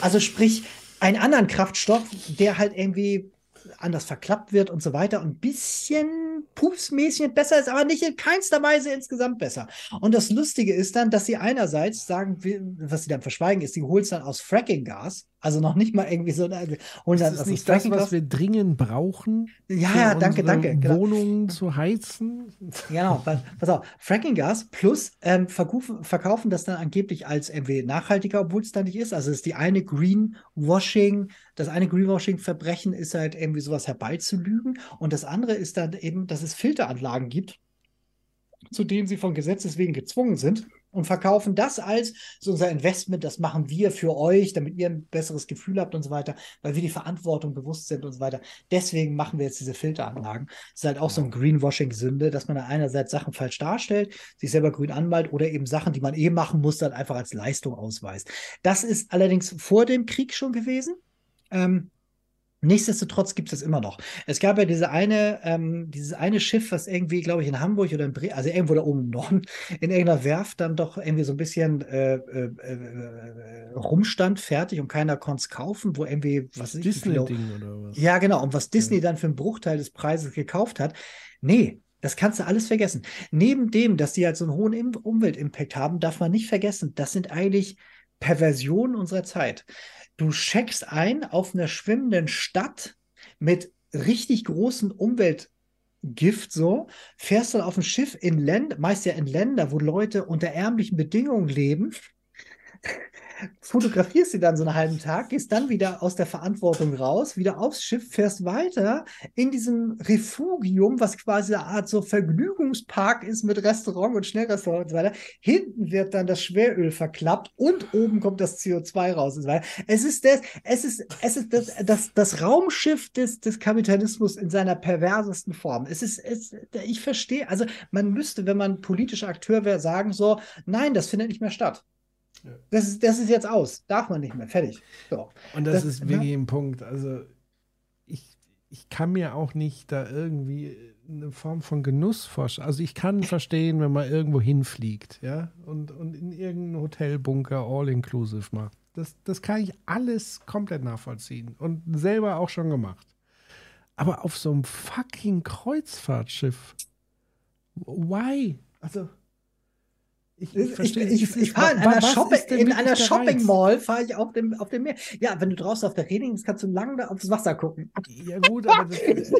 Also sprich, einen anderen Kraftstoff, der halt irgendwie anders verklappt wird und so weiter und ein bisschen pupsmäßig besser ist, aber nicht in keinster Weise insgesamt besser. Und das Lustige ist dann, dass sie einerseits sagen, was sie dann verschweigen, ist, sie holen es dann aus Fracking-Gas, also noch nicht mal irgendwie so. Holen das ist das nicht das, was wir dringend brauchen? Ja, ja, danke, danke. Genau. Wohnungen zu heizen? Genau, pass auf. Fracking-Gas plus ähm, verkaufen, verkaufen das dann angeblich als irgendwie nachhaltiger, obwohl es da nicht ist. Also es ist die eine Greenwashing, das eine Greenwashing-Verbrechen ist halt irgendwie sowas herbeizulügen und das andere ist dann eben, dass es Filteranlagen gibt, zu denen sie von Gesetzes wegen gezwungen sind und verkaufen das als so unser Investment, das machen wir für euch, damit ihr ein besseres Gefühl habt und so weiter, weil wir die Verantwortung bewusst sind und so weiter. Deswegen machen wir jetzt diese Filteranlagen. Das ist halt auch so ein Greenwashing-Sünde, dass man da einerseits Sachen falsch darstellt, sich selber grün anmalt oder eben Sachen, die man eh machen muss, dann einfach als Leistung ausweist. Das ist allerdings vor dem Krieg schon gewesen. Ähm, Nichtsdestotrotz gibt es immer noch. Es gab ja diese eine, ähm, dieses eine Schiff, was irgendwie, glaube ich, in Hamburg oder in Bre also irgendwo da oben im Norden, in irgendeiner Werft dann doch irgendwie so ein bisschen äh, äh, äh, rumstand, fertig und keiner konnte es kaufen, wo irgendwie, was ist Disney-Ding oder was? Ja, genau. Und was Disney ja. dann für einen Bruchteil des Preises gekauft hat. Nee, das kannst du alles vergessen. Neben dem, dass die halt so einen hohen Umweltimpact haben, darf man nicht vergessen, das sind eigentlich Perversionen unserer Zeit. Du checkst ein auf einer schwimmenden Stadt mit richtig großen Umweltgift so, fährst dann auf ein Schiff in Länder, meist ja in Länder, wo Leute unter ärmlichen Bedingungen leben fotografierst sie dann so einen halben Tag, gehst dann wieder aus der Verantwortung raus, wieder aufs Schiff, fährst weiter in diesem Refugium, was quasi eine Art so Vergnügungspark ist mit Restaurant und Schnellrestaurant und so weiter. Hinten wird dann das Schweröl verklappt und oben kommt das CO2 raus und so weiter. Es ist das, es ist, es ist das, das, das Raumschiff des, des Kapitalismus in seiner perversesten Form. Es ist, es, ich verstehe, also man müsste, wenn man politischer Akteur wäre, sagen so, nein, das findet nicht mehr statt. Das, ist, das ist jetzt aus. Darf man nicht mehr. Fertig. So. Und das, das ist wirklich ja. ein Punkt. Also, ich, ich kann mir auch nicht da irgendwie eine Form von Genuss vorstellen. Also, ich kann verstehen, wenn man irgendwo hinfliegt, ja, und, und in irgendeinen Hotelbunker all-inclusive macht. Das, das kann ich alles komplett nachvollziehen und selber auch schon gemacht. Aber auf so einem fucking Kreuzfahrtschiff, why? Also. Ich, ich, verstehe, ich, ich, ich fahre in einer, Shopping, in einer Shopping Mall fahre ich auf dem, auf dem Meer. Ja, wenn du draußen auf der Reling bist, kannst du lange aufs Wasser gucken. Ja gut, aber das,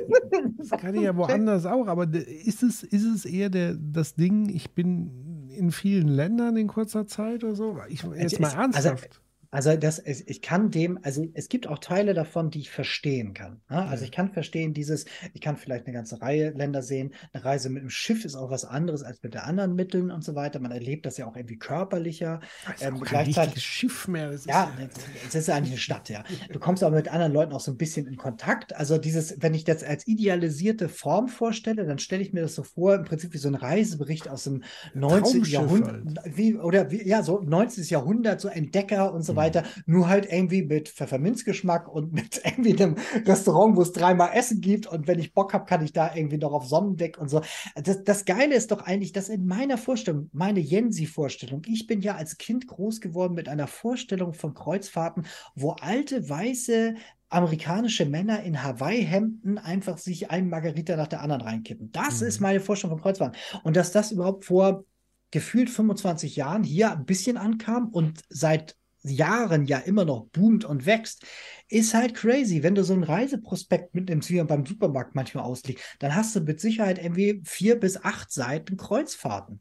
das kann ich ja woanders auch. Aber ist es, ist es eher der, das Ding, ich bin in vielen Ländern in kurzer Zeit oder so? Ich, jetzt mal also, ernsthaft. Also, Also das, ich kann dem, also es gibt auch Teile davon, die ich verstehen kann. Ne? Also ich kann verstehen dieses, ich kann vielleicht eine ganze Reihe Länder sehen. Eine Reise mit dem Schiff ist auch was anderes als mit den anderen Mitteln und so weiter. Man erlebt das ja auch irgendwie körperlicher. Das ist ähm, auch kein Schiff mehr. Das ja, ja, es ist eigentlich eine Stadt, ja. Du kommst aber mit anderen Leuten auch so ein bisschen in Kontakt. Also dieses, wenn ich das als idealisierte Form vorstelle, dann stelle ich mir das so vor, im Prinzip wie so ein Reisebericht aus dem 19. Jahrhundert, halt. wie, oder wie, ja, so 19. Jahrhundert, so Entdecker und so weiter weiter, nur halt irgendwie mit Pfefferminzgeschmack und mit irgendwie einem Restaurant, wo es dreimal Essen gibt und wenn ich Bock habe, kann ich da irgendwie noch auf Sonnendeck und so. Das, das Geile ist doch eigentlich, dass in meiner Vorstellung, meine Jensi-Vorstellung, ich bin ja als Kind groß geworden mit einer Vorstellung von Kreuzfahrten, wo alte weiße amerikanische Männer in Hawaii-Hemden einfach sich einen Margarita nach der anderen reinkippen. Das mhm. ist meine Vorstellung von Kreuzfahrten. Und dass das überhaupt vor gefühlt 25 Jahren hier ein bisschen ankam und seit Jahren ja immer noch boomt und wächst, ist halt crazy. Wenn du so ein Reiseprospekt mitnimmst, wie man beim Supermarkt manchmal ausliegt, dann hast du mit Sicherheit irgendwie vier bis acht Seiten Kreuzfahrten.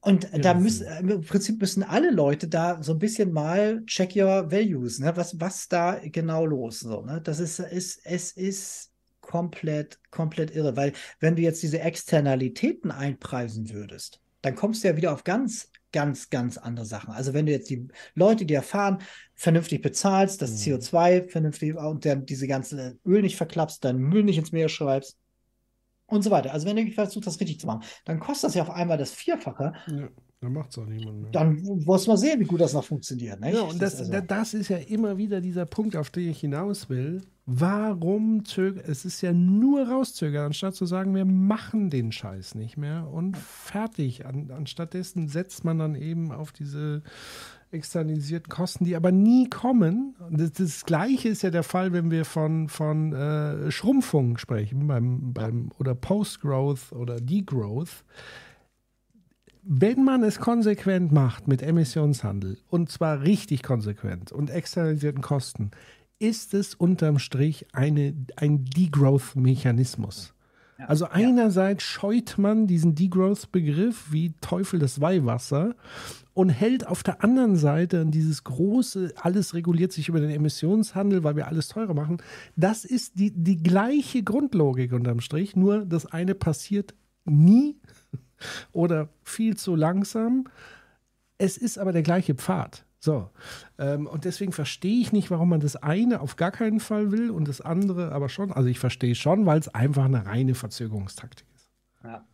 Und ja, da müssen, im Prinzip müssen alle Leute da so ein bisschen mal check your values, ne? Was, was da genau los? So, ne? Das ist, ist, es ist komplett, komplett irre, weil wenn du jetzt diese Externalitäten einpreisen würdest, dann kommst du ja wieder auf ganz ganz, ganz andere Sachen. Also wenn du jetzt die Leute, die erfahren, vernünftig bezahlst, das mhm. CO2 vernünftig und dann diese ganze Öl nicht verklappst, deinen Müll nicht ins Meer schreibst und so weiter. Also wenn du versuchst, das richtig zu machen, dann kostet das ja auf einmal das Vierfache. Ja. Dann macht es auch niemand mehr. Dann muss man sehen, wie gut das noch funktioniert. Nicht? Ja, und das, das, also das, ist ja immer wieder dieser Punkt, auf den ich hinaus will. Warum zögern? Es ist ja nur rauszögern, anstatt zu sagen, wir machen den Scheiß nicht mehr und fertig. An, anstattdessen setzt man dann eben auf diese externalisierten Kosten, die aber nie kommen. Das, das, Gleiche ist ja der Fall, wenn wir von, von äh, Schrumpfung sprechen, beim, beim, oder Post-Growth oder Degrowth wenn man es konsequent macht mit Emissionshandel, und zwar richtig konsequent und externalisierten Kosten, ist es unterm Strich eine, ein Degrowth-Mechanismus. Ja, also einerseits scheut man diesen Degrowth-Begriff wie Teufel das Weihwasser und hält auf der anderen Seite dieses große, alles reguliert sich über den Emissionshandel, weil wir alles teurer machen. Das ist die, die gleiche Grundlogik unterm Strich, nur das eine passiert nie oder viel zu langsam. Es ist aber der gleiche Pfad. So. Ähm, und deswegen verstehe ich nicht, warum man das eine auf gar keinen Fall will und das andere aber schon. Also ich verstehe schon, weil es einfach eine reine Verzögerungstaktik ist. Ja.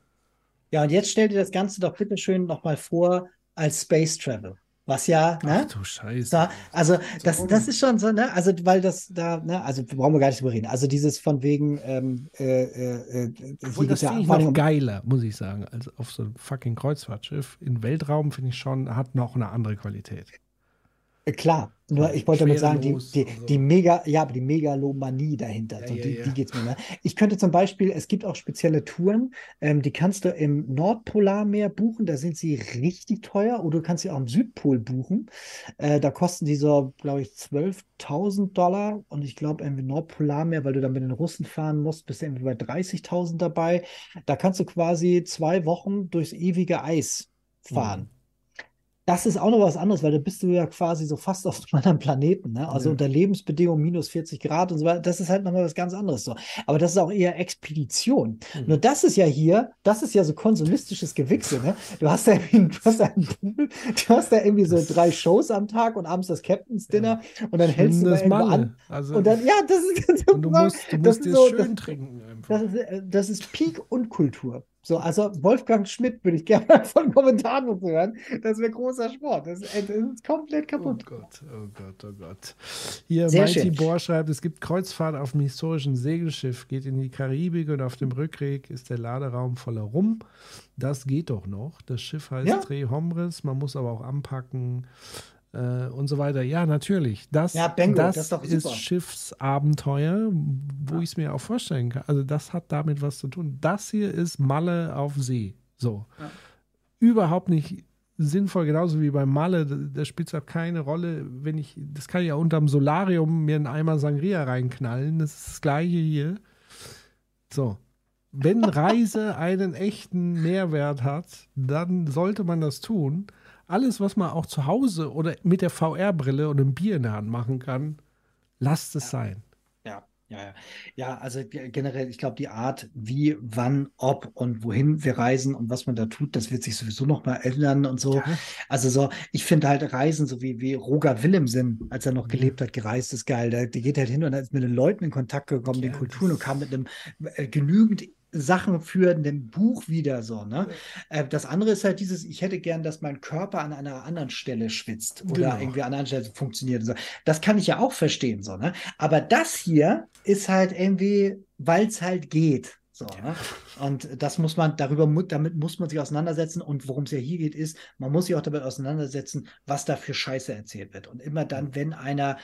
ja, und jetzt stell dir das Ganze doch bitte schön nochmal vor als Space Travel. Was ja, ne? Ach du Scheiße. Da, also das, das ist schon so, ne? Also weil das da, ne? Also brauchen wir gar nicht drüber reden. Also dieses von wegen, ähm, äh, äh, äh Obwohl, das ja finde ich noch geiler, muss ich sagen, als auf so einem fucking Kreuzfahrtschiff. In Weltraum finde ich schon, hat noch eine andere Qualität. Äh, klar, nur ich wollte damit sagen, die, die, so. die Mega, ja, aber die Megalomanie dahinter, ja, so, die, ja, die geht's mir. Ne? Ich könnte zum Beispiel, es gibt auch spezielle Touren, ähm, die kannst du im Nordpolarmeer buchen, da sind sie richtig teuer, oder du kannst sie auch im Südpol buchen. Äh, da kosten die so, glaube ich, 12.000 Dollar und ich glaube, im Nordpolarmeer, weil du dann mit den Russen fahren musst, bist du irgendwie bei 30.000 dabei. Da kannst du quasi zwei Wochen durchs ewige Eis fahren. Mhm das ist auch noch was anderes, weil da bist du ja quasi so fast auf einem anderen Planeten, ne? Also ja. unter Lebensbedingungen minus 40 Grad und so weiter. Das ist halt nochmal was ganz anderes so. Aber das ist auch eher Expedition. Mhm. Nur das ist ja hier, das ist ja so konsumistisches Gewichse, ne? Du hast da irgendwie, du hast da, du hast da irgendwie so drei Shows am Tag und abends das Captain's Dinner ja. und dann hältst du da irgendwo an. Also, und dann, ja, das ist, das und du musst, du musst dir so, schön das, trinken. Einfach. Das ist, äh, das ist Peak und Kultur. So, also Wolfgang Schmidt würde ich gerne mal von Kommentaren hören. Das wäre großer Sport. Das ist, das ist, komplett kaputt. Oh Gott, oh Gott, oh Gott. Hier, Sehr Mighty Bohr schreibt, es gibt Kreuzfahrt auf dem historischen Segelschiff, geht in die Karibik und auf dem Rückweg ist der Laderaum voller Rum. Das geht doch noch. Das Schiff heißt ja. Tre Hombres, man muss aber auch anpacken äh, und so weiter. Ja, natürlich. Das, ja, Bengo, das, das ist, ist Schiffsabenteuer, wo ja. ich es mir auch vorstellen kann. Also das hat damit was zu tun. Das hier ist Malle auf See. So. Ja. Überhaupt nicht sinnvoll, genauso wie bei Malle. Da spielt es auch keine Rolle, wenn ich, das kann ich ja unterm Solarium mir einen Eimer Sangria reinknallen. Das ist das gleiche hier. So. Wenn Reise einen echten Mehrwert hat, dann sollte man das tun. Alles, was man auch zu Hause oder mit der VR-Brille und einem Bier in der Hand machen kann, lasst es ja. sein. Ja, ja. Ja, also generell, ich glaube, die Art, wie, wann, ob und wohin wir reisen und was man da tut, das wird sich sowieso noch mal ändern und so. Ja. Also so, ich finde halt Reisen, so wie, wie Roger Willemsen, als er noch gelebt hat, gereist ist geil. Der, der geht halt hin und ist mit den Leuten in Kontakt gekommen, ja, den Kulturen und kam mit einem äh, genügend Sachen für ein Buch wieder so. Ne? Ja. Äh, das andere ist halt dieses, ich hätte gern, dass mein Körper an einer anderen Stelle schwitzt oder genau. irgendwie an einer Stelle funktioniert. So. Das kann ich ja auch verstehen. So, ne? Aber das hier ist halt irgendwie, weil es halt geht. So, ne? Und das muss man, darüber, damit muss man sich auseinandersetzen. Und worum es ja hier geht, ist, man muss sich auch damit auseinandersetzen, was da für Scheiße erzählt wird. Und immer dann, wenn einer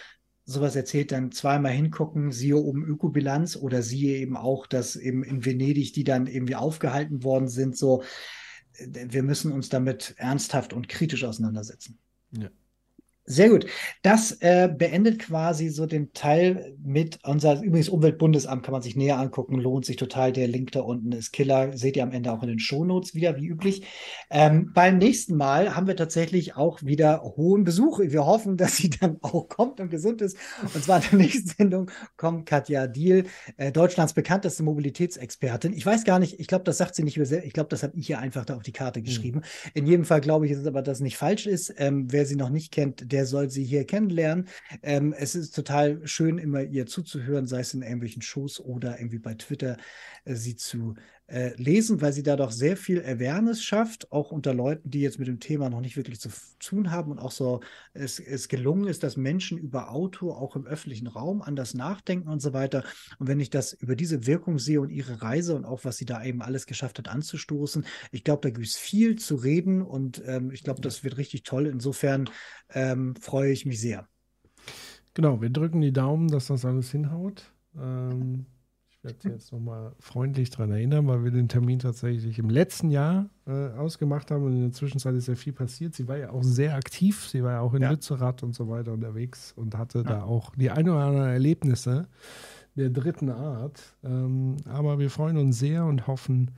sowas erzählt, dann zweimal hingucken, siehe oben Ökobilanz oder siehe eben auch, dass eben in Venedig die dann irgendwie aufgehalten worden sind, so, äh, wir müssen uns damit ernsthaft und kritisch auseinandersetzen. Ja. Sehr gut. Das äh, beendet quasi so den Teil mit unser, übrigens Umweltbundesamt kann man sich näher angucken, lohnt sich total. Der Link da unten ist Killer, seht ihr am Ende auch in den Shownotes wieder, wie üblich. Ähm, beim nächsten Mal haben wir tatsächlich auch wieder hohen Besuch. Wir hoffen, dass sie dann auch kommt und gesund ist. Und zwar in der nächsten Sendung kommt Katja Diel, äh, Deutschlands bekannteste Mobilitätsexpertin. Ich weiß gar nicht, ich glaube, das sagt sie nicht ich glaube, das habe ich hier einfach da auf die Karte hm. geschrieben. Mhm. In jedem Fall glaube ich es aber, dass es nicht falsch ist. Ähm, wer sie noch nicht kennt, der soll sie hier kennenlernen. Ähm, es ist total schön, immer ihr zuzuhören, sei es in irgendwelchen Shows oder irgendwie bei Twitter äh, sie zu äh, lesen, weil sie da doch sehr viel Awareness schafft, auch unter Leuten, die jetzt mit dem Thema noch nicht wirklich zu tun haben und auch so es, es gelungen ist, dass Menschen über Auto auch im öffentlichen Raum anders nachdenken und so weiter. Und wenn ich das über diese Wirkung sehe und ihre Reise und auch was sie da eben alles geschafft hat anzustoßen, ich glaube, da gibt es viel zu reden und ähm, ich glaube, das wird richtig toll. Insofern ähm, freue ich mich sehr. Genau, wir drücken die Daumen, dass das alles hinhaut. Ähm, werde Sie jetzt nochmal freundlich daran erinnern, weil wir den Termin tatsächlich im letzten Jahr äh, ausgemacht haben und in der Zwischenzeit ist ja viel passiert. Sie war ja auch sehr aktiv, sie war ja auch in ja. Lützerath und so weiter unterwegs und hatte ja. da auch die ein oder anderen Erlebnisse der dritten Art. Ähm, aber wir freuen uns sehr und hoffen,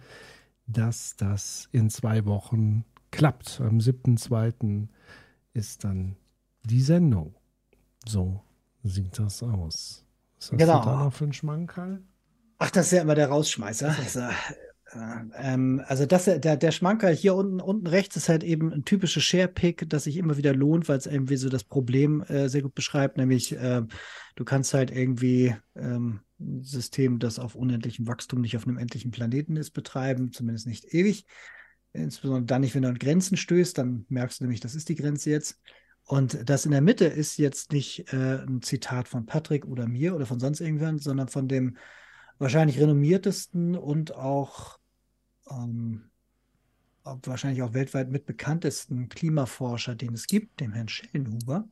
dass das in zwei Wochen klappt. Am 7.2. ist dann die Sendung. So sieht das aus. Was hast genau. du da noch für einen Schmankerl? Ach, das ist ja immer der Rausschmeißer. Also, äh, ähm, also das, der, der Schmanker hier unten, unten rechts ist halt eben ein typisches Share-Pick, das sich immer wieder lohnt, weil es irgendwie so das Problem äh, sehr gut beschreibt, nämlich äh, du kannst halt irgendwie ähm, ein System, das auf unendlichem Wachstum nicht auf einem endlichen Planeten ist, betreiben, zumindest nicht ewig. Insbesondere dann nicht, wenn du an Grenzen stößt, dann merkst du nämlich, das ist die Grenze jetzt. Und das in der Mitte ist jetzt nicht äh, ein Zitat von Patrick oder mir oder von sonst irgendwann, sondern von dem wahrscheinlich renommiertesten und auch ähm, wahrscheinlich auch weltweit mit bekanntesten Klimaforscher, den es gibt, dem Herrn Schellenhuber,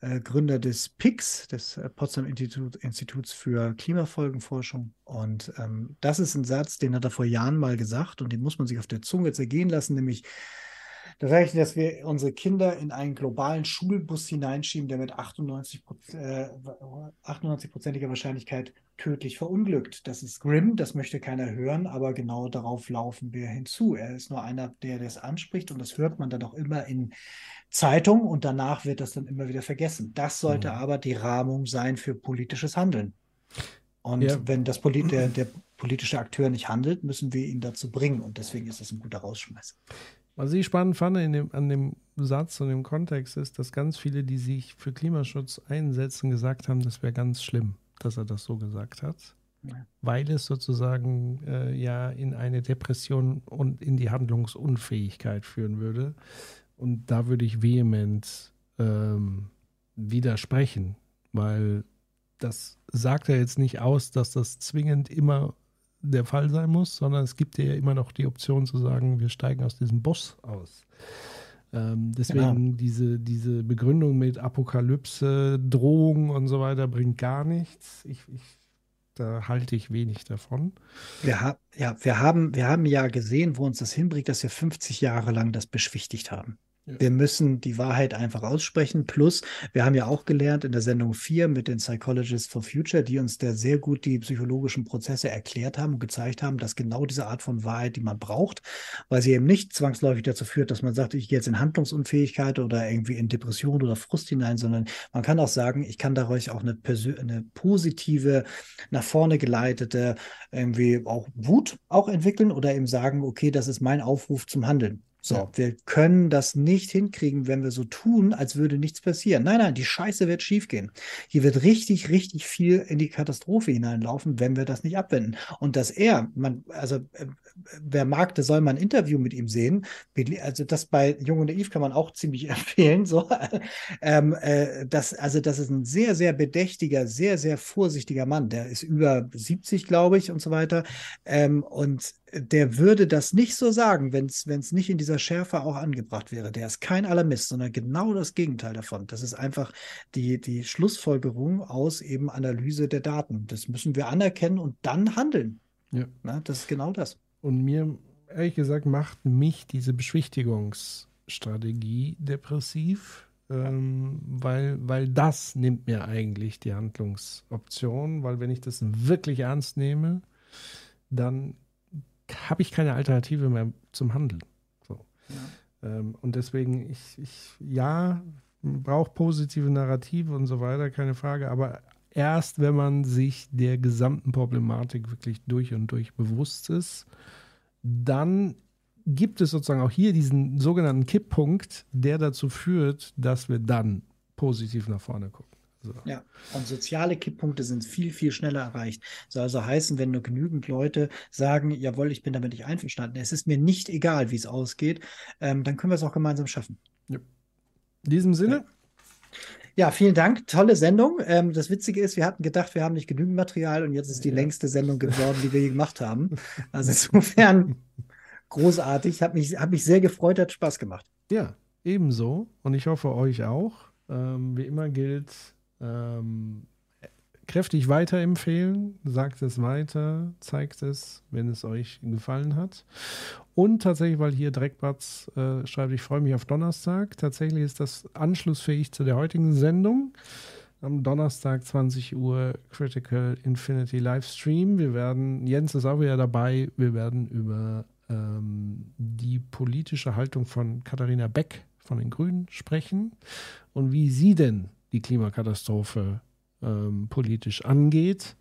äh, Gründer des PIX, des äh, Potsdam Institut, Instituts für Klimafolgenforschung. Und ähm, das ist ein Satz, den hat er vor Jahren mal gesagt und den muss man sich auf der Zunge zergehen lassen, nämlich da sage ich, dass wir unsere Kinder in einen globalen Schulbus hineinschieben, der mit 98, äh, 98%iger Wahrscheinlichkeit tödlich verunglückt. Das ist Grimm, das möchte keiner hören, aber genau darauf laufen wir hinzu. Er ist nur einer, der das anspricht und das hört man dann auch immer in Zeitungen und danach wird das dann immer wieder vergessen. Das sollte mhm. aber die Rahmung sein für politisches Handeln. Und ja. wenn das Polit der, der politische Akteur nicht handelt, müssen wir ihn dazu bringen und deswegen ist das ein guter Rausschmeißer. Was ich spannend fand dem, an dem Satz und dem Kontext ist, dass ganz viele, die sich für Klimaschutz einsetzen, gesagt haben, das wäre ganz schlimm dass er das so gesagt hat, ja. weil es sozusagen äh, ja in eine Depression und in die Handlungsunfähigkeit führen würde. Und da würde ich vehement ähm, widersprechen, weil das sagt ja jetzt nicht aus, dass das zwingend immer der Fall sein muss, sondern es gibt ja immer noch die Option zu sagen, wir steigen aus diesem Boss aus. Ähm, deswegen genau. diese, diese Begründung mit Apokalypse, Drohung und so weiter bringt gar nichts. Ich, ich, da halte ich wenig davon. Wir, ha ja, wir, haben, wir haben ja gesehen, wo uns das hinbringt, dass wir 50 Jahre lang das beschwichtigt haben. Wir müssen die Wahrheit einfach aussprechen. Plus, wir haben ja auch gelernt in der Sendung 4 mit den Psychologists for Future, die uns da sehr gut die psychologischen Prozesse erklärt haben und gezeigt haben, dass genau diese Art von Wahrheit, die man braucht, weil sie eben nicht zwangsläufig dazu führt, dass man sagt, ich gehe jetzt in Handlungsunfähigkeit oder irgendwie in Depression oder Frust hinein, sondern man kann auch sagen, ich kann dadurch auch eine, eine positive, nach vorne geleitete, irgendwie auch Wut auch entwickeln oder eben sagen, okay, das ist mein Aufruf zum Handeln. So, ja. wir können das nicht hinkriegen, wenn wir so tun, als würde nichts passieren. Nein, nein, die Scheiße wird schiefgehen. Hier wird richtig, richtig viel in die Katastrophe hineinlaufen, wenn wir das nicht abwenden. Und dass er, man, also äh, wer mag, der soll mal ein Interview mit ihm sehen. Also das bei Jung und Naiv kann man auch ziemlich empfehlen. So, ähm, äh, das, also das ist ein sehr, sehr bedächtiger, sehr, sehr vorsichtiger Mann. Der ist über 70, glaube ich, und so weiter. Ähm, und der würde das nicht so sagen, wenn es nicht in dieser Schärfe auch angebracht wäre. Der ist kein Alarmist, sondern genau das Gegenteil davon. Das ist einfach die, die Schlussfolgerung aus eben Analyse der Daten. Das müssen wir anerkennen und dann handeln. Ja. Na, das ist genau das. Und mir, ehrlich gesagt, macht mich diese Beschwichtigungsstrategie depressiv, ähm, weil, weil das nimmt mir eigentlich die Handlungsoption, weil wenn ich das wirklich ernst nehme, dann habe ich keine Alternative mehr zum Handeln. So. Ja. Ähm, und deswegen, ich, ich ja, brauche positive Narrative und so weiter, keine Frage, aber erst, wenn man sich der gesamten Problematik wirklich durch und durch bewusst ist, dann gibt es sozusagen auch hier diesen sogenannten Kipppunkt, der dazu führt, dass wir dann positiv nach vorne gucken. So. Ja, und soziale Kipppunkte sind viel, viel schneller erreicht. Soll also heißen, wenn nur genügend Leute sagen, jawohl, ich bin damit nicht einverstanden, es ist mir nicht egal, wie es ausgeht, ähm, dann können wir es auch gemeinsam schaffen. Ja. In diesem Sinne. Ja. Ja, vielen Dank. Tolle Sendung. Ähm, das Witzige ist, wir hatten gedacht, wir haben nicht genügend Material und jetzt ist die ja. längste Sendung geworden, die wir je gemacht haben. Also insofern großartig. Hat mich, hat mich sehr gefreut, hat Spaß gemacht. Ja, ebenso. Und ich hoffe, euch auch. Ähm, wie immer gilt, ähm, kräftig weiterempfehlen, sagt es weiter, zeigt es, wenn es euch gefallen hat. Und tatsächlich, weil hier Dreckbatz äh, schreibt, ich freue mich auf Donnerstag. Tatsächlich ist das anschlussfähig zu der heutigen Sendung. Am Donnerstag 20 Uhr Critical Infinity Livestream. Wir werden, Jens ist auch wieder dabei, wir werden über ähm, die politische Haltung von Katharina Beck von den Grünen sprechen und wie sie denn die Klimakatastrophe ähm, politisch angeht,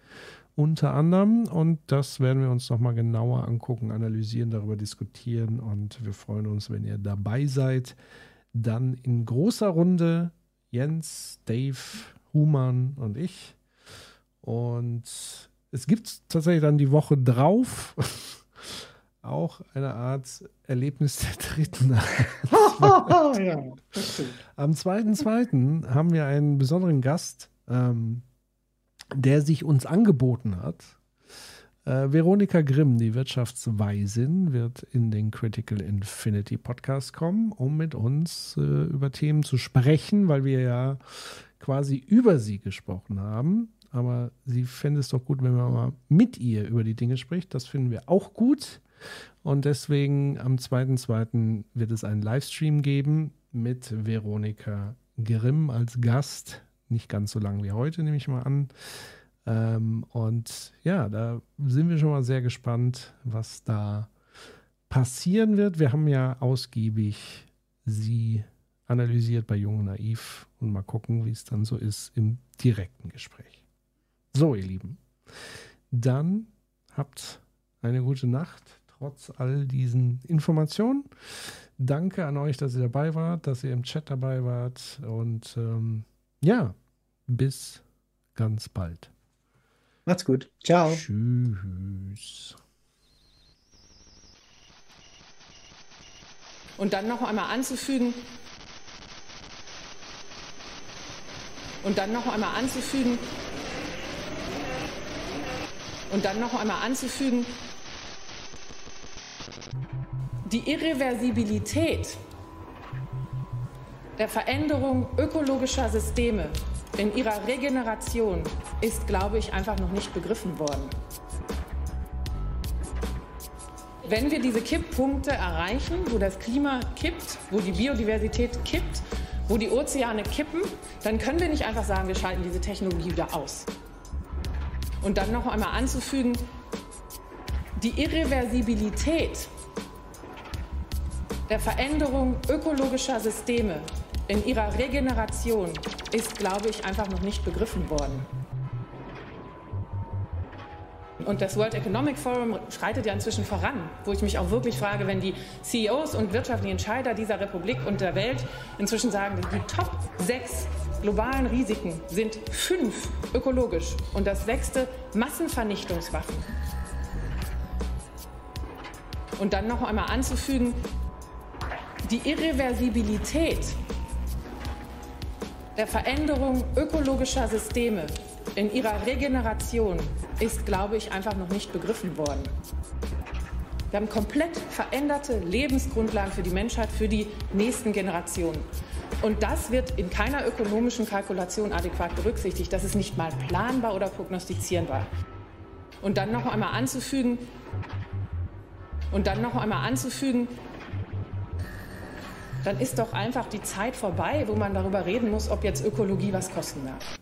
unter anderem. Und das werden wir uns nochmal genauer angucken, analysieren, darüber diskutieren. Und wir freuen uns, wenn ihr dabei seid. Dann in großer Runde Jens, Dave, Human und ich. Und es gibt tatsächlich dann die Woche drauf auch eine Art Erlebnis der dritten Art. ja, Am 2.2. haben wir einen besonderen Gast, ähm, der sich uns angeboten hat. Äh, Veronika Grimm, die Wirtschaftsweisin, wird in den Critical Infinity Podcast kommen, um mit uns äh, über Themen zu sprechen, weil wir ja quasi über sie gesprochen haben. Aber sie fände es doch gut, wenn man mal mit ihr über die Dinge spricht. Das finden wir auch gut. Und deswegen am 2.2. wird es einen Livestream geben mit Veronika Grimm als Gast. Nicht ganz so lang wie heute, nehme ich mal an. Ähm, und ja, da sind wir schon mal sehr gespannt, was da passieren wird. Wir haben ja ausgiebig sie analysiert bei Jung und Naiv und mal gucken, wie es dann so ist im direkten Gespräch. So, ihr Lieben, dann habt eine gute Nacht trotz all diesen Informationen. Danke an euch, dass ihr dabei wart, dass ihr im Chat dabei wart und ähm, ja, bis ganz bald. Macht's gut. Ciao. Tschüss. Und dann noch einmal anzufügen, und dann noch einmal anzufügen, und dann noch einmal anzufügen, die Irreversibilität der Veränderung ökologischer Systeme in ihrer Regeneration ist, glaube ich, einfach noch nicht begriffen worden. wenn wir diese Kipppunkte erreichen, wo das Klima kippt, wo die Biodiversität kippt, wo die Ozeane kippen, dann können wir nicht einfach sagen, wir schalten diese Technologie wieder aus. Und dann noch einmal anzufügen, die Irreversibilität der Veränderung ökologischer Systeme in ihrer Regeneration ist, glaube ich, einfach noch nicht begriffen worden. Und das World Economic Forum schreitet ja inzwischen voran, wo ich mich auch wirklich frage, wenn die CEOs und wirtschaftlichen Entscheider dieser Republik und der Welt inzwischen sagen, die Top 6 globalen Risiken sind fünf ökologisch und das sechste Massenvernichtungswaffen. Und dann noch einmal anzufügen, die Irreversibilität der Veränderung ökologischer Systeme in ihrer Regeneration ist, glaube ich, einfach noch nicht begriffen worden. Wir haben komplett veränderte Lebensgrundlagen für die Menschheit, für die nächsten Generationen. Und das wird in keiner ökonomischen Kalkulation adäquat berücksichtigt. Das ist nicht mal planbar oder prognostizierbar. Und dann noch einmal anzufügen, und dann noch einmal anzufügen, dann ist doch einfach die Zeit vorbei, wo man darüber reden muss, ob jetzt Ökologie was kosten darf.